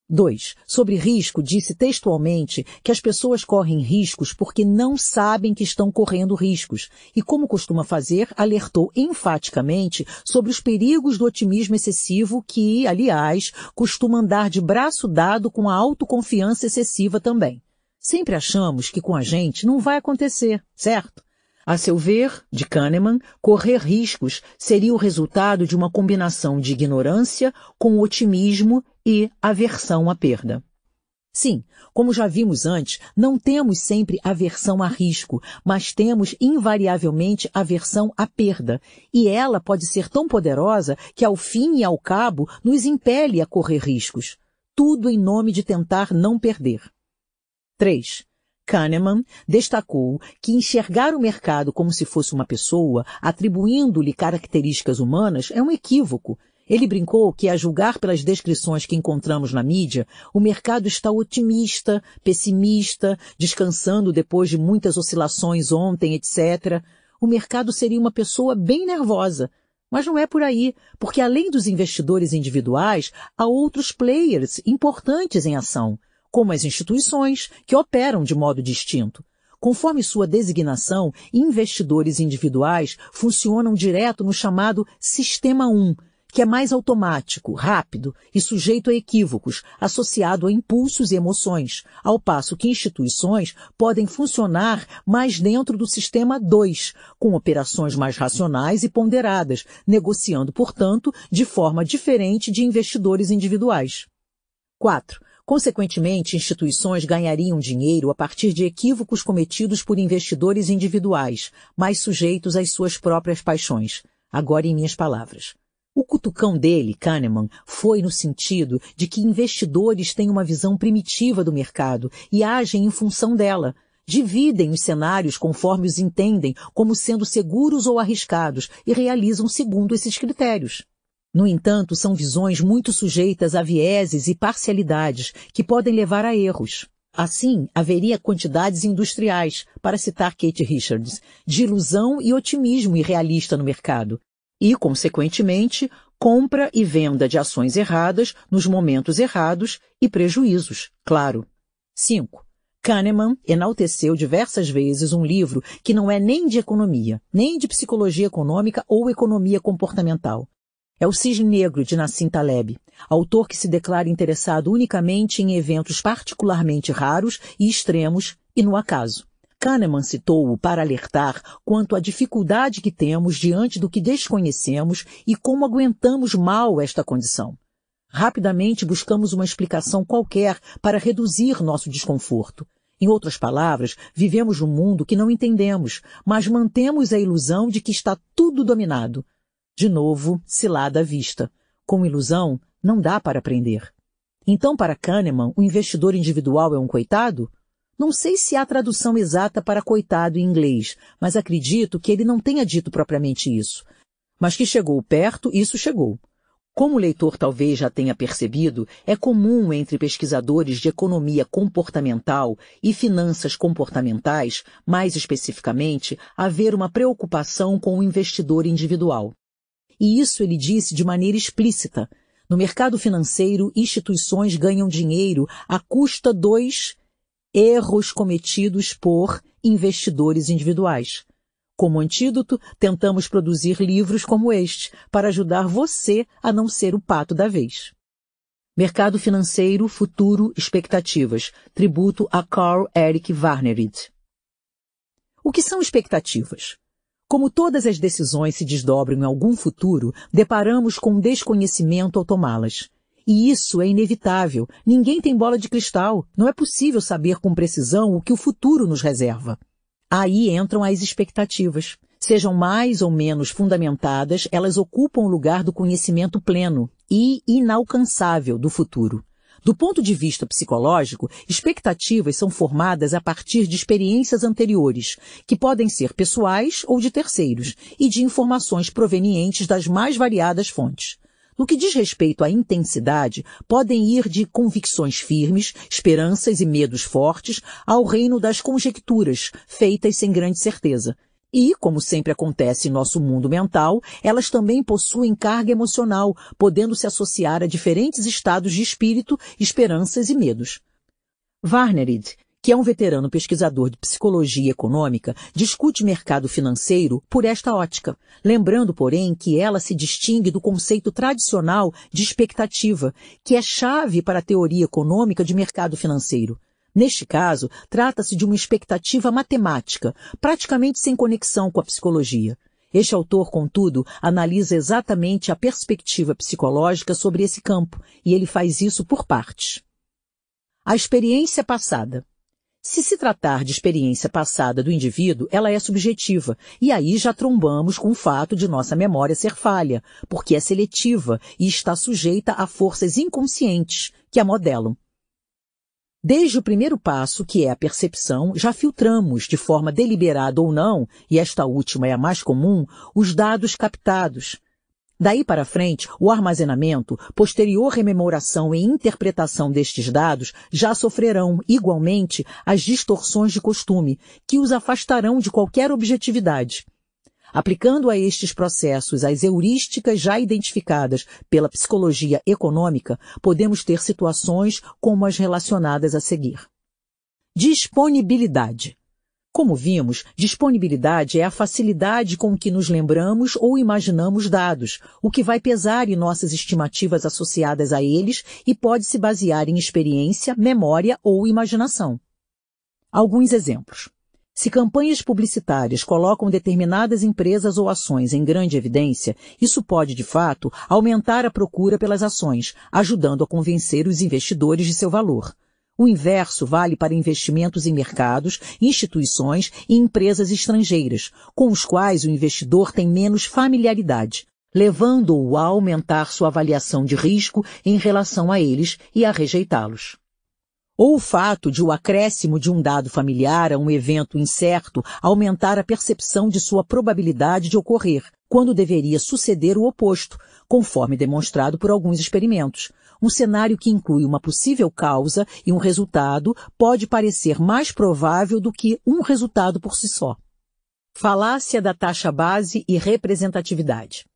2. Sobre risco, disse textualmente que as pessoas correm riscos porque não sabem que estão correndo riscos e, como costuma fazer, alertou enfaticamente sobre os perigos do otimismo excessivo que, aliás, costuma andar de braço dado com a autoconfiança excessiva também. Sempre achamos que com a gente não vai acontecer, certo? A seu ver, de Kahneman, correr riscos seria o resultado de uma combinação de ignorância com otimismo e aversão à perda. Sim, como já vimos antes, não temos sempre aversão a risco, mas temos invariavelmente aversão à perda, e ela pode ser tão poderosa que ao fim e ao cabo nos impele a correr riscos. Tudo em nome de tentar não perder. 3. Kahneman destacou que enxergar o mercado como se fosse uma pessoa, atribuindo-lhe características humanas, é um equívoco. Ele brincou que, a julgar pelas descrições que encontramos na mídia, o mercado está otimista, pessimista, descansando depois de muitas oscilações ontem, etc. O mercado seria uma pessoa bem nervosa. Mas não é por aí, porque além dos investidores individuais, há outros players importantes em ação como as instituições, que operam de modo distinto. Conforme sua designação, investidores individuais funcionam direto no chamado Sistema 1, que é mais automático, rápido e sujeito a equívocos, associado a impulsos e emoções, ao passo que instituições podem funcionar mais dentro do sistema 2, com operações mais racionais e ponderadas, negociando, portanto, de forma diferente de investidores individuais. 4. Consequentemente, instituições ganhariam dinheiro a partir de equívocos cometidos por investidores individuais, mais sujeitos às suas próprias paixões. Agora em minhas palavras. O cutucão dele, Kahneman, foi no sentido de que investidores têm uma visão primitiva do mercado e agem em função dela. Dividem os cenários conforme os entendem como sendo seguros ou arriscados e realizam segundo esses critérios. No entanto, são visões muito sujeitas a vieses e parcialidades que podem levar a erros. Assim, haveria quantidades industriais, para citar Kate Richards, de ilusão e otimismo irrealista no mercado, e, consequentemente, compra e venda de ações erradas nos momentos errados e prejuízos, claro. 5. Kahneman enalteceu diversas vezes um livro que não é nem de economia, nem de psicologia econômica ou economia comportamental, é o Cisne Negro, de Nassim Taleb, autor que se declara interessado unicamente em eventos particularmente raros e extremos e no acaso. Kahneman citou-o para alertar quanto à dificuldade que temos diante do que desconhecemos e como aguentamos mal esta condição. Rapidamente buscamos uma explicação qualquer para reduzir nosso desconforto. Em outras palavras, vivemos num mundo que não entendemos, mas mantemos a ilusão de que está tudo dominado. De novo, cilada à vista. Com ilusão, não dá para aprender. Então, para Kahneman, o investidor individual é um coitado? Não sei se há tradução exata para coitado em inglês, mas acredito que ele não tenha dito propriamente isso. Mas que chegou perto, isso chegou. Como o leitor talvez já tenha percebido, é comum entre pesquisadores de economia comportamental e finanças comportamentais, mais especificamente, haver uma preocupação com o investidor individual. E isso ele disse de maneira explícita. No mercado financeiro, instituições ganham dinheiro à custa dos erros cometidos por investidores individuais. Como antídoto, tentamos produzir livros como este, para ajudar você a não ser o pato da vez. Mercado financeiro, futuro, expectativas. Tributo a Carl Eric Warnerid. O que são expectativas? Como todas as decisões se desdobram em algum futuro, deparamos com um desconhecimento ao tomá-las. E isso é inevitável. Ninguém tem bola de cristal. Não é possível saber com precisão o que o futuro nos reserva. Aí entram as expectativas. Sejam mais ou menos fundamentadas, elas ocupam o lugar do conhecimento pleno e inalcançável do futuro. Do ponto de vista psicológico, expectativas são formadas a partir de experiências anteriores, que podem ser pessoais ou de terceiros, e de informações provenientes das mais variadas fontes. No que diz respeito à intensidade, podem ir de convicções firmes, esperanças e medos fortes, ao reino das conjecturas, feitas sem grande certeza, e, como sempre acontece em nosso mundo mental, elas também possuem carga emocional, podendo se associar a diferentes estados de espírito, esperanças e medos. Warnerid, que é um veterano pesquisador de psicologia econômica, discute mercado financeiro por esta ótica, lembrando, porém, que ela se distingue do conceito tradicional de expectativa, que é chave para a teoria econômica de mercado financeiro. Neste caso, trata-se de uma expectativa matemática, praticamente sem conexão com a psicologia. Este autor, contudo, analisa exatamente a perspectiva psicológica sobre esse campo, e ele faz isso por partes. A experiência passada. Se se tratar de experiência passada do indivíduo, ela é subjetiva, e aí já trombamos com o fato de nossa memória ser falha, porque é seletiva e está sujeita a forças inconscientes que a modelam. Desde o primeiro passo, que é a percepção, já filtramos, de forma deliberada ou não, e esta última é a mais comum, os dados captados. Daí para frente, o armazenamento, posterior rememoração e interpretação destes dados já sofrerão, igualmente, as distorções de costume, que os afastarão de qualquer objetividade. Aplicando a estes processos as heurísticas já identificadas pela psicologia econômica, podemos ter situações como as relacionadas a seguir. Disponibilidade. Como vimos, disponibilidade é a facilidade com que nos lembramos ou imaginamos dados, o que vai pesar em nossas estimativas associadas a eles e pode se basear em experiência, memória ou imaginação. Alguns exemplos. Se campanhas publicitárias colocam determinadas empresas ou ações em grande evidência, isso pode, de fato, aumentar a procura pelas ações, ajudando a convencer os investidores de seu valor. O inverso vale para investimentos em mercados, instituições e empresas estrangeiras, com os quais o investidor tem menos familiaridade, levando-o a aumentar sua avaliação de risco em relação a eles e a rejeitá-los. Ou o fato de o acréscimo de um dado familiar a um evento incerto aumentar a percepção de sua probabilidade de ocorrer, quando deveria suceder o oposto, conforme demonstrado por alguns experimentos. Um cenário que inclui uma possível causa e um resultado pode parecer mais provável do que um resultado por si só. Falácia da taxa base e representatividade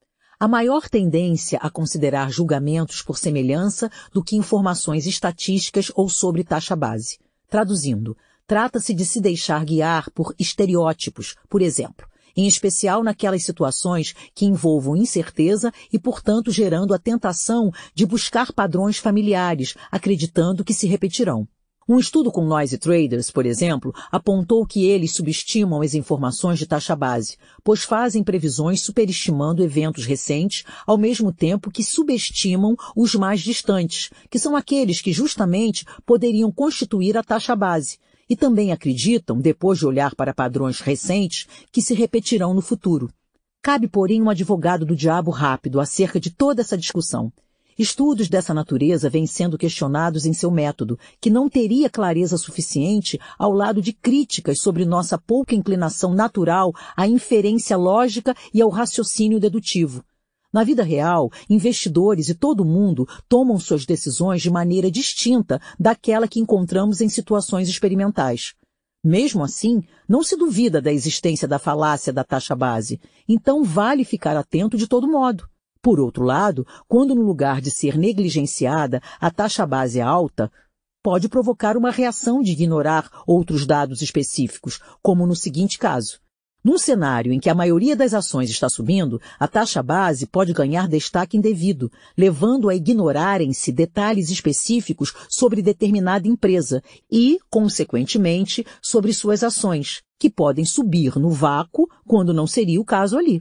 a maior tendência a considerar julgamentos por semelhança do que informações estatísticas ou sobre taxa base. Traduzindo, trata-se de se deixar guiar por estereótipos, por exemplo, em especial naquelas situações que envolvam incerteza e, portanto, gerando a tentação de buscar padrões familiares, acreditando que se repetirão. Um estudo com noise traders, por exemplo, apontou que eles subestimam as informações de taxa base, pois fazem previsões superestimando eventos recentes, ao mesmo tempo que subestimam os mais distantes, que são aqueles que justamente poderiam constituir a taxa base, e também acreditam, depois de olhar para padrões recentes, que se repetirão no futuro. Cabe, porém, um advogado do diabo rápido acerca de toda essa discussão. Estudos dessa natureza vêm sendo questionados em seu método, que não teria clareza suficiente ao lado de críticas sobre nossa pouca inclinação natural à inferência lógica e ao raciocínio dedutivo. Na vida real, investidores e todo mundo tomam suas decisões de maneira distinta daquela que encontramos em situações experimentais. Mesmo assim, não se duvida da existência da falácia da taxa base, então vale ficar atento de todo modo. Por outro lado, quando no lugar de ser negligenciada, a taxa base é alta, pode provocar uma reação de ignorar outros dados específicos, como no seguinte caso. Num cenário em que a maioria das ações está subindo, a taxa base pode ganhar destaque indevido, levando a ignorarem-se detalhes específicos sobre determinada empresa e, consequentemente, sobre suas ações, que podem subir no vácuo quando não seria o caso ali.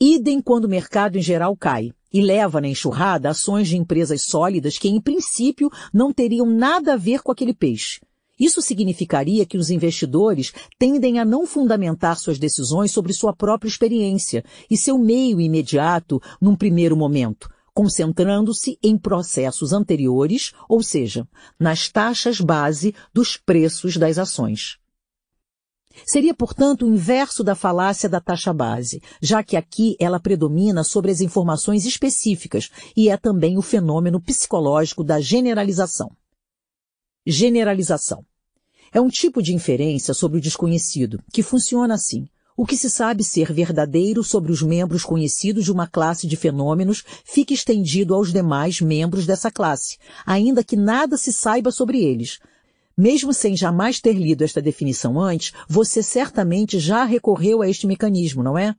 Idem quando o mercado em geral cai e leva na enxurrada ações de empresas sólidas que, em princípio, não teriam nada a ver com aquele peixe. Isso significaria que os investidores tendem a não fundamentar suas decisões sobre sua própria experiência e seu meio imediato num primeiro momento, concentrando-se em processos anteriores, ou seja, nas taxas base dos preços das ações. Seria, portanto, o inverso da falácia da taxa base, já que aqui ela predomina sobre as informações específicas e é também o fenômeno psicológico da generalização. Generalização. É um tipo de inferência sobre o desconhecido, que funciona assim. O que se sabe ser verdadeiro sobre os membros conhecidos de uma classe de fenômenos fica estendido aos demais membros dessa classe, ainda que nada se saiba sobre eles. Mesmo sem jamais ter lido esta definição antes, você certamente já recorreu a este mecanismo, não é?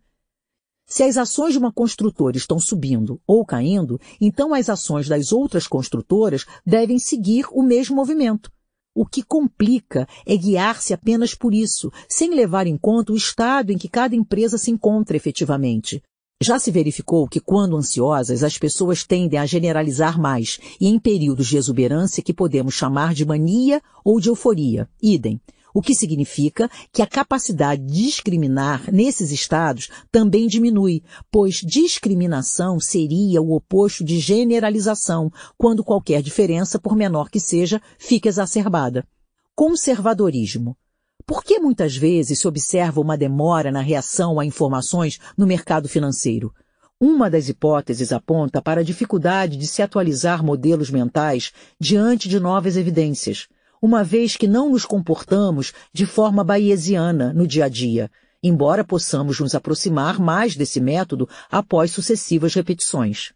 Se as ações de uma construtora estão subindo ou caindo, então as ações das outras construtoras devem seguir o mesmo movimento. O que complica é guiar-se apenas por isso, sem levar em conta o estado em que cada empresa se encontra efetivamente. Já se verificou que, quando ansiosas, as pessoas tendem a generalizar mais, e em períodos de exuberância que podemos chamar de mania ou de euforia. Idem o que significa que a capacidade de discriminar nesses estados também diminui, pois discriminação seria o oposto de generalização, quando qualquer diferença, por menor que seja, fica exacerbada. Conservadorismo. Por que muitas vezes se observa uma demora na reação a informações no mercado financeiro? Uma das hipóteses aponta para a dificuldade de se atualizar modelos mentais diante de novas evidências uma vez que não nos comportamos de forma bayesiana no dia a dia, embora possamos nos aproximar mais desse método após sucessivas repetições.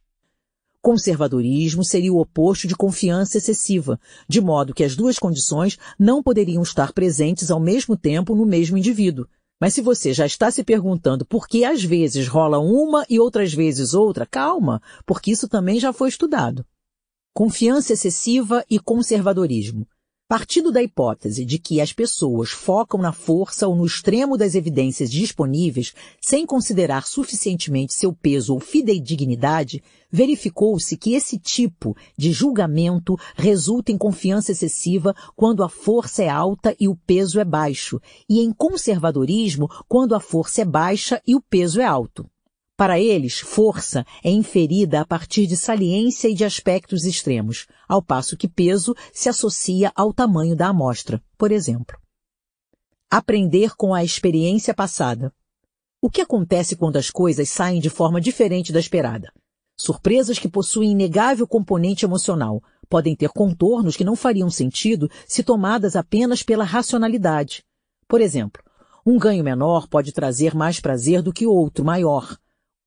Conservadorismo seria o oposto de confiança excessiva, de modo que as duas condições não poderiam estar presentes ao mesmo tempo no mesmo indivíduo. Mas se você já está se perguntando por que às vezes rola uma e outras vezes outra, calma, porque isso também já foi estudado. Confiança excessiva e conservadorismo. Partindo da hipótese de que as pessoas focam na força ou no extremo das evidências disponíveis sem considerar suficientemente seu peso ou fidedignidade, verificou-se que esse tipo de julgamento resulta em confiança excessiva quando a força é alta e o peso é baixo, e em conservadorismo quando a força é baixa e o peso é alto. Para eles, força é inferida a partir de saliência e de aspectos extremos, ao passo que peso se associa ao tamanho da amostra, por exemplo. Aprender com a experiência passada. O que acontece quando as coisas saem de forma diferente da esperada? Surpresas que possuem inegável componente emocional podem ter contornos que não fariam sentido se tomadas apenas pela racionalidade. Por exemplo, um ganho menor pode trazer mais prazer do que outro maior,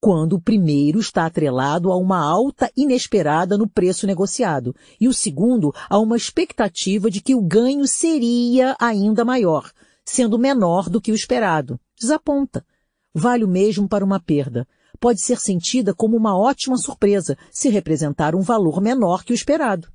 quando o primeiro está atrelado a uma alta inesperada no preço negociado e o segundo a uma expectativa de que o ganho seria ainda maior, sendo menor do que o esperado. Desaponta. Vale o mesmo para uma perda. Pode ser sentida como uma ótima surpresa se representar um valor menor que o esperado.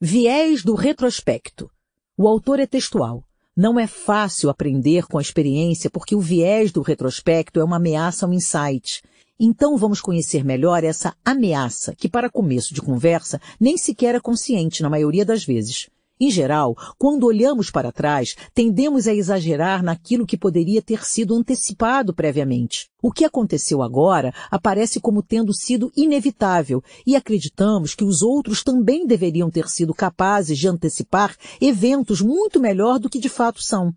Viés do retrospecto. O autor é textual. Não é fácil aprender com a experiência porque o viés do retrospecto é uma ameaça ao insight então vamos conhecer melhor essa ameaça, que para começo de conversa nem sequer é consciente na maioria das vezes. Em geral, quando olhamos para trás, tendemos a exagerar naquilo que poderia ter sido antecipado previamente. O que aconteceu agora aparece como tendo sido inevitável e acreditamos que os outros também deveriam ter sido capazes de antecipar eventos muito melhor do que de fato são.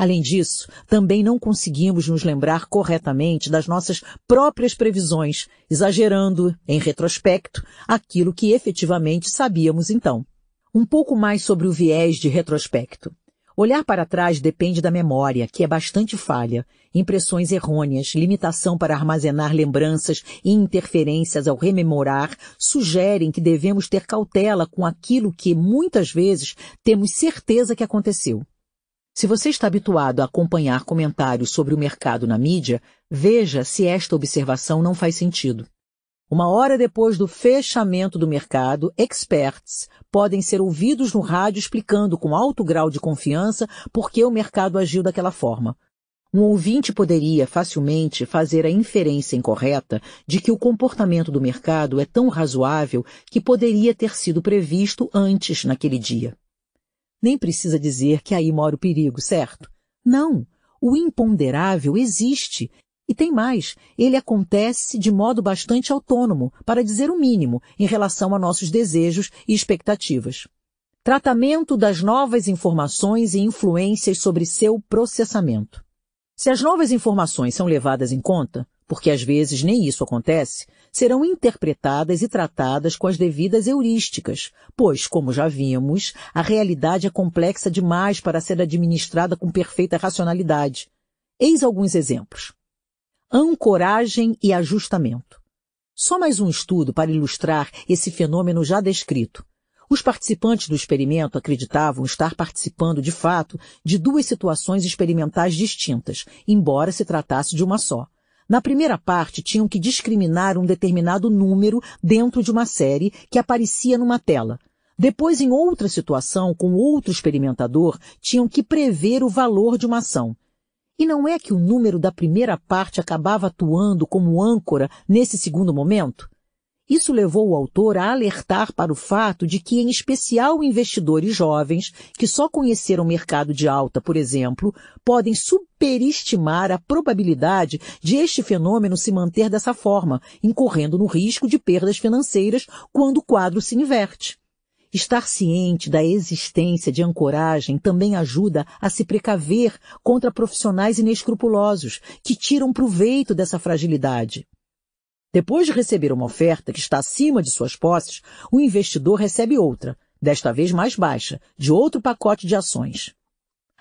Além disso, também não conseguimos nos lembrar corretamente das nossas próprias previsões, exagerando, em retrospecto, aquilo que efetivamente sabíamos então. Um pouco mais sobre o viés de retrospecto. Olhar para trás depende da memória, que é bastante falha, impressões errôneas, limitação para armazenar lembranças e interferências ao rememorar sugerem que devemos ter cautela com aquilo que muitas vezes temos certeza que aconteceu. Se você está habituado a acompanhar comentários sobre o mercado na mídia, veja se esta observação não faz sentido. Uma hora depois do fechamento do mercado, experts podem ser ouvidos no rádio explicando com alto grau de confiança por que o mercado agiu daquela forma. Um ouvinte poderia facilmente fazer a inferência incorreta de que o comportamento do mercado é tão razoável que poderia ter sido previsto antes naquele dia. Nem precisa dizer que aí mora o perigo, certo? Não. O imponderável existe e tem mais, ele acontece de modo bastante autônomo, para dizer o mínimo, em relação a nossos desejos e expectativas. Tratamento das novas informações e influências sobre seu processamento. Se as novas informações são levadas em conta, porque às vezes nem isso acontece, serão interpretadas e tratadas com as devidas heurísticas, pois, como já vimos, a realidade é complexa demais para ser administrada com perfeita racionalidade. Eis alguns exemplos ancoragem e ajustamento. Só mais um estudo para ilustrar esse fenômeno já descrito. Os participantes do experimento acreditavam estar participando de fato de duas situações experimentais distintas, embora se tratasse de uma só. Na primeira parte, tinham que discriminar um determinado número dentro de uma série que aparecia numa tela. Depois, em outra situação, com outro experimentador, tinham que prever o valor de uma ação. E não é que o número da primeira parte acabava atuando como âncora nesse segundo momento? Isso levou o autor a alertar para o fato de que, em especial investidores jovens, que só conheceram o mercado de alta, por exemplo, podem superestimar a probabilidade de este fenômeno se manter dessa forma, incorrendo no risco de perdas financeiras quando o quadro se inverte. Estar ciente da existência de ancoragem também ajuda a se precaver contra profissionais inescrupulosos que tiram proveito dessa fragilidade. Depois de receber uma oferta que está acima de suas posses, o investidor recebe outra, desta vez mais baixa, de outro pacote de ações.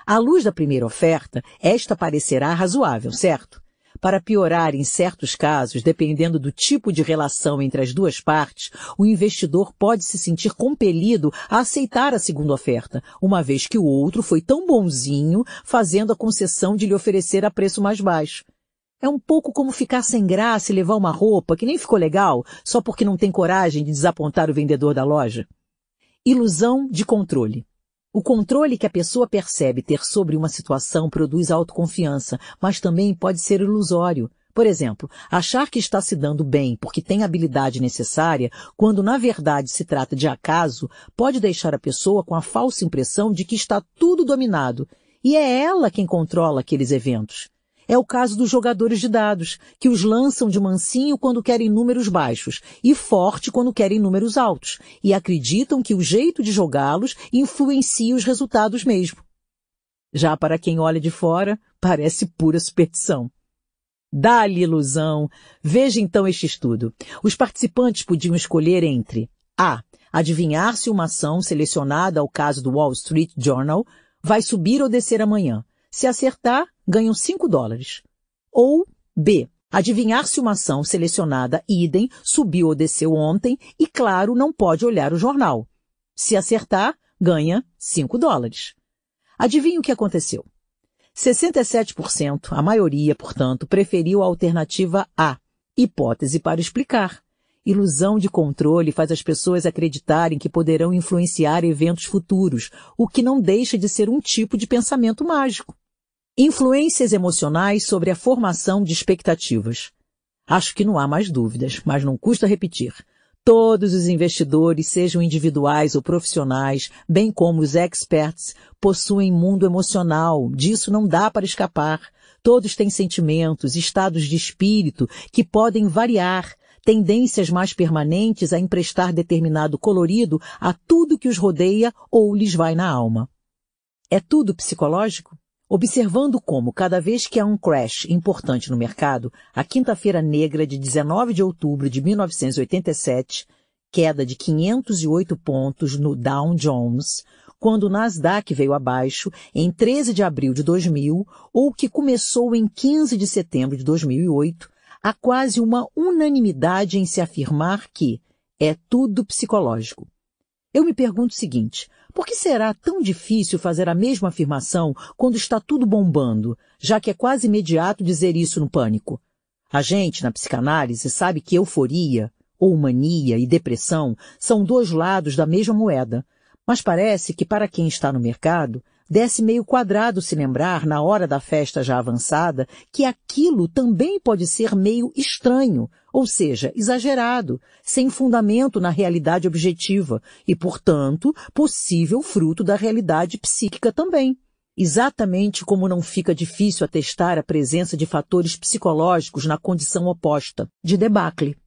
À luz da primeira oferta, esta parecerá razoável, certo? Para piorar, em certos casos, dependendo do tipo de relação entre as duas partes, o investidor pode se sentir compelido a aceitar a segunda oferta, uma vez que o outro foi tão bonzinho, fazendo a concessão de lhe oferecer a preço mais baixo. É um pouco como ficar sem graça e levar uma roupa que nem ficou legal, só porque não tem coragem de desapontar o vendedor da loja. Ilusão de controle. O controle que a pessoa percebe ter sobre uma situação produz autoconfiança, mas também pode ser ilusório. Por exemplo, achar que está se dando bem porque tem a habilidade necessária, quando na verdade se trata de acaso, pode deixar a pessoa com a falsa impressão de que está tudo dominado, e é ela quem controla aqueles eventos. É o caso dos jogadores de dados, que os lançam de mansinho quando querem números baixos e forte quando querem números altos, e acreditam que o jeito de jogá-los influencia os resultados mesmo. Já para quem olha de fora, parece pura superstição. Dá-lhe ilusão. Veja então este estudo. Os participantes podiam escolher entre A. Adivinhar se uma ação selecionada ao caso do Wall Street Journal vai subir ou descer amanhã. Se acertar, ganham 5 dólares. Ou B. Adivinhar se uma ação selecionada idem subiu ou desceu ontem e, claro, não pode olhar o jornal. Se acertar, ganha 5 dólares. Adivinhe o que aconteceu. 67%, a maioria, portanto, preferiu a alternativa A, hipótese para explicar. Ilusão de controle faz as pessoas acreditarem que poderão influenciar eventos futuros, o que não deixa de ser um tipo de pensamento mágico. Influências emocionais sobre a formação de expectativas. Acho que não há mais dúvidas, mas não custa repetir. Todos os investidores, sejam individuais ou profissionais, bem como os experts, possuem mundo emocional. Disso não dá para escapar. Todos têm sentimentos, estados de espírito que podem variar, tendências mais permanentes a emprestar determinado colorido a tudo que os rodeia ou lhes vai na alma. É tudo psicológico? Observando como, cada vez que há um crash importante no mercado, a quinta-feira negra de 19 de outubro de 1987, queda de 508 pontos no Dow Jones, quando o Nasdaq veio abaixo em 13 de abril de 2000, ou que começou em 15 de setembro de 2008, há quase uma unanimidade em se afirmar que é tudo psicológico. Eu me pergunto o seguinte, Por que será tão difícil fazer a mesma afirmação quando está tudo bombando, já que é quase imediato dizer isso no pânico? A gente, na psicanálise, sabe que euforia, ou mania e depressão são dois lados da mesma moeda, mas parece que para quem está no mercado, desce meio quadrado se lembrar, na hora da festa já avançada, que aquilo também pode ser meio estranho, ou seja, exagerado, sem fundamento na realidade objetiva e, portanto, possível fruto da realidade psíquica também. Exatamente como não fica difícil atestar a presença de fatores psicológicos na condição oposta, de debacle.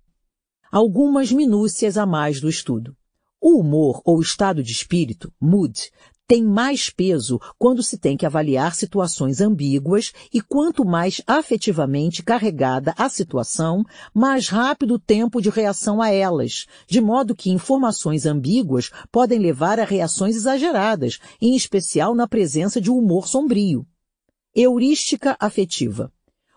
Algumas minúcias a mais do estudo. O humor ou estado de espírito, mood, tem mais peso quando se tem que avaliar situações ambíguas e quanto mais afetivamente carregada a situação, mais rápido o tempo de reação a elas, de modo que informações ambíguas podem levar a reações exageradas, em especial na presença de um humor sombrio. Heurística afetiva.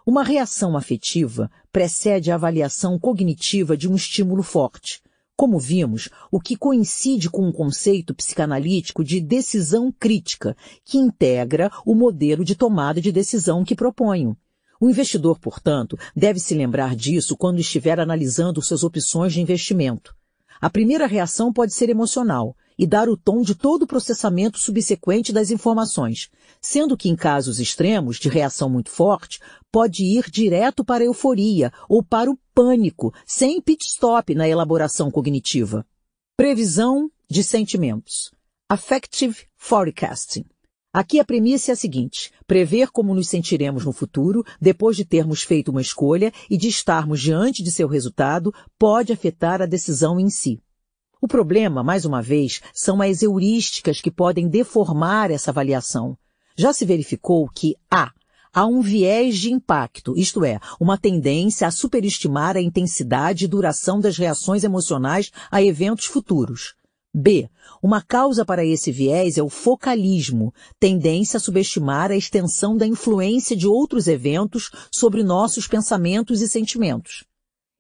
Uma reação afetiva precede a avaliação cognitiva de um estímulo forte, como vimos, o que coincide com um conceito psicanalítico de decisão crítica, que integra o modelo de tomada de decisão que proponho. O investidor, portanto, deve se lembrar disso quando estiver analisando suas opções de investimento. A primeira reação pode ser emocional, e dar o tom de todo o processamento subsequente das informações, sendo que em casos extremos de reação muito forte, pode ir direto para a euforia ou para o pânico, sem pit stop na elaboração cognitiva. Previsão de sentimentos. Affective Forecasting. Aqui a premissa é a seguinte: prever como nos sentiremos no futuro, depois de termos feito uma escolha e de estarmos diante de seu resultado, pode afetar a decisão em si. O problema, mais uma vez, são as heurísticas que podem deformar essa avaliação. Já se verificou que A. Há um viés de impacto, isto é, uma tendência a superestimar a intensidade e duração das reações emocionais a eventos futuros. B. Uma causa para esse viés é o focalismo, tendência a subestimar a extensão da influência de outros eventos sobre nossos pensamentos e sentimentos.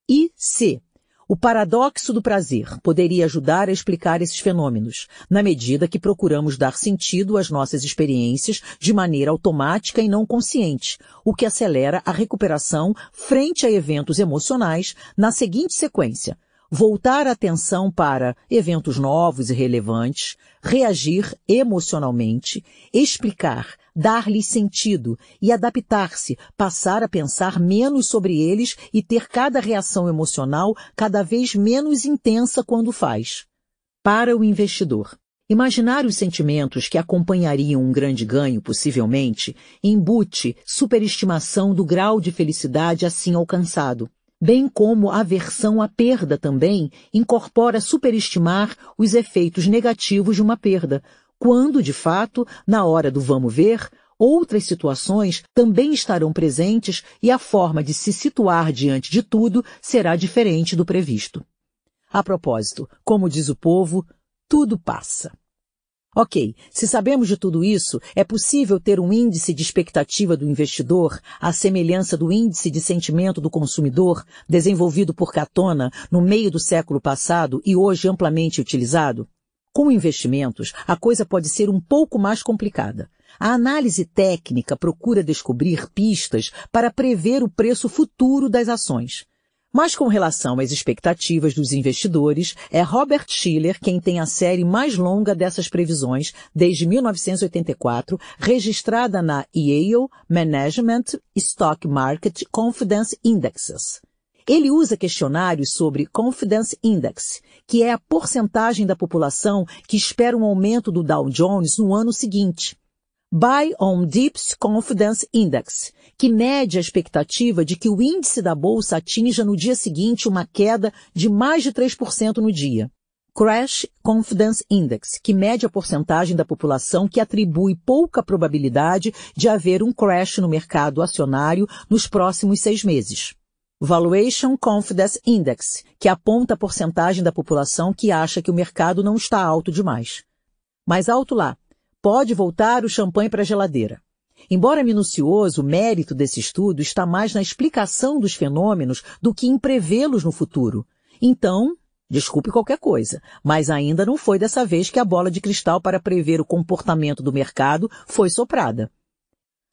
E C. O paradoxo do prazer poderia ajudar a explicar esses fenômenos, na medida que procuramos dar sentido às nossas experiências de maneira automática e não consciente, o que acelera a recuperação frente a eventos emocionais na seguinte sequência. Voltar a atenção para eventos novos e relevantes, reagir emocionalmente, explicar, dar-lhes sentido e adaptar-se, passar a pensar menos sobre eles e ter cada reação emocional cada vez menos intensa quando faz. Para o investidor, Imaginar os sentimentos que acompanhariam um grande ganho, possivelmente, embute superestimação do grau de felicidade assim alcançado, bem como a aversão à perda também incorpora superestimar os efeitos negativos de uma perda, quando, de fato, na hora do vamos ver, outras situações também estarão presentes e a forma de se situar diante de tudo será diferente do previsto. A propósito, como diz o povo, tudo passa. Ok, se sabemos de tudo isso, é possível ter um índice de expectativa do investidor, à semelhança do índice de sentimento do consumidor, desenvolvido por Catona no meio do século passado e hoje amplamente utilizado? Com investimentos, a coisa pode ser um pouco mais complicada. A análise técnica procura descobrir pistas para prever o preço futuro das ações. Mas com relação às expectativas dos investidores, é Robert Schiller quem tem a série mais longa dessas previsões desde 1984, registrada na Yale Management Stock Market Confidence Indexes. Ele usa questionários sobre Confidence Index, que é a porcentagem da população que espera um aumento do Dow Jones no ano seguinte. Buy on Dips Confidence Index, que mede a expectativa de que o índice da bolsa atinja no dia seguinte uma queda de mais de 3% no dia. Crash Confidence Index, que mede a porcentagem da população que atribui pouca probabilidade de haver um crash no mercado acionário nos próximos seis meses. Valuation Confidence Index, que aponta a porcentagem da população que acha que o mercado não está alto demais. Mais alto lá, pode voltar o champanhe para a geladeira. Embora minucioso, o mérito desse estudo está mais na explicação dos fenômenos do que em prevê-los no futuro. Então, Desculpe qualquer coisa, mas ainda não foi dessa vez que a bola de cristal para prever o comportamento do mercado foi soprada.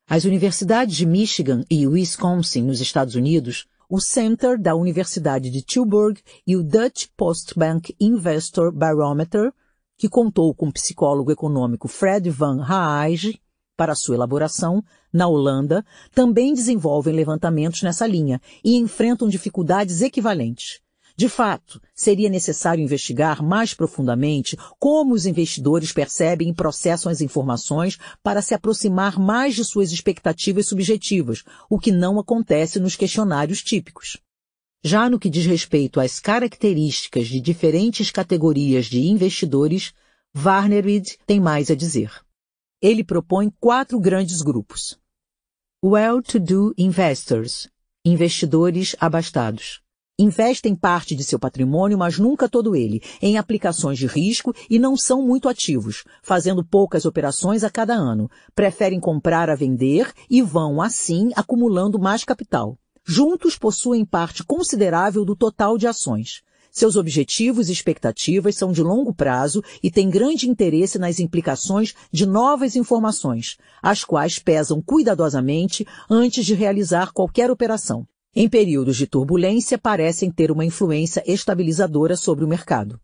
As universidades de Michigan e Wisconsin, nos Estados Unidos, o Center da Universidade de Tilburg e o Dutch Postbank Investor Barometer, que contou com o psicólogo econômico Fred van Haage para sua elaboração, na Holanda, também desenvolvem levantamentos nessa linha e enfrentam dificuldades equivalentes. De fato, seria necessário investigar mais profundamente como os investidores percebem e processam as informações para se aproximar mais de suas expectativas subjetivas, o que não acontece nos questionários típicos. Já no que diz respeito às características de diferentes categorias de investidores, Varnerid tem mais a dizer. Ele propõe quatro grandes grupos. Well-to-do investors, investidores abastados investem parte de seu patrimônio, mas nunca todo ele, em aplicações de risco e não são muito ativos, fazendo poucas operações a cada ano. Preferem comprar a vender e vão, assim, acumulando mais capital. Juntos possuem parte considerável do total de ações. Seus objetivos e expectativas são de longo prazo e têm grande interesse nas implicações de novas informações, as quais pesam cuidadosamente antes de realizar qualquer operação em períodos de turbulência parecem ter uma influência estabilizadora sobre o mercado.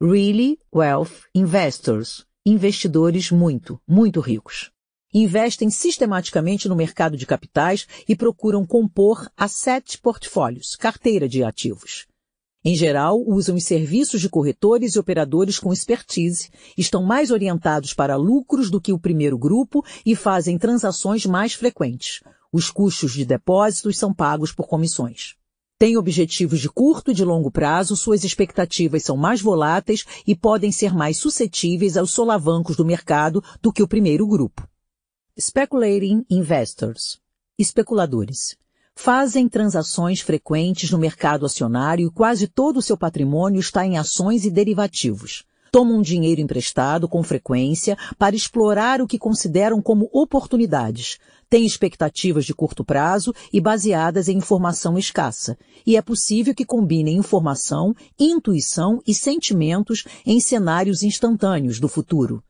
Really Wealth Investors, investidores muito, muito ricos. Investem sistematicamente no mercado de capitais e procuram compor asset portfólios, carteira de ativos. Em geral, usam os serviços de corretores e operadores com expertise, estão mais orientados para lucros do que o primeiro grupo e fazem transações mais frequentes, os custos de depósitos são pagos por comissões. Tem objetivos de curto e de longo prazo, suas expectativas são mais voláteis e podem ser mais suscetíveis aos solavancos do mercado do que o primeiro grupo. Speculating Investors Especuladores fazem transações frequentes no mercado acionário e quase todo o seu patrimônio está em ações e derivativos. Tomam dinheiro emprestado com frequência para explorar o que consideram como oportunidades, têm expectativas de curto prazo e baseadas em informação escassa, e é possível que combinem informação, intuição e sentimentos em cenários instantâneos do futuro.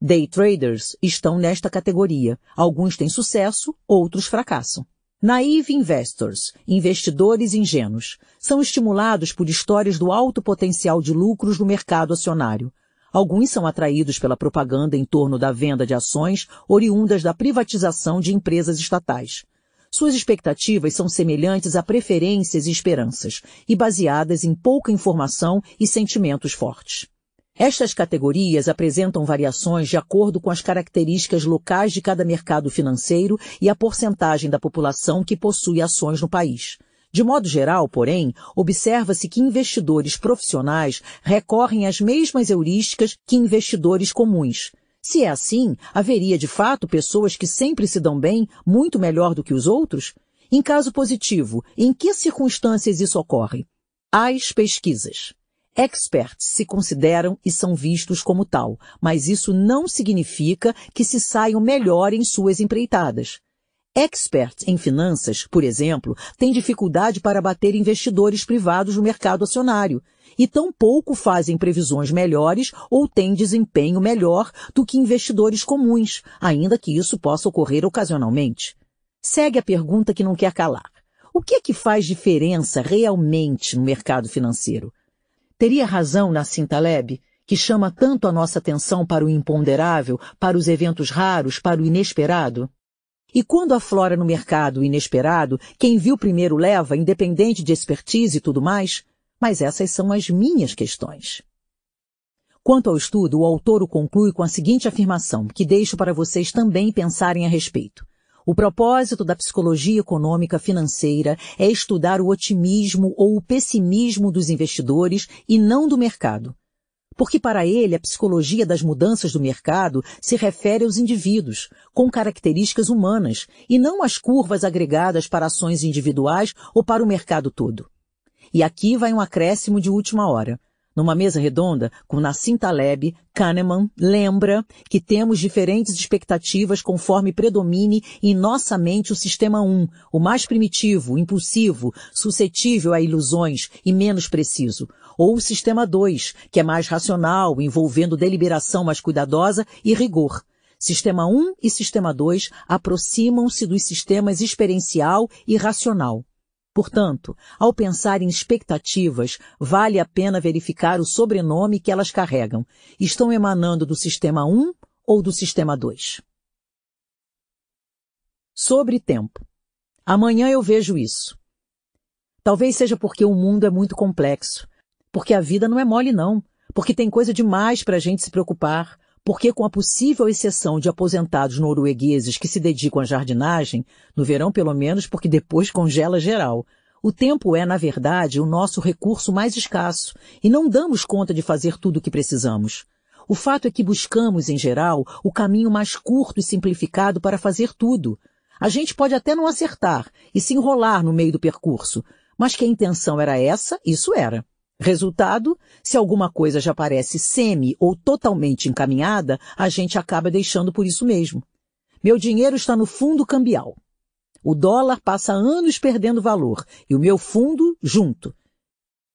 Day traders estão nesta categoria. Alguns têm sucesso, outros fracassam. Naive investors, investidores ingênuos, são estimulados por histórias do alto potencial de lucros no mercado acionário. Alguns são atraídos pela propaganda em torno da venda de ações oriundas da privatização de empresas estatais. Suas expectativas são semelhantes a preferências e esperanças, e baseadas em pouca informação e sentimentos fortes. Estas categorias apresentam variações de acordo com as características locais de cada mercado financeiro e a porcentagem da população que possui ações no país. De modo geral, porém, observa-se que investidores profissionais recorrem às mesmas heurísticas que investidores comuns. Se é assim, haveria de fato pessoas que sempre se dão bem, muito melhor do que os outros? Em caso positivo, em que circunstâncias isso ocorre? As pesquisas. Experts se consideram e são vistos como tal, mas isso não significa que se saiam melhor em suas empreitadas. Experts em finanças, por exemplo, têm dificuldade para bater investidores privados no mercado acionário e tampouco fazem previsões melhores ou têm desempenho melhor do que investidores comuns, ainda que isso possa ocorrer ocasionalmente. Segue a pergunta que não quer calar. O que é que faz diferença realmente no mercado financeiro? Teria razão Nassim Taleb, que chama tanto a nossa atenção para o imponderável, para os eventos raros, para o inesperado? E quando aflora no mercado inesperado, quem viu primeiro leva, independente de expertise e tudo mais? Mas essas são as minhas questões. Quanto ao estudo, o autor o conclui com a seguinte afirmação, que deixo para vocês também pensarem a respeito. O propósito da psicologia econômica financeira é estudar o otimismo ou o pessimismo dos investidores e não do mercado porque para ele a psicologia das mudanças do mercado se refere aos indivíduos, com características humanas, e não às curvas agregadas para ações individuais ou para o mercado todo. E aqui vai um acréscimo de última hora. numa mesa redonda com Nassim Taleb, Kahneman, lembra que temos diferentes expectativas conforme predomine em nossa mente o sistema 1, o mais primitivo, impulsivo, suscetível a ilusões e menos preciso, ou o sistema 2, que é mais racional, envolvendo deliberação mais cuidadosa e rigor. Sistema 1 e Sistema 2 aproximam-se dos sistemas experiencial e racional. Portanto, ao pensar em expectativas, vale a pena verificar o sobrenome que elas carregam. Estão emanando do sistema 1 ou do sistema 2? Sobre tempo. Amanhã eu vejo isso. Talvez seja porque o mundo é muito complexo. Porque a vida não é mole, não. Porque tem coisa demais para a gente se preocupar porque com a possível exceção de aposentados noruegueses que se dedicam à jardinagem, no verão pelo menos porque depois congela geral, o tempo é, na verdade, o nosso recurso mais escasso e não damos conta de fazer tudo o que precisamos. O fato é que buscamos, em geral, o caminho mais curto e simplificado para fazer tudo. A gente pode até não acertar e se enrolar no meio do percurso, mas que a intenção era essa, isso era. Resultado, se alguma coisa já parece semi ou totalmente encaminhada, a gente acaba deixando por isso mesmo. Meu dinheiro está no fundo cambial. O dólar passa anos perdendo valor e o meu fundo junto.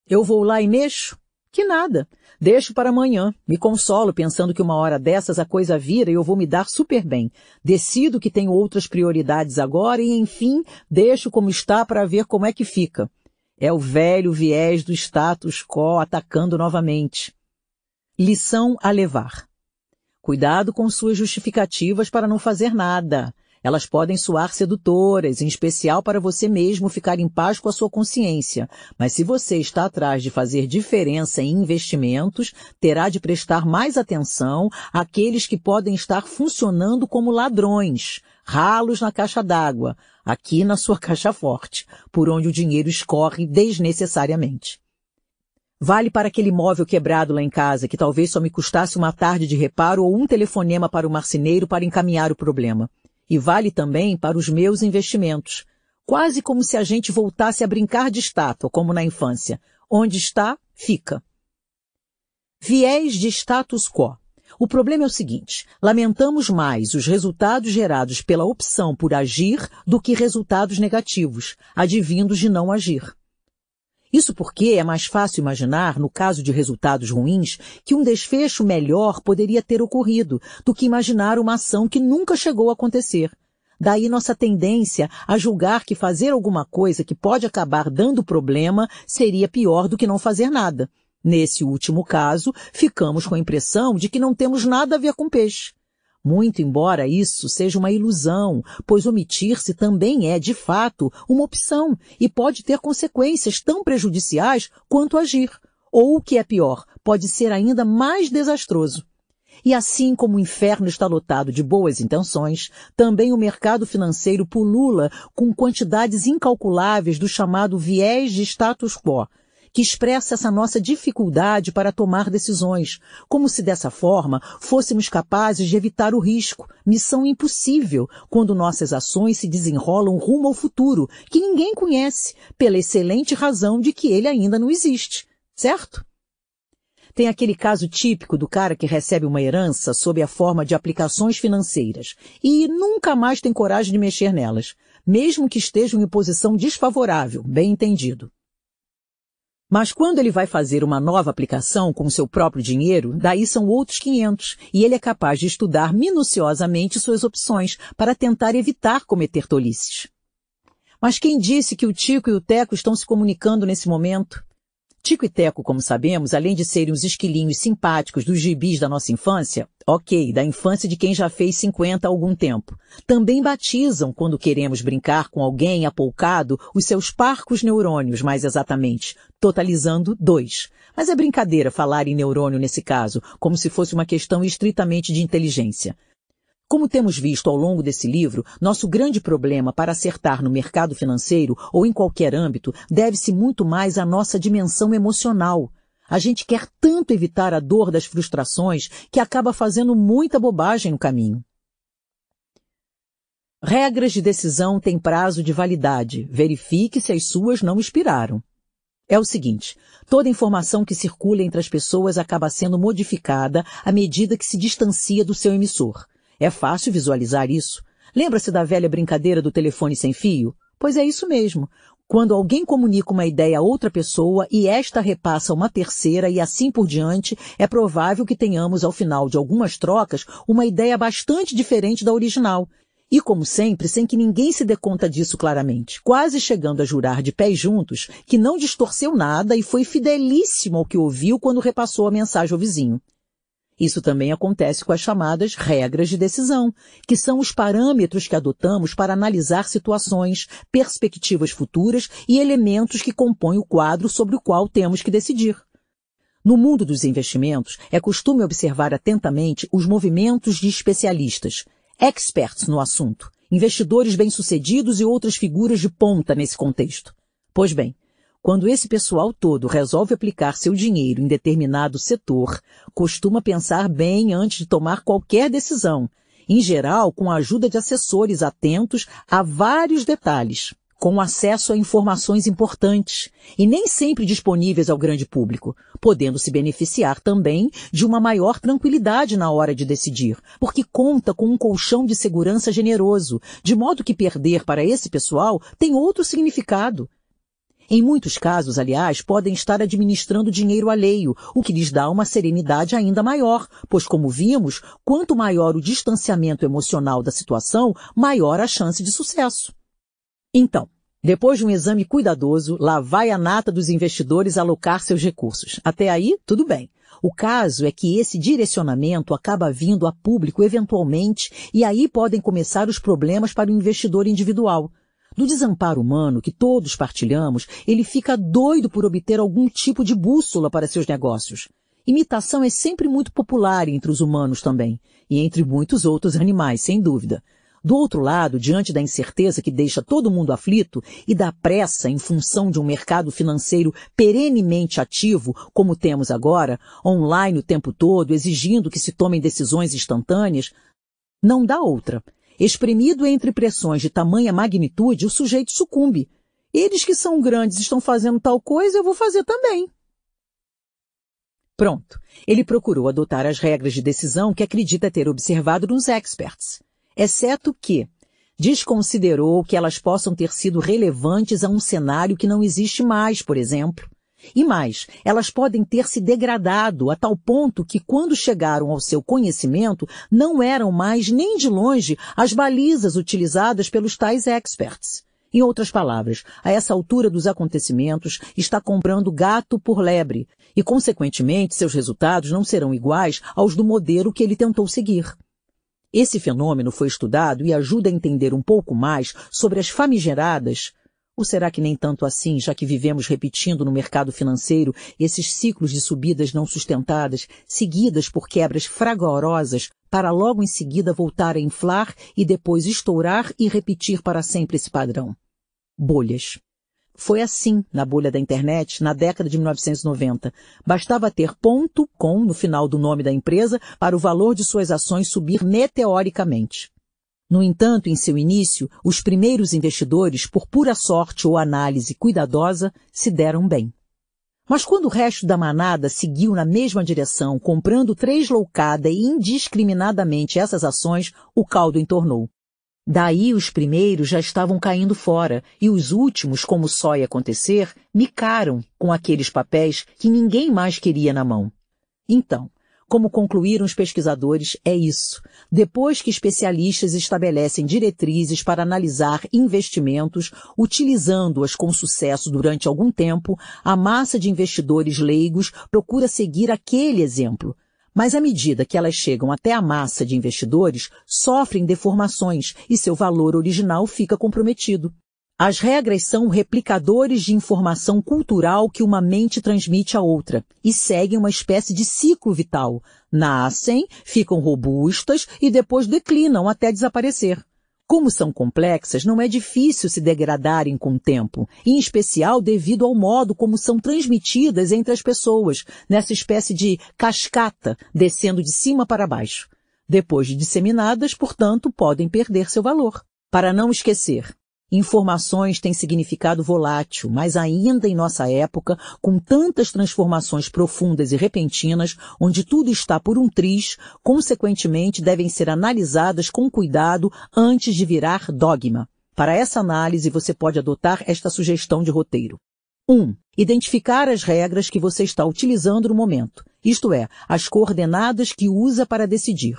Eu vou lá e mexo? Que nada. Deixo para amanhã. Me consolo pensando que uma hora dessas a coisa vira e eu vou me dar super bem. Decido que tenho outras prioridades agora e, enfim, deixo como está para ver como é que fica. É o velho viés do status quo atacando novamente. Lição a levar. Cuidado com suas justificativas para não fazer nada. Elas podem soar sedutoras, em especial para você mesmo ficar em paz com a sua consciência. Mas se você está atrás de fazer diferença em investimentos, terá de prestar mais atenção àqueles que podem estar funcionando como ladrões, ralos na caixa d'água, aqui na sua caixa forte, por onde o dinheiro escorre desnecessariamente. Vale para aquele móvel quebrado lá em casa, que talvez só me custasse uma tarde de reparo ou um telefonema para o marceneiro para encaminhar o problema. E vale também para os meus investimentos. Quase como se a gente voltasse a brincar de estátua, como na infância. Onde está, fica. Viés de status quo. O problema é o seguinte: lamentamos mais os resultados gerados pela opção por agir do que resultados negativos, advindos de não agir. Isso porque é mais fácil imaginar, no caso de resultados ruins, que um desfecho melhor poderia ter ocorrido, do que imaginar uma ação que nunca chegou a acontecer. Daí nossa tendência a julgar que fazer alguma coisa que pode acabar dando problema seria pior do que não fazer nada. Nesse último caso, ficamos com a impressão de que não temos nada a ver com peixe. Muito embora isso seja uma ilusão, pois omitir-se também é, de fato, uma opção e pode ter consequências tão prejudiciais quanto agir. Ou, o que é pior, pode ser ainda mais desastroso. E assim como o inferno está lotado de boas intenções, também o mercado financeiro pulula com quantidades incalculáveis do chamado viés de status quo, que expressa essa nossa dificuldade para tomar decisões, como se dessa forma fôssemos capazes de evitar o risco, missão impossível, quando nossas ações se desenrolam rumo ao futuro, que ninguém conhece, pela excelente razão de que ele ainda não existe. Certo? Tem aquele caso típico do cara que recebe uma herança sob a forma de aplicações financeiras e nunca mais tem coragem de mexer nelas, mesmo que estejam em posição desfavorável, bem entendido. Mas quando ele vai fazer uma nova aplicação com seu próprio dinheiro, daí são outros 500, e ele é capaz de estudar minuciosamente suas opções para tentar evitar cometer tolices. Mas quem disse que o Tico e o Teco estão se comunicando nesse momento? Tico e Teco, como sabemos, além de serem os esquilinhos simpáticos dos gibis da nossa infância, ok, da infância de quem já fez 50 há algum tempo, também batizam, quando queremos brincar com alguém apoucado, os seus parcos neurônios, mais exatamente, totalizando dois. Mas é brincadeira falar em neurônio nesse caso, como se fosse uma questão estritamente de inteligência. Como temos visto ao longo desse livro, nosso grande problema para acertar no mercado financeiro ou em qualquer âmbito deve-se muito mais à nossa dimensão emocional. A gente quer tanto evitar a dor das frustrações que acaba fazendo muita bobagem no caminho. Regras de decisão têm prazo de validade. Verifique se as suas não expiraram. É o seguinte, toda informação que circula entre as pessoas acaba sendo modificada à medida que se distancia do seu emissor. É fácil visualizar isso. Lembra-se da velha brincadeira do telefone sem fio? Pois é isso mesmo. Quando alguém comunica uma ideia a outra pessoa e esta repassa uma terceira e assim por diante, é provável que tenhamos ao final de algumas trocas uma ideia bastante diferente da original. E como sempre, sem que ninguém se dê conta disso claramente, quase chegando a jurar de pés juntos que não distorceu nada e foi fidelíssimo ao que ouviu quando repassou a mensagem ao vizinho. Isso também acontece com as chamadas regras de decisão, que são os parâmetros que adotamos para analisar situações, perspectivas futuras e elementos que compõem o quadro sobre o qual temos que decidir. No mundo dos investimentos, é costume observar atentamente os movimentos de especialistas, experts no assunto, investidores bem-sucedidos e outras figuras de ponta nesse contexto. Pois bem, quando esse pessoal todo resolve aplicar seu dinheiro em determinado setor, costuma pensar bem antes de tomar qualquer decisão, em geral com a ajuda de assessores atentos a vários detalhes, com acesso a informações importantes e nem sempre disponíveis ao grande público, podendo se beneficiar também de uma maior tranquilidade na hora de decidir, porque conta com um colchão de segurança generoso, de modo que perder para esse pessoal tem outro significado em muitos casos, aliás, podem estar administrando dinheiro alheio, o que lhes dá uma serenidade ainda maior, pois, como vimos, quanto maior o distanciamento emocional da situação, maior a chance de sucesso. Então, depois de um exame cuidadoso, lá vai a nata dos investidores alocar seus recursos. Até aí, tudo bem. O caso é que esse direcionamento acaba vindo a público eventualmente e aí podem começar os problemas para o investidor individual. Do desamparo humano que todos partilhamos, ele fica doido por obter algum tipo de bússola para seus negócios. Imitação é sempre muito popular entre os humanos também, e entre muitos outros animais, sem dúvida. Do outro lado, diante da incerteza que deixa todo mundo aflito e da pressa em função de um mercado financeiro perenemente ativo, como temos agora, online o tempo todo, exigindo que se tomem decisões instantâneas, não dá outra. Espremido entre pressões de tamanha magnitude, o sujeito sucumbe. Eles que são grandes estão fazendo tal coisa, eu vou fazer também. Pronto. Ele procurou adotar as regras de decisão que acredita ter observado nos experts, exceto que desconsiderou que elas possam ter sido relevantes a um cenário que não existe mais, por exemplo. E mais, elas podem ter se degradado a tal ponto que, quando chegaram ao seu conhecimento, não eram mais nem de longe as balizas utilizadas pelos tais experts. Em outras palavras, a essa altura dos acontecimentos, está comprando gato por lebre, e, consequentemente, seus resultados não serão iguais aos do modelo que ele tentou seguir. Esse fenômeno foi estudado e ajuda a entender um pouco mais sobre as famigeradas ou será que nem tanto assim, já que vivemos repetindo no mercado financeiro esses ciclos de subidas não sustentadas, seguidas por quebras fragorosas, para logo em seguida voltar a inflar e depois estourar e repetir para sempre esse padrão? Bolhas. Foi assim na bolha da internet na década de 1990. Bastava ter ponto .com no final do nome da empresa para o valor de suas ações subir meteoricamente. No entanto, em seu início, os primeiros investidores, por pura sorte ou análise cuidadosa, se deram bem. Mas quando o resto da manada seguiu na mesma direção, comprando três loucada e indiscriminadamente essas ações, o caldo entornou. Daí os primeiros já estavam caindo fora, e os últimos, como só ia acontecer, micaram com aqueles papéis que ninguém mais queria na mão. Então, como concluíram os pesquisadores, é isso. Depois que especialistas estabelecem diretrizes para analisar investimentos, utilizando-as com sucesso durante algum tempo, a massa de investidores leigos procura seguir aquele exemplo. Mas à medida que elas chegam até a massa de investidores, sofrem deformações e seu valor original fica comprometido. As regras são replicadores de informação cultural que uma mente transmite a outra e seguem uma espécie de ciclo vital. Nascem, ficam robustas e depois declinam até desaparecer. Como são complexas, não é difícil se degradarem com o tempo, em especial devido ao modo como são transmitidas entre as pessoas, nessa espécie de cascata, descendo de cima para baixo. Depois de disseminadas, portanto, podem perder seu valor. Para não esquecer, Informações têm significado volátil, mas ainda em nossa época, com tantas transformações profundas e repentinas, onde tudo está por um triz, consequentemente devem ser analisadas com cuidado antes de virar dogma. Para essa análise, você pode adotar esta sugestão de roteiro. 1. Um, identificar as regras que você está utilizando no momento, isto é, as coordenadas que usa para decidir.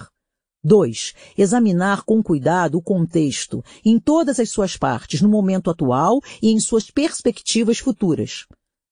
2. Examinar com cuidado o contexto, em todas as suas partes, no momento atual e em suas perspectivas futuras.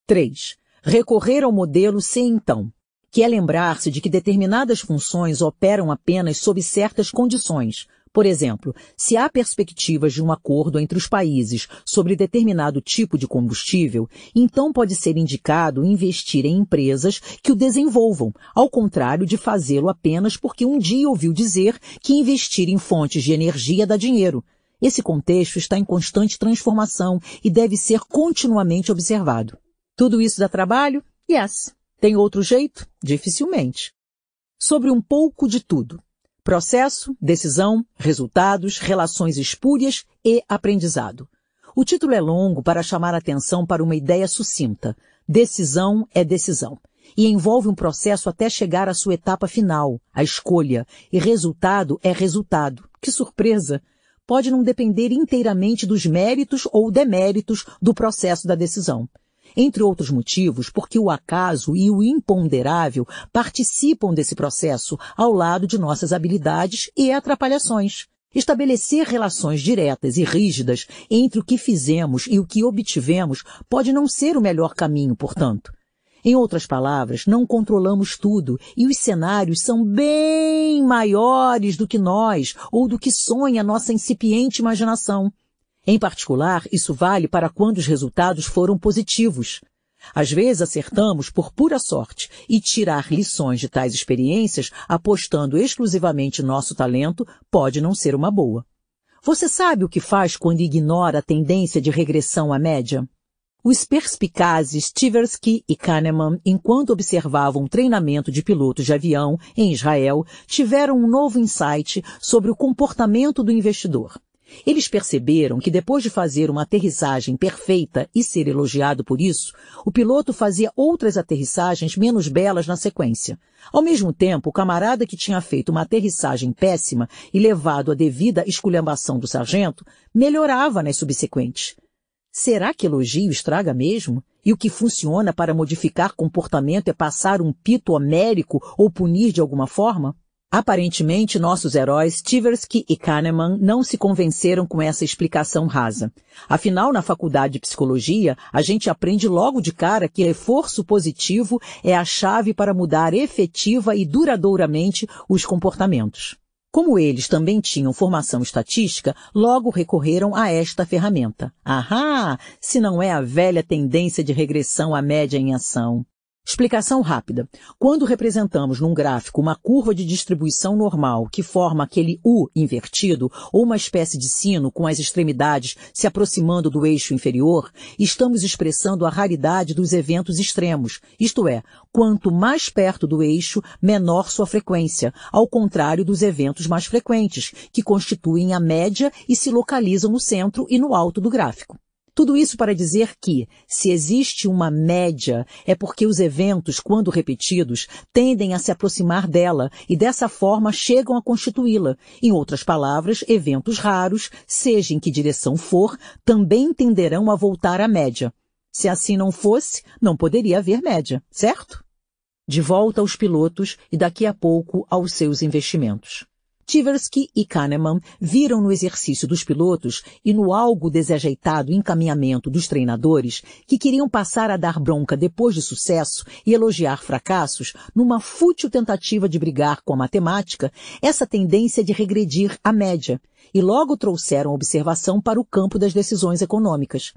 3. Recorrer ao modelo se então, que é lembrar-se de que determinadas funções operam apenas sob certas condições, por exemplo, se há perspectivas de um acordo entre os países sobre determinado tipo de combustível, então pode ser indicado investir em empresas que o desenvolvam, ao contrário de fazê-lo apenas porque um dia ouviu dizer que investir em fontes de energia dá dinheiro. Esse contexto está em constante transformação e deve ser continuamente observado. Tudo isso dá trabalho? Yes. Tem outro jeito? Dificilmente. Sobre um pouco de tudo. Processo, decisão, resultados, relações espúrias e aprendizado. O título é longo para chamar atenção para uma ideia sucinta. Decisão é decisão. E envolve um processo até chegar à sua etapa final, a escolha. E resultado é resultado. Que surpresa! Pode não depender inteiramente dos méritos ou deméritos do processo da decisão. Entre outros motivos, porque o acaso e o imponderável participam desse processo ao lado de nossas habilidades e atrapalhações. Estabelecer relações diretas e rígidas entre o que fizemos e o que obtivemos pode não ser o melhor caminho, portanto. Em outras palavras, não controlamos tudo e os cenários são bem maiores do que nós ou do que sonha nossa incipiente imaginação. Em particular, isso vale para quando os resultados foram positivos. Às vezes acertamos por pura sorte e tirar lições de tais experiências apostando exclusivamente nosso talento pode não ser uma boa. Você sabe o que faz quando ignora a tendência de regressão à média? Os perspicazes Tversky e Kahneman, enquanto observavam um treinamento de pilotos de avião em Israel, tiveram um novo insight sobre o comportamento do investidor. Eles perceberam que depois de fazer uma aterrissagem perfeita e ser elogiado por isso, o piloto fazia outras aterrissagens menos belas na sequência. Ao mesmo tempo, o camarada que tinha feito uma aterrissagem péssima e levado a devida esculhambação do sargento, melhorava nas subsequentes. Será que elogio estraga mesmo? E o que funciona para modificar comportamento é passar um pito homérico ou punir de alguma forma? Aparentemente, nossos heróis Tversky e Kahneman não se convenceram com essa explicação rasa. Afinal, na faculdade de psicologia, a gente aprende logo de cara que reforço positivo é a chave para mudar efetiva e duradouramente os comportamentos. Como eles também tinham formação estatística, logo recorreram a esta ferramenta. Ahá! Se não é a velha tendência de regressão à média em ação. Explicação rápida. Quando representamos num gráfico uma curva de distribuição normal que forma aquele U invertido, ou uma espécie de sino com as extremidades se aproximando do eixo inferior, estamos expressando a raridade dos eventos extremos, isto é, quanto mais perto do eixo, menor sua frequência, ao contrário dos eventos mais frequentes, que constituem a média e se localizam no centro e no alto do gráfico. Tudo isso para dizer que, se existe uma média, é porque os eventos, quando repetidos, tendem a se aproximar dela e dessa forma chegam a constituí-la. Em outras palavras, eventos raros, seja em que direção for, também tenderão a voltar à média. Se assim não fosse, não poderia haver média, certo? De volta aos pilotos e daqui a pouco aos seus investimentos. Tversky e Kahneman viram no exercício dos pilotos e no algo desajeitado encaminhamento dos treinadores que queriam passar a dar bronca depois de sucesso e elogiar fracassos numa fútil tentativa de brigar com a matemática, essa tendência de regredir à média, e logo trouxeram a observação para o campo das decisões econômicas.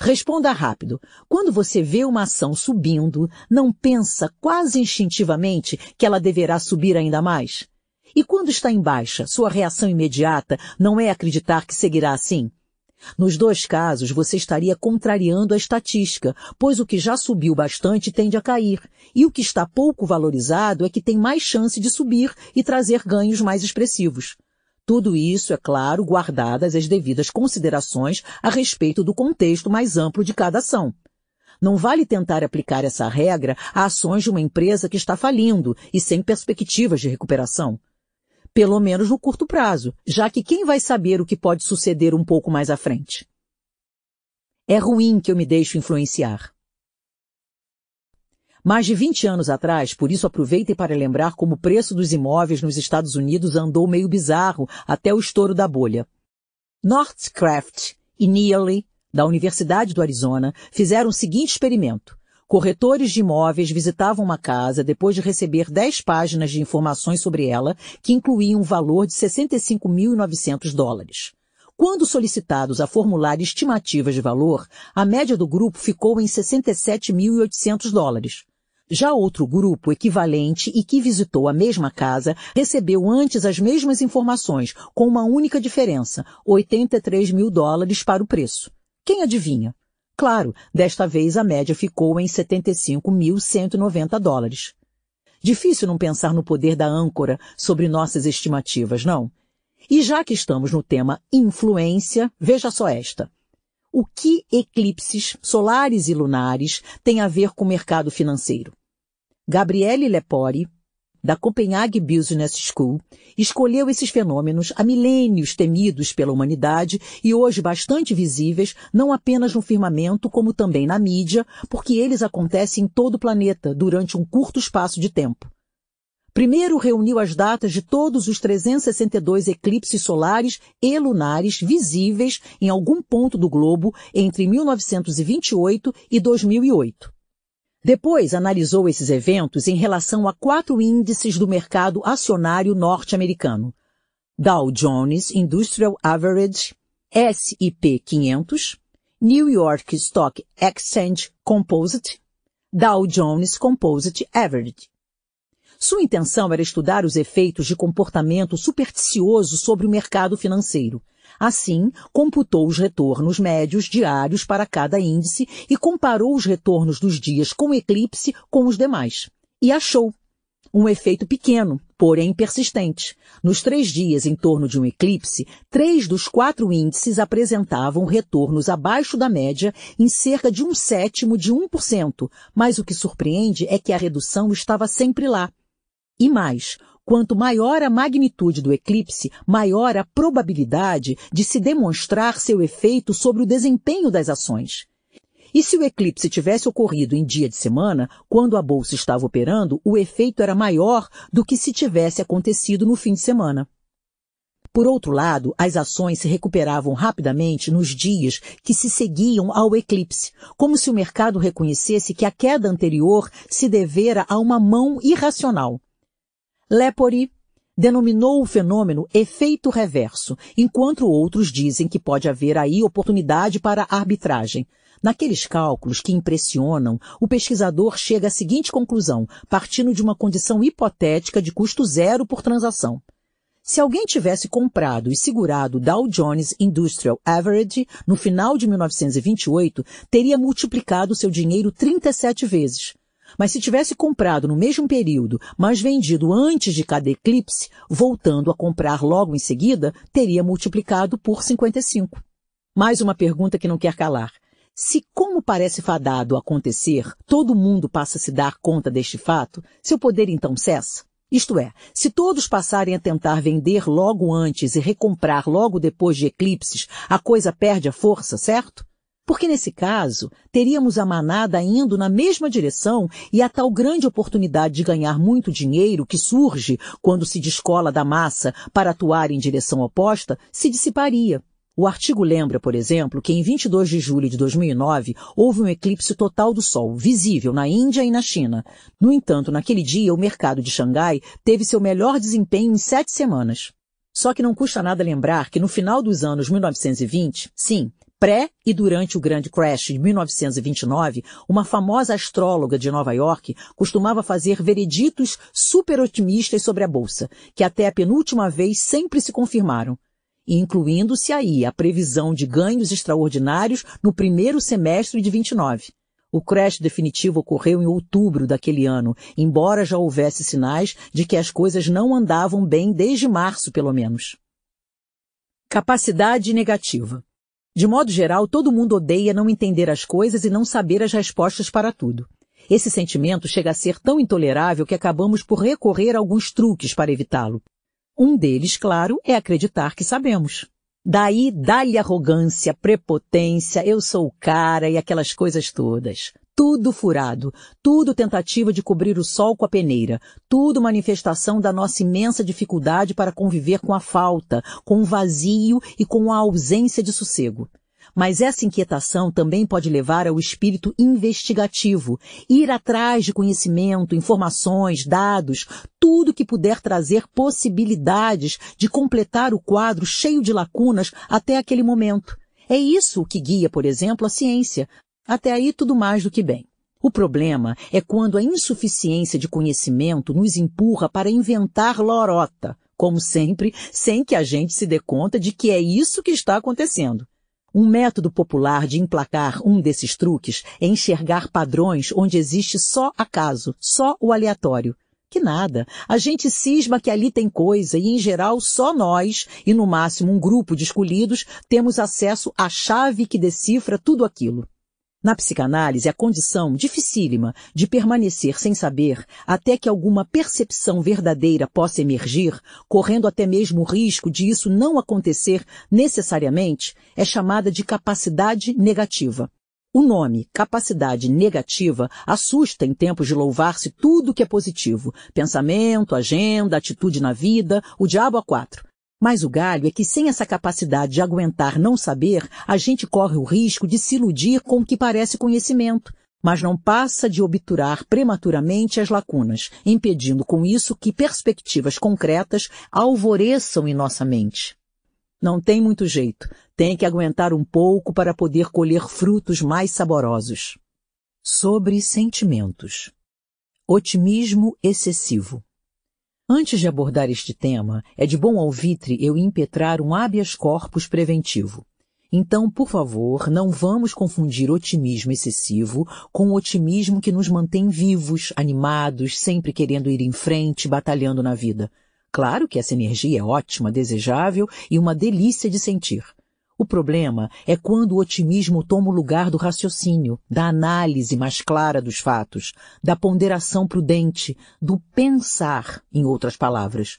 Responda rápido. Quando você vê uma ação subindo, não pensa quase instintivamente que ela deverá subir ainda mais? E quando está em baixa, sua reação imediata não é acreditar que seguirá assim? Nos dois casos, você estaria contrariando a estatística, pois o que já subiu bastante tende a cair, e o que está pouco valorizado é que tem mais chance de subir e trazer ganhos mais expressivos. Tudo isso, é claro, guardadas as devidas considerações a respeito do contexto mais amplo de cada ação. Não vale tentar aplicar essa regra a ações de uma empresa que está falindo e sem perspectivas de recuperação. Pelo menos no curto prazo, já que quem vai saber o que pode suceder um pouco mais à frente? É ruim que eu me deixo influenciar. Mais de 20 anos atrás, por isso aproveitem para lembrar como o preço dos imóveis nos Estados Unidos andou meio bizarro até o estouro da bolha. Northcraft e Nearly da Universidade do Arizona, fizeram o seguinte experimento. Corretores de imóveis visitavam uma casa depois de receber 10 páginas de informações sobre ela, que incluíam um valor de 65.900 dólares. Quando solicitados a formular estimativas de valor, a média do grupo ficou em 67.800 dólares. Já outro grupo equivalente e que visitou a mesma casa recebeu antes as mesmas informações, com uma única diferença, 83 mil dólares para o preço. Quem adivinha? Claro, desta vez a média ficou em 75.190 dólares. Difícil não pensar no poder da âncora sobre nossas estimativas, não? E já que estamos no tema influência, veja só esta. O que eclipses solares e lunares têm a ver com o mercado financeiro? Gabriele Lepori, da Copenhague Business School, escolheu esses fenômenos há milênios temidos pela humanidade e hoje bastante visíveis, não apenas no firmamento, como também na mídia, porque eles acontecem em todo o planeta durante um curto espaço de tempo. Primeiro reuniu as datas de todos os 362 eclipses solares e lunares visíveis em algum ponto do globo entre 1928 e 2008. Depois analisou esses eventos em relação a quatro índices do mercado acionário norte-americano. Dow Jones Industrial Average, S&P 500, New York Stock Exchange Composite, Dow Jones Composite Average. Sua intenção era estudar os efeitos de comportamento supersticioso sobre o mercado financeiro, Assim, computou os retornos médios diários para cada índice e comparou os retornos dos dias com eclipse com os demais. E achou um efeito pequeno, porém persistente. Nos três dias em torno de um eclipse, três dos quatro índices apresentavam retornos abaixo da média em cerca de um sétimo de 1%, mas o que surpreende é que a redução estava sempre lá. E mais, Quanto maior a magnitude do eclipse, maior a probabilidade de se demonstrar seu efeito sobre o desempenho das ações. E se o eclipse tivesse ocorrido em dia de semana, quando a bolsa estava operando, o efeito era maior do que se tivesse acontecido no fim de semana. Por outro lado, as ações se recuperavam rapidamente nos dias que se seguiam ao eclipse, como se o mercado reconhecesse que a queda anterior se devera a uma mão irracional. Lepori denominou o fenômeno efeito reverso, enquanto outros dizem que pode haver aí oportunidade para arbitragem. Naqueles cálculos que impressionam, o pesquisador chega à seguinte conclusão, partindo de uma condição hipotética de custo zero por transação. Se alguém tivesse comprado e segurado Dow Jones Industrial Average no final de 1928, teria multiplicado seu dinheiro 37 vezes. Mas se tivesse comprado no mesmo período, mas vendido antes de cada eclipse, voltando a comprar logo em seguida, teria multiplicado por 55. Mais uma pergunta que não quer calar. Se, como parece fadado acontecer, todo mundo passa a se dar conta deste fato, seu poder então cessa? Isto é, se todos passarem a tentar vender logo antes e recomprar logo depois de eclipses, a coisa perde a força, certo? Porque nesse caso, teríamos a manada indo na mesma direção e a tal grande oportunidade de ganhar muito dinheiro que surge quando se descola da massa para atuar em direção oposta se dissiparia. O artigo lembra, por exemplo, que em 22 de julho de 2009 houve um eclipse total do Sol, visível na Índia e na China. No entanto, naquele dia, o mercado de Xangai teve seu melhor desempenho em sete semanas. Só que não custa nada lembrar que no final dos anos 1920, sim, Pré e durante o grande crash de 1929, uma famosa astróloga de Nova York costumava fazer vereditos super otimistas sobre a bolsa, que até a penúltima vez sempre se confirmaram, incluindo-se aí a previsão de ganhos extraordinários no primeiro semestre de 29. O crash definitivo ocorreu em outubro daquele ano, embora já houvesse sinais de que as coisas não andavam bem desde março, pelo menos. Capacidade negativa. De modo geral, todo mundo odeia não entender as coisas e não saber as respostas para tudo. Esse sentimento chega a ser tão intolerável que acabamos por recorrer a alguns truques para evitá-lo. Um deles, claro, é acreditar que sabemos. Daí dá-lhe arrogância, prepotência, eu sou o cara e aquelas coisas todas. Tudo furado, tudo tentativa de cobrir o sol com a peneira, tudo manifestação da nossa imensa dificuldade para conviver com a falta, com o vazio e com a ausência de sossego. Mas essa inquietação também pode levar ao espírito investigativo, ir atrás de conhecimento, informações, dados, tudo que puder trazer possibilidades de completar o quadro cheio de lacunas até aquele momento. É isso que guia, por exemplo, a ciência. Até aí tudo mais do que bem. O problema é quando a insuficiência de conhecimento nos empurra para inventar lorota, como sempre, sem que a gente se dê conta de que é isso que está acontecendo. Um método popular de emplacar um desses truques é enxergar padrões onde existe só acaso, só o aleatório. Que nada. A gente cisma que ali tem coisa e, em geral, só nós, e no máximo um grupo de escolhidos, temos acesso à chave que decifra tudo aquilo. Na psicanálise, a condição dificílima de permanecer sem saber até que alguma percepção verdadeira possa emergir, correndo até mesmo o risco de isso não acontecer necessariamente, é chamada de capacidade negativa. O nome capacidade negativa assusta em tempos de louvar-se tudo que é positivo. Pensamento, agenda, atitude na vida, o diabo a quatro. Mas o galho é que sem essa capacidade de aguentar não saber, a gente corre o risco de se iludir com o que parece conhecimento, mas não passa de obturar prematuramente as lacunas, impedindo com isso que perspectivas concretas alvoreçam em nossa mente. Não tem muito jeito, tem que aguentar um pouco para poder colher frutos mais saborosos. Sobre sentimentos. Otimismo excessivo. Antes de abordar este tema, é de bom alvitre eu impetrar um habeas corpus preventivo. Então, por favor, não vamos confundir otimismo excessivo com o otimismo que nos mantém vivos, animados, sempre querendo ir em frente, batalhando na vida. Claro que essa energia é ótima, desejável e uma delícia de sentir. O problema é quando o otimismo toma o lugar do raciocínio, da análise mais clara dos fatos, da ponderação prudente, do pensar, em outras palavras,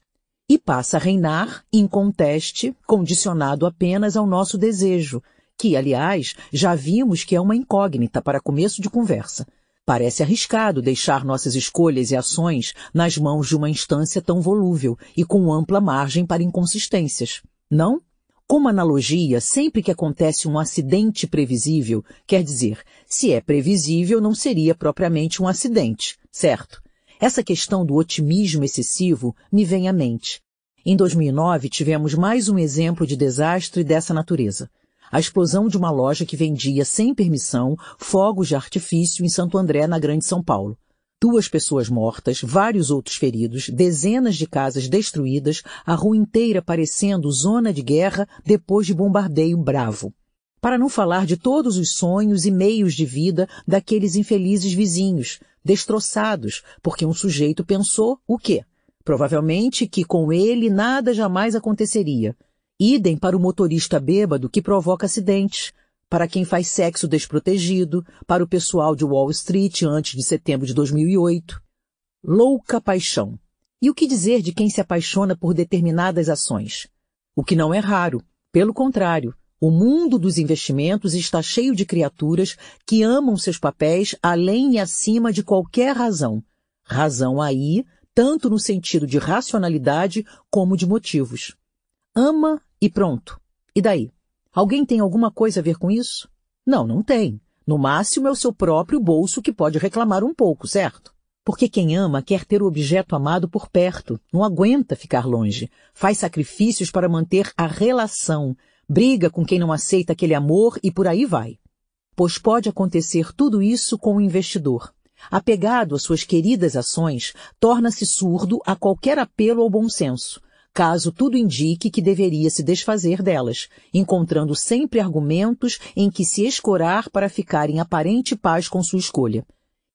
e passa a reinar inconteste, condicionado apenas ao nosso desejo, que, aliás, já vimos que é uma incógnita para começo de conversa. Parece arriscado deixar nossas escolhas e ações nas mãos de uma instância tão volúvel e com ampla margem para inconsistências. Não? Como analogia, sempre que acontece um acidente previsível, quer dizer, se é previsível, não seria propriamente um acidente, certo? Essa questão do otimismo excessivo me vem à mente. Em 2009, tivemos mais um exemplo de desastre dessa natureza. A explosão de uma loja que vendia, sem permissão, fogos de artifício em Santo André, na Grande São Paulo duas pessoas mortas, vários outros feridos, dezenas de casas destruídas, a rua inteira parecendo zona de guerra depois de bombardeio bravo. Para não falar de todos os sonhos e meios de vida daqueles infelizes vizinhos, destroçados, porque um sujeito pensou o quê? Provavelmente que com ele nada jamais aconteceria. Idem para o motorista bêbado que provoca acidentes, para quem faz sexo desprotegido, para o pessoal de Wall Street antes de setembro de 2008. Louca paixão. E o que dizer de quem se apaixona por determinadas ações? O que não é raro. Pelo contrário, o mundo dos investimentos está cheio de criaturas que amam seus papéis além e acima de qualquer razão. Razão aí, tanto no sentido de racionalidade como de motivos. Ama e pronto. E daí? Alguém tem alguma coisa a ver com isso? Não, não tem. No máximo é o seu próprio bolso que pode reclamar um pouco, certo? Porque quem ama quer ter o objeto amado por perto, não aguenta ficar longe, faz sacrifícios para manter a relação, briga com quem não aceita aquele amor e por aí vai. Pois pode acontecer tudo isso com o investidor. Apegado às suas queridas ações, torna-se surdo a qualquer apelo ao bom senso, caso tudo indique que deveria se desfazer delas, encontrando sempre argumentos em que se escorar para ficar em aparente paz com sua escolha.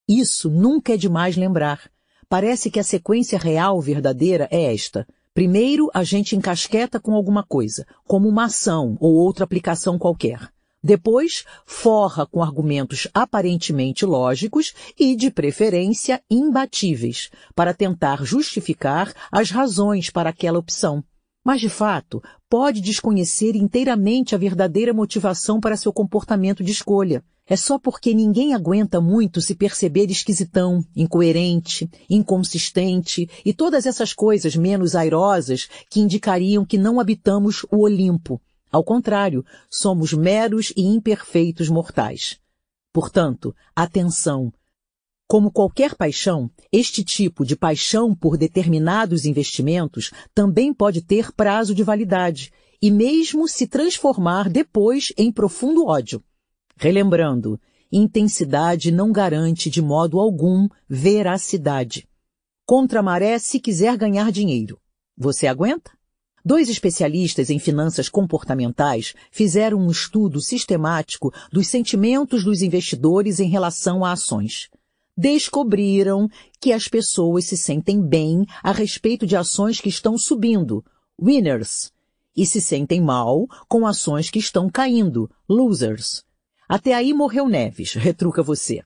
Isso nunca é demais lembrar. Parece que a sequência real verdadeira é esta. Primeiro, a gente encasqueta com alguma coisa, como uma ação ou outra aplicação qualquer. Depois, forra com argumentos aparentemente lógicos e, de preferência, imbatíveis, para tentar justificar as razões para aquela opção. Mas, de fato, pode desconhecer inteiramente a verdadeira motivação para seu comportamento de escolha. É só porque ninguém aguenta muito se perceber esquisitão, incoerente, inconsistente e todas essas coisas menos airosas que indicariam que não habitamos o Olimpo. Ao contrário, somos meros e imperfeitos mortais. Portanto, atenção, como qualquer paixão, este tipo de paixão por determinados investimentos também pode ter prazo de validade e mesmo se transformar depois em profundo ódio. Relembrando, intensidade não garante de modo algum veracidade. Contra a maré se quiser ganhar dinheiro. Você aguenta? Dois especialistas em finanças comportamentais fizeram um estudo sistemático dos sentimentos dos investidores em relação a ações descobriram que as pessoas se sentem bem a respeito de ações que estão subindo, winners, e se sentem mal com ações que estão caindo, losers. Até aí morreu Neves, retruca você.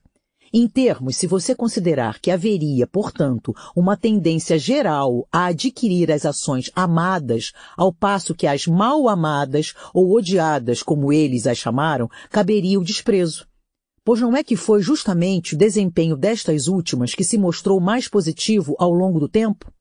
Em termos, se você considerar que haveria, portanto, uma tendência geral a adquirir as ações amadas, ao passo que as mal amadas ou odiadas, como eles as chamaram, caberia o desprezo. Pois não é que foi justamente o desempenho destas últimas que se mostrou mais positivo ao longo do tempo?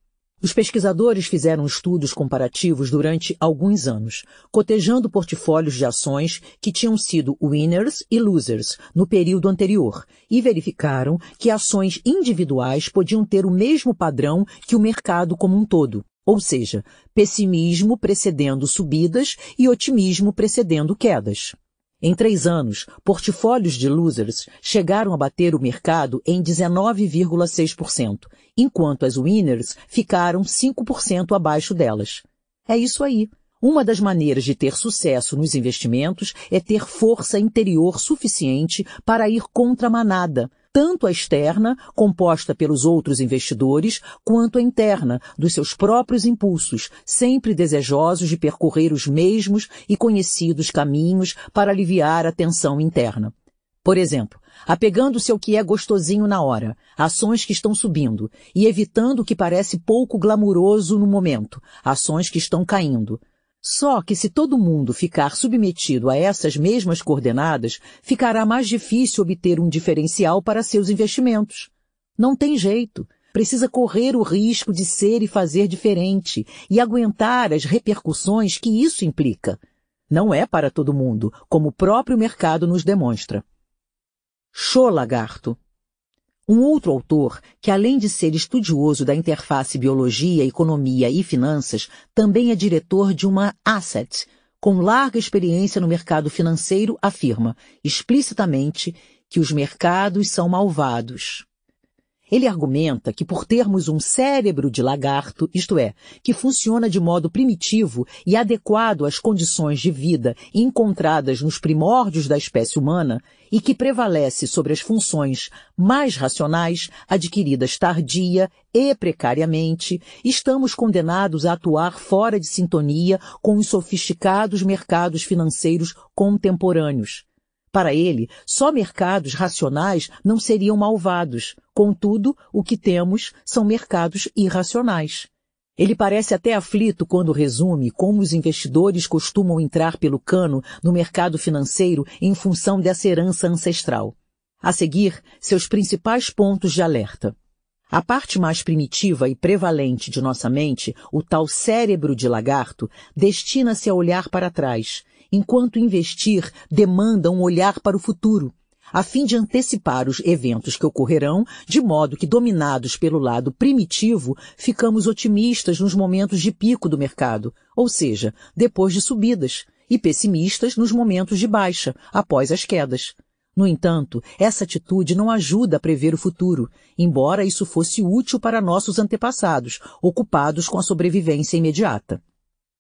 Os pesquisadores fizeram estudos comparativos durante alguns anos, cotejando portfólios de ações que tinham sido winners e losers no período anterior e verificaram que ações individuais podiam ter o mesmo padrão que o mercado como um todo, ou seja, pessimismo precedendo subidas e otimismo precedendo quedas. Em três anos, portfólios de losers chegaram a bater o mercado em 19,6%, enquanto as winners ficaram 5% abaixo delas. É isso aí. Uma das maneiras de ter sucesso nos investimentos é ter força interior suficiente para ir contra a manada, tanto a externa, composta pelos outros investidores, quanto a interna, dos seus próprios impulsos, sempre desejosos de percorrer os mesmos e conhecidos caminhos para aliviar a tensão interna. Por exemplo, apegando-se ao que é gostosinho na hora, ações que estão subindo, e evitando o que parece pouco glamuroso no momento, ações que estão caindo, só que se todo mundo ficar submetido a essas mesmas coordenadas, ficará mais difícil obter um diferencial para seus investimentos. Não tem jeito. Precisa correr o risco de ser e fazer diferente e aguentar as repercussões que isso implica. Não é para todo mundo, como o próprio mercado nos demonstra. Show, lagarto! Um outro autor, que além de ser estudioso da interface biologia, economia e finanças, também é diretor de uma asset, com larga experiência no mercado financeiro, afirma explicitamente que os mercados são malvados. Ele argumenta que por termos um cérebro de lagarto, isto é, que funciona de modo primitivo e adequado às condições de vida encontradas nos primórdios da espécie humana e que prevalece sobre as funções mais racionais adquiridas tardia e precariamente, estamos condenados a atuar fora de sintonia com os sofisticados mercados financeiros contemporâneos para ele, só mercados racionais não seriam malvados. Contudo, o que temos são mercados irracionais. Ele parece até aflito quando resume como os investidores costumam entrar pelo cano no mercado financeiro em função dessa herança ancestral. A seguir, seus principais pontos de alerta. A parte mais primitiva e prevalente de nossa mente, o tal cérebro de lagarto, destina-se a olhar para trás, enquanto investir demanda um olhar para o futuro, a fim de antecipar os eventos que ocorrerão, de modo que, dominados pelo lado primitivo, ficamos otimistas nos momentos de pico do mercado, ou seja, depois de subidas, e pessimistas nos momentos de baixa, após as quedas. No entanto, essa atitude não ajuda a prever o futuro, embora isso fosse útil para nossos antepassados, ocupados com a sobrevivência imediata.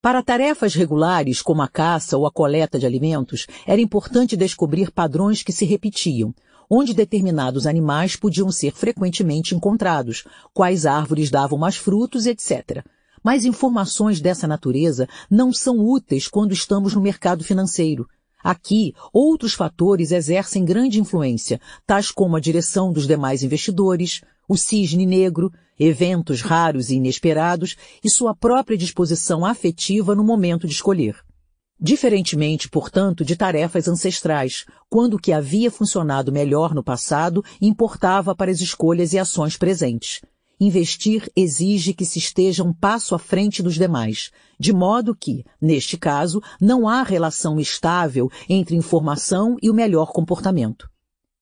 Para tarefas regulares, como a caça ou a coleta de alimentos, era importante descobrir padrões que se repetiam, onde determinados animais podiam ser frequentemente encontrados, quais árvores davam mais frutos, etc. Mas informações dessa natureza não são úteis quando estamos no mercado financeiro. Aqui, outros fatores exercem grande influência, tais como a direção dos demais investidores, o cisne negro, eventos raros e inesperados e sua própria disposição afetiva no momento de escolher. Diferentemente, portanto, de tarefas ancestrais, quando o que havia funcionado melhor no passado importava para as escolhas e ações presentes. Investir exige que se esteja um passo à frente dos demais, de modo que, neste caso, não há relação estável entre informação e o melhor comportamento.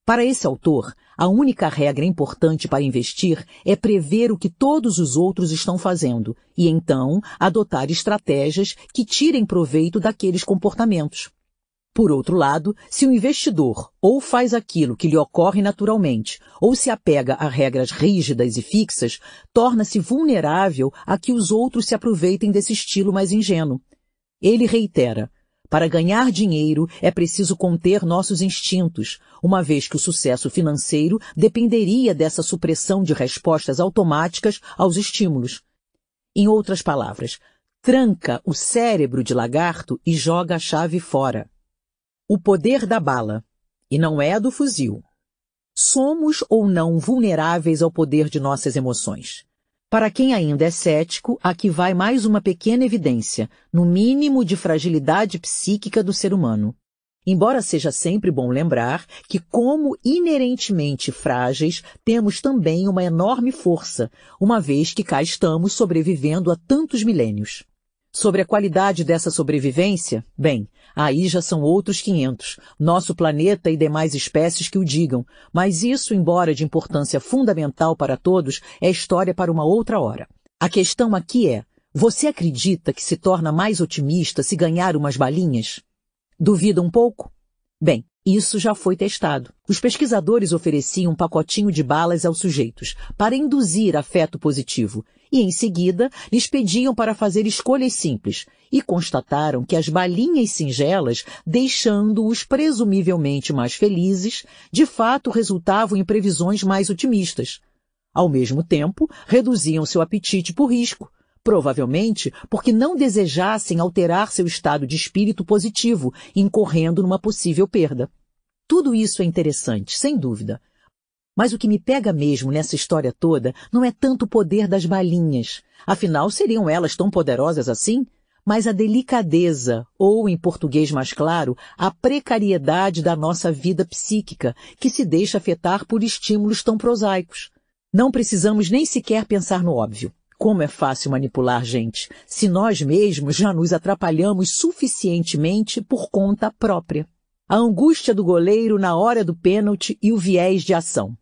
Para esse autor, a única regra importante para investir é prever o que todos os outros estão fazendo e então adotar estratégias que tirem proveito daqueles comportamentos. Por outro lado, se o investidor ou faz aquilo que lhe ocorre naturalmente, ou se apega a regras rígidas e fixas, torna-se vulnerável a que os outros se aproveitem desse estilo mais ingênuo. Ele reitera, para ganhar dinheiro é preciso conter nossos instintos, uma vez que o sucesso financeiro dependeria dessa supressão de respostas automáticas aos estímulos. Em outras palavras, tranca o cérebro de lagarto e joga a chave fora. O poder da bala, e não é do fuzil. Somos ou não vulneráveis ao poder de nossas emoções? Para quem ainda é cético, aqui vai mais uma pequena evidência, no mínimo de fragilidade psíquica do ser humano. Embora seja sempre bom lembrar que, como inerentemente frágeis, temos também uma enorme força, uma vez que cá estamos sobrevivendo há tantos milênios. Sobre a qualidade dessa sobrevivência, bem, aí já são outros 500, nosso planeta e demais espécies que o digam, mas isso, embora de importância fundamental para todos, é história para uma outra hora. A questão aqui é, você acredita que se torna mais otimista se ganhar umas balinhas? Duvida um pouco? Bem, isso já foi testado. Os pesquisadores ofereciam um pacotinho de balas aos sujeitos para induzir afeto positivo e, em seguida, lhes pediam para fazer escolhas simples e constataram que as balinhas singelas, deixando-os presumivelmente mais felizes, de fato resultavam em previsões mais otimistas. Ao mesmo tempo, reduziam seu apetite por risco, provavelmente porque não desejassem alterar seu estado de espírito positivo, incorrendo numa possível perda. Tudo isso é interessante, sem dúvida. Mas o que me pega mesmo nessa história toda não é tanto o poder das balinhas. Afinal, seriam elas tão poderosas assim? Mas a delicadeza, ou, em português mais claro, a precariedade da nossa vida psíquica, que se deixa afetar por estímulos tão prosaicos. Não precisamos nem sequer pensar no óbvio. Como é fácil manipular gente, se nós mesmos já nos atrapalhamos suficientemente por conta própria. A angústia do goleiro na hora do pênalti e o viés de ação.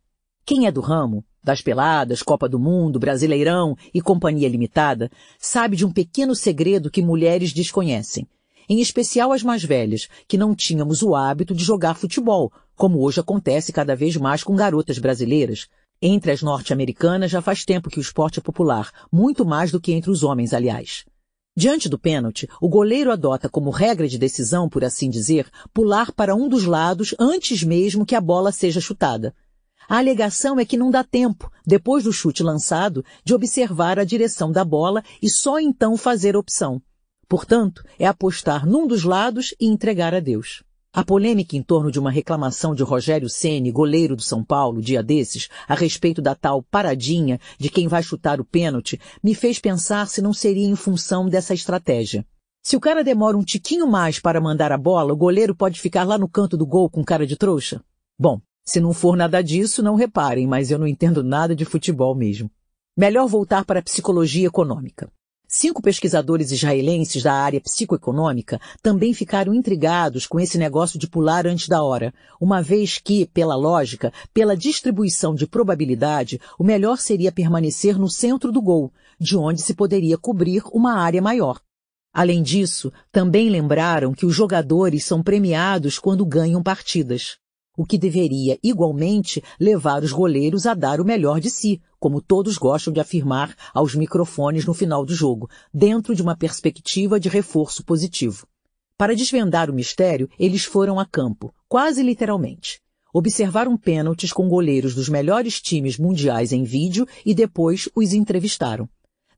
Quem é do ramo, das peladas, Copa do Mundo, Brasileirão e Companhia Limitada, sabe de um pequeno segredo que mulheres desconhecem. Em especial as mais velhas, que não tínhamos o hábito de jogar futebol, como hoje acontece cada vez mais com garotas brasileiras, entre as norte-americanas já faz tempo que o esporte é popular, muito mais do que entre os homens, aliás. Diante do pênalti, o goleiro adota como regra de decisão, por assim dizer, pular para um dos lados antes mesmo que a bola seja chutada. A alegação é que não dá tempo, depois do chute lançado, de observar a direção da bola e só então fazer opção. Portanto, é apostar num dos lados e entregar a Deus. A polêmica em torno de uma reclamação de Rogério Ceni, goleiro do São Paulo, dia desses, a respeito da tal paradinha de quem vai chutar o pênalti, me fez pensar se não seria em função dessa estratégia. Se o cara demora um tiquinho mais para mandar a bola, o goleiro pode ficar lá no canto do gol com cara de trouxa? Bom, se não for nada disso, não reparem, mas eu não entendo nada de futebol mesmo. Melhor voltar para a psicologia econômica. Cinco pesquisadores israelenses da área psicoeconômica também ficaram intrigados com esse negócio de pular antes da hora, uma vez que, pela lógica, pela distribuição de probabilidade, o melhor seria permanecer no centro do gol, de onde se poderia cobrir uma área maior. Além disso, também lembraram que os jogadores são premiados quando ganham partidas o que deveria igualmente levar os goleiros a dar o melhor de si, como todos gostam de afirmar aos microfones no final do jogo, dentro de uma perspectiva de reforço positivo. Para desvendar o mistério, eles foram a campo, quase literalmente. Observaram pênaltis com goleiros dos melhores times mundiais em vídeo e depois os entrevistaram.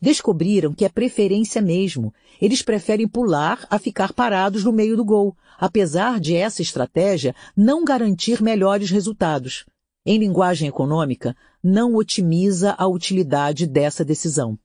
Descobriram que é preferência mesmo. Eles preferem pular a ficar parados no meio do gol, apesar de essa estratégia não garantir melhores resultados. Em linguagem econômica, não otimiza a utilidade dessa decisão.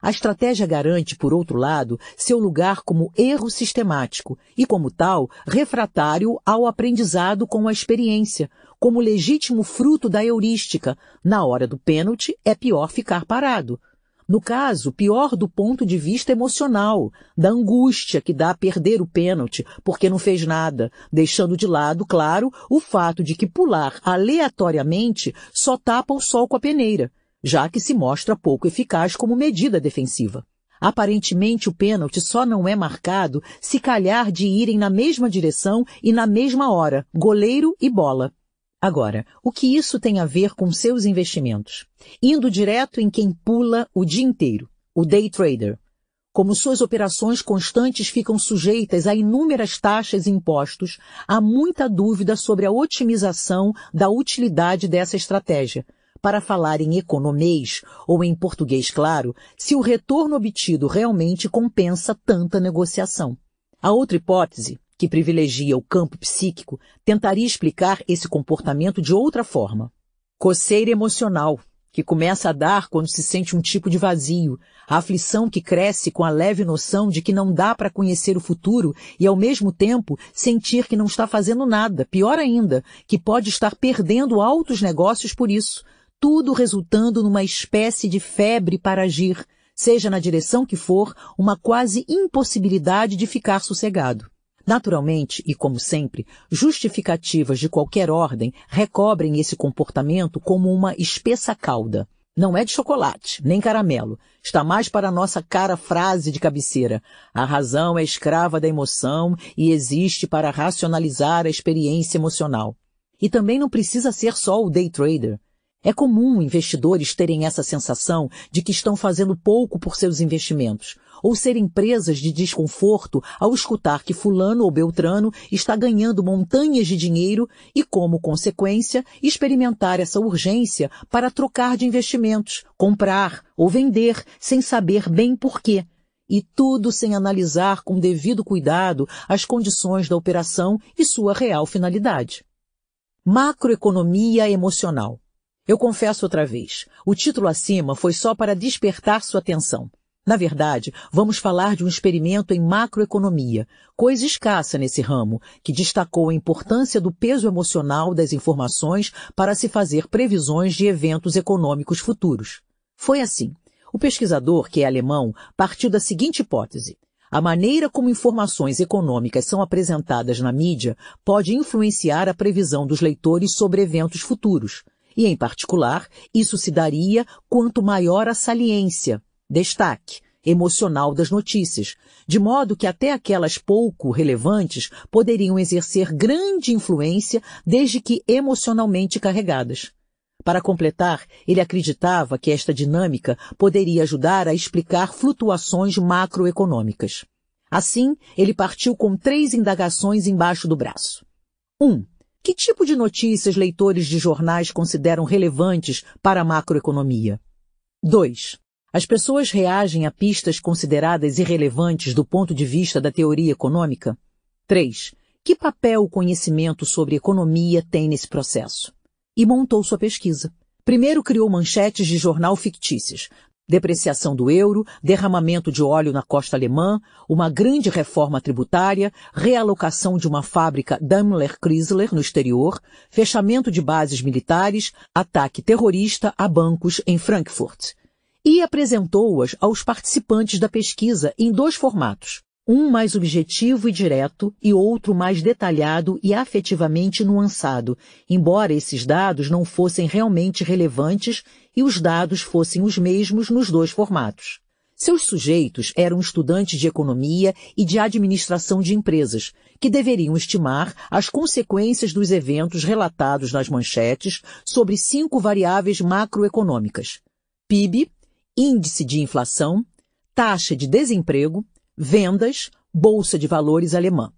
A estratégia garante, por outro lado, seu lugar como erro sistemático e, como tal, refratário ao aprendizado com a experiência, como legítimo fruto da heurística. Na hora do pênalti, é pior ficar parado. No caso, pior do ponto de vista emocional, da angústia que dá a perder o pênalti porque não fez nada, deixando de lado, claro, o fato de que pular aleatoriamente só tapa o sol com a peneira, já que se mostra pouco eficaz como medida defensiva. Aparentemente o pênalti só não é marcado se calhar de irem na mesma direção e na mesma hora, goleiro e bola. Agora, o que isso tem a ver com seus investimentos? Indo direto em quem pula o dia inteiro, o day trader. Como suas operações constantes ficam sujeitas a inúmeras taxas e impostos, há muita dúvida sobre a otimização da utilidade dessa estratégia. Para falar em economês, ou em português claro, se o retorno obtido realmente compensa tanta negociação. A outra hipótese, que privilegia o campo psíquico, tentaria explicar esse comportamento de outra forma. Coceira emocional, que começa a dar quando se sente um tipo de vazio, a aflição que cresce com a leve noção de que não dá para conhecer o futuro e, ao mesmo tempo, sentir que não está fazendo nada, pior ainda, que pode estar perdendo altos negócios por isso, tudo resultando numa espécie de febre para agir, seja na direção que for, uma quase impossibilidade de ficar sossegado. Naturalmente, e como sempre, justificativas de qualquer ordem recobrem esse comportamento como uma espessa cauda. Não é de chocolate, nem caramelo. Está mais para a nossa cara frase de cabeceira. A razão é escrava da emoção e existe para racionalizar a experiência emocional. E também não precisa ser só o day trader. É comum investidores terem essa sensação de que estão fazendo pouco por seus investimentos, ou serem presas de desconforto ao escutar que fulano ou beltrano está ganhando montanhas de dinheiro e, como consequência, experimentar essa urgência para trocar de investimentos, comprar ou vender sem saber bem por quê. E tudo sem analisar com devido cuidado as condições da operação e sua real finalidade. Macroeconomia emocional. Eu confesso outra vez, o título acima foi só para despertar sua atenção. Na verdade, vamos falar de um experimento em macroeconomia, coisa escassa nesse ramo, que destacou a importância do peso emocional das informações para se fazer previsões de eventos econômicos futuros. Foi assim. O pesquisador, que é alemão, partiu da seguinte hipótese. A maneira como informações econômicas são apresentadas na mídia pode influenciar a previsão dos leitores sobre eventos futuros e, em particular, isso se daria quanto maior a saliência, destaque, emocional das notícias, de modo que até aquelas pouco relevantes poderiam exercer grande influência desde que emocionalmente carregadas. Para completar, ele acreditava que esta dinâmica poderia ajudar a explicar flutuações macroeconômicas. Assim, ele partiu com três indagações embaixo do braço. 1. Um, que tipo de notícias leitores de jornais consideram relevantes para a macroeconomia? 2. As pessoas reagem a pistas consideradas irrelevantes do ponto de vista da teoria econômica? 3. Que papel o conhecimento sobre economia tem nesse processo? E montou sua pesquisa. Primeiro criou manchetes de jornal fictícias, depreciação do euro, derramamento de óleo na costa alemã, uma grande reforma tributária, realocação de uma fábrica Daimler-Chrysler no exterior, fechamento de bases militares, ataque terrorista a bancos em Frankfurt. E apresentou-as aos participantes da pesquisa em dois formatos, um mais objetivo e direto e outro mais detalhado e afetivamente nuançado, embora esses dados não fossem realmente relevantes e os dados fossem os mesmos nos dois formatos. Seus sujeitos eram estudantes de economia e de administração de empresas, que deveriam estimar as consequências dos eventos relatados nas manchetes sobre cinco variáveis macroeconômicas: PIB, índice de inflação, taxa de desemprego, vendas, bolsa de valores alemã.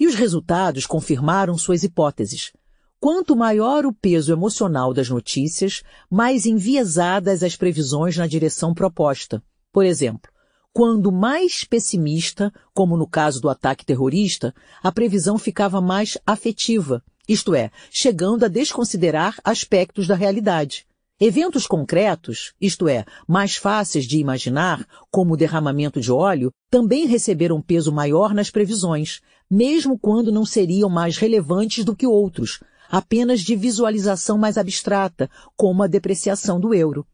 E os resultados confirmaram suas hipóteses. Quanto maior o peso emocional das notícias, mais enviesadas as previsões na direção proposta. Por exemplo, quando mais pessimista, como no caso do ataque terrorista, a previsão ficava mais afetiva, isto é, chegando a desconsiderar aspectos da realidade. Eventos concretos, isto é, mais fáceis de imaginar, como o derramamento de óleo, também receberam peso maior nas previsões, mesmo quando não seriam mais relevantes do que outros, apenas de visualização mais abstrata, como a depreciação do euro.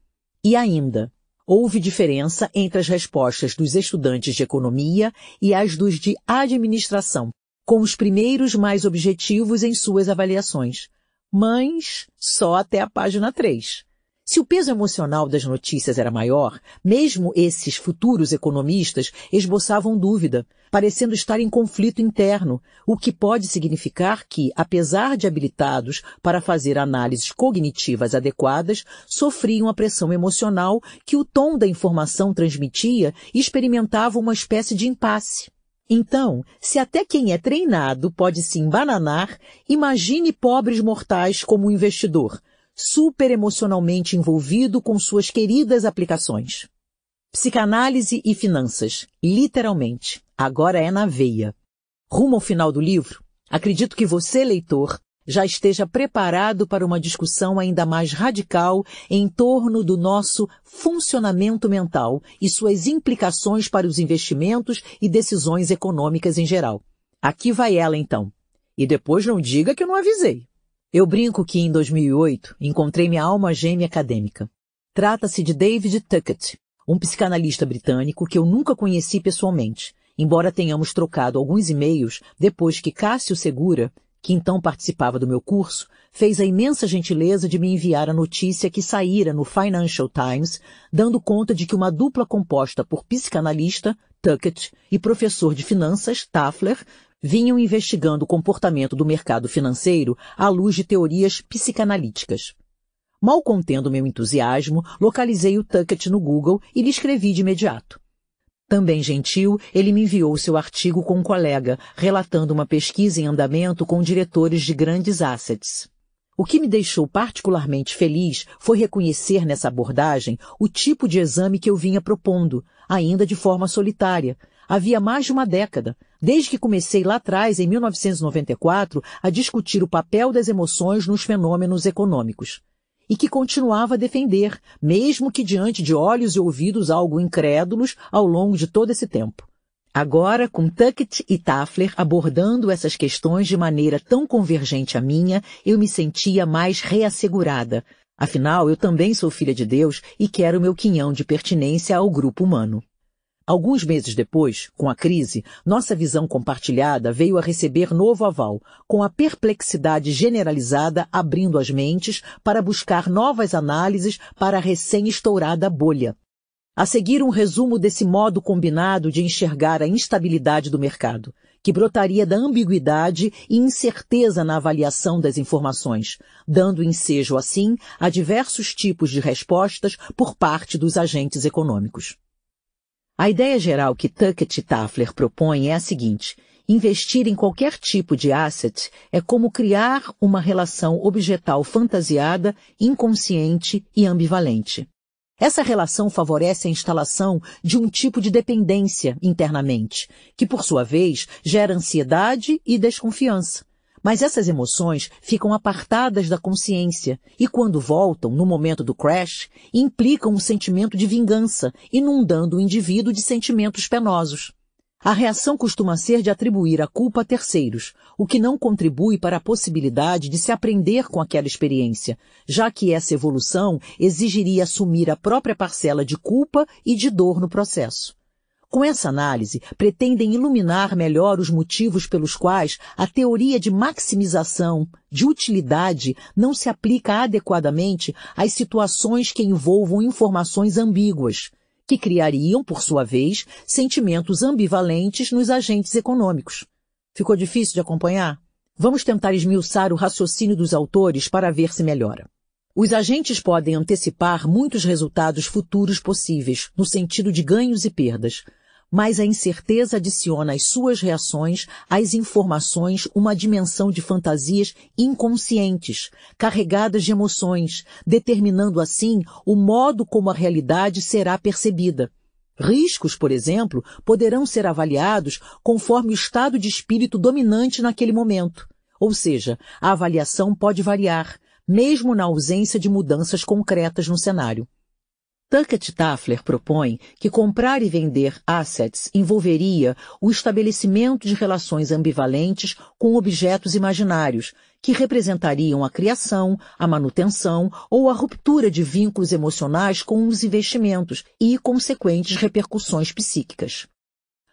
E ainda, houve diferença entre as respostas dos estudantes de economia e as dos de administração, com os primeiros mais objetivos em suas avaliações, mas só até a página 3. Se o peso emocional das notícias era maior, mesmo esses futuros economistas esboçavam dúvida, parecendo estar em conflito interno, o que pode significar que, apesar de habilitados para fazer análises cognitivas adequadas, sofriam a pressão emocional que o tom da informação transmitia e experimentavam uma espécie de impasse. Então, se até quem é treinado pode se embananar, imagine pobres mortais como o investidor, super emocionalmente envolvido com suas queridas aplicações. Psicanálise e finanças, literalmente, agora é na veia. Rumo ao final do livro, acredito que você, leitor, já esteja preparado para uma discussão ainda mais radical em torno do nosso funcionamento mental e suas implicações para os investimentos e decisões econômicas em geral. Aqui vai ela então. E depois não diga que eu não avisei. Eu brinco que em 2008 encontrei minha alma gêmea acadêmica. Trata-se de David Tuckett, um psicanalista britânico que eu nunca conheci pessoalmente, embora tenhamos trocado alguns e-mails depois que Cássio Segura, que então participava do meu curso, fez a imensa gentileza de me enviar a notícia que saíra no Financial Times, dando conta de que uma dupla composta por psicanalista, Tuckett, e professor de finanças, Tafler, vinham investigando o comportamento do mercado financeiro à luz de teorias psicanalíticas. Mal contendo meu entusiasmo, localizei o Tuckett no Google e lhe escrevi de imediato. Também gentil, ele me enviou seu artigo com um colega, relatando uma pesquisa em andamento com diretores de grandes assets. O que me deixou particularmente feliz foi reconhecer nessa abordagem o tipo de exame que eu vinha propondo, ainda de forma solitária, havia mais de uma década, desde que comecei lá atrás, em 1994, a discutir o papel das emoções nos fenômenos econômicos. E que continuava a defender, mesmo que diante de olhos e ouvidos algo incrédulos ao longo de todo esse tempo. Agora, com Tuckett e Tafler abordando essas questões de maneira tão convergente à minha, eu me sentia mais reassegurada. Afinal, eu também sou filha de Deus e quero meu quinhão de pertinência ao grupo humano. Alguns meses depois, com a crise, nossa visão compartilhada veio a receber novo aval, com a perplexidade generalizada abrindo as mentes para buscar novas análises para a recém-estourada bolha. A seguir um resumo desse modo combinado de enxergar a instabilidade do mercado, que brotaria da ambiguidade e incerteza na avaliação das informações, dando ensejo assim a diversos tipos de respostas por parte dos agentes econômicos. A ideia geral que Tuckett e Tafler propõem é a seguinte. Investir em qualquer tipo de asset é como criar uma relação objetal fantasiada, inconsciente e ambivalente. Essa relação favorece a instalação de um tipo de dependência internamente, que por sua vez gera ansiedade e desconfiança. Mas essas emoções ficam apartadas da consciência e, quando voltam, no momento do crash, implicam um sentimento de vingança, inundando o indivíduo de sentimentos penosos. A reação costuma ser de atribuir a culpa a terceiros, o que não contribui para a possibilidade de se aprender com aquela experiência, já que essa evolução exigiria assumir a própria parcela de culpa e de dor no processo. Com essa análise, pretendem iluminar melhor os motivos pelos quais a teoria de maximização, de utilidade, não se aplica adequadamente às situações que envolvam informações ambíguas, que criariam, por sua vez, sentimentos ambivalentes nos agentes econômicos. Ficou difícil de acompanhar? Vamos tentar esmiuçar o raciocínio dos autores para ver se melhora. Os agentes podem antecipar muitos resultados futuros possíveis, no sentido de ganhos e perdas, mas a incerteza adiciona às suas reações, às informações, uma dimensão de fantasias inconscientes, carregadas de emoções, determinando assim o modo como a realidade será percebida. Riscos, por exemplo, poderão ser avaliados conforme o estado de espírito dominante naquele momento. Ou seja, a avaliação pode variar, mesmo na ausência de mudanças concretas no cenário. Tuckett Tafler propõe que comprar e vender assets envolveria o estabelecimento de relações ambivalentes com objetos imaginários, que representariam a criação, a manutenção ou a ruptura de vínculos emocionais com os investimentos e consequentes repercussões psíquicas.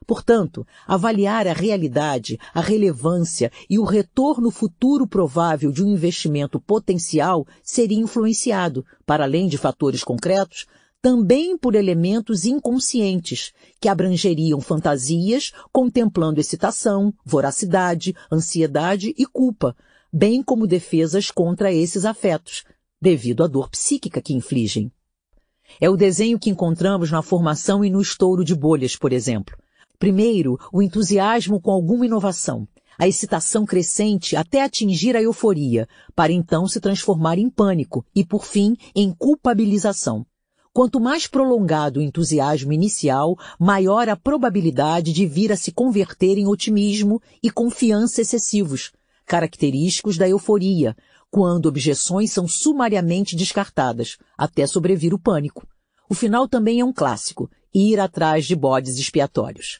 Portanto, avaliar a realidade, a relevância e o retorno futuro provável de um investimento potencial seria influenciado, para além de fatores concretos, também por elementos inconscientes, que abrangeriam fantasias, contemplando excitação, voracidade, ansiedade e culpa, bem como defesas contra esses afetos, devido à dor psíquica que infligem. É o desenho que encontramos na formação e no estouro de bolhas, por exemplo. Primeiro, o entusiasmo com alguma inovação, a excitação crescente até atingir a euforia, para então se transformar em pânico e, por fim, em culpabilização. Quanto mais prolongado o entusiasmo inicial, maior a probabilidade de vir a se converter em otimismo e confiança excessivos, característicos da euforia, quando objeções são sumariamente descartadas, até sobrevir o pânico. O final também é um clássico, ir atrás de bodes expiatórios.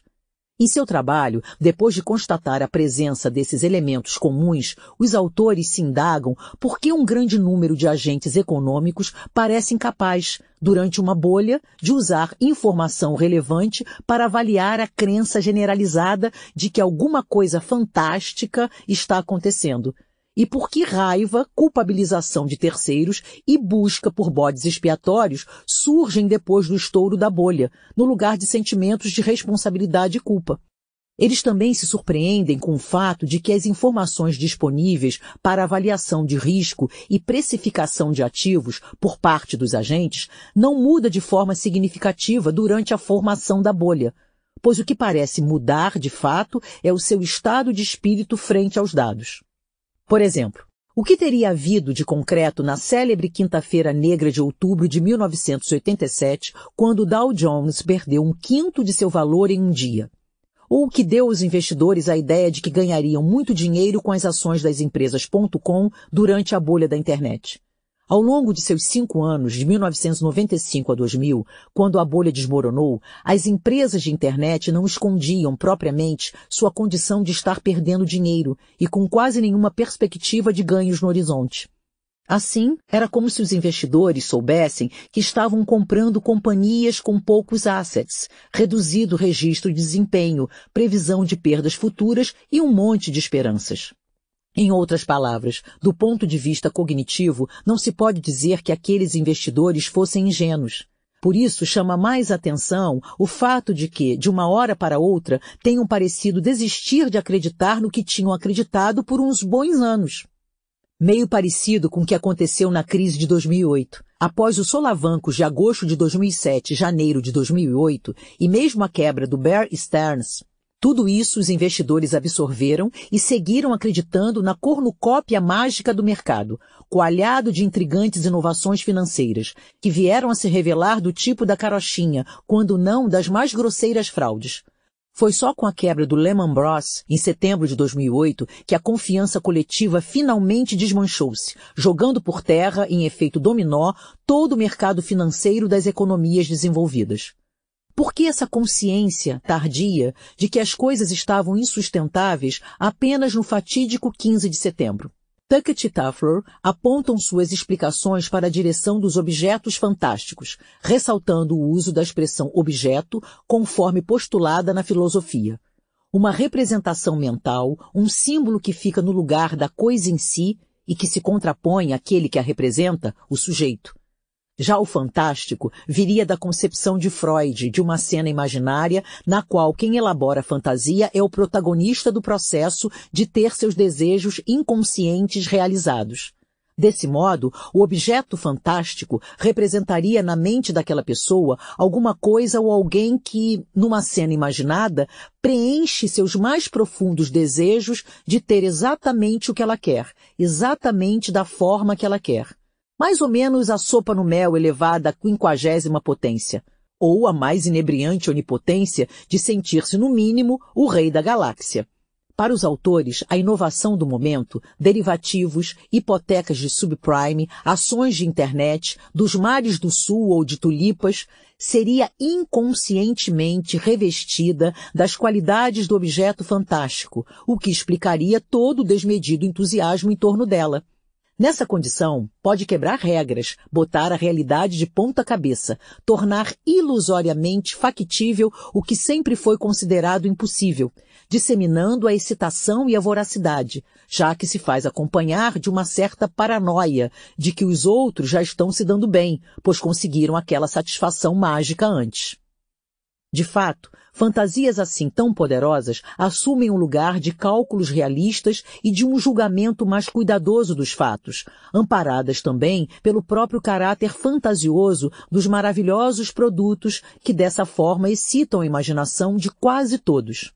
Em seu trabalho, depois de constatar a presença desses elementos comuns, os autores se indagam por que um grande número de agentes econômicos parece incapaz, durante uma bolha, de usar informação relevante para avaliar a crença generalizada de que alguma coisa fantástica está acontecendo, e por que raiva, culpabilização de terceiros e busca por bodes expiatórios surgem depois do estouro da bolha, no lugar de sentimentos de responsabilidade e culpa. Eles também se surpreendem com o fato de que as informações disponíveis para avaliação de risco e precificação de ativos por parte dos agentes não muda de forma significativa durante a formação da bolha, pois o que parece mudar de fato é o seu estado de espírito frente aos dados. Por exemplo, o que teria havido de concreto na célebre Quinta-feira Negra de outubro de 1987, quando o Dow Jones perdeu um quinto de seu valor em um dia? Ou o que deu aos investidores a ideia de que ganhariam muito dinheiro com as ações das empresas .com durante a bolha da internet? Ao longo de seus cinco anos, de 1995 a 2000, quando a bolha desmoronou, as empresas de internet não escondiam propriamente sua condição de estar perdendo dinheiro e com quase nenhuma perspectiva de ganhos no horizonte. Assim, era como se os investidores soubessem que estavam comprando companhias com poucos assets, reduzido registro de desempenho, previsão de perdas futuras e um monte de esperanças. Em outras palavras, do ponto de vista cognitivo, não se pode dizer que aqueles investidores fossem ingênuos. Por isso, chama mais atenção o fato de que, de uma hora para outra, tenham parecido desistir de acreditar no que tinham acreditado por uns bons anos. Meio parecido com o que aconteceu na crise de 2008. Após os solavancos de agosto de 2007 e janeiro de 2008, e mesmo a quebra do Bear Stearns, tudo isso os investidores absorveram e seguiram acreditando na cornucópia mágica do mercado, coalhado de intrigantes inovações financeiras, que vieram a se revelar do tipo da carochinha, quando não das mais grosseiras fraudes. Foi só com a quebra do Lehman Bros, em setembro de 2008, que a confiança coletiva finalmente desmanchou-se, jogando por terra, em efeito dominó, todo o mercado financeiro das economias desenvolvidas. Por que essa consciência tardia de que as coisas estavam insustentáveis apenas no fatídico 15 de setembro? Tuckett e Tafler apontam suas explicações para a direção dos objetos fantásticos, ressaltando o uso da expressão objeto conforme postulada na filosofia. Uma representação mental, um símbolo que fica no lugar da coisa em si e que se contrapõe àquele que a representa, o sujeito. Já o fantástico viria da concepção de Freud de uma cena imaginária na qual quem elabora a fantasia é o protagonista do processo de ter seus desejos inconscientes realizados. Desse modo, o objeto fantástico representaria na mente daquela pessoa alguma coisa ou alguém que, numa cena imaginada, preenche seus mais profundos desejos de ter exatamente o que ela quer, exatamente da forma que ela quer mais ou menos a sopa no mel elevada à quinquagésima potência. ou a mais inebriante onipotência de sentir-se, no mínimo, o rei da galáxia. Para os autores, a inovação do momento, derivativos, hipotecas de subprime, ações de internet, dos mares do sul ou de tulipas, seria inconscientemente revestida das qualidades do objeto fantástico, o que explicaria todo o desmedido entusiasmo em torno dela. Nessa condição, pode quebrar regras, botar a realidade de ponta cabeça, tornar ilusoriamente factível o que sempre foi considerado impossível, disseminando a excitação e a voracidade, já que se faz acompanhar de uma certa paranoia de que os outros já estão se dando bem, pois conseguiram aquela satisfação mágica antes. De fato, Fantasias assim tão poderosas assumem um lugar de cálculos realistas e de um julgamento mais cuidadoso dos fatos, amparadas também pelo próprio caráter fantasioso dos maravilhosos produtos que dessa forma excitam a imaginação de quase todos.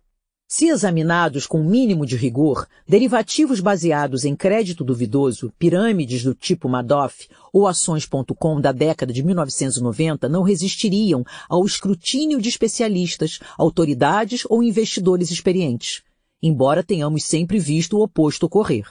Se examinados com mínimo de rigor, derivativos baseados em crédito duvidoso, pirâmides do tipo Madoff ou ações.com da década de 1990 não resistiriam ao escrutínio de especialistas, autoridades ou investidores experientes, embora tenhamos sempre visto o oposto ocorrer.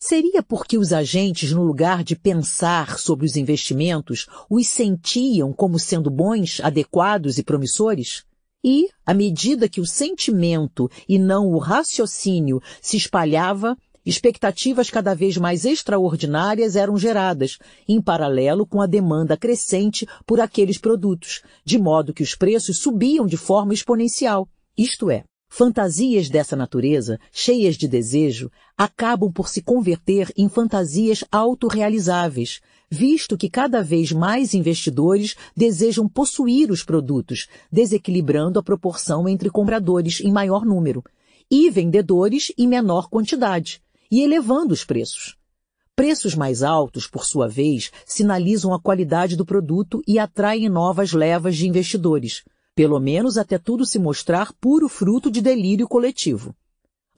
Seria porque os agentes, no lugar de pensar sobre os investimentos, os sentiam como sendo bons, adequados e promissores? E, à medida que o sentimento e não o raciocínio se espalhava, expectativas cada vez mais extraordinárias eram geradas, em paralelo com a demanda crescente por aqueles produtos, de modo que os preços subiam de forma exponencial. Isto é, Fantasias dessa natureza, cheias de desejo, acabam por se converter em fantasias autorrealizáveis, visto que cada vez mais investidores desejam possuir os produtos, desequilibrando a proporção entre compradores em maior número e vendedores em menor quantidade, e elevando os preços. Preços mais altos, por sua vez, sinalizam a qualidade do produto e atraem novas levas de investidores, pelo menos até tudo se mostrar puro fruto de delírio coletivo.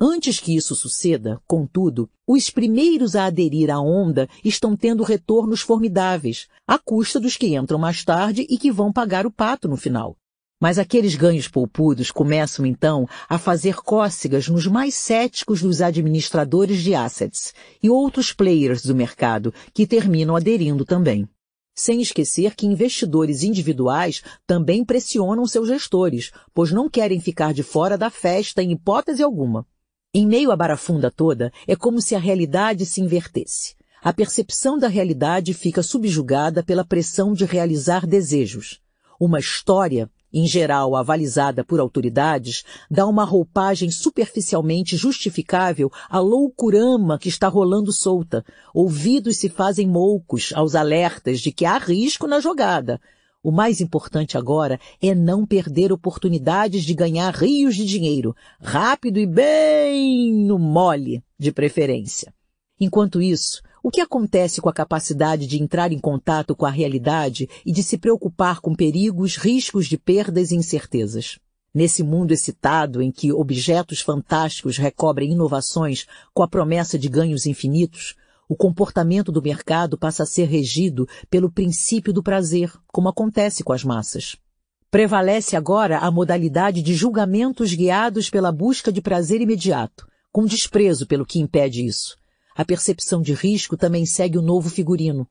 Antes que isso suceda, contudo, os primeiros a aderir à onda estão tendo retornos formidáveis, à custa dos que entram mais tarde e que vão pagar o pato no final. Mas aqueles ganhos poupudos começam então a fazer cócegas nos mais céticos dos administradores de assets e outros players do mercado que terminam aderindo também. Sem esquecer que investidores individuais também pressionam seus gestores, pois não querem ficar de fora da festa em hipótese alguma. Em meio à barafunda toda, é como se a realidade se invertesse. A percepção da realidade fica subjugada pela pressão de realizar desejos. Uma história, em geral avalizada por autoridades, dá uma roupagem superficialmente justificável à loucurama que está rolando solta. Ouvidos se fazem moucos aos alertas de que há risco na jogada. O mais importante agora é não perder oportunidades de ganhar rios de dinheiro, rápido e bem no mole, de preferência. Enquanto isso, o que acontece com a capacidade de entrar em contato com a realidade e de se preocupar com perigos, riscos de perdas e incertezas? Nesse mundo excitado em que objetos fantásticos recobrem inovações com a promessa de ganhos infinitos, o comportamento do mercado passa a ser regido pelo princípio do prazer, como acontece com as massas. Prevalece agora a modalidade de julgamentos guiados pela busca de prazer imediato, com desprezo pelo que impede isso. A percepção de risco também segue o novo figurino.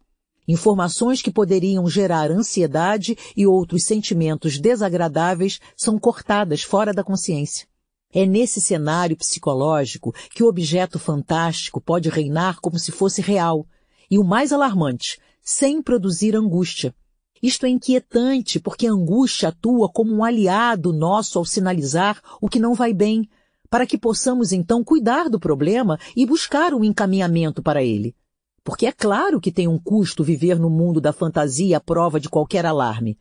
Informações que poderiam gerar ansiedade e outros sentimentos desagradáveis são cortadas fora da consciência. É nesse cenário psicológico que o objeto fantástico pode reinar como se fosse real, e o mais alarmante, sem produzir angústia. Isto é inquietante porque a angústia atua como um aliado nosso ao sinalizar o que não vai bem, para que possamos então cuidar do problema e buscar um encaminhamento para ele. Porque é claro que tem um custo viver no mundo da fantasia à prova de qualquer alarme.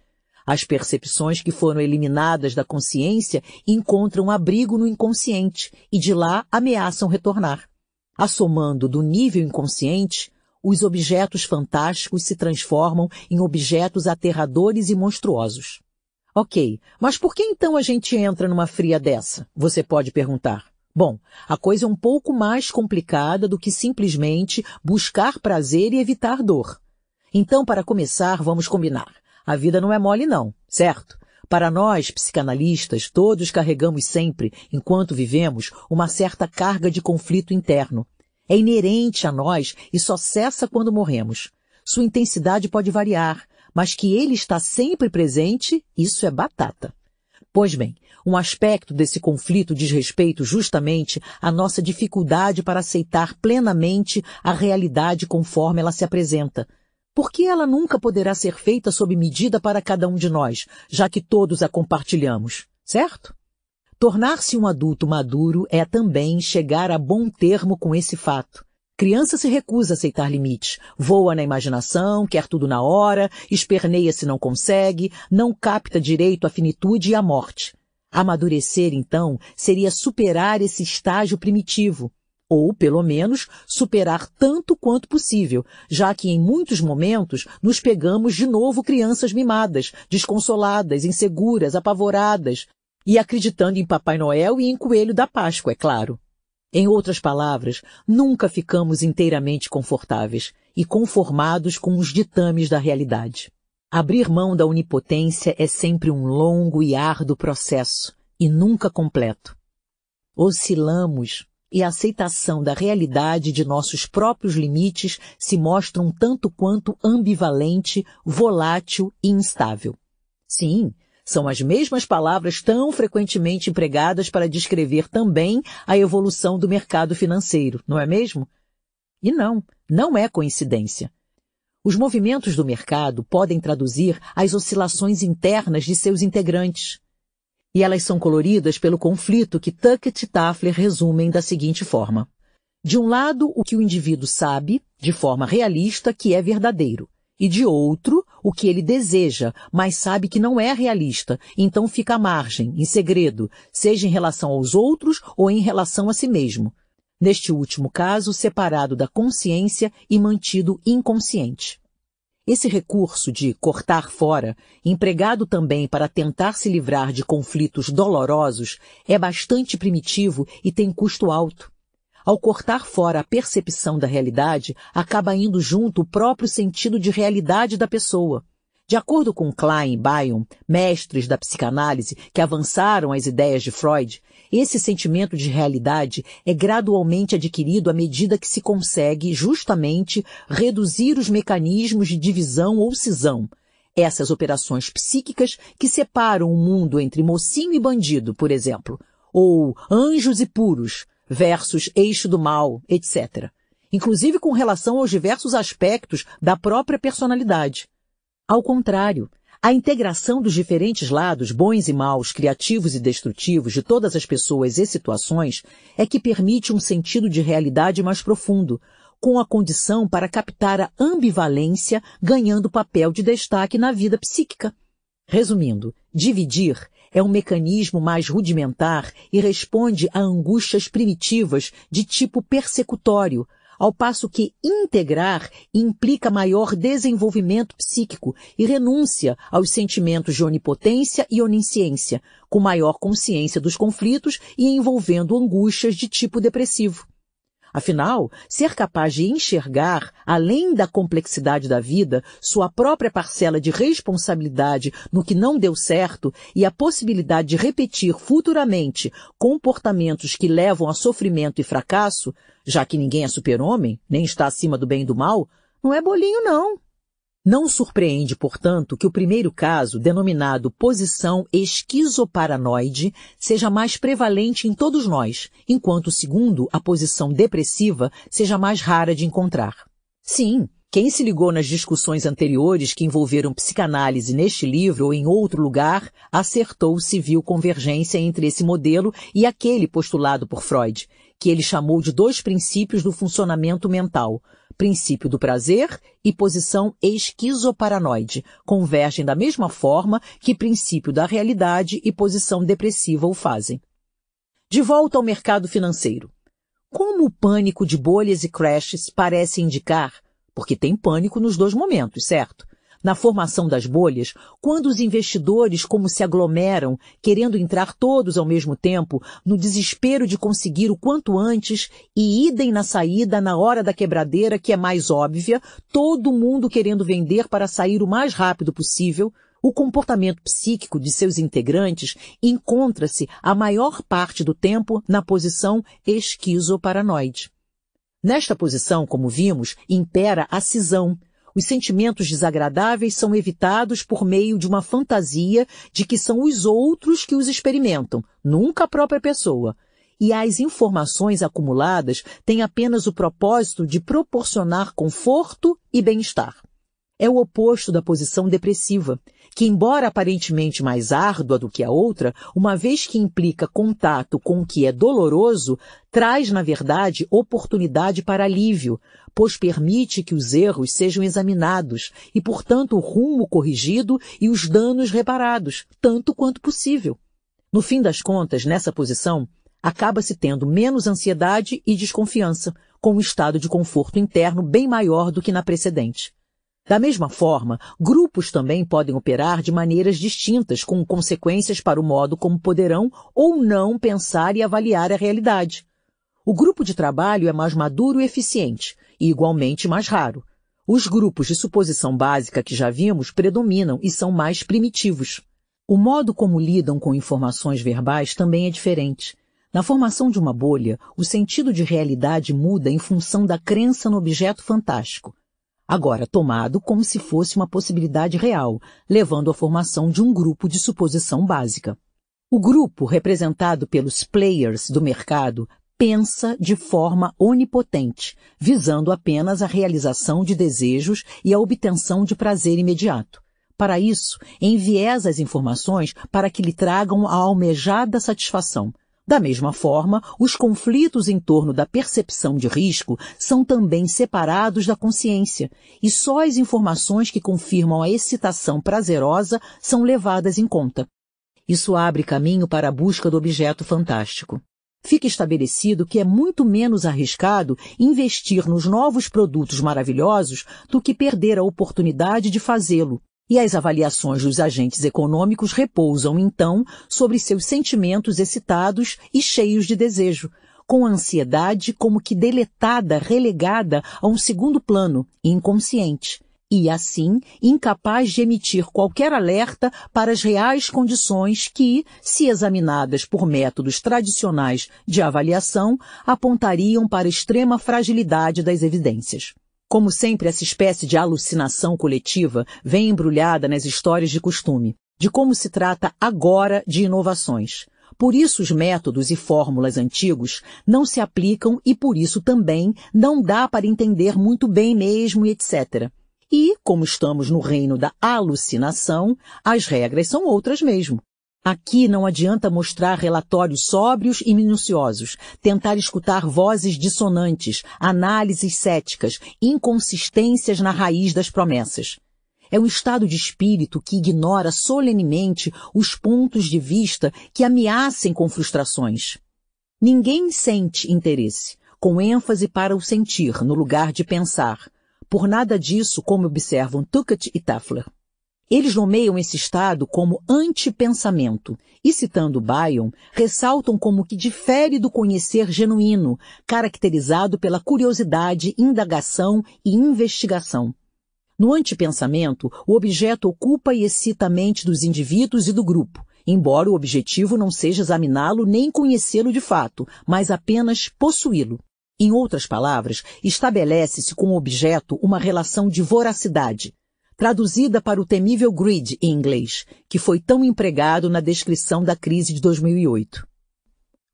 As percepções que foram eliminadas da consciência encontram abrigo no inconsciente e de lá ameaçam retornar. Assomando do nível inconsciente, os objetos fantásticos se transformam em objetos aterradores e monstruosos. Ok, mas por que então a gente entra numa fria dessa? Você pode perguntar. Bom, a coisa é um pouco mais complicada do que simplesmente buscar prazer e evitar dor. Então, para começar, vamos combinar. A vida não é mole não, certo? Para nós, psicanalistas, todos carregamos sempre, enquanto vivemos, uma certa carga de conflito interno. É inerente a nós e só cessa quando morremos. Sua intensidade pode variar, mas que ele está sempre presente, isso é batata. Pois bem, um aspecto desse conflito diz respeito justamente à nossa dificuldade para aceitar plenamente a realidade conforme ela se apresenta. Por que ela nunca poderá ser feita sob medida para cada um de nós, já que todos a compartilhamos, certo? Tornar-se um adulto maduro é também chegar a bom termo com esse fato. Criança se recusa a aceitar limites, voa na imaginação, quer tudo na hora, esperneia se não consegue, não capta direito a finitude e a morte. Amadurecer, então, seria superar esse estágio primitivo, ou, pelo menos, superar tanto quanto possível, já que em muitos momentos nos pegamos de novo crianças mimadas, desconsoladas, inseguras, apavoradas, e acreditando em Papai Noel e em Coelho da Páscoa, é claro. Em outras palavras, nunca ficamos inteiramente confortáveis e conformados com os ditames da realidade. Abrir mão da onipotência é sempre um longo e árduo processo, e nunca completo. Oscilamos e a aceitação da realidade de nossos próprios limites se mostra um tanto quanto ambivalente, volátil e instável. Sim, são as mesmas palavras tão frequentemente empregadas para descrever também a evolução do mercado financeiro, não é mesmo? E não, não é coincidência. Os movimentos do mercado podem traduzir as oscilações internas de seus integrantes. E elas são coloridas pelo conflito que Tuckett e Tafler resumem da seguinte forma. De um lado, o que o indivíduo sabe, de forma realista, que é verdadeiro. E de outro, o que ele deseja, mas sabe que não é realista, então fica à margem, em segredo, seja em relação aos outros ou em relação a si mesmo, neste último caso separado da consciência e mantido inconsciente. Esse recurso de cortar fora, empregado também para tentar se livrar de conflitos dolorosos, é bastante primitivo e tem custo alto. Ao cortar fora a percepção da realidade, acaba indo junto o próprio sentido de realidade da pessoa. De acordo com Klein e Bion, mestres da psicanálise que avançaram as ideias de Freud, esse sentimento de realidade é gradualmente adquirido à medida que se consegue, justamente, reduzir os mecanismos de divisão ou cisão. Essas operações psíquicas que separam o mundo entre mocinho e bandido, por exemplo, ou anjos e puros, versus eixo do mal, etc. Inclusive com relação aos diversos aspectos da própria personalidade. Ao contrário, a integração dos diferentes lados, bons e maus, criativos e destrutivos, de todas as pessoas e situações, é que permite um sentido de realidade mais profundo, com a condição para captar a ambivalência, ganhando papel de destaque na vida psíquica. Resumindo, dividir é um mecanismo mais rudimentar e responde a angústias primitivas de tipo persecutório, ao passo que integrar implica maior desenvolvimento psíquico e renúncia aos sentimentos de onipotência e onisciência, com maior consciência dos conflitos e envolvendo angústias de tipo depressivo. Afinal, ser capaz de enxergar, além da complexidade da vida, sua própria parcela de responsabilidade no que não deu certo e a possibilidade de repetir futuramente comportamentos que levam a sofrimento e fracasso, já que ninguém é super-homem, nem está acima do bem e do mal, não é bolinho não. Não surpreende, portanto, que o primeiro caso, denominado posição esquizoparanoide, seja mais prevalente em todos nós, enquanto o segundo, a posição depressiva, seja mais rara de encontrar. Sim, quem se ligou nas discussões anteriores que envolveram psicanálise neste livro ou em outro lugar, acertou se viu convergência entre esse modelo e aquele postulado por Freud, que ele chamou de dois princípios do funcionamento mental, princípio do prazer e posição esquizoparanoide, convergem da mesma forma que princípio da realidade e posição depressiva o fazem. De volta ao mercado financeiro. Como o pânico de bolhas e crashes parece indicar, porque tem pânico nos dois momentos, certo? Na formação das bolhas, quando os investidores como se aglomeram, querendo entrar todos ao mesmo tempo, no desespero de conseguir o quanto antes e idem na saída na hora da quebradeira que é mais óbvia, todo mundo querendo vender para sair o mais rápido possível, o comportamento psíquico de seus integrantes encontra-se a maior parte do tempo na posição esquizoparanoide. Nesta posição, como vimos, impera a cisão, os sentimentos desagradáveis são evitados por meio de uma fantasia de que são os outros que os experimentam, nunca a própria pessoa. E as informações acumuladas têm apenas o propósito de proporcionar conforto e bem-estar. É o oposto da posição depressiva, que, embora aparentemente mais árdua do que a outra, uma vez que implica contato com o que é doloroso, traz, na verdade, oportunidade para alívio, pois permite que os erros sejam examinados e, portanto, o rumo corrigido e os danos reparados, tanto quanto possível. No fim das contas, nessa posição, acaba-se tendo menos ansiedade e desconfiança, com um estado de conforto interno bem maior do que na precedente. Da mesma forma, grupos também podem operar de maneiras distintas, com consequências para o modo como poderão ou não pensar e avaliar a realidade. O grupo de trabalho é mais maduro e eficiente, e igualmente mais raro. Os grupos de suposição básica que já vimos predominam e são mais primitivos. O modo como lidam com informações verbais também é diferente. Na formação de uma bolha, o sentido de realidade muda em função da crença no objeto fantástico agora tomado como se fosse uma possibilidade real, levando à formação de um grupo de suposição básica. O grupo, representado pelos players do mercado, pensa de forma onipotente, visando apenas a realização de desejos e a obtenção de prazer imediato. Para isso, enviesa as informações para que lhe tragam a almejada satisfação, da mesma forma, os conflitos em torno da percepção de risco são também separados da consciência, e só as informações que confirmam a excitação prazerosa são levadas em conta. Isso abre caminho para a busca do objeto fantástico. Fica estabelecido que é muito menos arriscado investir nos novos produtos maravilhosos do que perder a oportunidade de fazê-lo, e as avaliações dos agentes econômicos repousam, então, sobre seus sentimentos excitados e cheios de desejo, com a ansiedade como que deletada, relegada a um segundo plano, inconsciente, e, assim, incapaz de emitir qualquer alerta para as reais condições que, se examinadas por métodos tradicionais de avaliação, apontariam para extrema fragilidade das evidências. Como sempre, essa espécie de alucinação coletiva vem embrulhada nas histórias de costume, de como se trata agora de inovações. Por isso os métodos e fórmulas antigos não se aplicam e por isso também não dá para entender muito bem mesmo, etc. E, como estamos no reino da alucinação, as regras são outras mesmo. Aqui não adianta mostrar relatórios sóbrios e minuciosos, tentar escutar vozes dissonantes, análises céticas, inconsistências na raiz das promessas. É um estado de espírito que ignora solenemente os pontos de vista que ameacem com frustrações. Ninguém sente interesse, com ênfase para o sentir no lugar de pensar. Por nada disso, como observam Tuckett e Taffler. Eles nomeiam esse estado como antipensamento e, citando Bion, ressaltam como que difere do conhecer genuíno, caracterizado pela curiosidade, indagação e investigação. No antipensamento, o objeto ocupa e excita a mente dos indivíduos e do grupo, embora o objetivo não seja examiná-lo nem conhecê-lo de fato, mas apenas possuí-lo. Em outras palavras, estabelece-se com o objeto uma relação de voracidade, traduzida para o temível greed em inglês, que foi tão empregado na descrição da crise de 2008.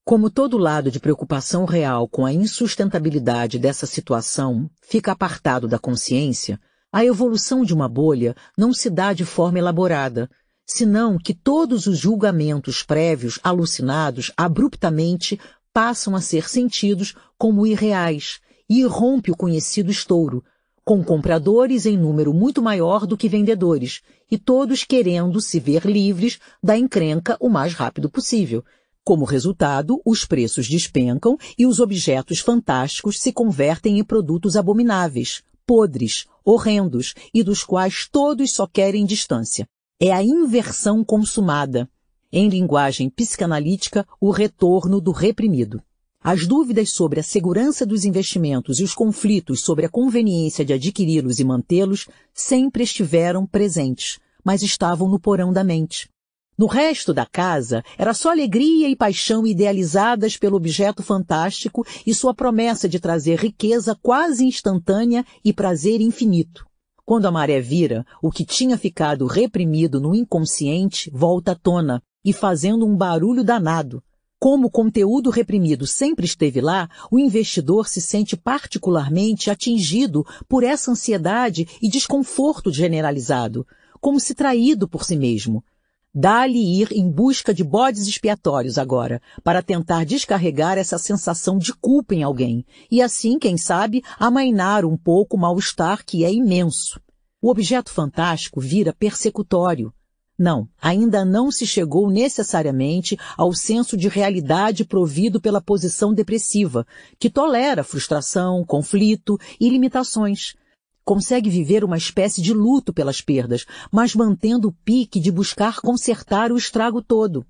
Como todo lado de preocupação real com a insustentabilidade dessa situação fica apartado da consciência, a evolução de uma bolha não se dá de forma elaborada, senão que todos os julgamentos prévios alucinados abruptamente passam a ser sentidos como irreais e irrompe o conhecido estouro, com compradores em número muito maior do que vendedores, e todos querendo se ver livres da encrenca o mais rápido possível. Como resultado, os preços despencam e os objetos fantásticos se convertem em produtos abomináveis, podres, horrendos e dos quais todos só querem distância. É a inversão consumada. Em linguagem psicanalítica, o retorno do reprimido. As dúvidas sobre a segurança dos investimentos e os conflitos sobre a conveniência de adquiri-los e mantê-los sempre estiveram presentes, mas estavam no porão da mente. No resto da casa, era só alegria e paixão idealizadas pelo objeto fantástico e sua promessa de trazer riqueza quase instantânea e prazer infinito. Quando a maré vira, o que tinha ficado reprimido no inconsciente volta à tona e fazendo um barulho danado, como o conteúdo reprimido sempre esteve lá, o investidor se sente particularmente atingido por essa ansiedade e desconforto generalizado, como se traído por si mesmo. Dá-lhe ir em busca de bodes expiatórios agora, para tentar descarregar essa sensação de culpa em alguém, e assim, quem sabe, amainar um pouco o mal-estar que é imenso. O objeto fantástico vira persecutório, não, ainda não se chegou necessariamente ao senso de realidade provido pela posição depressiva, que tolera frustração, conflito e limitações. Consegue viver uma espécie de luto pelas perdas, mas mantendo o pique de buscar consertar o estrago todo.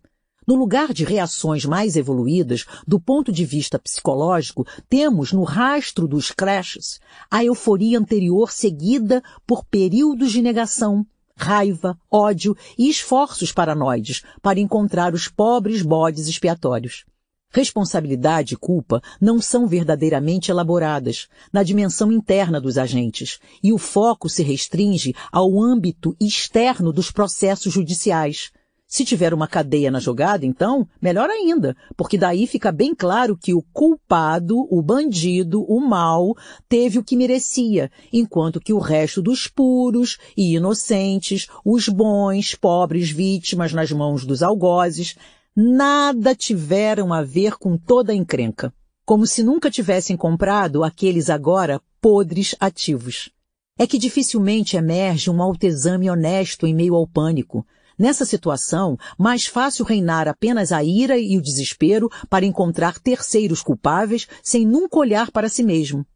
No lugar de reações mais evoluídas, do ponto de vista psicológico, temos no rastro dos crashes a euforia anterior seguida por períodos de negação, raiva, ódio e esforços paranoides para encontrar os pobres bodes expiatórios. Responsabilidade e culpa não são verdadeiramente elaboradas na dimensão interna dos agentes, e o foco se restringe ao âmbito externo dos processos judiciais, se tiver uma cadeia na jogada, então, melhor ainda, porque daí fica bem claro que o culpado, o bandido, o mal, teve o que merecia, enquanto que o resto dos puros e inocentes, os bons, pobres vítimas nas mãos dos algozes, nada tiveram a ver com toda a encrenca. Como se nunca tivessem comprado aqueles agora podres ativos. É que dificilmente emerge um autoexame honesto em meio ao pânico, Nessa situação, mais fácil reinar apenas a ira e o desespero para encontrar terceiros culpáveis sem nunca olhar para si mesmo.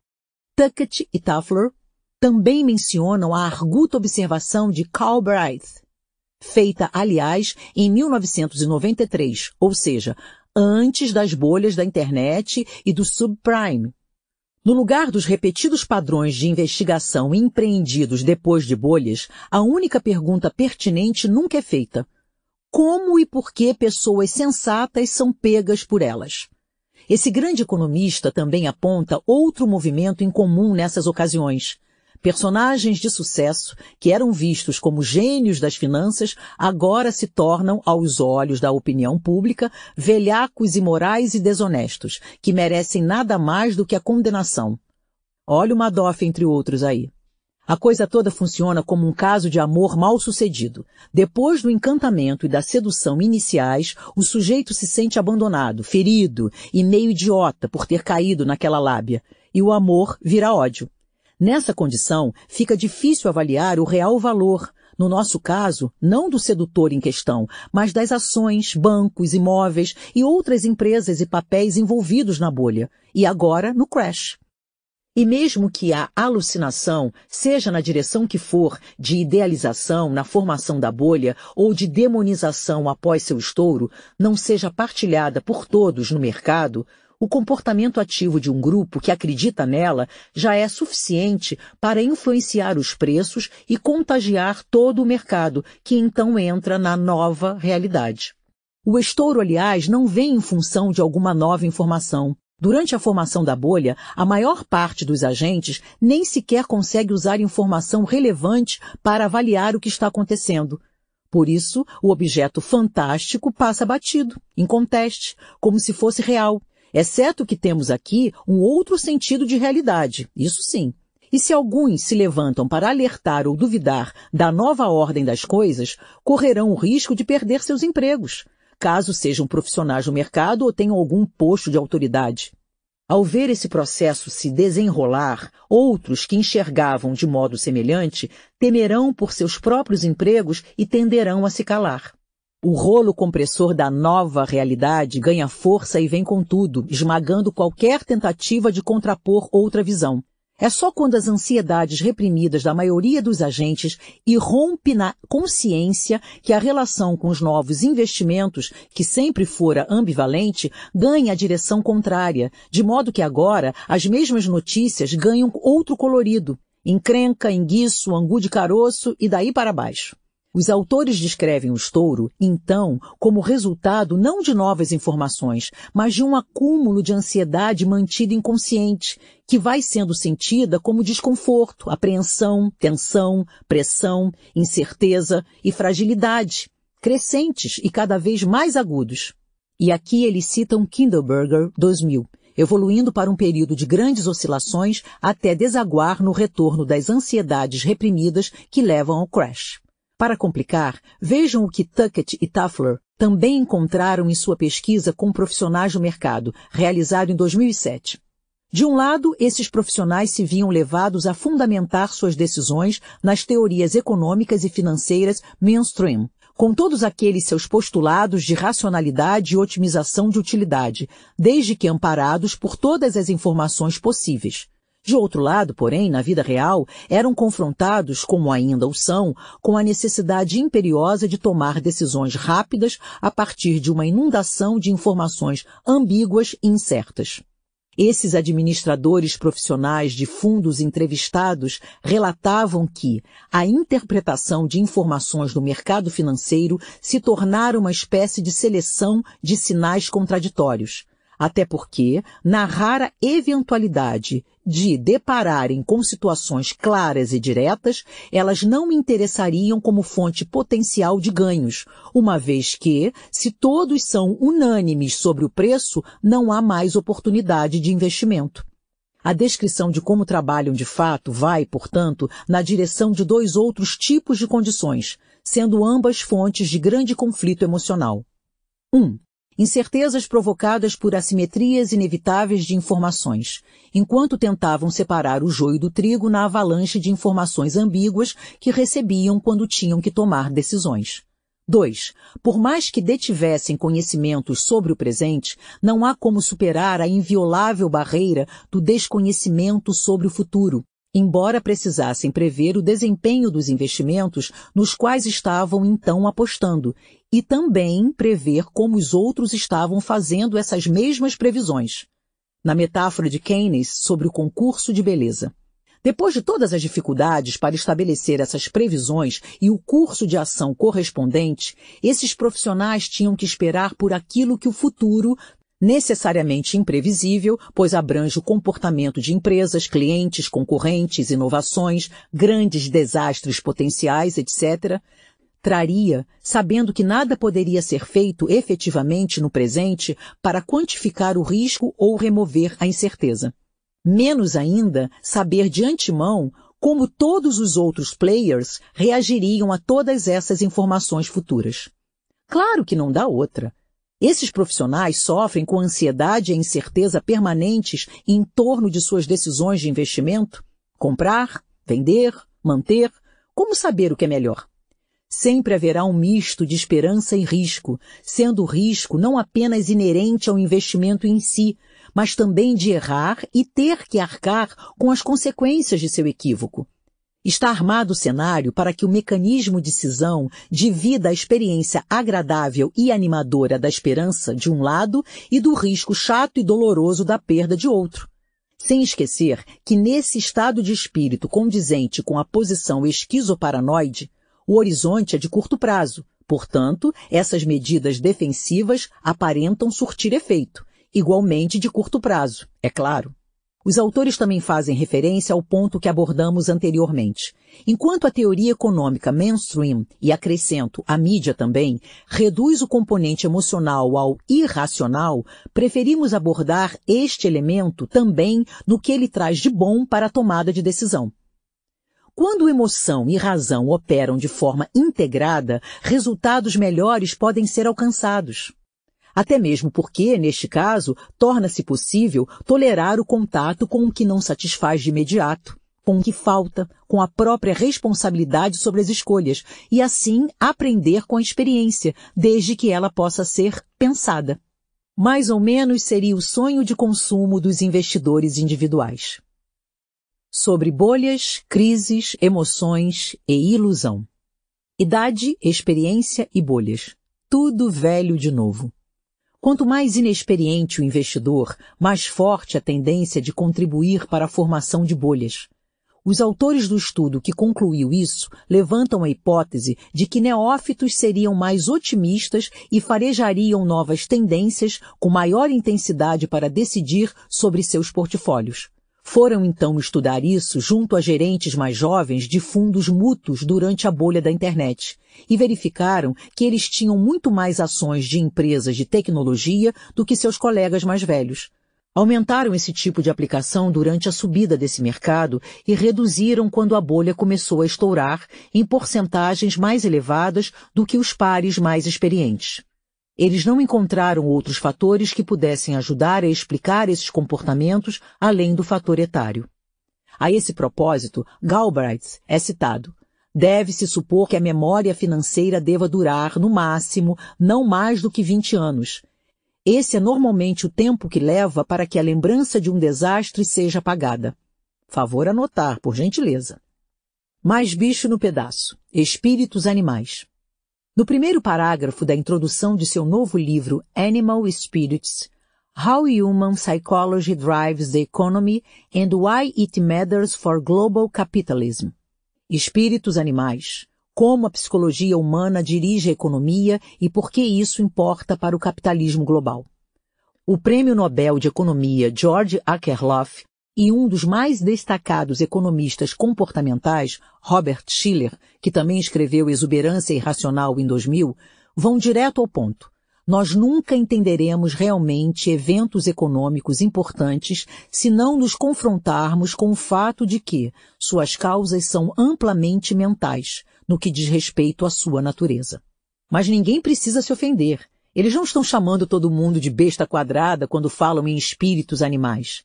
Tuckett e Toffler também mencionam a arguta observação de Calbright, feita, aliás, em 1993, ou seja, antes das bolhas da internet e do subprime, no lugar dos repetidos padrões de investigação empreendidos depois de bolhas, a única pergunta pertinente nunca é feita. Como e por que pessoas sensatas são pegas por elas? Esse grande economista também aponta outro movimento em comum nessas ocasiões. Personagens de sucesso, que eram vistos como gênios das finanças, agora se tornam, aos olhos da opinião pública, velhacos imorais e desonestos, que merecem nada mais do que a condenação. Olha o Madoff entre outros aí. A coisa toda funciona como um caso de amor mal sucedido. Depois do encantamento e da sedução iniciais, o sujeito se sente abandonado, ferido e meio idiota por ter caído naquela lábia. E o amor vira ódio. Nessa condição, fica difícil avaliar o real valor, no nosso caso, não do sedutor em questão, mas das ações, bancos, imóveis e outras empresas e papéis envolvidos na bolha, e agora no crash. E mesmo que a alucinação, seja na direção que for, de idealização na formação da bolha ou de demonização após seu estouro, não seja partilhada por todos no mercado, o comportamento ativo de um grupo que acredita nela já é suficiente para influenciar os preços e contagiar todo o mercado, que então entra na nova realidade. O estouro, aliás, não vem em função de alguma nova informação. Durante a formação da bolha, a maior parte dos agentes nem sequer consegue usar informação relevante para avaliar o que está acontecendo. Por isso, o objeto fantástico passa batido, em conteste, como se fosse real, exceto que temos aqui um outro sentido de realidade, isso sim. E se alguns se levantam para alertar ou duvidar da nova ordem das coisas, correrão o risco de perder seus empregos, caso sejam profissionais no mercado ou tenham algum posto de autoridade. Ao ver esse processo se desenrolar, outros que enxergavam de modo semelhante temerão por seus próprios empregos e tenderão a se calar. O rolo compressor da nova realidade ganha força e vem com tudo, esmagando qualquer tentativa de contrapor outra visão. É só quando as ansiedades reprimidas da maioria dos agentes irrompe na consciência que a relação com os novos investimentos, que sempre fora ambivalente, ganha a direção contrária, de modo que agora as mesmas notícias ganham outro colorido, encrenca, enguiço, angu de caroço e daí para baixo. Os autores descrevem o estouro, então, como resultado não de novas informações, mas de um acúmulo de ansiedade mantida inconsciente, que vai sendo sentida como desconforto, apreensão, tensão, pressão, incerteza e fragilidade, crescentes e cada vez mais agudos. E aqui eles citam Kindleberger 2000, evoluindo para um período de grandes oscilações até desaguar no retorno das ansiedades reprimidas que levam ao crash. Para complicar, vejam o que Tuckett e Tuffler também encontraram em sua pesquisa com profissionais do mercado, realizado em 2007. De um lado, esses profissionais se viam levados a fundamentar suas decisões nas teorias econômicas e financeiras mainstream, com todos aqueles seus postulados de racionalidade e otimização de utilidade, desde que amparados por todas as informações possíveis. De outro lado, porém, na vida real, eram confrontados, como ainda o são, com a necessidade imperiosa de tomar decisões rápidas a partir de uma inundação de informações ambíguas e incertas. Esses administradores profissionais de fundos entrevistados relatavam que a interpretação de informações do mercado financeiro se tornara uma espécie de seleção de sinais contraditórios até porque, na rara eventualidade de depararem com situações claras e diretas, elas não me interessariam como fonte potencial de ganhos, uma vez que, se todos são unânimes sobre o preço, não há mais oportunidade de investimento. A descrição de como trabalham de fato vai, portanto, na direção de dois outros tipos de condições, sendo ambas fontes de grande conflito emocional. 1. Um, Incertezas provocadas por assimetrias inevitáveis de informações, enquanto tentavam separar o joio do trigo na avalanche de informações ambíguas que recebiam quando tinham que tomar decisões. 2. Por mais que detivessem conhecimentos sobre o presente, não há como superar a inviolável barreira do desconhecimento sobre o futuro, embora precisassem prever o desempenho dos investimentos nos quais estavam então apostando, e também prever como os outros estavam fazendo essas mesmas previsões. Na metáfora de Keynes sobre o concurso de beleza. Depois de todas as dificuldades para estabelecer essas previsões e o curso de ação correspondente, esses profissionais tinham que esperar por aquilo que o futuro necessariamente imprevisível, pois abrange o comportamento de empresas, clientes, concorrentes, inovações, grandes desastres potenciais, etc., traria, sabendo que nada poderia ser feito efetivamente no presente para quantificar o risco ou remover a incerteza. Menos ainda, saber de antemão como todos os outros players reagiriam a todas essas informações futuras. Claro que não dá outra. Esses profissionais sofrem com ansiedade e incerteza permanentes em torno de suas decisões de investimento? Comprar? Vender? Manter? Como saber o que é melhor? Sempre haverá um misto de esperança e risco, sendo o risco não apenas inerente ao investimento em si, mas também de errar e ter que arcar com as consequências de seu equívoco. Está armado o cenário para que o mecanismo de cisão divida a experiência agradável e animadora da esperança de um lado e do risco chato e doloroso da perda de outro. Sem esquecer que nesse estado de espírito condizente com a posição esquizoparanoide, o horizonte é de curto prazo, portanto, essas medidas defensivas aparentam surtir efeito, igualmente de curto prazo, é claro. Os autores também fazem referência ao ponto que abordamos anteriormente. Enquanto a teoria econômica mainstream, e acrescento a mídia também, reduz o componente emocional ao irracional, preferimos abordar este elemento também no que ele traz de bom para a tomada de decisão. Quando emoção e razão operam de forma integrada, resultados melhores podem ser alcançados. Até mesmo porque, neste caso, torna-se possível tolerar o contato com o que não satisfaz de imediato, com o que falta, com a própria responsabilidade sobre as escolhas, e assim aprender com a experiência, desde que ela possa ser pensada. Mais ou menos seria o sonho de consumo dos investidores individuais. sobre bolhas, crises, emoções e ilusão. Idade, experiência e bolhas. Tudo velho de novo. Quanto mais inexperiente o investidor, mais forte a tendência de contribuir para a formação de bolhas. Os autores do estudo que concluiu isso levantam a hipótese de que neófitos seriam mais otimistas e farejariam novas tendências com maior intensidade para decidir sobre seus portfólios. Foram então estudar isso junto a gerentes mais jovens de fundos mútuos durante a bolha da internet e verificaram que eles tinham muito mais ações de empresas de tecnologia do que seus colegas mais velhos. Aumentaram esse tipo de aplicação durante a subida desse mercado e reduziram quando a bolha começou a estourar em porcentagens mais elevadas do que os pares mais experientes. Eles não encontraram outros fatores que pudessem ajudar a explicar esses comportamentos além do fator etário. A esse propósito, Galbraith é citado. Deve-se supor que a memória financeira deva durar, no máximo, não mais do que 20 anos, esse é normalmente o tempo que leva para que a lembrança de um desastre seja apagada. Favor anotar, por gentileza. Mais bicho no pedaço. Espíritos animais. No primeiro parágrafo da introdução de seu novo livro Animal Spirits, How Human Psychology Drives the Economy and Why It Matters for Global Capitalism. Espíritos animais como a psicologia humana dirige a economia e por que isso importa para o capitalismo global. O prêmio Nobel de Economia George Akerlof e um dos mais destacados economistas comportamentais, Robert Schiller, que também escreveu Exuberância Irracional em 2000, vão direto ao ponto. Nós nunca entenderemos realmente eventos econômicos importantes se não nos confrontarmos com o fato de que suas causas são amplamente mentais, no que diz respeito à sua natureza. Mas ninguém precisa se ofender. Eles não estão chamando todo mundo de besta quadrada quando falam em espíritos animais.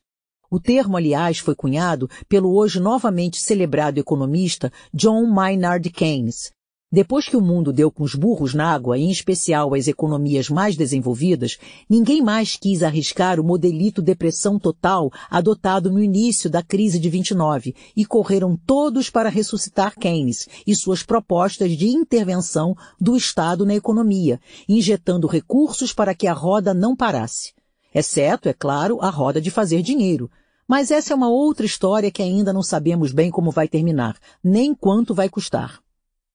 O termo, aliás, foi cunhado pelo hoje novamente celebrado economista John Maynard Keynes, depois que o mundo deu com os burros na água, em especial as economias mais desenvolvidas, ninguém mais quis arriscar o modelito depressão total adotado no início da crise de 29 e correram todos para ressuscitar Keynes e suas propostas de intervenção do Estado na economia, injetando recursos para que a roda não parasse. Exceto, é claro, a roda de fazer dinheiro. Mas essa é uma outra história que ainda não sabemos bem como vai terminar, nem quanto vai custar.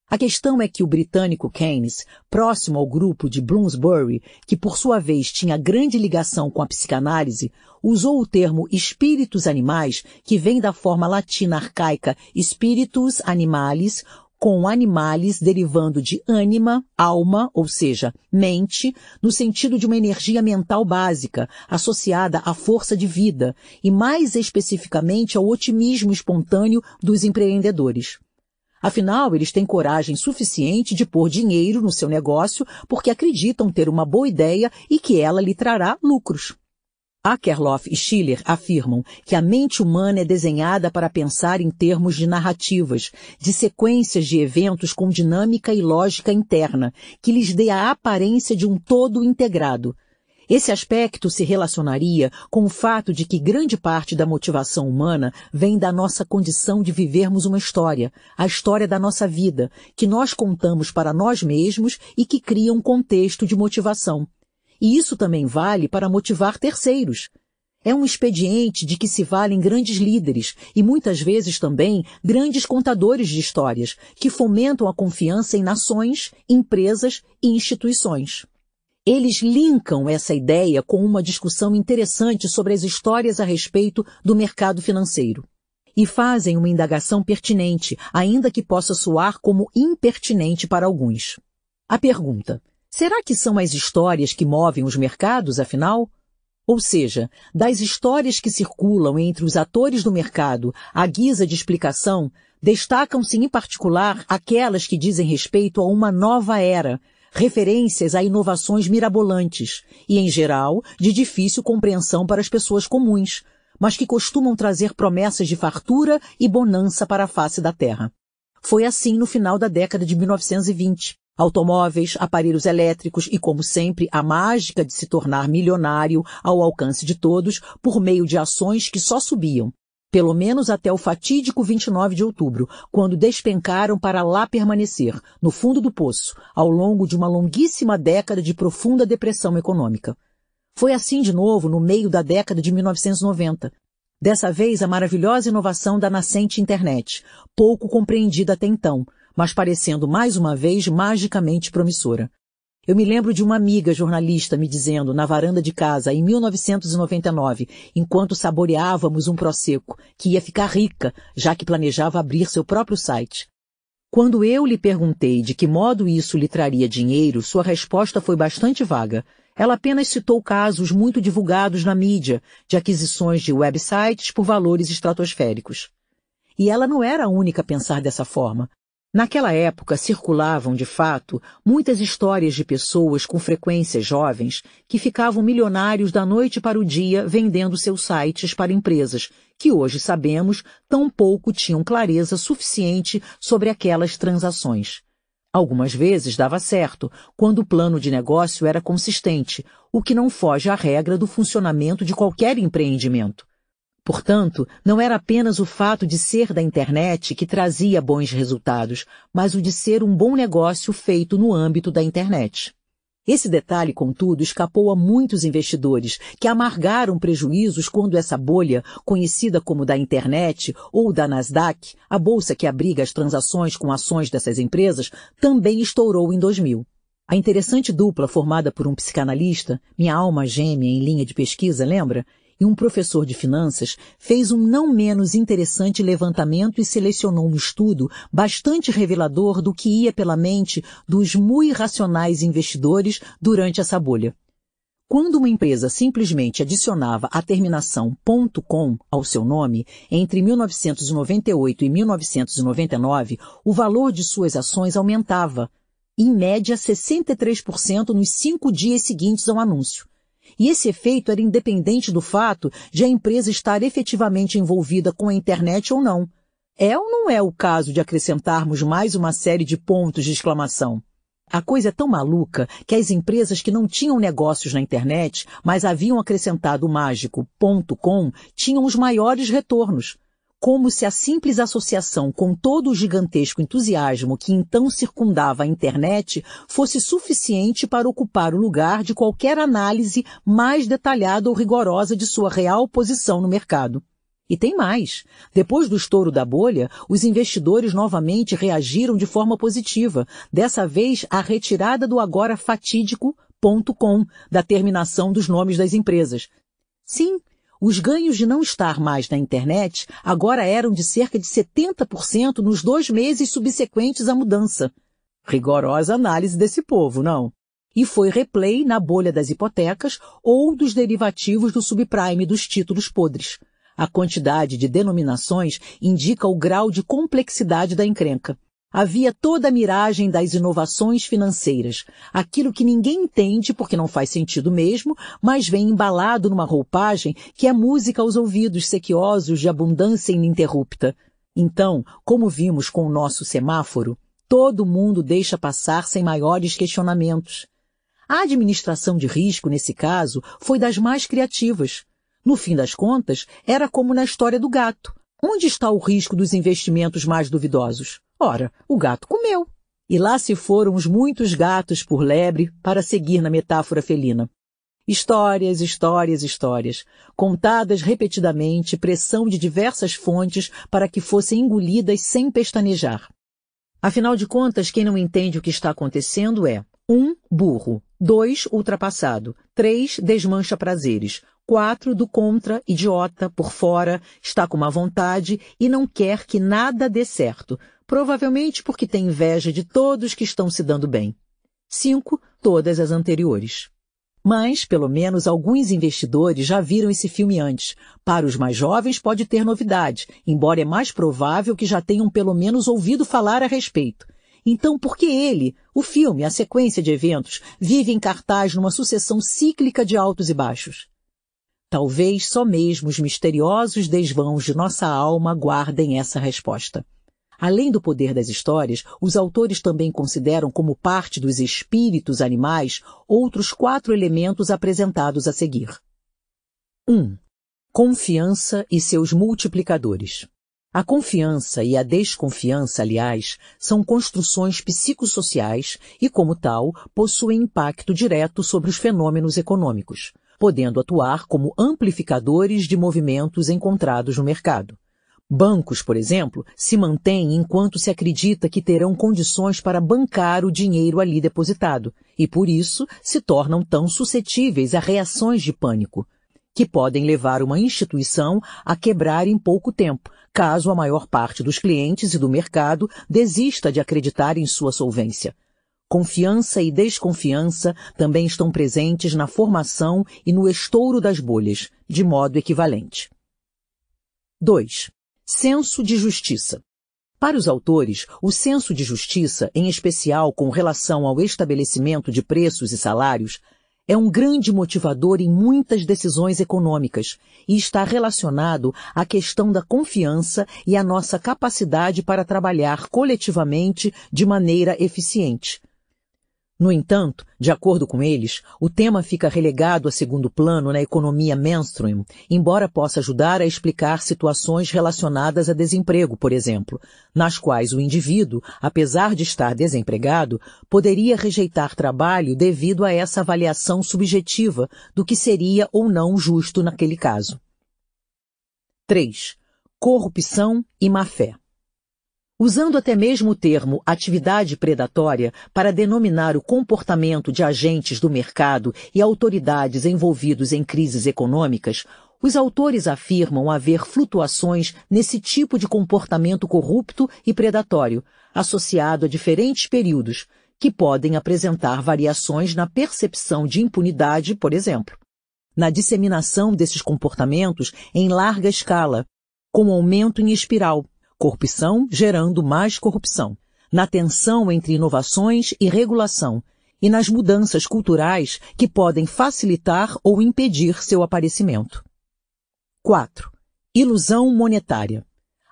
A questão é que o britânico Keynes, próximo ao grupo de Bloomsbury, que por sua vez tinha grande ligação com a psicanálise, usou o termo espíritos animais, que vem da forma latina arcaica spiritus animalis, com animales derivando de anima, alma, ou seja, mente, no sentido de uma energia mental básica, associada à força de vida, e mais especificamente ao otimismo espontâneo dos empreendedores. Afinal, eles têm coragem suficiente de pôr dinheiro no seu negócio porque acreditam ter uma boa ideia e que ela lhe trará lucros. Akerlof e Schiller afirmam que a mente humana é desenhada para pensar em termos de narrativas, de sequências de eventos com dinâmica e lógica interna, que lhes dê a aparência de um todo integrado, esse aspecto se relacionaria com o fato de que grande parte da motivação humana vem da nossa condição de vivermos uma história, a história da nossa vida, que nós contamos para nós mesmos e que cria um contexto de motivação. E isso também vale para motivar terceiros. É um expediente de que se valem grandes líderes e muitas vezes também grandes contadores de histórias, que fomentam a confiança em nações, empresas e instituições. Eles linkam essa ideia com uma discussão interessante sobre as histórias a respeito do mercado financeiro. E fazem uma indagação pertinente, ainda que possa soar como impertinente para alguns. A pergunta: será que são as histórias que movem os mercados, afinal? Ou seja, das histórias que circulam entre os atores do mercado à guisa de explicação, destacam-se em particular aquelas que dizem respeito a uma nova era, referências a inovações mirabolantes e, em geral, de difícil compreensão para as pessoas comuns, mas que costumam trazer promessas de fartura e bonança para a face da Terra. Foi assim no final da década de 1920. Automóveis, aparelhos elétricos e, como sempre, a mágica de se tornar milionário ao alcance de todos por meio de ações que só subiam. pelo menos até o fatídico 29 de outubro, quando despencaram para lá permanecer, no fundo do poço, ao longo de uma longuíssima década de profunda depressão econômica. Foi assim de novo no meio da década de 1990. Dessa vez a maravilhosa inovação da nascente internet, pouco compreendida até então, mas parecendo mais uma vez magicamente promissora. Eu me lembro de uma amiga jornalista me dizendo, na varanda de casa, em 1999, enquanto saboreávamos um prosecco, que ia ficar rica, já que planejava abrir seu próprio site. Quando eu lhe perguntei de que modo isso lhe traria dinheiro, sua resposta foi bastante vaga. Ela apenas citou casos muito divulgados na mídia de aquisições de websites por valores estratosféricos. E ela não era a única a pensar dessa forma. Naquela época circulavam, de fato, muitas histórias de pessoas com frequência jovens que ficavam milionários da noite para o dia vendendo seus sites para empresas que hoje sabemos tão pouco tinham clareza suficiente sobre aquelas transações. Algumas vezes dava certo, quando o plano de negócio era consistente, o que não foge à regra do funcionamento de qualquer empreendimento. Portanto, não era apenas o fato de ser da internet que trazia bons resultados, mas o de ser um bom negócio feito no âmbito da internet. Esse detalhe, contudo, escapou a muitos investidores que amargaram prejuízos quando essa bolha, conhecida como da internet ou da Nasdaq, a bolsa que abriga as transações com ações dessas empresas, também estourou em 2000. A interessante dupla formada por um psicanalista, minha alma gêmea em linha de pesquisa, lembra? E um professor de finanças fez um não menos interessante levantamento e selecionou um estudo bastante revelador do que ia pela mente dos muito racionais investidores durante essa bolha. Quando uma empresa simplesmente adicionava a terminação .com ao seu nome, entre 1998 e 1999, o valor de suas ações aumentava, em média 63% nos cinco dias seguintes ao anúncio. E esse efeito era independente do fato de a empresa estar efetivamente envolvida com a internet ou não. É ou não é o caso de acrescentarmos mais uma série de pontos de exclamação? A coisa é tão maluca que as empresas que não tinham negócios na internet, mas haviam acrescentado o mágico .com, tinham os maiores retornos como se a simples associação com todo o gigantesco entusiasmo que então circundava a internet fosse suficiente para ocupar o lugar de qualquer análise mais detalhada ou rigorosa de sua real posição no mercado. E tem mais. Depois do estouro da bolha, os investidores novamente reagiram de forma positiva, dessa vez à retirada do agora fatídico .com da terminação dos nomes das empresas. Sim, os ganhos de não estar mais na internet agora eram de cerca de 70% nos dois meses subsequentes à mudança. Rigorosa análise desse povo, não? E foi replay na bolha das hipotecas ou dos derivativos do subprime dos títulos podres. A quantidade de denominações indica o grau de complexidade da encrenca. Havia toda a miragem das inovações financeiras, aquilo que ninguém entende porque não faz sentido mesmo, mas vem embalado numa roupagem que é música aos ouvidos sequiosos de abundância ininterrupta. Então, como vimos com o nosso semáforo, todo mundo deixa passar sem maiores questionamentos. A administração de risco, nesse caso, foi das mais criativas. No fim das contas, era como na história do gato. Onde está o risco dos investimentos mais duvidosos? Ora, o gato comeu. E lá se foram os muitos gatos por lebre para seguir na metáfora felina. Histórias, histórias, histórias, contadas repetidamente, pressão de diversas fontes para que fossem engolidas sem pestanejar. Afinal de contas, quem não entende o que está acontecendo é um burro, dois ultrapassado, três desmancha prazeres, quatro do contra idiota por fora, está com má vontade e não quer que nada dê certo, provavelmente porque tem inveja de todos que estão se dando bem. 5. Todas as anteriores. Mas, pelo menos, alguns investidores já viram esse filme antes. Para os mais jovens pode ter novidade, embora é mais provável que já tenham pelo menos ouvido falar a respeito. Então, por que ele, o filme, a sequência de eventos, vive em cartaz numa sucessão cíclica de altos e baixos? Talvez só mesmo os misteriosos desvãos de nossa alma guardem essa resposta. Além do poder das histórias, os autores também consideram como parte dos espíritos animais outros quatro elementos apresentados a seguir. 1. Um, Confiança e seus multiplicadores. A confiança e a desconfiança, aliás, são construções psicossociais e, como tal, possuem impacto direto sobre os fenômenos econômicos, podendo atuar como amplificadores de movimentos encontrados no mercado. Bancos, por exemplo, se mantêm enquanto se acredita que terão condições para bancar o dinheiro ali depositado, e por isso se tornam tão suscetíveis a reações de pânico, que podem levar uma instituição a quebrar em pouco tempo, caso a maior parte dos clientes e do mercado desista de acreditar em sua solvência. Confiança e desconfiança também estão presentes na formação e no estouro das bolhas, de modo equivalente. 2. Senso de justiça. Para os autores, o senso de justiça, em especial com relação ao estabelecimento de preços e salários, é um grande motivador em muitas decisões econômicas e está relacionado à questão da confiança e à nossa capacidade para trabalhar coletivamente de maneira eficiente. No entanto, de acordo com eles, o tema fica relegado a segundo plano na economia mainstream, embora possa ajudar a explicar situações relacionadas a desemprego, por exemplo, nas quais o indivíduo, apesar de estar desempregado, poderia rejeitar trabalho devido a essa avaliação subjetiva do que seria ou não justo naquele caso. 3. Corrupção e má-fé. Usando até mesmo o termo atividade predatória para denominar o comportamento de agentes do mercado e autoridades envolvidos em crises econômicas, os autores afirmam haver flutuações nesse tipo de comportamento corrupto e predatório, associado a diferentes períodos, que podem apresentar variações na percepção de impunidade, por exemplo. Na disseminação desses comportamentos em larga escala, com aumento em espiral, corrupção gerando mais corrupção, na tensão entre inovações e regulação, e nas mudanças culturais que podem facilitar ou impedir seu aparecimento. 4. Ilusão monetária.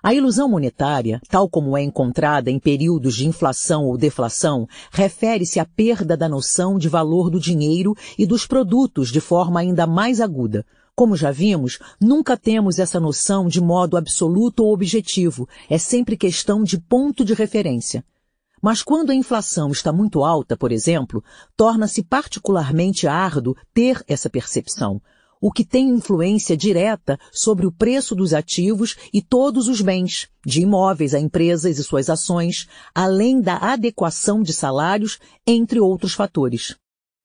A ilusão monetária, tal como é encontrada em períodos de inflação ou deflação, refere-se à perda da noção de valor do dinheiro e dos produtos de forma ainda mais aguda, como já vimos, nunca temos essa noção de modo absoluto ou objetivo, é sempre questão de ponto de referência. Mas quando a inflação está muito alta, por exemplo, torna-se particularmente árduo ter essa percepção, o que tem influência direta sobre o preço dos ativos e todos os bens, de imóveis a empresas e suas ações, além da adequação de salários, entre outros fatores.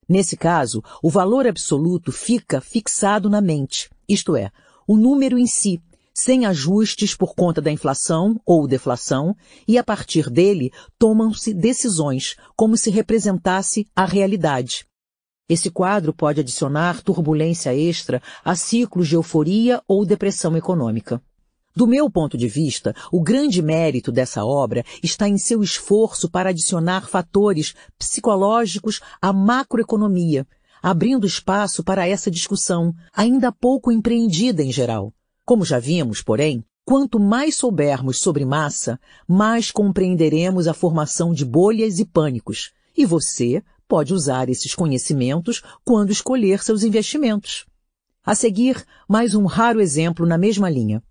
Nesse caso, o valor absoluto fica fixado na mente, isto é, o número em si, sem ajustes por conta da inflação ou deflação, e a partir dele tomam-se decisões, como se representasse a realidade. Esse quadro pode adicionar turbulência extra a ciclos de euforia ou depressão econômica. Do meu ponto de vista, o grande mérito dessa obra está em seu esforço para adicionar fatores psicológicos à macroeconomia, abrindo espaço para essa discussão, ainda pouco empreendida em geral. Como já vimos, porém, quanto mais soubermos sobre massa, mais compreenderemos a formação de bolhas e pânicos, e você pode usar esses conhecimentos quando escolher seus investimentos. A seguir, mais um raro exemplo na mesma linha.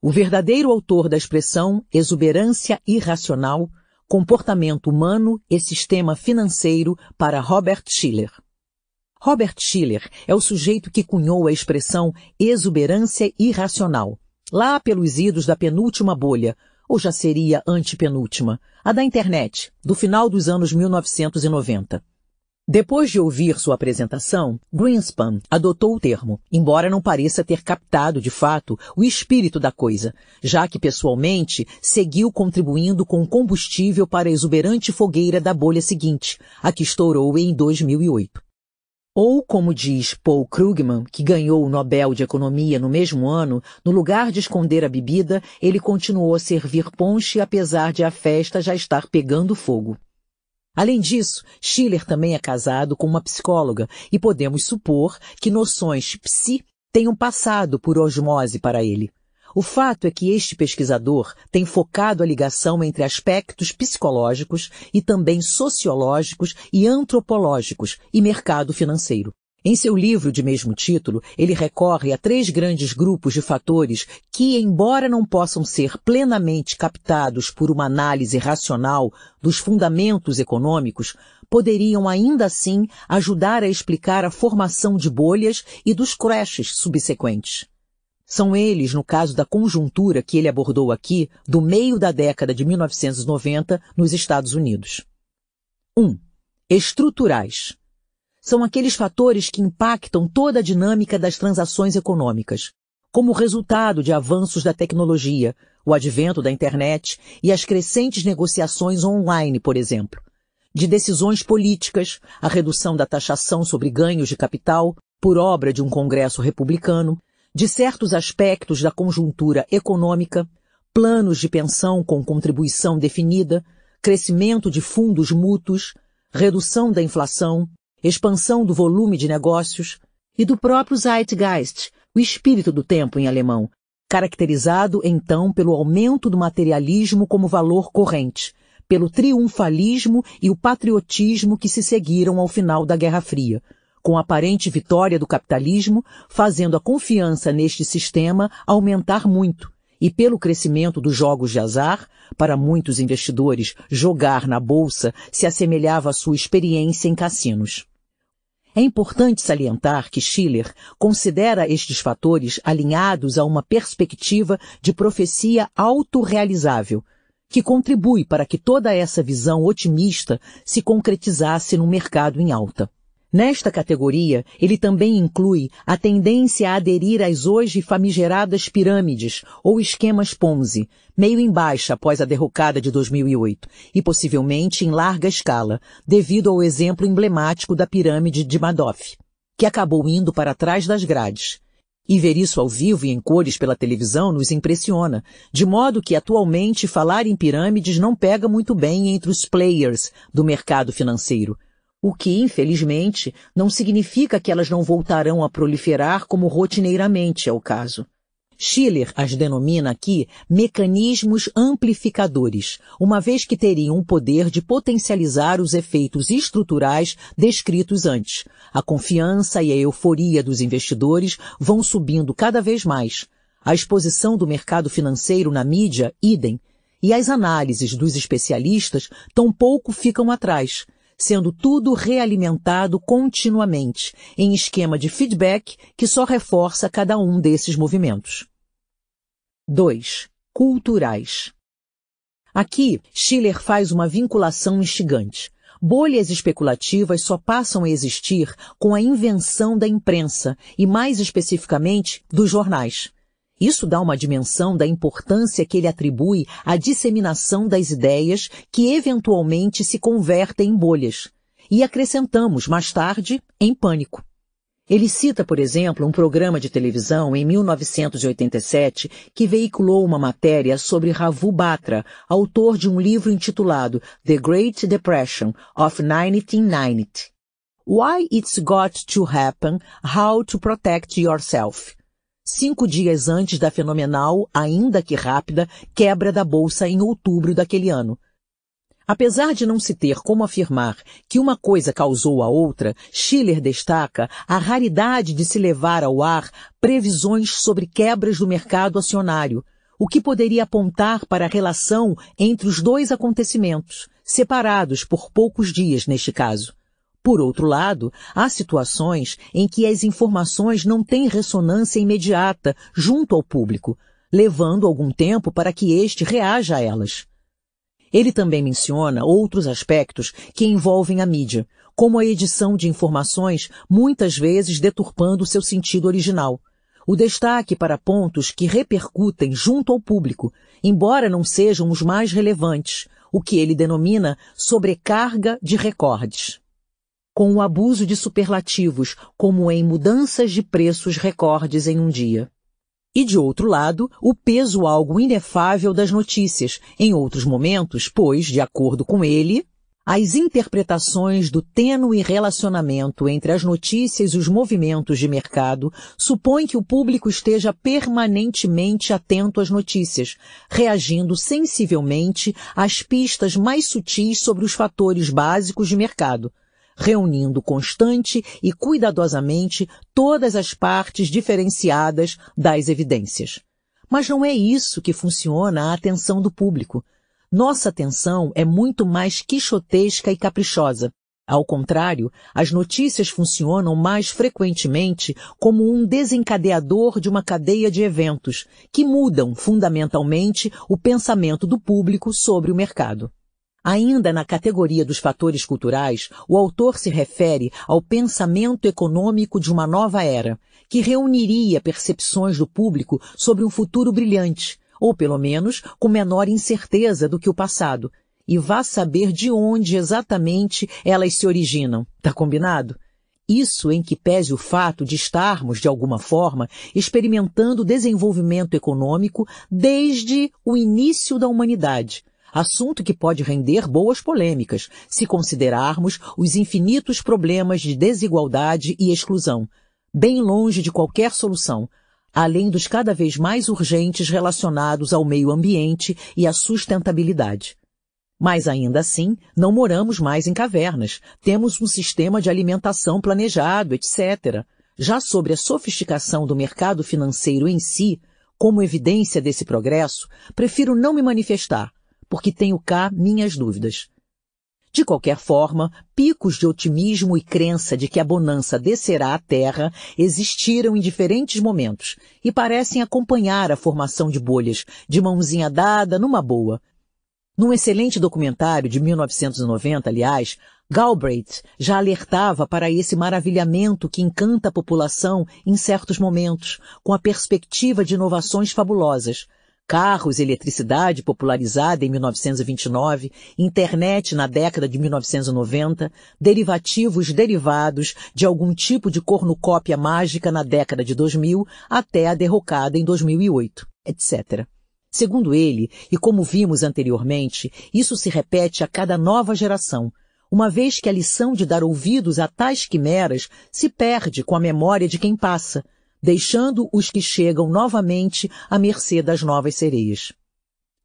O verdadeiro autor da expressão exuberância irracional, comportamento humano e sistema financeiro para Robert Schiller. Robert Schiller é o sujeito que cunhou a expressão exuberância irracional, lá pelos idos da penúltima bolha, ou já seria antepenúltima, a da internet, do final dos anos 1990. Depois de ouvir sua apresentação, Greenspan adotou o termo, embora não pareça ter captado, de fato, o espírito da coisa, já que pessoalmente seguiu contribuindo com combustível para a exuberante fogueira da bolha seguinte, a que estourou em 2008. Ou, como diz Paul Krugman, que ganhou o Nobel de Economia no mesmo ano, no lugar de esconder a bebida, ele continuou a servir ponche apesar de a festa já estar pegando fogo. Além disso, Schiller também é casado com uma psicóloga e podemos supor que noções psi tenham passado por osmose para ele. O fato é que este pesquisador tem focado a ligação entre aspectos psicológicos e também sociológicos e antropológicos e mercado financeiro. Em seu livro de mesmo título, ele recorre a três grandes grupos de fatores que, embora não possam ser plenamente captados por uma análise racional dos fundamentos econômicos, poderiam ainda assim ajudar a explicar a formação de bolhas e dos crashes subsequentes. São eles, no caso da conjuntura que ele abordou aqui, do meio da década de 1990 nos Estados Unidos. 1. Um, estruturais são aqueles fatores que impactam toda a dinâmica das transações econômicas, como resultado de avanços da tecnologia, o advento da internet e as crescentes negociações online, por exemplo, de decisões políticas, a redução da taxação sobre ganhos de capital por obra de um Congresso republicano, de certos aspectos da conjuntura econômica, planos de pensão com contribuição definida, crescimento de fundos mútuos, redução da inflação, expansão do volume de negócios e do próprio Zeitgeist, o espírito do tempo em alemão, caracterizado então pelo aumento do materialismo como valor corrente, pelo triunfalismo e o patriotismo que se seguiram ao final da Guerra Fria, com a aparente vitória do capitalismo, fazendo a confiança neste sistema aumentar muito, e pelo crescimento dos jogos de azar, para muitos investidores, jogar na bolsa se assemelhava à sua experiência em cassinos. É importante salientar que Schiller considera estes fatores alinhados a uma perspectiva de profecia autorrealizável, que contribui para que toda essa visão otimista se concretizasse no mercado em alta. Nesta categoria, ele também inclui a tendência a aderir às hoje famigeradas pirâmides ou esquemas Ponzi, meio em baixa após a derrocada de 2008, e possivelmente em larga escala, devido ao exemplo emblemático da pirâmide de Madoff, que acabou indo para trás das grades. E ver isso ao vivo e em cores pela televisão nos impressiona, de modo que atualmente falar em pirâmides não pega muito bem entre os players do mercado financeiro o que, infelizmente, não significa que elas não voltarão a proliferar como rotineiramente é o caso. Schiller as denomina aqui mecanismos amplificadores, uma vez que teriam o poder de potencializar os efeitos estruturais descritos antes. A confiança e a euforia dos investidores vão subindo cada vez mais. A exposição do mercado financeiro na mídia, idem, e as análises dos especialistas tampouco ficam atrás sendo tudo realimentado continuamente, em esquema de feedback que só reforça cada um desses movimentos. 2. Culturais. Aqui, Schiller faz uma vinculação instigante. Bolhas especulativas só passam a existir com a invenção da imprensa e, mais especificamente, dos jornais. Isso dá uma dimensão da importância que ele atribui à disseminação das ideias que eventualmente se convertem em bolhas. E acrescentamos, mais tarde, em pânico. Ele cita, por exemplo, um programa de televisão em 1987 que veiculou uma matéria sobre Ravu Batra, autor de um livro intitulado The Great Depression of 1990. Why It's Got to Happen, How to Protect Yourself cinco dias antes da fenomenal, ainda que rápida, quebra da bolsa em outubro daquele ano. Apesar de não se ter como afirmar que uma coisa causou a outra, Schiller destaca a raridade de se levar ao ar previsões sobre quebras do mercado acionário, o que poderia apontar para a relação entre os dois acontecimentos, separados por poucos dias neste caso. Por outro lado, há situações em que as informações não têm ressonância imediata junto ao público, levando algum tempo para que este reaja a elas. Ele também menciona outros aspectos que envolvem a mídia, como a edição de informações, muitas vezes deturpando seu sentido original. O destaque para pontos que repercutem junto ao público, embora não sejam os mais relevantes, o que ele denomina sobrecarga de recordes com o abuso de superlativos, como em mudanças de preços recordes em um dia. E de outro lado, o peso algo inefável das notícias, em outros momentos, pois, de acordo com ele, as interpretações do tênue relacionamento entre as notícias e os movimentos de mercado supõem que o público esteja permanentemente atento às notícias, reagindo sensivelmente às pistas mais sutis sobre os fatores básicos de mercado, reunindo constante e cuidadosamente todas as partes diferenciadas das evidências. Mas não é isso que funciona a atenção do público. Nossa atenção é muito mais quixotesca e caprichosa. Ao contrário, as notícias funcionam mais frequentemente como um desencadeador de uma cadeia de eventos que mudam fundamentalmente o pensamento do público sobre o mercado. Ainda na categoria dos fatores culturais, o autor se refere ao pensamento econômico de uma nova era, que reuniria percepções do público sobre um futuro brilhante, ou pelo menos com menor incerteza do que o passado, e vá saber de onde exatamente elas se originam. Tá combinado? Isso em que pese o fato de estarmos, de alguma forma, experimentando desenvolvimento econômico desde o início da humanidade, assunto que pode render boas polêmicas, se considerarmos os infinitos problemas de desigualdade e exclusão, bem longe de qualquer solução, além dos cada vez mais urgentes relacionados ao meio ambiente e à sustentabilidade. Mas ainda assim, não moramos mais em cavernas, temos um sistema de alimentação planejado, etc. Já sobre a sofisticação do mercado financeiro em si, como evidência desse progresso, prefiro não me manifestar, porque tenho cá minhas dúvidas. De qualquer forma, picos de otimismo e crença de que a bonança descerá à terra existiram em diferentes momentos e parecem acompanhar a formação de bolhas, de mãozinha dada, numa boa. Num excelente documentário de 1990, aliás, Galbraith já alertava para esse maravilhamento que encanta a população em certos momentos, com a perspectiva de inovações fabulosas, carros, eletricidade popularizada em 1929, internet na década de 1990, derivativos derivados de algum tipo de cornucópia mágica na década de 2000 até a derrocada em 2008, etc. Segundo ele, e como vimos anteriormente, isso se repete a cada nova geração, uma vez que a lição de dar ouvidos a tais quimeras se perde com a memória de quem passa, deixando os que chegam novamente à mercê das novas sereias.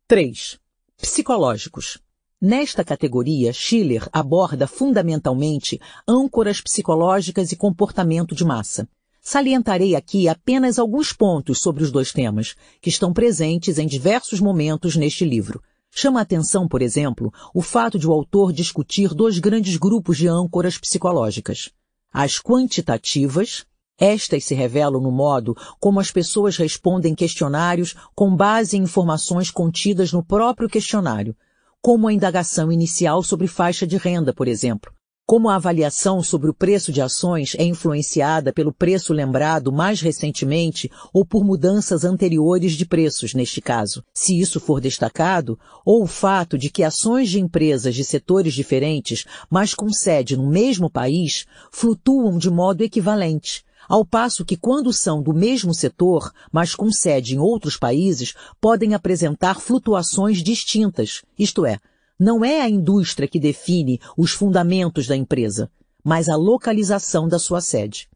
3. Psicológicos. Nesta categoria, Schiller aborda fundamentalmente âncoras psicológicas e comportamento de massa. Salientarei aqui apenas alguns pontos sobre os dois temas, que estão presentes em diversos momentos neste livro. Chama a atenção, por exemplo, o fato de o autor discutir dois grandes grupos de âncoras psicológicas. As quantitativas, estas se revelam no modo como as pessoas respondem questionários com base em informações contidas no próprio questionário, como a indagação inicial sobre faixa de renda, por exemplo. Como a avaliação sobre o preço de ações é influenciada pelo preço lembrado mais recentemente ou por mudanças anteriores de preços, neste caso, se isso for destacado, ou o fato de que ações de empresas de setores diferentes, mas com sede no mesmo país, flutuam de modo equivalente, ao passo que quando são do mesmo setor, mas com sede em outros países, podem apresentar flutuações distintas, isto é, não é a indústria que define os fundamentos da empresa, mas a localização da sua sede.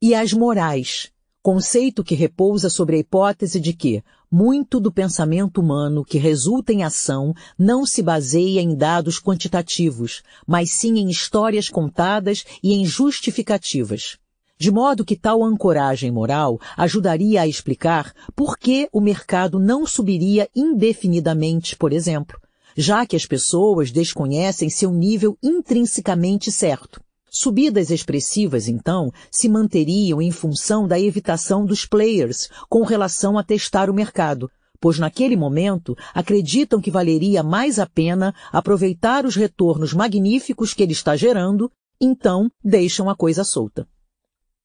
E as morais, conceito que repousa sobre a hipótese de que muito do pensamento humano que resulta em ação não se baseia em dados quantitativos, mas sim em histórias contadas e em justificativas de modo que tal ancoragem moral ajudaria a explicar por que o mercado não subiria indefinidamente, por exemplo, já que as pessoas desconhecem seu nível intrinsecamente certo. Subidas expressivas, então, se manteriam em função da evitação dos players com relação a testar o mercado, pois naquele momento acreditam que valeria mais a pena aproveitar os retornos magníficos que ele está gerando, então deixam a coisa solta.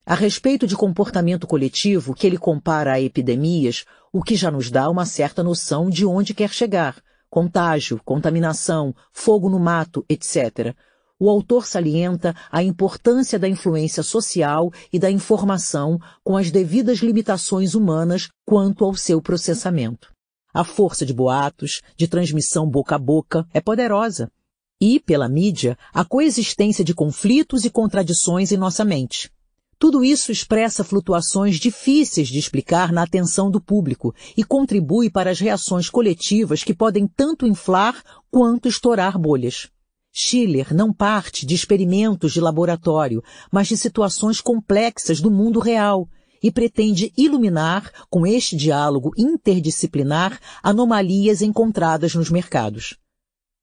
A respeito de comportamento coletivo, que ele compara a epidemias, o que já nos dá uma certa noção de onde quer chegar. Contágio, contaminação, fogo no mato, etc. O autor salienta a importância da influência social e da informação com as devidas limitações humanas quanto ao seu processamento. A força de boatos, de transmissão boca a boca, é poderosa. E, pela mídia, a coexistência de conflitos e contradições em nossa mente. Tudo isso expressa flutuações difíceis de explicar na atenção do público e contribui para as reações coletivas que podem tanto inflar quanto estourar bolhas. Schiller não parte de experimentos de laboratório, mas de situações complexas do mundo real e pretende iluminar, com este diálogo interdisciplinar, anomalias encontradas nos mercados.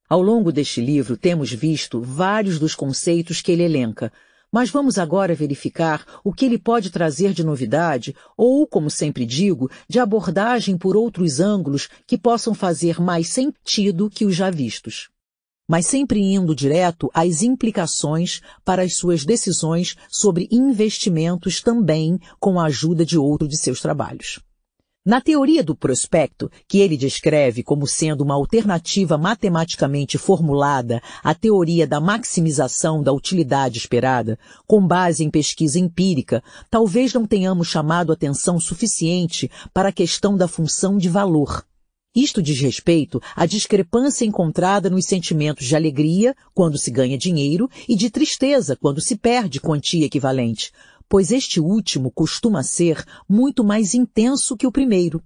Ao longo deste livro temos visto vários dos conceitos que ele elenca, mas vamos agora verificar o que ele pode trazer de novidade ou, como sempre digo, de abordagem por outros ângulos que possam fazer mais sentido que os já vistos. Mas sempre indo direto às implicações para as suas decisões sobre investimentos também com a ajuda de outro de seus trabalhos. Na teoria do prospecto, que ele descreve como sendo uma alternativa matematicamente formulada à teoria da maximização da utilidade esperada, com base em pesquisa empírica, talvez não tenhamos chamado atenção suficiente para a questão da função de valor. Isto diz respeito à discrepância encontrada nos sentimentos de alegria quando se ganha dinheiro e de tristeza quando se perde quantia equivalente, pois este último costuma ser muito mais intenso que o primeiro.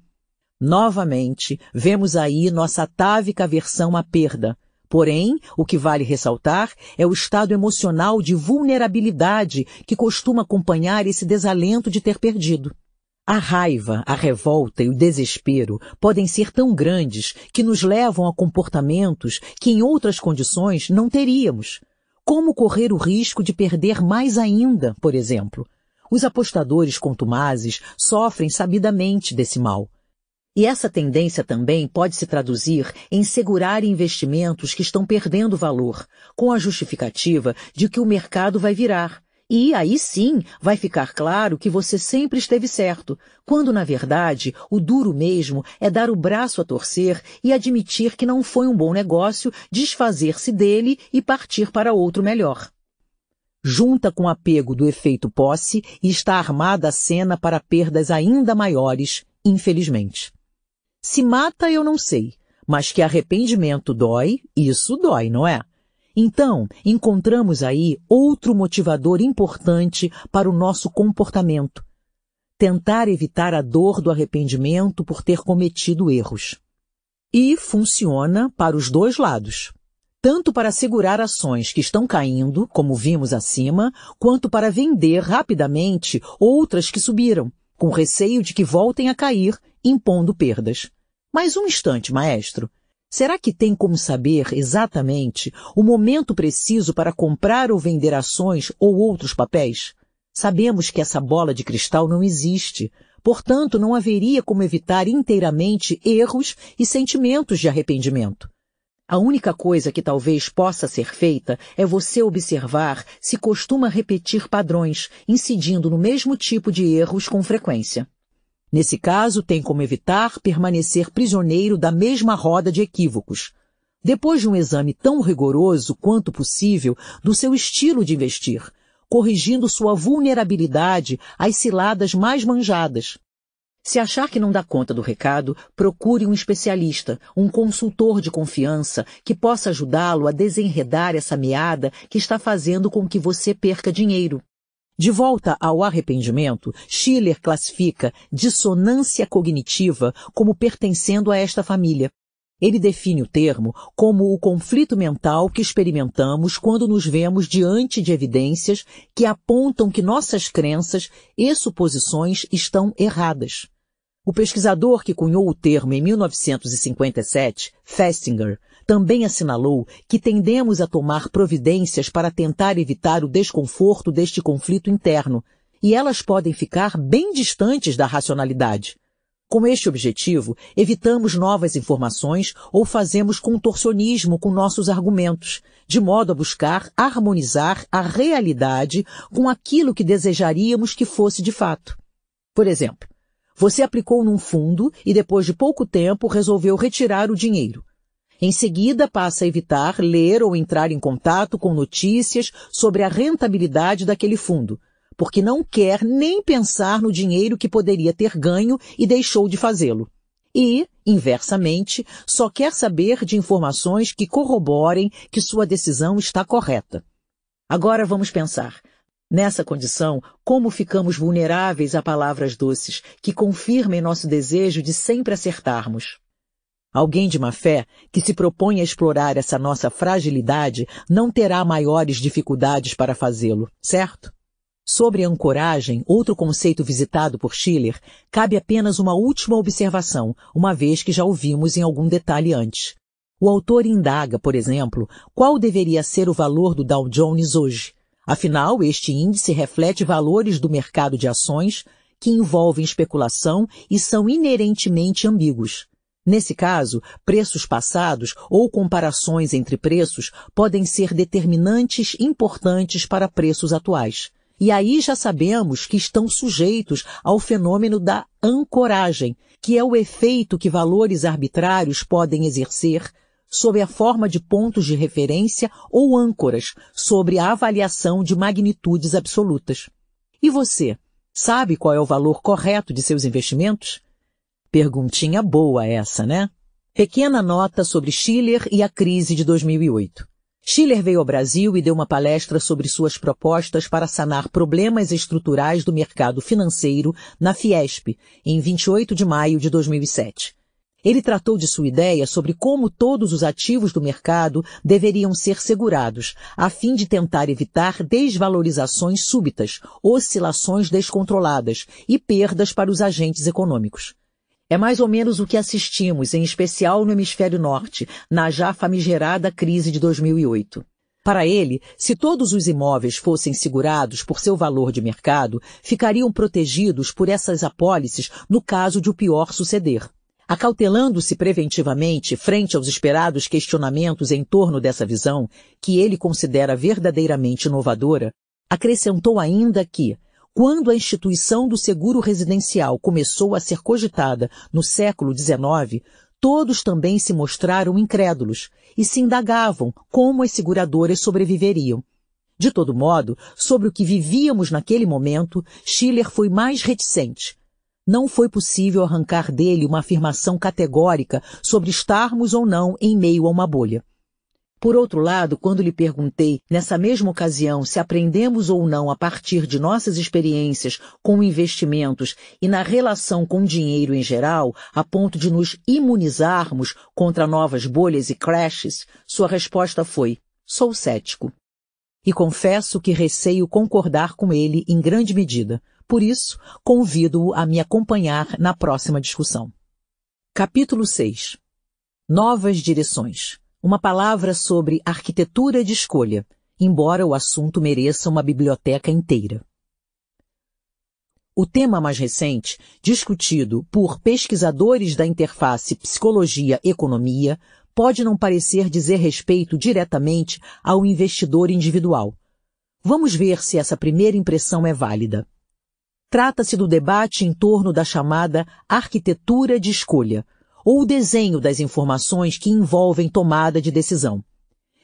Novamente, vemos aí nossa atávica aversão à perda. Porém, o que vale ressaltar é o estado emocional de vulnerabilidade que costuma acompanhar esse desalento de ter perdido. A raiva, a revolta e o desespero podem ser tão grandes que nos levam a comportamentos que em outras condições não teríamos. Como correr o risco de perder mais ainda, por exemplo? Os apostadores contumazes sofrem sabidamente desse mal. E essa tendência também pode se traduzir em segurar investimentos que estão perdendo valor, com a justificativa de que o mercado vai virar. E aí sim vai ficar claro que você sempre esteve certo, quando na verdade o duro mesmo é dar o braço a torcer e admitir que não foi um bom negócio, desfazer-se dele e partir para outro melhor junta com apego do efeito posse e está armada a cena para perdas ainda maiores, infelizmente. Se mata eu não sei, mas que arrependimento dói, isso dói, não é? Então, encontramos aí outro motivador importante para o nosso comportamento. Tentar evitar a dor do arrependimento por ter cometido erros. E funciona para os dois lados tanto para segurar ações que estão caindo, como vimos acima, quanto para vender rapidamente outras que subiram, com receio de que voltem a cair, impondo perdas. Mas um instante, maestro. Será que tem como saber exatamente o momento preciso para comprar ou vender ações ou outros papéis? Sabemos que essa bola de cristal não existe, portanto não haveria como evitar inteiramente erros e sentimentos de arrependimento. A única coisa que talvez possa ser feita é você observar se costuma repetir padrões, incidindo no mesmo tipo de erros com frequência. Nesse caso, tem como evitar permanecer prisioneiro da mesma roda de equívocos. Depois de um exame tão rigoroso quanto possível do seu estilo de investir, corrigindo sua vulnerabilidade às ciladas mais manjadas, se achar que não dá conta do recado, procure um especialista, um consultor de confiança que possa ajudá-lo a desenredar essa meada que está fazendo com que você perca dinheiro. De volta ao arrependimento, Schiller classifica dissonância cognitiva como pertencendo a esta família. Ele define o termo como o conflito mental que experimentamos quando nos vemos diante de evidências que apontam que nossas crenças e suposições estão erradas. O pesquisador que cunhou o termo em 1957, Festinger, também assinalou que tendemos a tomar providências para tentar evitar o desconforto deste conflito interno, e elas podem ficar bem distantes da racionalidade. Com este objetivo, evitamos novas informações ou fazemos contorcionismo com nossos argumentos, de modo a buscar harmonizar a realidade com aquilo que desejaríamos que fosse de fato. Por exemplo, você aplicou num fundo e depois de pouco tempo resolveu retirar o dinheiro. Em seguida, passa a evitar ler ou entrar em contato com notícias sobre a rentabilidade daquele fundo, porque não quer nem pensar no dinheiro que poderia ter ganho e deixou de fazê-lo. E, inversamente, só quer saber de informações que corroborem que sua decisão está correta. Agora vamos pensar. Nessa condição, como ficamos vulneráveis a palavras doces que confirmem nosso desejo de sempre acertarmos? Alguém de má fé que se propõe a explorar essa nossa fragilidade não terá maiores dificuldades para fazê-lo, certo? Sobre ancoragem, outro conceito visitado por Schiller, cabe apenas uma última observação, uma vez que já ouvimos em algum detalhe antes. O autor indaga, por exemplo, qual deveria ser o valor do Dow Jones hoje. Afinal, este índice reflete valores do mercado de ações que envolvem especulação e são inerentemente ambíguos. Nesse caso, preços passados ou comparações entre preços podem ser determinantes importantes para preços atuais. E aí já sabemos que estão sujeitos ao fenômeno da ancoragem, que é o efeito que valores arbitrários podem exercer sob a forma de pontos de referência ou âncoras sobre a avaliação de magnitudes absolutas. E você, sabe qual é o valor correto de seus investimentos? Perguntinha boa essa, né? Pequena nota sobre Schiller e a crise de 2008. Schiller veio ao Brasil e deu uma palestra sobre suas propostas para sanar problemas estruturais do mercado financeiro na Fiesp, em 28 de maio de 2007. Ele tratou de sua ideia sobre como todos os ativos do mercado deveriam ser segurados, a fim de tentar evitar desvalorizações súbitas, oscilações descontroladas e perdas para os agentes econômicos. É mais ou menos o que assistimos, em especial no hemisfério norte, na já famigerada crise de 2008. Para ele, se todos os imóveis fossem segurados por seu valor de mercado, ficariam protegidos por essas apólices no caso de o pior suceder. Acautelando-se preventivamente frente aos esperados questionamentos em torno dessa visão, que ele considera verdadeiramente inovadora, acrescentou ainda que, quando a instituição do seguro residencial começou a ser cogitada no século XIX, todos também se mostraram incrédulos e se indagavam como as seguradoras sobreviveriam. De todo modo, sobre o que vivíamos naquele momento, Schiller foi mais reticente. Não foi possível arrancar dele uma afirmação categórica sobre estarmos ou não em meio a uma bolha. Por outro lado, quando lhe perguntei, nessa mesma ocasião, se aprendemos ou não a partir de nossas experiências com investimentos e na relação com dinheiro em geral, a ponto de nos imunizarmos contra novas bolhas e crashes, sua resposta foi: sou cético. E confesso que receio concordar com ele em grande medida. Por isso, convido-o a me acompanhar na próxima discussão. Capítulo 6 Novas direções uma palavra sobre arquitetura de escolha, embora o assunto mereça uma biblioteca inteira. O tema mais recente, discutido por pesquisadores da interface psicologia-economia, pode não parecer dizer respeito diretamente ao investidor individual. Vamos ver se essa primeira impressão é válida. Trata-se do debate em torno da chamada arquitetura de escolha, ou o desenho das informações que envolvem tomada de decisão.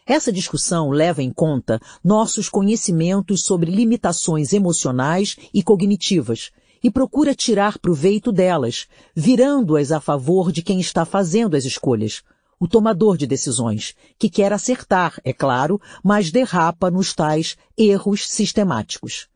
Essa discussão leva em conta nossos conhecimentos sobre limitações emocionais e cognitivas e procura tirar proveito delas, virando-as a favor de quem está fazendo as escolhas, o tomador de decisões, que quer acertar, é claro, mas derrapa nos tais erros sistemáticos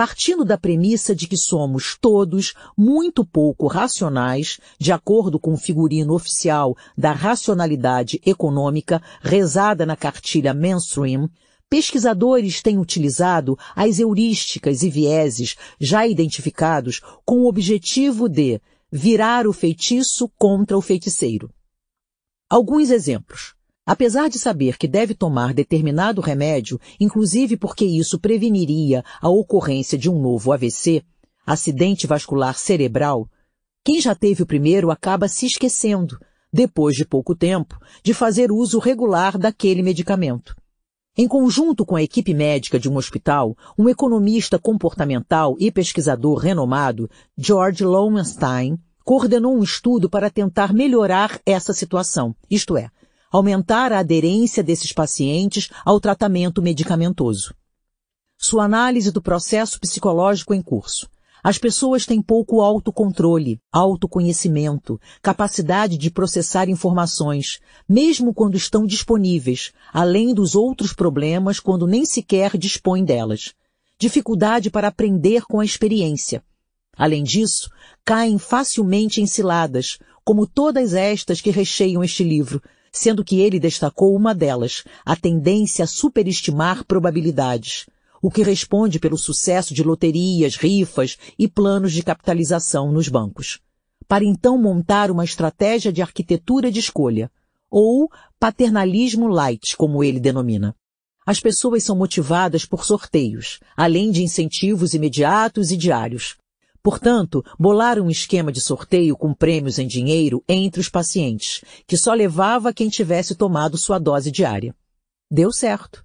partindo da premissa de que somos todos muito pouco racionais, de acordo com o figurino oficial da racionalidade econômica rezada na cartilha mainstream, pesquisadores têm utilizado as heurísticas e vieses já identificados com o objetivo de virar o feitiço contra o feiticeiro. Alguns exemplos. Apesar de saber que deve tomar determinado remédio, inclusive porque isso preveniria a ocorrência de um novo AVC, acidente vascular cerebral, quem já teve o primeiro acaba se esquecendo, depois de pouco tempo, de fazer uso regular daquele medicamento. Em conjunto com a equipe médica de um hospital, um economista comportamental e pesquisador renomado, George Lowenstein, coordenou um estudo para tentar melhorar essa situação, isto é, aumentar a aderência desses pacientes ao tratamento medicamentoso. Sua análise do processo psicológico em curso. As pessoas têm pouco autocontrole, autoconhecimento, capacidade de processar informações, mesmo quando estão disponíveis, além dos outros problemas quando nem sequer dispõem delas. Dificuldade para aprender com a experiência. Além disso, caem facilmente em ciladas, como todas estas que recheiam este livro, sendo que ele destacou uma delas, a tendência a superestimar probabilidades, o que responde pelo sucesso de loterias, rifas e planos de capitalização nos bancos. Para então montar uma estratégia de arquitetura de escolha, ou paternalismo light, como ele denomina. As pessoas são motivadas por sorteios, além de incentivos imediatos e diários. Portanto, bolaram um esquema de sorteio com prêmios em dinheiro entre os pacientes, que só levava quem tivesse tomado sua dose diária. Deu certo.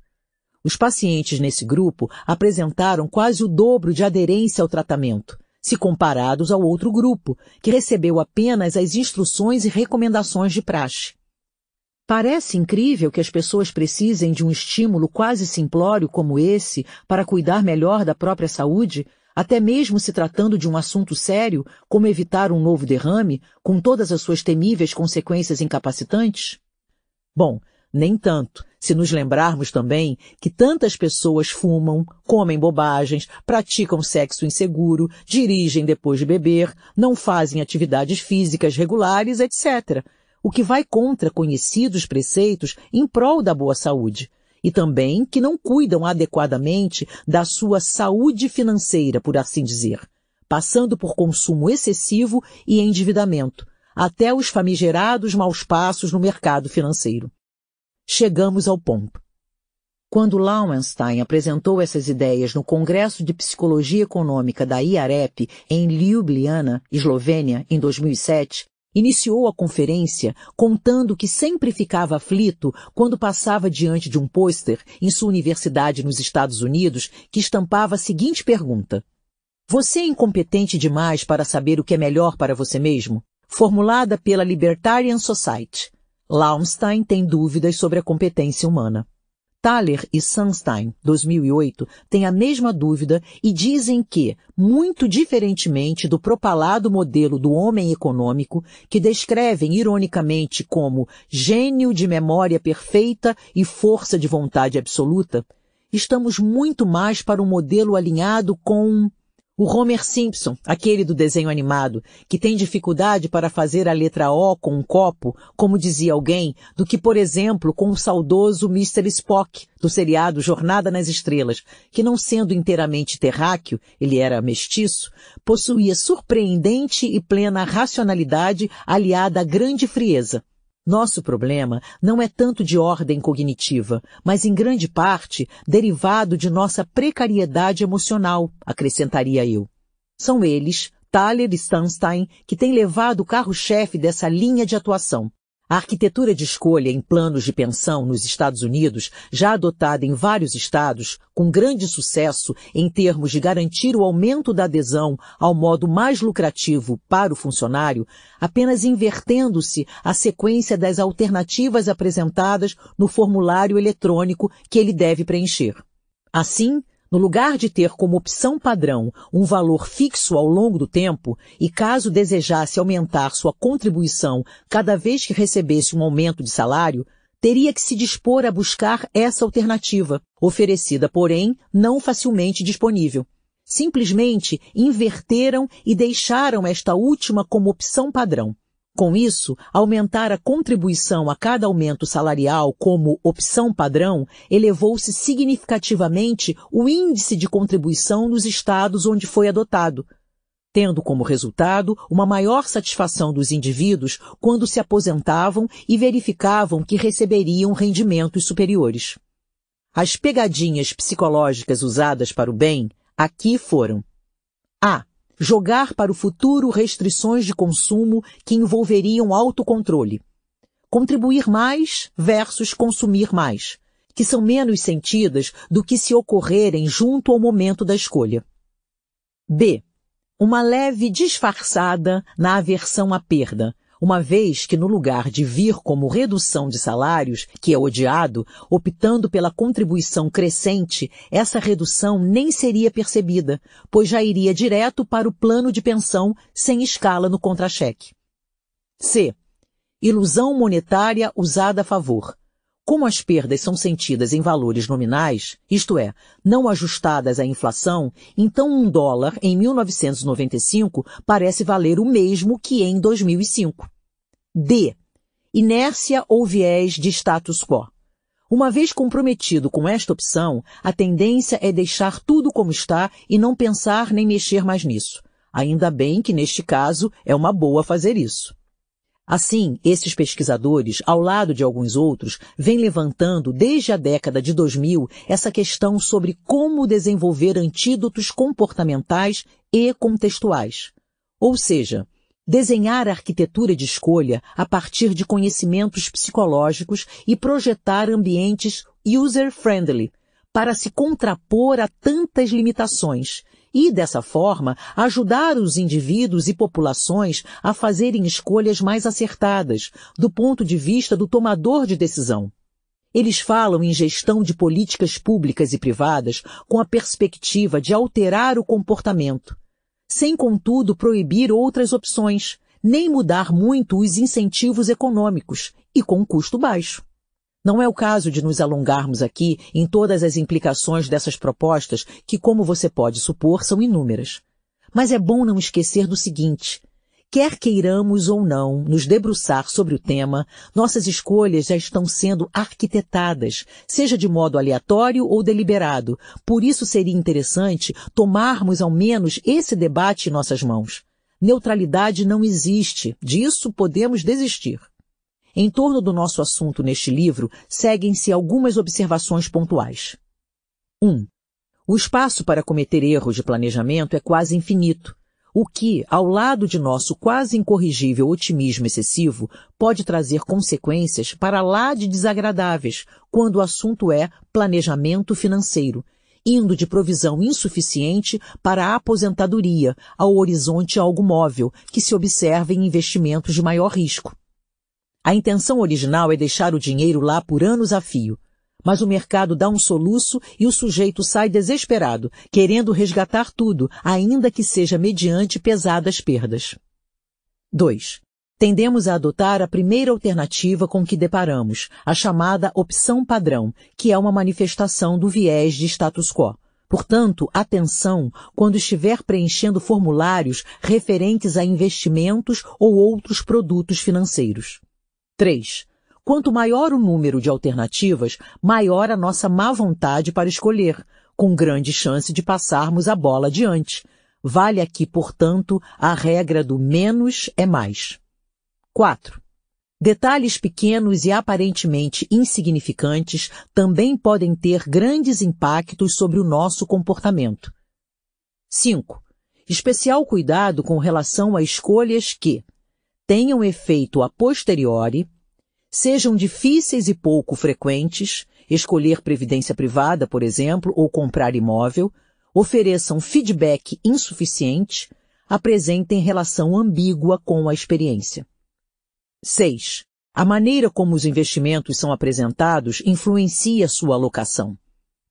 Os pacientes nesse grupo apresentaram quase o dobro de aderência ao tratamento, se comparados ao outro grupo, que recebeu apenas as instruções e recomendações de praxe. Parece incrível que as pessoas precisem de um estímulo quase simplório como esse para cuidar melhor da própria saúde, até mesmo se tratando de um assunto sério, como evitar um novo derrame, com todas as suas temíveis consequências incapacitantes? Bom, nem tanto, se nos lembrarmos também que tantas pessoas fumam, comem bobagens, praticam sexo inseguro, dirigem depois de beber, não fazem atividades físicas regulares, etc o que vai contra conhecidos preceitos em prol da boa saúde, e também que não cuidam adequadamente da sua saúde financeira, por assim dizer, passando por consumo excessivo e endividamento, até os famigerados maus passos no mercado financeiro. Chegamos ao ponto. Quando Lauenstein apresentou essas ideias no Congresso de Psicologia Econômica da IAREP em Ljubljana, Eslovênia, em 2007, Iniciou a conferência contando que sempre ficava aflito quando passava diante de um pôster em sua universidade nos Estados Unidos que estampava a seguinte pergunta. Você é incompetente demais para saber o que é melhor para você mesmo? Formulada pela Libertarian Society. Laumstein tem dúvidas sobre a competência humana. Thaler e Sunstein, 2008, têm a mesma dúvida e dizem que, muito diferentemente do propalado modelo do homem econômico, que descrevem ironicamente como gênio de memória perfeita e força de vontade absoluta, estamos muito mais para um modelo alinhado com o Homer Simpson, aquele do desenho animado, que tem dificuldade para fazer a letra O com um copo, como dizia alguém, do que, por exemplo, com o saudoso Mr. Spock, do seriado Jornada nas Estrelas, que não sendo inteiramente terráqueo, ele era mestiço, possuía surpreendente e plena racionalidade aliada à grande frieza. Nosso problema não é tanto de ordem cognitiva, mas em grande parte derivado de nossa precariedade emocional, acrescentaria eu. São eles, Thaler e Sunstein, que têm levado o carro-chefe dessa linha de atuação. A arquitetura de escolha em planos de pensão nos Estados Unidos, já adotada em vários estados, com grande sucesso em termos de garantir o aumento da adesão ao modo mais lucrativo para o funcionário, apenas invertendo-se a sequência das alternativas apresentadas no formulário eletrônico que ele deve preencher. Assim, no lugar de ter como opção padrão um valor fixo ao longo do tempo, e caso desejasse aumentar sua contribuição cada vez que recebesse um aumento de salário, teria que se dispor a buscar essa alternativa, oferecida, porém, não facilmente disponível. Simplesmente inverteram e deixaram esta última como opção padrão. Com isso, aumentar a contribuição a cada aumento salarial como opção padrão elevou-se significativamente o índice de contribuição nos estados onde foi adotado, tendo como resultado uma maior satisfação dos indivíduos quando se aposentavam e verificavam que receberiam rendimentos superiores. As pegadinhas psicológicas usadas para o bem aqui foram A jogar para o futuro restrições de consumo que envolveriam autocontrole. Contribuir mais versus consumir mais, que são menos sentidas do que se ocorrerem junto ao momento da escolha. B. Uma leve disfarçada na aversão à perda, uma vez que no lugar de vir como redução de salários, que é odiado, optando pela contribuição crescente, essa redução nem seria percebida, pois já iria direto para o plano de pensão sem escala no contra-cheque. C. Ilusão monetária usada a favor. Como as perdas são sentidas em valores nominais, isto é, não ajustadas à inflação, então um dólar em 1995 parece valer o mesmo que em 2005. D. Inércia ou viés de status quo. Uma vez comprometido com esta opção, a tendência é deixar tudo como está e não pensar nem mexer mais nisso. Ainda bem que neste caso é uma boa fazer isso. Assim, esses pesquisadores, ao lado de alguns outros, vêm levantando desde a década de 2000 essa questão sobre como desenvolver antídotos comportamentais e contextuais. Ou seja, desenhar a arquitetura de escolha a partir de conhecimentos psicológicos e projetar ambientes user-friendly para se contrapor a tantas limitações e, dessa forma, ajudar os indivíduos e populações a fazerem escolhas mais acertadas, do ponto de vista do tomador de decisão. Eles falam em gestão de políticas públicas e privadas com a perspectiva de alterar o comportamento, sem contudo proibir outras opções, nem mudar muito os incentivos econômicos e com custo baixo. Não é o caso de nos alongarmos aqui em todas as implicações dessas propostas, que, como você pode supor, são inúmeras. Mas é bom não esquecer do seguinte: quer queiramos ou não nos debruçar sobre o tema, nossas escolhas já estão sendo arquitetadas, seja de modo aleatório ou deliberado. Por isso seria interessante tomarmos ao menos esse debate em nossas mãos. Neutralidade não existe, disso podemos desistir. Em torno do nosso assunto neste livro, seguem-se algumas observações pontuais. 1. Um, o espaço para cometer erros de planejamento é quase infinito, o que, ao lado de nosso quase incorrigível otimismo excessivo, pode trazer consequências para lá de desagradáveis quando o assunto é planejamento financeiro, indo de provisão insuficiente para a aposentadoria ao horizonte algo móvel, que se observa em investimentos de maior risco. A intenção original é deixar o dinheiro lá por anos a fio. Mas o mercado dá um soluço e o sujeito sai desesperado, querendo resgatar tudo, ainda que seja mediante pesadas perdas. 2. Tendemos a adotar a primeira alternativa com que deparamos, a chamada opção padrão, que é uma manifestação do viés de status quo. Portanto, atenção quando estiver preenchendo formulários referentes a investimentos ou outros produtos financeiros. 3. Quanto maior o número de alternativas, maior a nossa má vontade para escolher, com grande chance de passarmos a bola adiante. Vale aqui, portanto, a regra do menos é mais. 4. Detalhes pequenos e aparentemente insignificantes também podem ter grandes impactos sobre o nosso comportamento. 5. Especial cuidado com relação a escolhas que, tenham efeito a posteriori, sejam difíceis e pouco frequentes, escolher previdência privada, por exemplo, ou comprar imóvel, ofereçam feedback insuficiente, apresentem relação ambígua com a experiência. 6. A maneira como os investimentos são apresentados influencia sua alocação.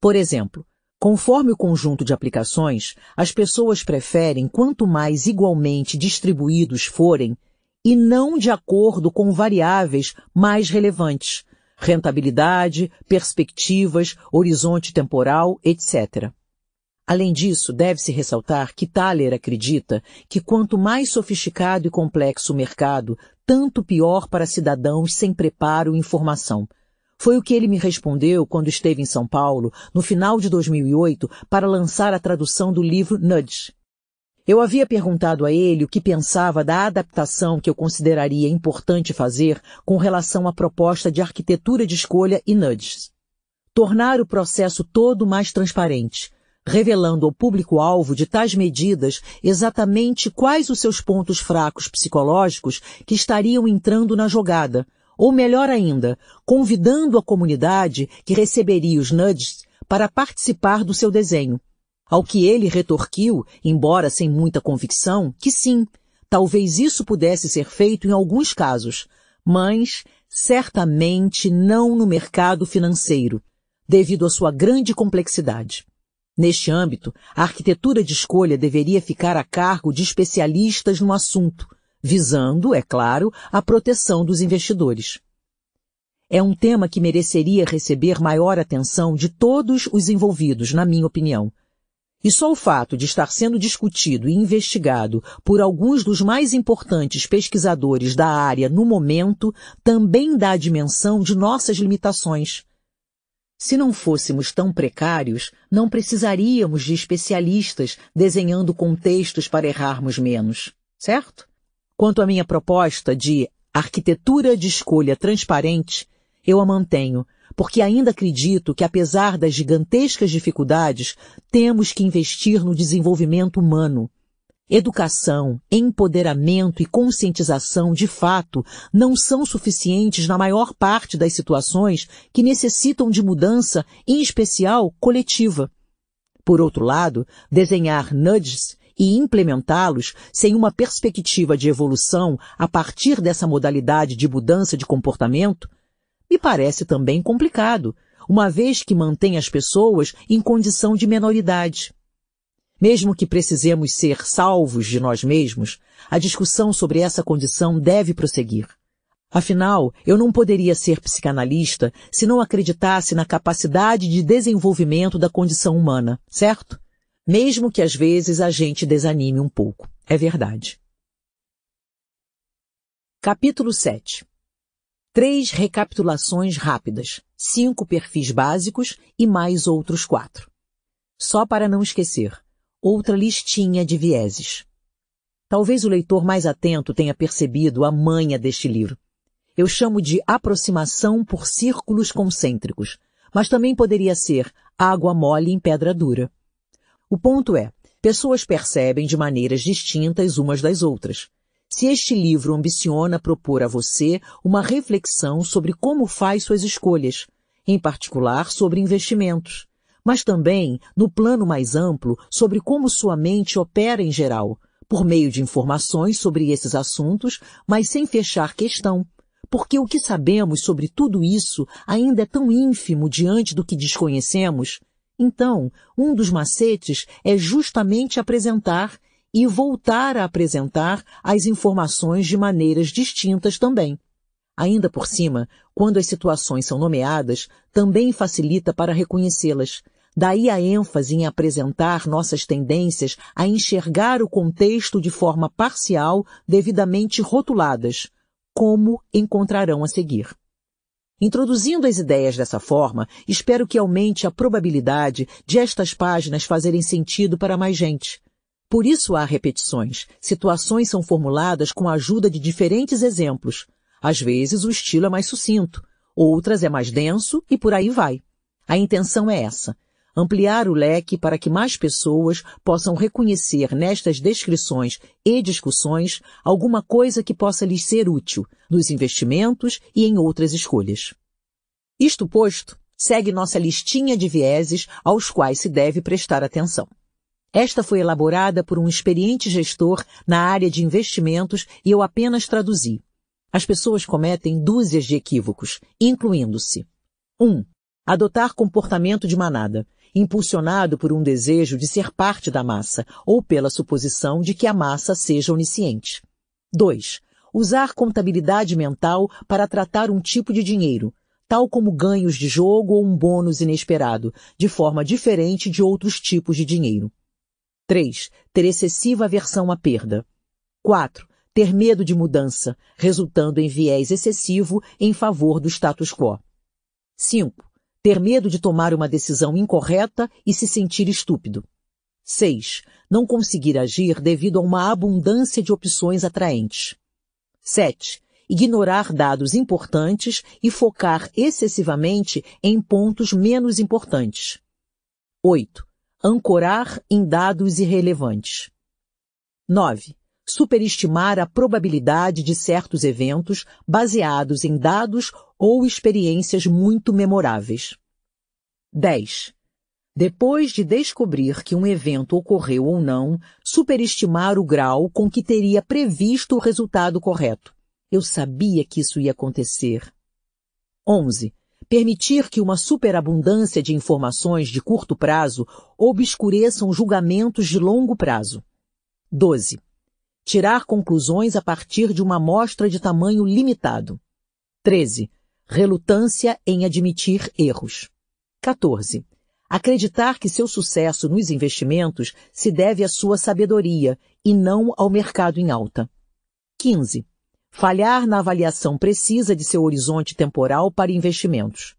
Por exemplo, conforme o conjunto de aplicações, as pessoas preferem quanto mais igualmente distribuídos forem e não de acordo com variáveis mais relevantes, rentabilidade, perspectivas, horizonte temporal, etc. Além disso, deve-se ressaltar que Thaler acredita que quanto mais sofisticado e complexo o mercado, tanto pior para cidadãos sem preparo e informação. Foi o que ele me respondeu quando esteve em São Paulo, no final de 2008, para lançar a tradução do livro Nudge, eu havia perguntado a ele o que pensava da adaptação que eu consideraria importante fazer com relação à proposta de arquitetura de escolha e nudges. Tornar o processo todo mais transparente, revelando ao público-alvo de tais medidas exatamente quais os seus pontos fracos psicológicos que estariam entrando na jogada, ou melhor ainda, convidando a comunidade que receberia os nudges para participar do seu desenho ao que ele retorquiu, embora sem muita convicção, que sim, talvez isso pudesse ser feito em alguns casos, mas certamente não no mercado financeiro, devido à sua grande complexidade. Neste âmbito, a arquitetura de escolha deveria ficar a cargo de especialistas no assunto, visando, é claro, a proteção dos investidores. É um tema que mereceria receber maior atenção de todos os envolvidos, na minha opinião, E só o fato de estar sendo discutido e investigado por alguns dos mais importantes pesquisadores da área no momento também dá a dimensão de nossas limitações. Se não fôssemos tão precários, não precisaríamos de especialistas desenhando contextos para errarmos menos, certo? Quanto à minha proposta de arquitetura de escolha transparente, eu a mantenho, porque ainda acredito que, apesar das gigantescas dificuldades, temos que investir no desenvolvimento humano. Educação, empoderamento e conscientização, de fato, não são suficientes na maior parte das situações que necessitam de mudança, em especial coletiva. Por outro lado, desenhar nudges e implementá-los sem uma perspectiva de evolução a partir dessa modalidade de mudança de comportamento me parece também complicado, uma vez que mantém as pessoas em condição de menoridade. Mesmo que precisemos ser salvos de nós mesmos, a discussão sobre essa condição deve prosseguir. Afinal, eu não poderia ser psicanalista se não acreditasse na capacidade de desenvolvimento da condição humana, certo? Mesmo que às vezes a gente desanime um pouco. É verdade. Capítulo 7 Três recapitulações rápidas, cinco perfis básicos e mais outros quatro. Só para não esquecer, outra listinha de vieses. Talvez o leitor mais atento tenha percebido a manha deste livro. Eu chamo de aproximação por círculos concêntricos, mas também poderia ser água mole em pedra dura. O ponto é, pessoas percebem de maneiras distintas umas das outras. Se este livro ambiciona propor a você uma reflexão sobre como faz suas escolhas, em particular sobre investimentos, mas também, no plano mais amplo, sobre como sua mente opera em geral, por meio de informações sobre esses assuntos, mas sem fechar questão, porque o que sabemos sobre tudo isso ainda é tão ínfimo diante do que desconhecemos. Então, um dos macetes é justamente apresentar e voltar a apresentar as informações de maneiras distintas também. Ainda por cima, quando as situações são nomeadas, também facilita para reconhecê-las. Daí a ênfase em apresentar nossas tendências a enxergar o contexto de forma parcial, devidamente rotuladas, como encontrarão a seguir. Introduzindo as ideias dessa forma, espero que aumente a probabilidade de estas páginas fazerem sentido para mais gente. Por isso há repetições. Situações são formuladas com a ajuda de diferentes exemplos. Às vezes o estilo é mais sucinto, outras é mais denso e por aí vai. A intenção é essa. Ampliar o leque para que mais pessoas possam reconhecer nestas descrições e discussões alguma coisa que possa lhes ser útil nos investimentos e em outras escolhas. Isto posto, segue nossa listinha de vieses aos quais se deve prestar atenção. Esta foi elaborada por um experiente gestor na área de investimentos e eu apenas traduzi. As pessoas cometem dúzias de equívocos, incluindo-se 1. Um, adotar comportamento de manada, impulsionado por um desejo de ser parte da massa ou pela suposição de que a massa seja onisciente. 2. Usar contabilidade mental para tratar um tipo de dinheiro, tal como ganhos de jogo ou um bônus inesperado, de forma diferente de outros tipos de dinheiro. 3. Ter excessiva aversão à perda. 4. Ter medo de mudança, resultando em viés excessivo em favor do status quo. 5. Ter medo de tomar uma decisão incorreta e se sentir estúpido. 6. Não conseguir agir devido a uma abundância de opções atraentes. 7. Ignorar dados importantes e focar excessivamente em pontos menos importantes. 8 ancorar em dados irrelevantes. 9. Superestimar a probabilidade de certos eventos baseados em dados ou experiências muito memoráveis. 10. Depois de descobrir que um evento ocorreu ou não, superestimar o grau com que teria previsto o resultado correto. Eu sabia que isso ia acontecer. 11 permitir que uma superabundância de informações de curto prazo obscureçam julgamentos de longo prazo. 12. Tirar conclusões a partir de uma amostra de tamanho limitado. 13. Relutância em admitir erros. 14. Acreditar que seu sucesso nos investimentos se deve à sua sabedoria e não ao mercado em alta. 15. Falhar na avaliação precisa de seu horizonte temporal para investimentos.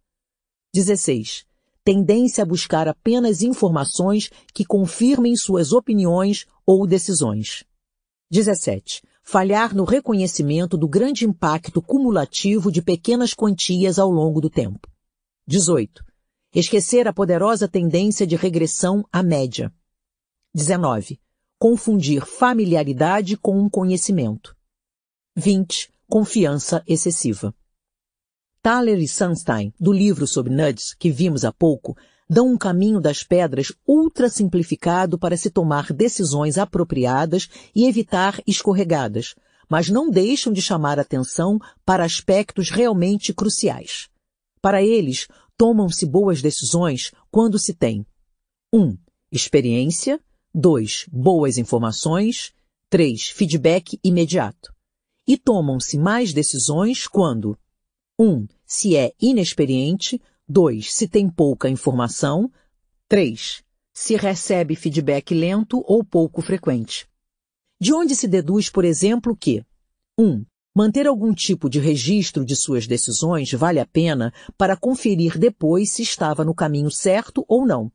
16. Tendência a buscar apenas informações que confirmem suas opiniões ou decisões. 17. Falhar no reconhecimento do grande impacto cumulativo de pequenas quantias ao longo do tempo. 18 Esquecer a poderosa tendência de regressão à média. 19. Confundir familiaridade com um conhecimento. 20. Confiança excessiva. Thaler e Sunstein, do livro sobre nudges que vimos há pouco, dão um caminho das pedras ultra simplificado para se tomar decisões apropriadas e evitar escorregadas, mas não deixam de chamar atenção para aspectos realmente cruciais. Para eles, tomam-se boas decisões quando se tem 1. Um, experiência 2. Boas informações 3. Feedback imediato. E tomam-se mais decisões quando 1. Um, se é inexperiente 2. Se tem pouca informação 3. Se recebe feedback lento ou pouco frequente. De onde se deduz, por exemplo, que 1. Um, Manter algum tipo de registro de suas decisões vale a pena para conferir depois se estava no caminho certo ou não.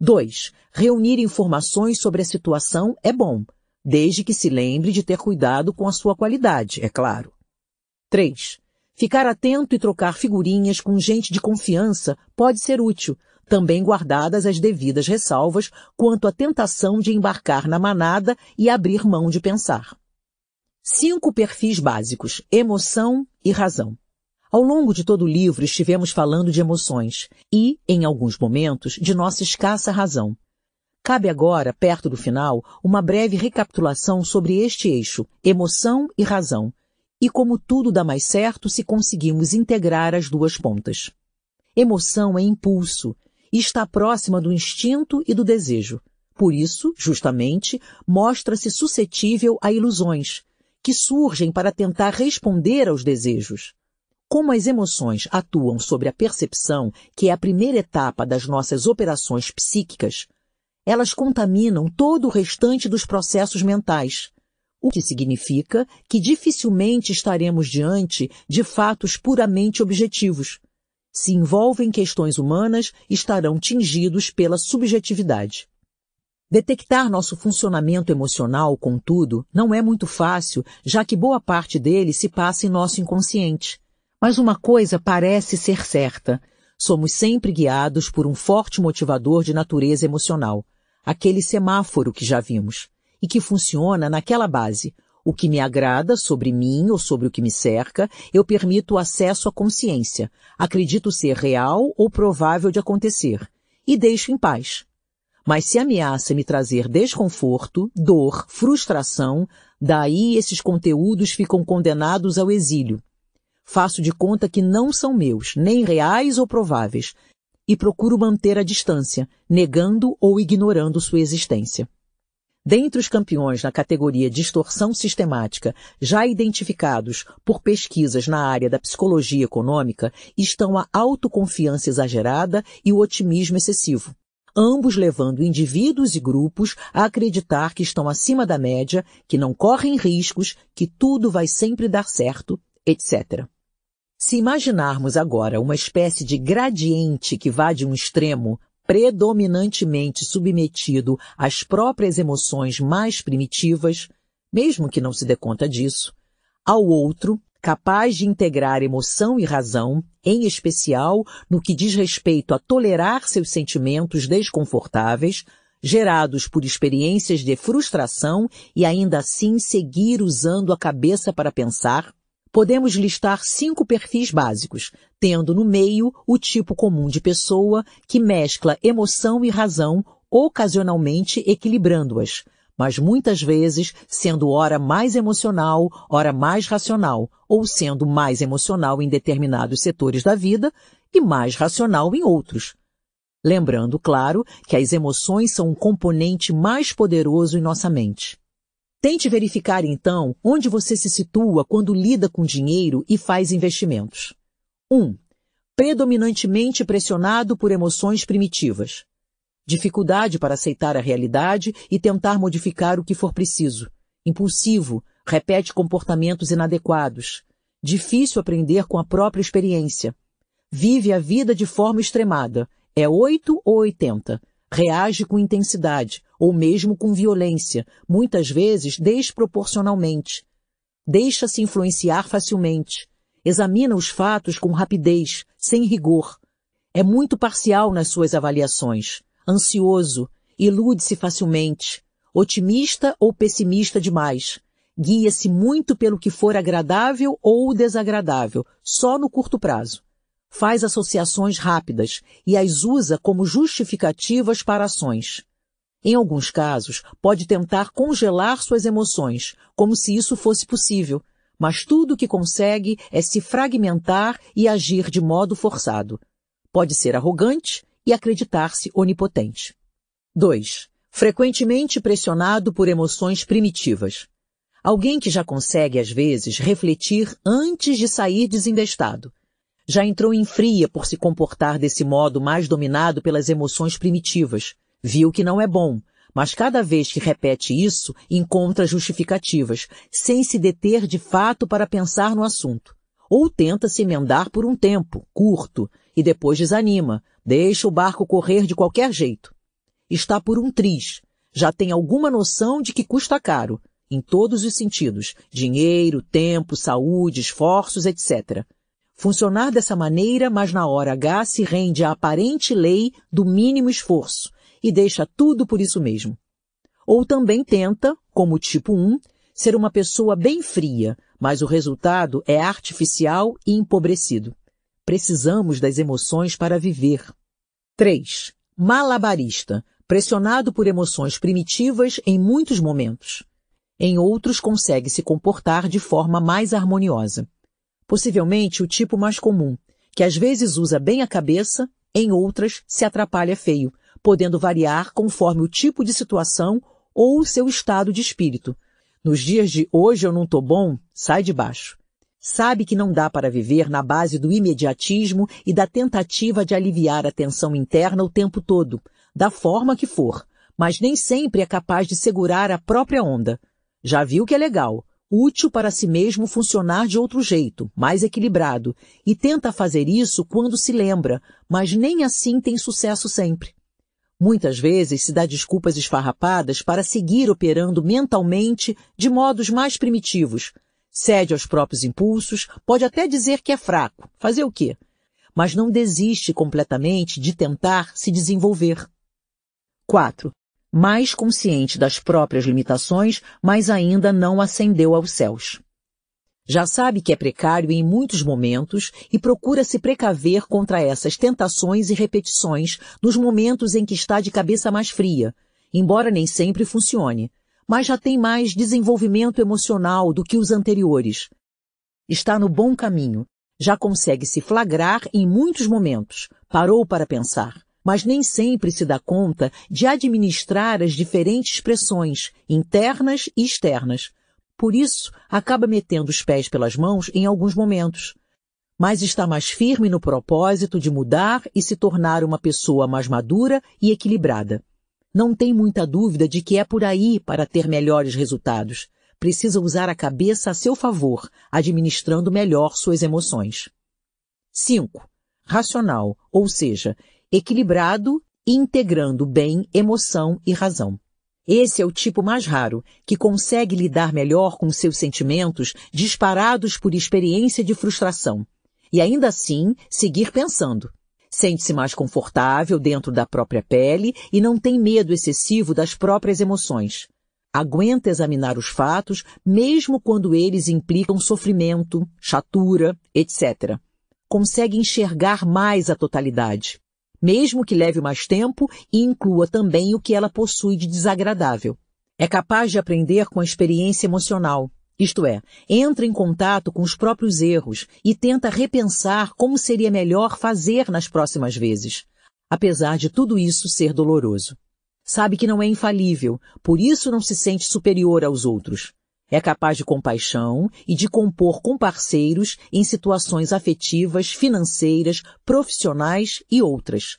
2. Reunir informações sobre a situação é bom, desde que se lembre de ter cuidado com a sua qualidade, é claro. 3. Ficar atento e trocar figurinhas com gente de confiança pode ser útil, também guardadas as devidas ressalvas quanto à tentação de embarcar na manada e abrir mão de pensar. Cinco perfis básicos: emoção e razão. Ao longo de todo o livro estivemos falando de emoções e, em alguns momentos, de nossa escassa razão. Cabe agora, perto do final, uma breve recapitulação sobre este eixo, emoção e razão, e como tudo dá mais certo se conseguimos integrar as duas pontas. Emoção é impulso e está próxima do instinto e do desejo. Por isso, justamente, mostra-se suscetível a ilusões, que surgem para tentar responder aos desejos. Como as emoções atuam sobre a percepção, que é a primeira etapa das nossas operações psíquicas, elas contaminam todo o restante dos processos mentais, o que significa que dificilmente estaremos diante de fatos puramente objetivos. Se envolvem questões humanas, estarão tingidos pela subjetividade. Detectar nosso funcionamento emocional, contudo, não é muito fácil, já que boa parte dele se passa em nosso inconsciente. Mas uma coisa parece ser certa. Somos sempre guiados por um forte motivador de natureza emocional, aquele semáforo que já vimos, e que funciona naquela base. O que me agrada sobre mim ou sobre o que me cerca, eu permito acesso à consciência, acredito ser real ou provável de acontecer, e deixo em paz. Mas se ameaça me trazer desconforto, dor, frustração, daí esses conteúdos ficam condenados ao exílio. Faço de conta que não são meus, nem reais ou prováveis, e procuro manter a distância, negando ou ignorando sua existência. Dentre os campeões na categoria distorção sistemática, já identificados por pesquisas na área da psicologia econômica, estão a autoconfiança exagerada e o otimismo excessivo ambos levando indivíduos e grupos a acreditar que estão acima da média, que não correm riscos, que tudo vai sempre dar certo, etc. Se imaginarmos agora uma espécie de gradiente que vá de um extremo predominantemente submetido às próprias emoções mais primitivas, mesmo que não se dê conta disso, ao outro capaz de integrar emoção e razão, em especial no que diz respeito a tolerar seus sentimentos desconfortáveis, gerados por experiências de frustração e ainda assim seguir usando a cabeça para pensar, podemos listar cinco perfis básicos, tendo no meio o tipo comum de pessoa que mescla emoção e razão, ocasionalmente equilibrando-as, mas muitas vezes sendo ora mais emocional, ora mais racional, ou sendo mais emocional em determinados setores da vida e mais racional em outros. Lembrando, claro, que as emoções são um componente mais poderoso em nossa mente. Tente verificar então onde você se situa quando lida com dinheiro e faz investimentos. 1. Um, predominantemente pressionado por emoções primitivas. Dificuldade para aceitar a realidade e tentar modificar o que for preciso. Impulsivo, repete comportamentos inadequados. Difícil aprender com a própria experiência. Vive a vida de forma extremada. É 8 ou 80. Reage com intensidade, ou mesmo com violência, muitas vezes desproporcionalmente. Deixa-se influenciar facilmente. Examina os fatos com rapidez, sem rigor. É muito parcial nas suas avaliações. Ansioso, ilude-se facilmente. Otimista ou pessimista demais. Guia-se muito pelo que for agradável ou desagradável, só no curto prazo faz associações rápidas e as usa como justificativas para ações. Em alguns casos, pode tentar congelar suas emoções, como se isso fosse possível, mas tudo o que consegue é se fragmentar e agir de modo forçado. Pode ser arrogante e acreditar-se onipotente. 2. Frequentemente pressionado por emoções primitivas. Alguém que já consegue, às vezes, refletir antes de sair desembestado, já entrou em fria por se comportar desse modo mais dominado pelas emoções primitivas. Viu que não é bom, mas cada vez que repete isso, encontra justificativas, sem se deter de fato para pensar no assunto. Ou tenta se emendar por um tempo, curto, e depois desanima, deixa o barco correr de qualquer jeito. Está por um triz, já tem alguma noção de que custa caro, em todos os sentidos, dinheiro, tempo, saúde, esforços, etc funcionar dessa maneira, mas na hora H se rende à aparente lei do mínimo esforço e deixa tudo por isso mesmo. Ou também tenta, como tipo 1, ser uma pessoa bem fria, mas o resultado é artificial e empobrecido. Precisamos das emoções para viver. 3. Malabarista, pressionado por emoções primitivas em muitos momentos. Em outros consegue se comportar de forma mais harmoniosa possivelmente o tipo mais comum, que às vezes usa bem a cabeça, em outras se atrapalha feio, podendo variar conforme o tipo de situação ou o seu estado de espírito. Nos dias de hoje eu não tô bom, sai de baixo. Sabe que não dá para viver na base do imediatismo e da tentativa de aliviar a tensão interna o tempo todo, da forma que for, mas nem sempre é capaz de segurar a própria onda. Já viu que é legal, útil para si mesmo funcionar de outro jeito, mais equilibrado, e tenta fazer isso quando se lembra, mas nem assim tem sucesso sempre. Muitas vezes se dá desculpas esfarrapadas para seguir operando mentalmente de modos mais primitivos. Cede aos próprios impulsos, pode até dizer que é fraco. Fazer o quê? Mas não desiste completamente de tentar se desenvolver. 4 mais consciente das próprias limitações, mas ainda não ascendeu aos céus. Já sabe que é precário em muitos momentos e procura se precaver contra essas tentações e repetições nos momentos em que está de cabeça mais fria, embora nem sempre funcione, mas já tem mais desenvolvimento emocional do que os anteriores. Está no bom caminho, já consegue se flagrar em muitos momentos, parou para pensar mas nem sempre se dá conta de administrar as diferentes pressões, internas e externas. Por isso, acaba metendo os pés pelas mãos em alguns momentos. Mas está mais firme no propósito de mudar e se tornar uma pessoa mais madura e equilibrada. Não tem muita dúvida de que é por aí para ter melhores resultados. Precisa usar a cabeça a seu favor, administrando melhor suas emoções. 5. Racional, ou seja, equilibrado integrando bem emoção e razão. Esse é o tipo mais raro, que consegue lidar melhor com seus sentimentos disparados por experiência de frustração, e ainda assim seguir pensando. Sente-se mais confortável dentro da própria pele e não tem medo excessivo das próprias emoções. Aguenta examinar os fatos, mesmo quando eles implicam sofrimento, chatura, etc. Consegue enxergar mais a totalidade mesmo que leve mais tempo e inclua também o que ela possui de desagradável. É capaz de aprender com a experiência emocional, isto é, entra em contato com os próprios erros e tenta repensar como seria melhor fazer nas próximas vezes, apesar de tudo isso ser doloroso. Sabe que não é infalível, por isso não se sente superior aos outros. É capaz de compaixão e de compor com parceiros em situações afetivas, financeiras, profissionais e outras.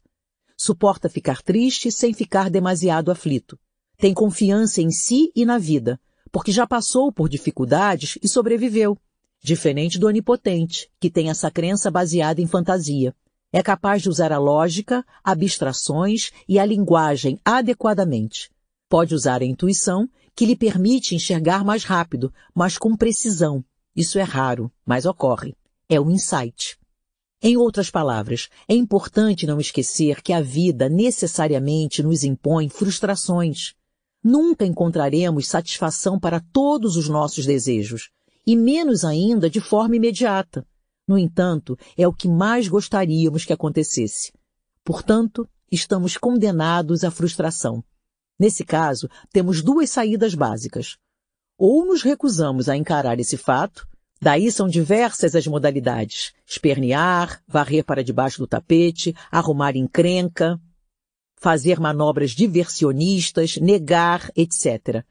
Suporta ficar triste sem ficar demasiado aflito. Tem confiança em si e na vida, porque já passou por dificuldades e sobreviveu. Diferente do onipotente, que tem essa crença baseada em fantasia. É capaz de usar a lógica, abstrações e a linguagem adequadamente. Pode usar a intuição que lhe permite enxergar mais rápido, mas com precisão. Isso é raro, mas ocorre. É o insight. Em outras palavras, é importante não esquecer que a vida necessariamente nos impõe frustrações. Nunca encontraremos satisfação para todos os nossos desejos, e menos ainda de forma imediata. No entanto, é o que mais gostaríamos que acontecesse. Portanto, estamos condenados à frustração. Nesse caso, temos duas saídas básicas. Ou nos recusamos a encarar esse fato, daí são diversas as modalidades: espernear, varrer para debaixo do tapete, arrumar encrenca, fazer manobras diversionistas, negar, etc.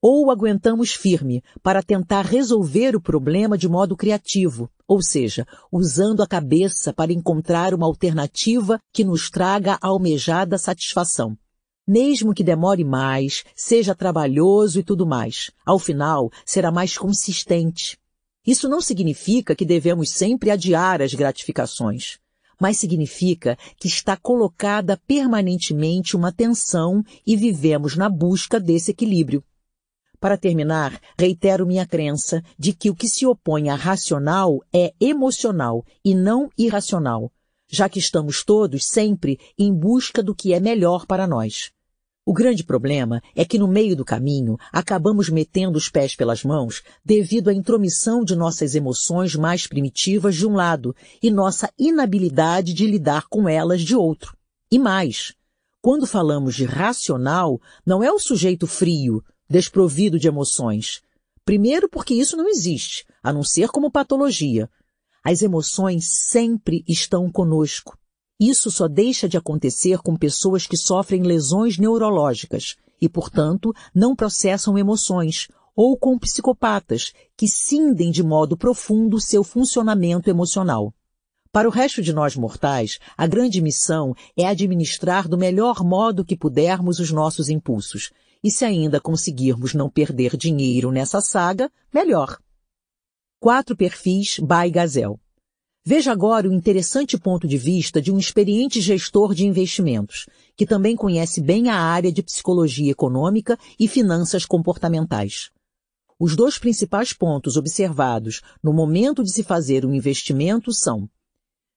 Ou aguentamos firme para tentar resolver o problema de modo criativo, ou seja, usando a cabeça para encontrar uma alternativa que nos traga a almejada satisfação mesmo que demore mais, seja trabalhoso e tudo mais. Ao final, será mais consistente. Isso não significa que devemos sempre adiar as gratificações, mas significa que está colocada permanentemente uma tensão e vivemos na busca desse equilíbrio. Para terminar, reitero minha crença de que o que se opõe a racional é emocional e não irracional, já que estamos todos sempre em busca do que é melhor para nós. O grande problema é que no meio do caminho acabamos metendo os pés pelas mãos devido à intromissão de nossas emoções mais primitivas de um lado e nossa inabilidade de lidar com elas de outro. E mais, quando falamos de racional, não é o sujeito frio, desprovido de emoções. Primeiro porque isso não existe, a não ser como patologia. As emoções sempre estão conosco. Isso só deixa de acontecer com pessoas que sofrem lesões neurológicas e, portanto, não processam emoções, ou com psicopatas que cindem de modo profundo seu funcionamento emocional. Para o resto de nós mortais, a grande missão é administrar do melhor modo que pudermos os nossos impulsos. E se ainda conseguirmos não perder dinheiro nessa saga, melhor. Quatro perfis by Gazel. Veja agora o interessante ponto de vista de um experiente gestor de investimentos, que também conhece bem a área de psicologia econômica e finanças comportamentais. Os dois principais pontos observados no momento de se fazer um investimento são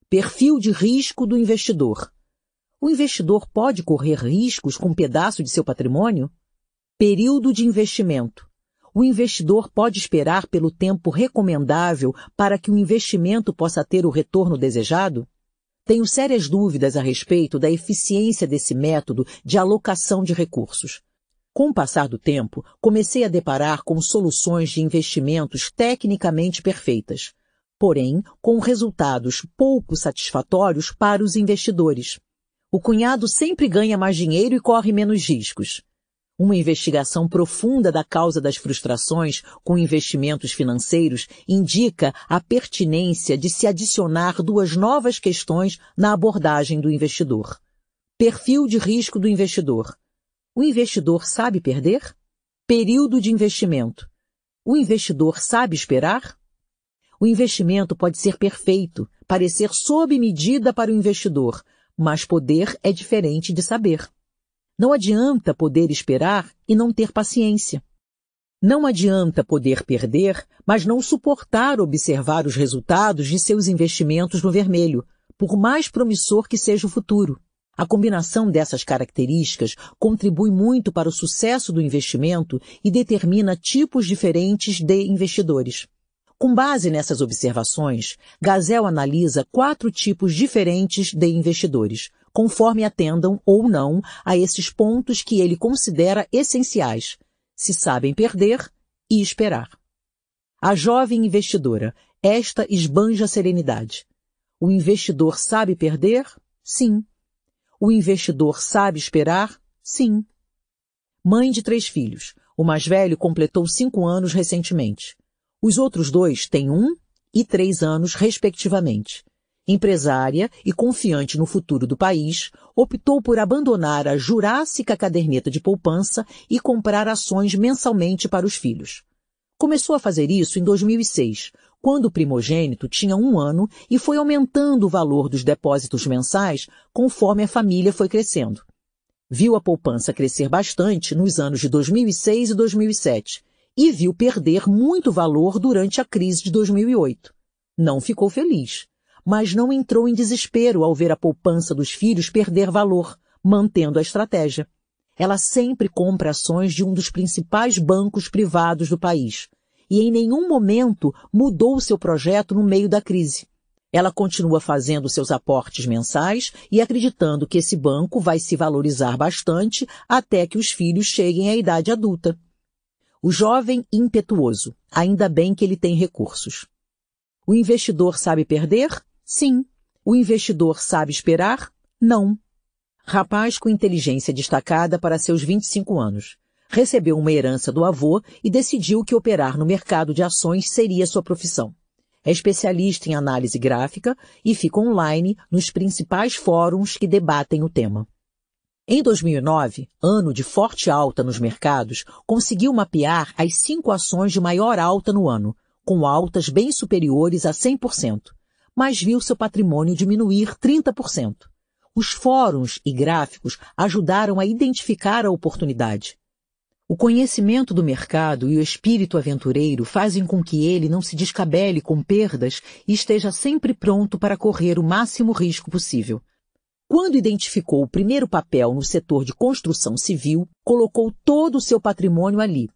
perfil de risco do investidor. O investidor pode correr riscos com um pedaço de seu patrimônio? Período de investimento o investidor pode esperar pelo tempo recomendável para que o investimento possa ter o retorno desejado? Tenho sérias dúvidas a respeito da eficiência desse método de alocação de recursos. Com o passar do tempo, comecei a deparar com soluções de investimentos tecnicamente perfeitas, porém com resultados pouco satisfatórios para os investidores. O cunhado sempre ganha mais dinheiro e corre menos riscos. Uma investigação profunda da causa das frustrações com investimentos financeiros indica a pertinência de se adicionar duas novas questões na abordagem do investidor. Perfil de risco do investidor. O investidor sabe perder? Período de investimento. O investidor sabe esperar? O investimento pode ser perfeito, parecer sob medida para o investidor, mas poder é diferente de saber. Não adianta poder esperar e não ter paciência. Não adianta poder perder, mas não suportar observar os resultados de seus investimentos no vermelho, por mais promissor que seja o futuro. A combinação dessas características contribui muito para o sucesso do investimento e determina tipos diferentes de investidores. Com base nessas observações, Gazel analisa quatro tipos diferentes de investidores, conforme atendam ou não a esses pontos que ele considera essenciais, se sabem perder e esperar. A jovem investidora, esta esbanja serenidade. O investidor sabe perder? Sim. O investidor sabe esperar? Sim. Mãe de três filhos. O mais velho completou cinco anos recentemente. Os outros dois têm um e três anos, respectivamente. Empresária e confiante no futuro do país, optou por abandonar a jurássica caderneta de poupança e comprar ações mensalmente para os filhos. Começou a fazer isso em 2006, quando o primogênito tinha um ano e foi aumentando o valor dos depósitos mensais conforme a família foi crescendo. Viu a poupança crescer bastante nos anos de 2006 e 2007 e viu perder muito valor durante a crise de 2008. Não ficou feliz, mas não entrou em desespero ao ver a poupança dos filhos perder valor, mantendo a estratégia. Ela sempre compra ações de um dos principais bancos privados do país e em nenhum momento mudou seu projeto no meio da crise. Ela continua fazendo seus aportes mensais e acreditando que esse banco vai se valorizar bastante até que os filhos cheguem à idade adulta. O jovem impetuoso, ainda bem que ele tem recursos. O investidor sabe perder? Sim. O investidor sabe esperar? Não. Rapaz com inteligência destacada para seus 25 anos. Recebeu uma herança do avô e decidiu que operar no mercado de ações seria sua profissão. É especialista em análise gráfica e fica online nos principais fóruns que debatem o tema. Em 2009, ano de forte alta nos mercados, conseguiu mapear as cinco ações de maior alta no ano, com altas bem superiores a 100%, mas viu seu patrimônio diminuir 30%. Os fóruns e gráficos ajudaram a identificar a oportunidade. O conhecimento do mercado e o espírito aventureiro fazem com que ele não se descabele com perdas e esteja sempre pronto para correr o máximo risco possível. Quando identificou o primeiro papel no setor de construção civil, colocou todo o seu patrimônio ali.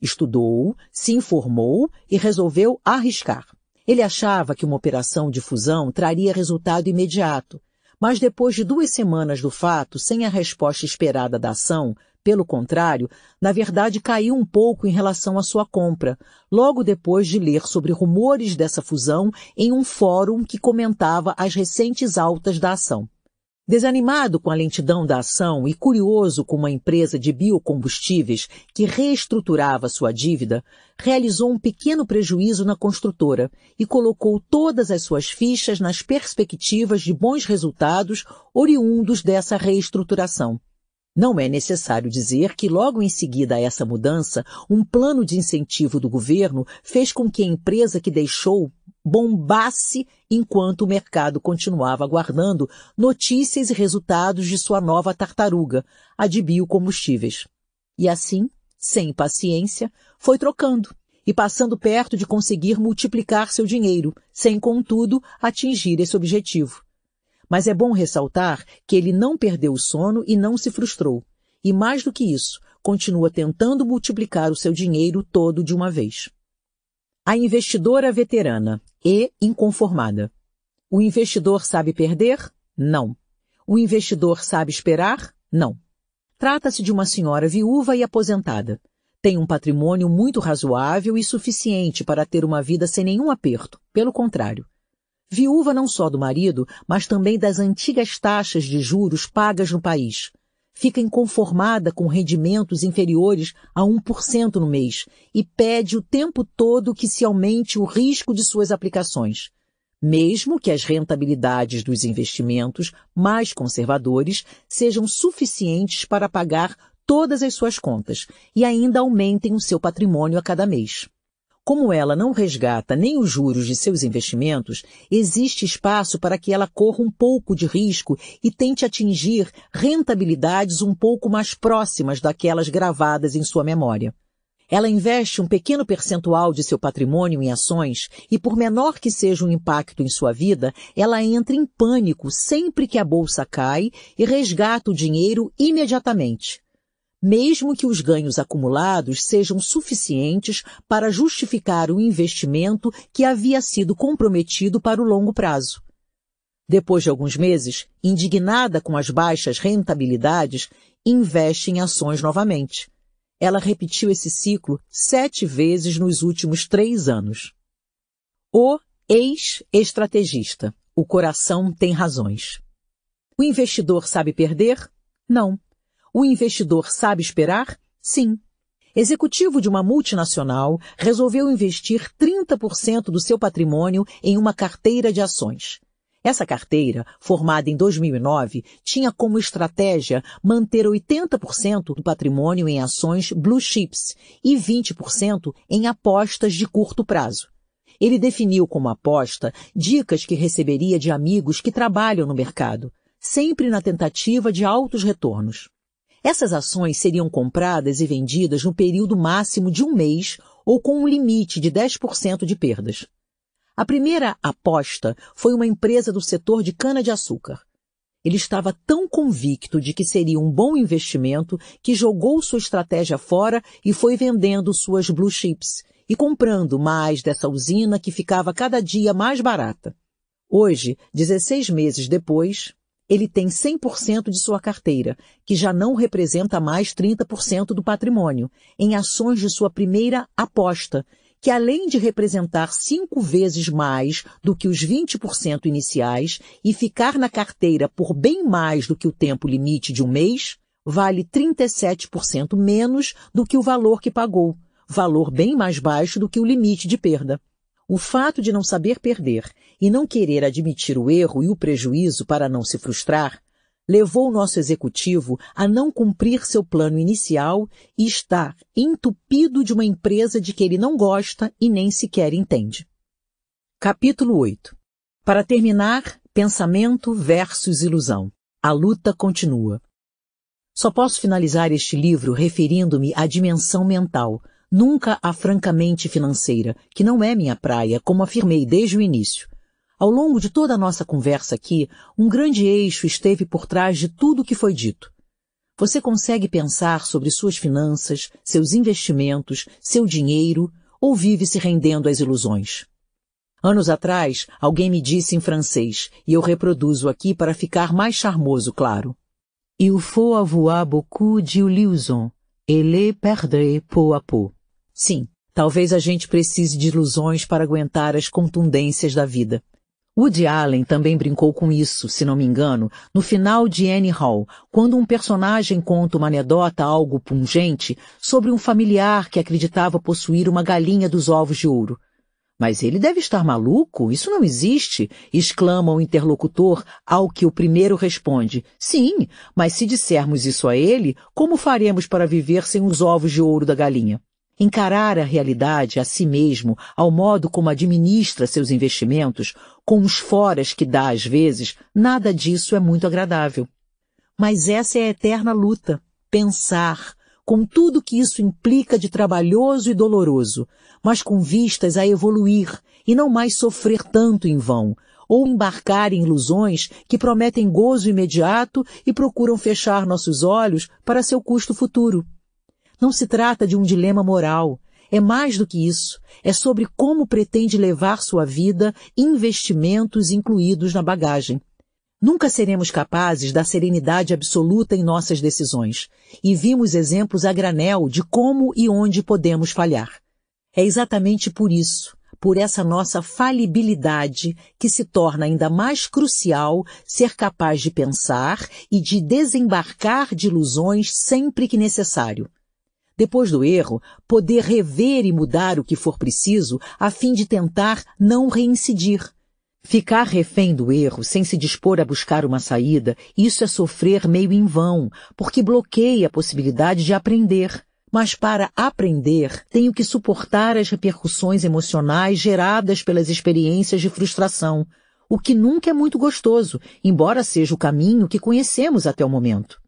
Estudou, se informou e resolveu arriscar. Ele achava que uma operação de fusão traria resultado imediato, mas depois de duas semanas do fato, sem a resposta esperada da ação, pelo contrário, na verdade caiu um pouco em relação à sua compra, logo depois de ler sobre rumores dessa fusão em um fórum que comentava as recentes altas da ação. Desanimado com a lentidão da ação e curioso com uma empresa de biocombustíveis que reestruturava sua dívida, realizou um pequeno prejuízo na construtora e colocou todas as suas fichas nas perspectivas de bons resultados oriundos dessa reestruturação. Não é necessário dizer que logo em seguida a essa mudança, um plano de incentivo do governo fez com que a empresa que deixou bombasse enquanto o mercado continuava aguardando notícias e resultados de sua nova tartaruga, a de biocombustíveis. E assim, sem paciência, foi trocando e passando perto de conseguir multiplicar seu dinheiro, sem contudo atingir esse objetivo. Mas é bom ressaltar que ele não perdeu o sono e não se frustrou. E mais do que isso, continua tentando multiplicar o seu dinheiro todo de uma vez. A investidora veterana e inconformada. O investidor sabe perder? Não. O investidor sabe esperar? Não. Trata-se de uma senhora viúva e aposentada. Tem um patrimônio muito razoável e suficiente para ter uma vida sem nenhum aperto. Pelo contrário, Viúva não só do marido, mas também das antigas taxas de juros pagas no país. Fica inconformada com rendimentos inferiores a 1% no mês e pede o tempo todo que se aumente o risco de suas aplicações. Mesmo que as rentabilidades dos investimentos mais conservadores sejam suficientes para pagar todas as suas contas e ainda aumentem o seu patrimônio a cada mês. Como ela não resgata nem os juros de seus investimentos, existe espaço para que ela corra um pouco de risco e tente atingir rentabilidades um pouco mais próximas daquelas gravadas em sua memória. Ela investe um pequeno percentual de seu patrimônio em ações e, por menor que seja o impacto em sua vida, ela entra em pânico sempre que a bolsa cai e resgata o dinheiro imediatamente mesmo que os ganhos acumulados sejam suficientes para justificar o investimento que havia sido comprometido para o longo prazo. Depois de alguns meses, indignada com as baixas rentabilidades, investe em ações novamente. Ela repetiu esse ciclo sete vezes nos últimos três anos. O ex-estrategista. O coração tem razões. O investidor sabe perder? Não. O investidor sabe esperar? Sim. Executivo de uma multinacional resolveu investir 30% do seu patrimônio em uma carteira de ações. Essa carteira, formada em 2009, tinha como estratégia manter 80% do patrimônio em ações blue chips e 20% em apostas de curto prazo. Ele definiu como aposta dicas que receberia de amigos que trabalham no mercado, sempre na tentativa de altos retornos. Essas ações seriam compradas e vendidas no período máximo de um mês ou com um limite de 10% de perdas. A primeira aposta foi uma empresa do setor de cana-de-açúcar. Ele estava tão convicto de que seria um bom investimento que jogou sua estratégia fora e foi vendendo suas blue chips e comprando mais dessa usina que ficava cada dia mais barata. Hoje, 16 meses depois, ele tem 100% de sua carteira, que já não representa mais 30% do patrimônio, em ações de sua primeira aposta, que além de representar cinco vezes mais do que os 20% iniciais e ficar na carteira por bem mais do que o tempo limite de um mês, vale 37% menos do que o valor que pagou, valor bem mais baixo do que o limite de perda. O fato de não saber perder e não querer admitir o erro e o prejuízo para não se frustrar levou o nosso executivo a não cumprir seu plano inicial e estar entupido de uma empresa de que ele não gosta e nem sequer entende. Capítulo 8 Para terminar, pensamento versus ilusão. A luta continua. Só posso finalizar este livro referindo-me à dimensão mental, nunca à francamente financeira, que não é minha praia, como afirmei desde o início. Ao longo de toda a nossa conversa aqui, um grande eixo esteve por trás de tudo o que foi dito. Você consegue pensar sobre suas finanças, seus investimentos, seu dinheiro, ou vive se rendendo às ilusões? Anos atrás, alguém me disse em francês, e eu reproduzo aqui para ficar mais charmoso, claro. Il faut avoir beaucoup d'illusions et les perdre peu à peu. Sim, talvez a gente precise de ilusões para aguentar as contundências da vida. Woody Allen também brincou com isso, se não me engano, no final de Annie Hall, quando um personagem conta uma anedota algo pungente sobre um familiar que acreditava possuir uma galinha dos ovos de ouro. Mas ele deve estar maluco? Isso não existe! exclama o interlocutor, ao que o primeiro responde. Sim, mas se dissermos isso a ele, como faremos para viver sem os ovos de ouro da galinha? Encarar a realidade a si mesmo, ao modo como administra seus investimentos, com os foras que dá às vezes, nada disso é muito agradável. Mas essa é a eterna luta. Pensar, com tudo que isso implica de trabalhoso e doloroso, mas com vistas a evoluir e não mais sofrer tanto em vão, ou embarcar em ilusões que prometem gozo imediato e procuram fechar nossos olhos para seu custo futuro. Não se trata de um dilema moral. É mais do que isso. É sobre como pretende levar sua vida, investimentos incluídos na bagagem. Nunca seremos capazes da serenidade absoluta em nossas decisões. E vimos exemplos a granel de como e onde podemos falhar. É exatamente por isso, por essa nossa falibilidade, que se torna ainda mais crucial ser capaz de pensar e de desembarcar de ilusões sempre que necessário depois do erro, poder rever e mudar o que for preciso a fim de tentar não reincidir. Ficar refém do erro sem se dispor a buscar uma saída, isso é sofrer meio em vão, porque bloqueia a possibilidade de aprender. Mas para aprender, tenho que suportar as repercussões emocionais geradas pelas experiências de frustração, o que nunca é muito gostoso, embora seja o caminho que conhecemos até o momento.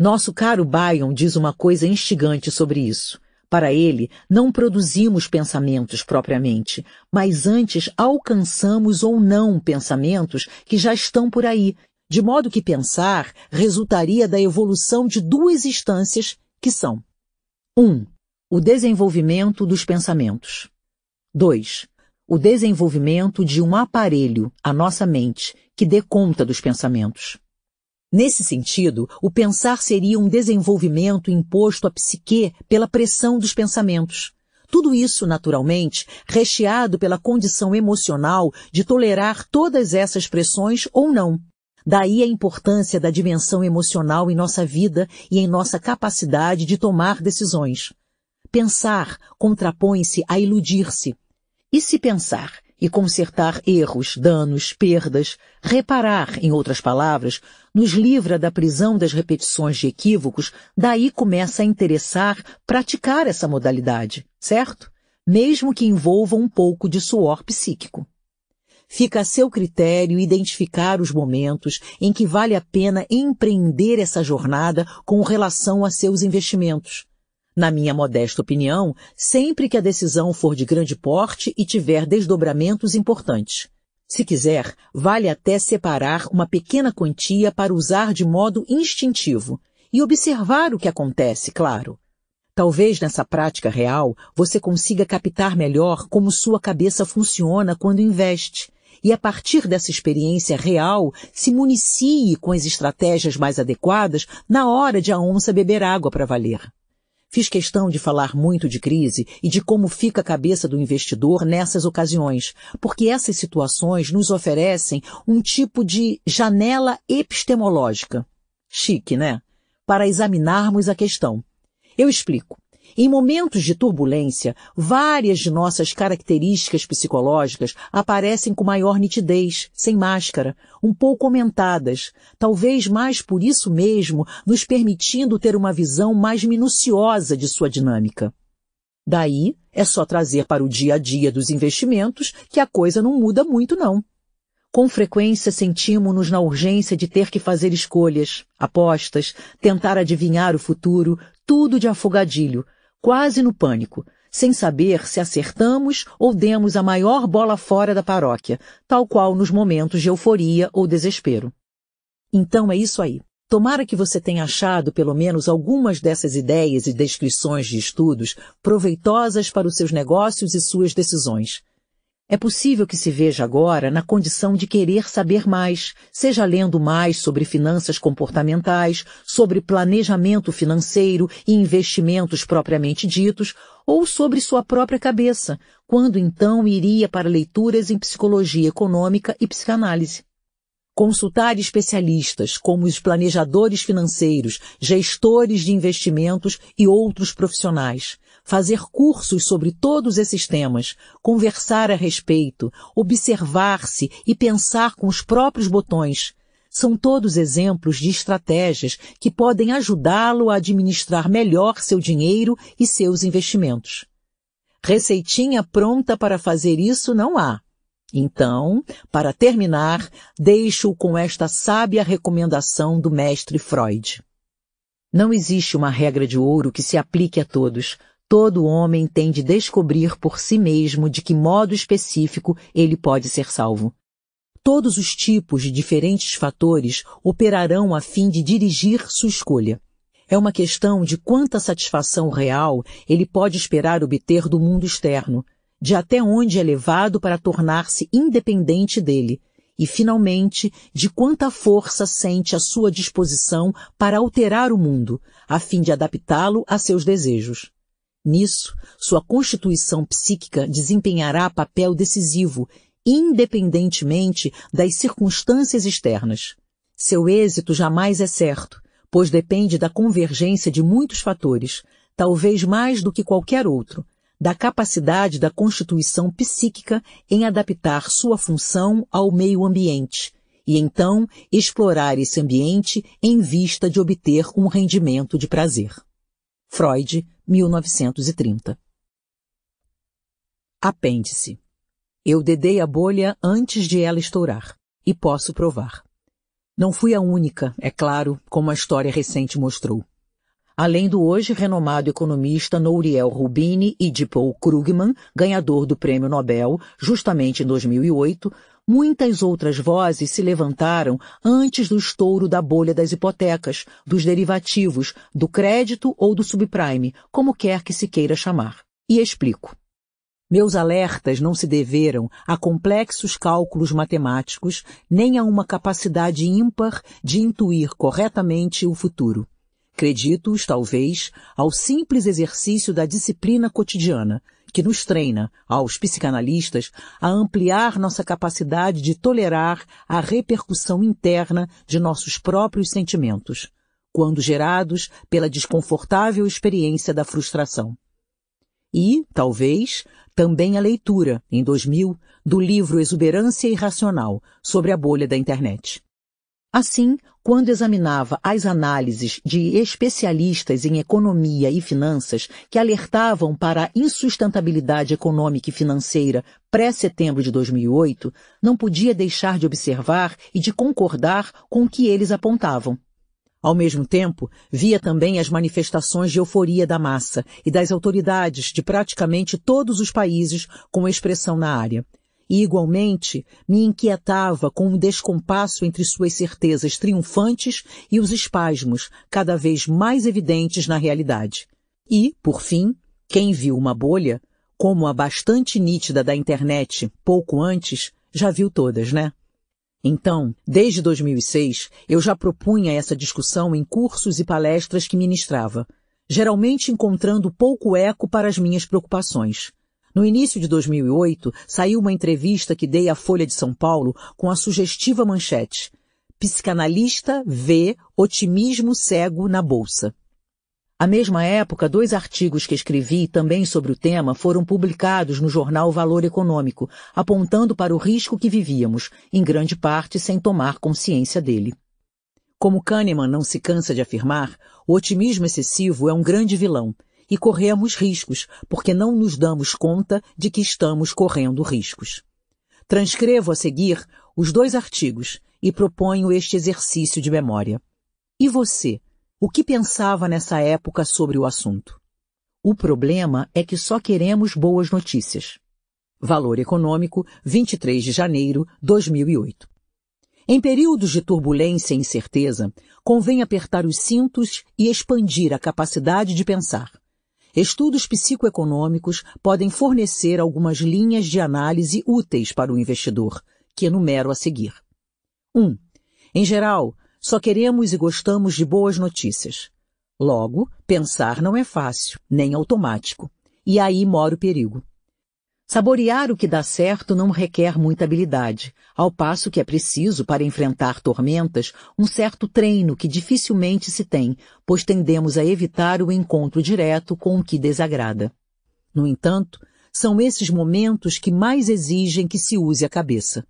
Nosso caro Bion diz uma coisa instigante sobre isso. Para ele, não produzimos pensamentos propriamente, mas antes alcançamos ou não pensamentos que já estão por aí, de modo que pensar resultaria da evolução de duas instâncias que são 1. Um, o desenvolvimento dos pensamentos. 2. O desenvolvimento de um aparelho, a nossa mente, que dê conta dos pensamentos. Nesse sentido, o pensar seria um desenvolvimento imposto à psique pela pressão dos pensamentos. Tudo isso, naturalmente, recheado pela condição emocional de tolerar todas essas pressões ou não. Daí a importância da dimensão emocional em nossa vida e em nossa capacidade de tomar decisões. Pensar contrapõe-se a iludir-se. E se pensar e consertar erros, danos, perdas, reparar, em outras palavras, nos livra da prisão das repetições de equívocos, daí começa a interessar praticar essa modalidade, certo? Mesmo que envolva um pouco de suor psíquico. Fica a seu critério identificar os momentos em que vale a pena empreender essa jornada com relação a seus investimentos. Na minha modesta opinião, sempre que a decisão for de grande porte e tiver desdobramentos importantes. Se quiser, vale até separar uma pequena quantia para usar de modo instintivo e observar o que acontece, claro. Talvez nessa prática real você consiga captar melhor como sua cabeça funciona quando investe e a partir dessa experiência real se municie com as estratégias mais adequadas na hora de a onça beber água para valer. Fiz questão de falar muito de crise e de como fica a cabeça do investidor nessas ocasiões, porque essas situações nos oferecem um tipo de janela epistemológica. Chique, né? Para examinarmos a questão. Eu explico. Em momentos de turbulência, várias de nossas características psicológicas aparecem com maior nitidez, sem máscara, um pouco aumentadas, talvez mais por isso mesmo, nos permitindo ter uma visão mais minuciosa de sua dinâmica. Daí, é só trazer para o dia a dia dos investimentos que a coisa não muda muito não. Com frequência sentimos-nos na urgência de ter que fazer escolhas, apostas, tentar adivinhar o futuro, tudo de afogadilho, quase no pânico, sem saber se acertamos ou demos a maior bola fora da paróquia, tal qual nos momentos de euforia ou desespero. Então é isso aí. Tomara que você tenha achado pelo menos algumas dessas ideias e descrições de estudos proveitosas para os seus negócios e suas decisões. É possível que se veja agora na condição de querer saber mais, seja lendo mais sobre finanças comportamentais, sobre planejamento financeiro e investimentos propriamente ditos, ou sobre sua própria cabeça, quando então iria para leituras em psicologia econômica e psicanálise. Consultar especialistas como os planejadores financeiros, gestores de investimentos e outros profissionais fazer cursos sobre todos esses temas, conversar a respeito, observar-se e pensar com os próprios botões. São todos exemplos de estratégias que podem ajudá-lo a administrar melhor seu dinheiro e seus investimentos. Receitinha pronta para fazer isso não há. Então, para terminar, deixo com esta sábia recomendação do mestre Freud. Não existe uma regra de ouro que se aplique a todos, Todo homem tem de descobrir por si mesmo de que modo específico ele pode ser salvo. Todos os tipos de diferentes fatores operarão a fim de dirigir sua escolha. É uma questão de quanta satisfação real ele pode esperar obter do mundo externo, de até onde é levado para tornar-se independente dele, e, finalmente, de quanta força sente à sua disposição para alterar o mundo, a fim de adaptá-lo a seus desejos. Nisso, sua constituição psíquica desempenhará papel decisivo, independentemente das circunstâncias externas. Seu êxito jamais é certo, pois depende da convergência de muitos fatores, talvez mais do que qualquer outro, da capacidade da constituição psíquica em adaptar sua função ao meio ambiente e então explorar esse ambiente em vista de obter um rendimento de prazer. Freud, 1930. Apêndice. Eu dedei a bolha antes de ela estourar, e posso provar. Não fui a única, é claro, como a história recente mostrou. Além do hoje renomado economista Nouriel Rubini e de Paul Krugman, ganhador do Prêmio Nobel, justamente em 2008, Muitas outras vozes se levantaram antes do estouro da bolha das hipotecas, dos derivativos, do crédito ou do subprime, como quer que se queira chamar. E explico. Meus alertas não se deveram a complexos cálculos matemáticos, nem a uma capacidade ímpar de intuir corretamente o futuro. Acredito-os, talvez, ao simples exercício da disciplina cotidiana, que nos treina, aos psicanalistas, a ampliar nossa capacidade de tolerar a repercussão interna de nossos próprios sentimentos, quando gerados pela desconfortável experiência da frustração. E, talvez, também a leitura, em 2000, do livro Exuberância Irracional, sobre a bolha da internet. Assim, quando examinava as análises de especialistas em economia e finanças que alertavam para a insustentabilidade econômica e financeira pré-setembro de 2008, não podia deixar de observar e de concordar com o que eles apontavam. Ao mesmo tempo, via também as manifestações de euforia da massa e das autoridades de praticamente todos os países com expressão na área e, igualmente, me inquietava com o um descompasso entre suas certezas triunfantes e os espasmos cada vez mais evidentes na realidade. E, por fim, quem viu uma bolha, como a bastante nítida da internet pouco antes, já viu todas, né? Então, desde 2006, eu já propunha essa discussão em cursos e palestras que ministrava, geralmente encontrando pouco eco para as minhas preocupações. No início de 2008, saiu uma entrevista que dei à Folha de São Paulo com a sugestiva manchete Psicanalista vê otimismo cego na Bolsa. À mesma época, dois artigos que escrevi também sobre o tema foram publicados no jornal Valor Econômico, apontando para o risco que vivíamos, em grande parte sem tomar consciência dele. Como Kahneman não se cansa de afirmar, o otimismo excessivo é um grande vilão, e corremos riscos, porque não nos damos conta de que estamos correndo riscos. Transcrevo a seguir os dois artigos e proponho este exercício de memória. E você, o que pensava nessa época sobre o assunto? O problema é que só queremos boas notícias. Valor Econômico, 23 de janeiro de 2008. Em períodos de turbulência e incerteza, convém apertar os cintos e expandir a capacidade de pensar. Estudos psicoeconômicos podem fornecer algumas linhas de análise úteis para o investidor, que enumero a seguir. 1. Um, em geral, só queremos e gostamos de boas notícias. Logo, pensar não é fácil, nem automático. E aí mora o perigo. Saborear o que dá certo não requer muita habilidade, ao passo que é preciso, para enfrentar tormentas, um certo treino que dificilmente se tem, pois tendemos a evitar o encontro direto com o que desagrada. No entanto, são esses momentos que mais exigem que se use a cabeça.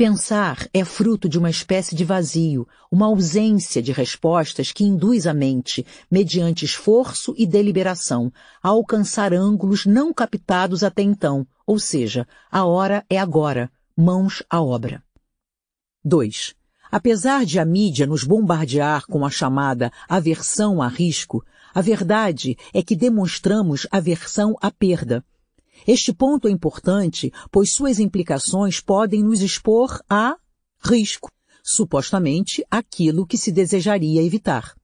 Pensar é fruto de uma espécie de vazio, uma ausência de respostas que induz a mente, mediante esforço e deliberação, a alcançar ângulos não captados até então, ou seja, a hora é agora, mãos à obra. 2. Apesar de a mídia nos bombardear com a chamada aversão a risco, a verdade é que demonstramos aversão à perda, este ponto é importante, pois suas implicações podem nos expor a risco, supostamente aquilo que se desejaria evitar.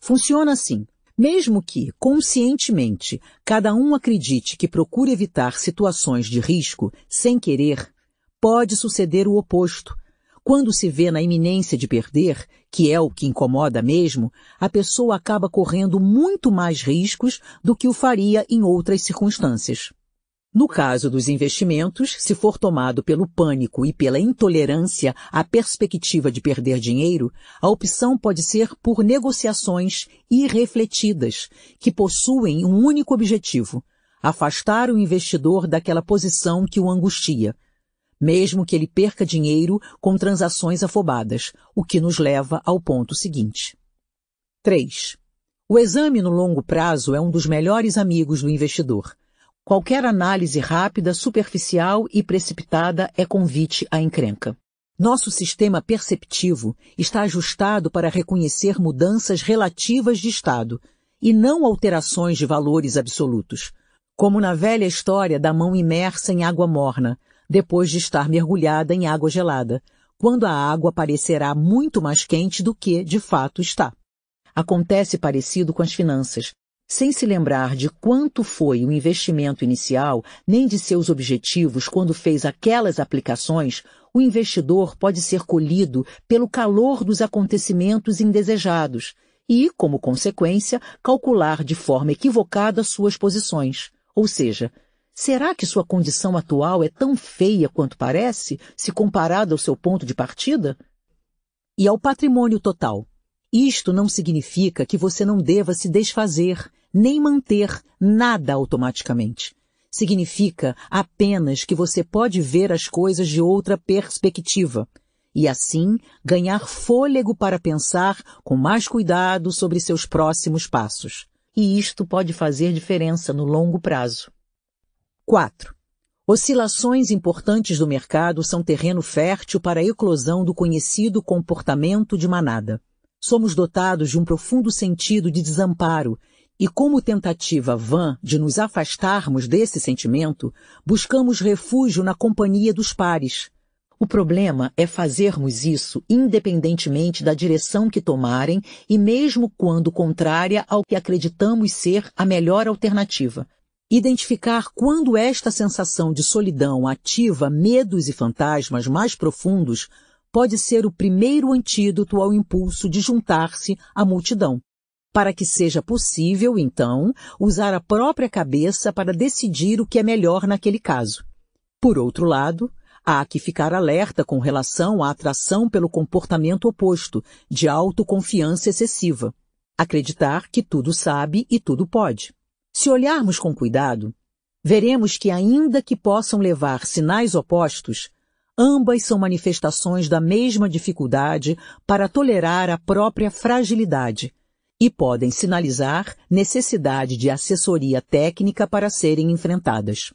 Funciona assim. Mesmo que, conscientemente, cada um acredite que procure evitar situações de risco sem querer, pode suceder o oposto. Quando se vê na iminência de perder, que é o que incomoda mesmo, a pessoa acaba correndo muito mais riscos do que o faria em outras circunstâncias. No caso dos investimentos, se for tomado pelo pânico e pela intolerância à perspectiva de perder dinheiro, a opção pode ser por negociações irrefletidas, que possuem um único objetivo, afastar o investidor daquela posição que o angustia, mesmo que ele perca dinheiro com transações afobadas, o que nos leva ao ponto seguinte. 3. O exame no longo prazo é um dos melhores amigos do investidor Qualquer análise rápida, superficial e precipitada é convite à encrenca. Nosso sistema perceptivo está ajustado para reconhecer mudanças relativas de estado e não alterações de valores absolutos, como na velha história da mão imersa em água morna, depois de estar mergulhada em água gelada, quando a água parecerá muito mais quente do que, de fato, está. Acontece parecido com as finanças sem se lembrar de quanto foi o investimento inicial, nem de seus objetivos quando fez aquelas aplicações, o investidor pode ser colhido pelo calor dos acontecimentos indesejados e, como consequência, calcular de forma equivocada suas posições. Ou seja, será que sua condição atual é tão feia quanto parece, se comparada ao seu ponto de partida? E ao patrimônio total. Isto não significa que você não deva se desfazer, nem manter nada automaticamente. Significa apenas que você pode ver as coisas de outra perspectiva e assim ganhar fôlego para pensar com mais cuidado sobre seus próximos passos. E isto pode fazer diferença no longo prazo. 4. Oscilações importantes do mercado são terreno fértil para a eclosão do conhecido comportamento de manada. Somos dotados de um profundo sentido de desamparo e, como tentativa vã de nos afastarmos desse sentimento, buscamos refúgio na companhia dos pares, o problema é fazermos isso independentemente da direção que tomarem e mesmo quando contrária ao que acreditamos ser a melhor alternativa. Identificar quando esta sensação de solidão ativa medos e fantasmas mais profundos pode ser o primeiro antídoto ao impulso de juntar-se à multidão. Para que seja possível, então, usar a própria cabeça para decidir o que é melhor naquele caso. Por outro lado, Há que ficar alerta com relação à atração pelo comportamento oposto, de autoconfiança excessiva. Acreditar que tudo sabe e tudo pode. Se olharmos com cuidado, veremos que, ainda que possam levar sinais opostos, ambas são manifestações da mesma dificuldade para tolerar a própria fragilidade e podem sinalizar necessidade de assessoria técnica para serem enfrentadas.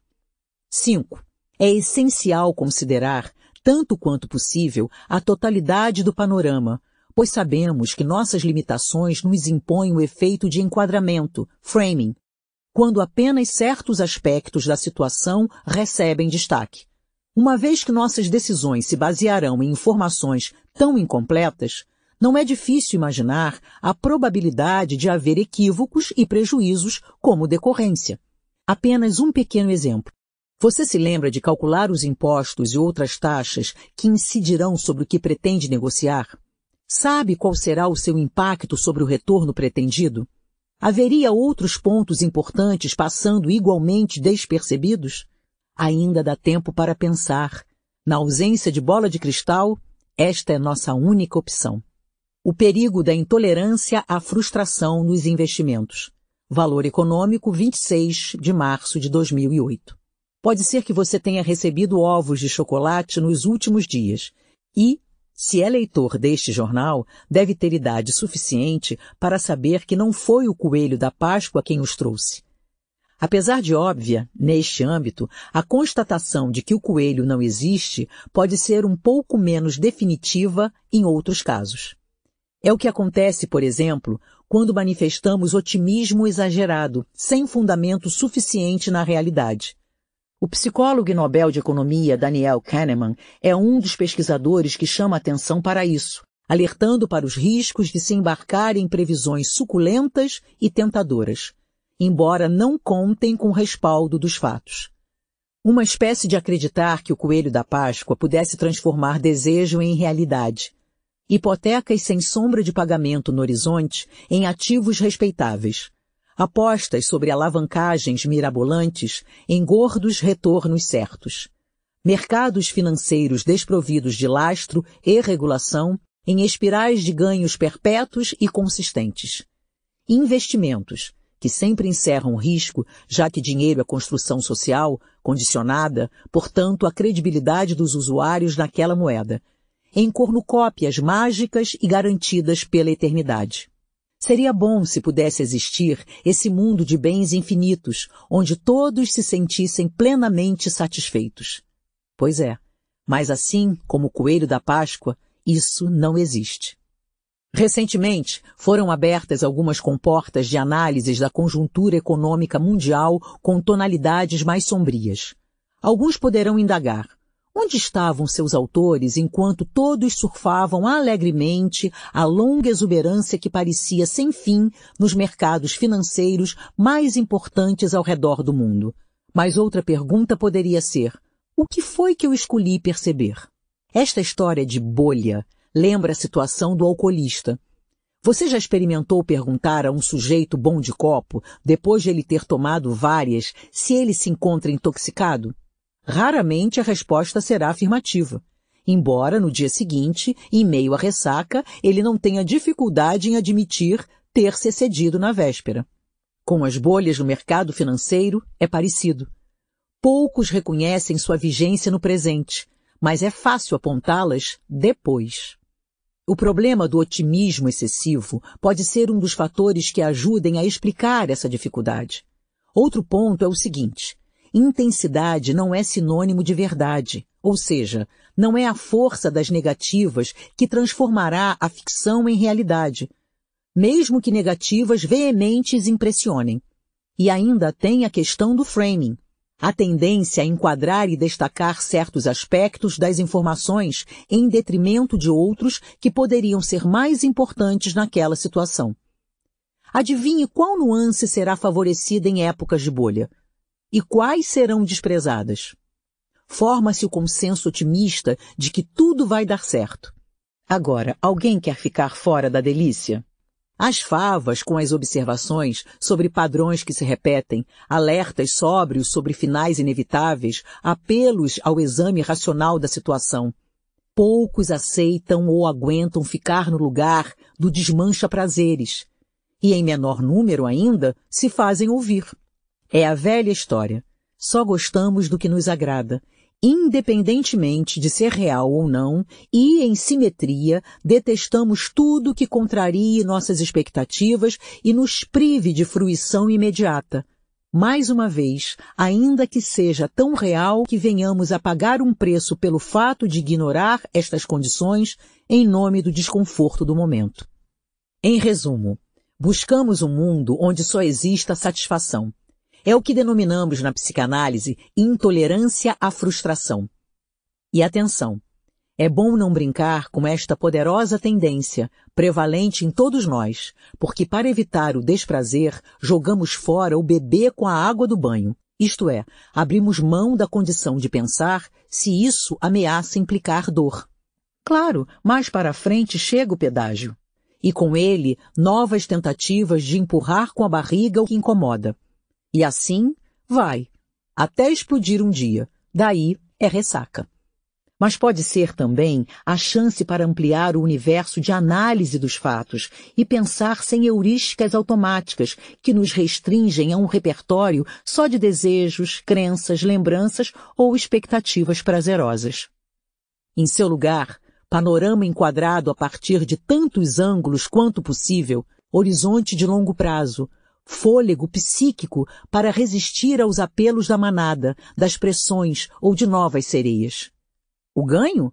5. É essencial considerar, tanto quanto possível, a totalidade do panorama, pois sabemos que nossas limitações nos impõem o efeito de enquadramento, framing, quando apenas certos aspectos da situação recebem destaque. Uma vez que nossas decisões se basearão em informações tão incompletas, não é difícil imaginar a probabilidade de haver equívocos e prejuízos como decorrência. Apenas um pequeno exemplo. Você se lembra de calcular os impostos e outras taxas que incidirão sobre o que pretende negociar? Sabe qual será o seu impacto sobre o retorno pretendido? Haveria outros pontos importantes passando igualmente despercebidos? Ainda dá tempo para pensar. Na ausência de bola de cristal, esta é nossa única opção. O perigo da intolerância à frustração nos investimentos. Valor econômico 26 de março de 2008. Pode ser que você tenha recebido ovos de chocolate nos últimos dias e, se é leitor deste jornal, deve ter idade suficiente para saber que não foi o coelho da Páscoa quem os trouxe. Apesar de óbvia, neste âmbito, a constatação de que o coelho não existe pode ser um pouco menos definitiva em outros casos. É o que acontece, por exemplo, quando manifestamos otimismo exagerado, sem fundamento suficiente na realidade. O psicólogo e Nobel de Economia Daniel Kahneman é um dos pesquisadores que chama atenção para isso, alertando para os riscos de se embarcar em previsões suculentas e tentadoras, embora não contem com o respaldo dos fatos. Uma espécie de acreditar que o coelho da Páscoa pudesse transformar desejo em realidade. Hipotecas sem sombra de pagamento no horizonte em ativos respeitáveis. Apostas sobre alavancagens mirabolantes em gordos retornos certos, mercados financeiros desprovidos de lastro e regulação em espirais de ganhos perpétuos e consistentes, investimentos que sempre encerram risco, já que dinheiro é construção social, condicionada, portanto, à credibilidade dos usuários naquela moeda, em cornucópias mágicas e garantidas pela eternidade. Seria bom se pudesse existir esse mundo de bens infinitos, onde todos se sentissem plenamente satisfeitos. Pois é, mas assim como o coelho da Páscoa, isso não existe. Recentemente, foram abertas algumas comportas de análises da conjuntura econômica mundial com tonalidades mais sombrias. Alguns poderão indagar, Onde estavam seus autores enquanto todos surfavam alegremente a longa exuberância que parecia sem fim nos mercados financeiros mais importantes ao redor do mundo? Mas outra pergunta poderia ser, o que foi que eu escolhi perceber? Esta história de bolha lembra a situação do alcoolista. Você já experimentou perguntar a um sujeito bom de copo, depois de ele ter tomado várias, se ele se encontra intoxicado? Raramente a resposta será afirmativa, embora no dia seguinte, em meio à ressaca, ele não tenha dificuldade em admitir ter se excedido na véspera. Com as bolhas no mercado financeiro, é parecido. Poucos reconhecem sua vigência no presente, mas é fácil apontá-las depois. O problema do otimismo excessivo pode ser um dos fatores que ajudem a explicar essa dificuldade. Outro ponto é o seguinte: intensidade não é sinônimo de verdade, ou seja, não é a força das negativas que transformará a ficção em realidade, mesmo que negativas veementes impressionem. E ainda tem a questão do framing, a tendência a enquadrar e destacar certos aspectos das informações em detrimento de outros que poderiam ser mais importantes naquela situação. Adivinhe qual nuance será favorecida em épocas de bolha e quais serão desprezadas. Forma-se o consenso otimista de que tudo vai dar certo. Agora, alguém quer ficar fora da delícia? As favas com as observações sobre padrões que se repetem, alertas sóbrios sobre finais inevitáveis, apelos ao exame racional da situação. Poucos aceitam ou aguentam ficar no lugar do desmancha prazeres. E em menor número ainda se fazem ouvir. É a velha história. Só gostamos do que nos agrada independentemente de ser real ou não, e em simetria, detestamos tudo que contrarie nossas expectativas e nos prive de fruição imediata. Mais uma vez, ainda que seja tão real que venhamos a pagar um preço pelo fato de ignorar estas condições em nome do desconforto do momento. Em resumo, buscamos um mundo onde só exista satisfação. É o que denominamos na psicanálise intolerância à frustração. E atenção, é bom não brincar com esta poderosa tendência, prevalente em todos nós, porque para evitar o desprazer, jogamos fora o bebê com a água do banho. Isto é, abrimos mão da condição de pensar se isso ameaça implicar dor. Claro, mais para frente chega o pedágio. E com ele, novas tentativas de empurrar com a barriga o que incomoda. E assim vai, até explodir um dia. Daí é ressaca. Mas pode ser também a chance para ampliar o universo de análise dos fatos e pensar sem heurísticas automáticas que nos restringem a um repertório só de desejos, crenças, lembranças ou expectativas prazerosas. Em seu lugar, panorama enquadrado a partir de tantos ângulos quanto possível, horizonte de longo prazo, fôlego psíquico para resistir aos apelos da manada, das pressões ou de novas sereias. O ganho?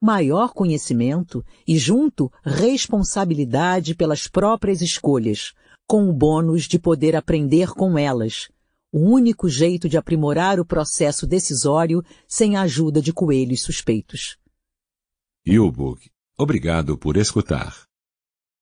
Maior conhecimento e, junto, responsabilidade pelas próprias escolhas, com o bônus de poder aprender com elas, o único jeito de aprimorar o processo decisório sem a ajuda de coelhos suspeitos. Yubuk, obrigado por escutar.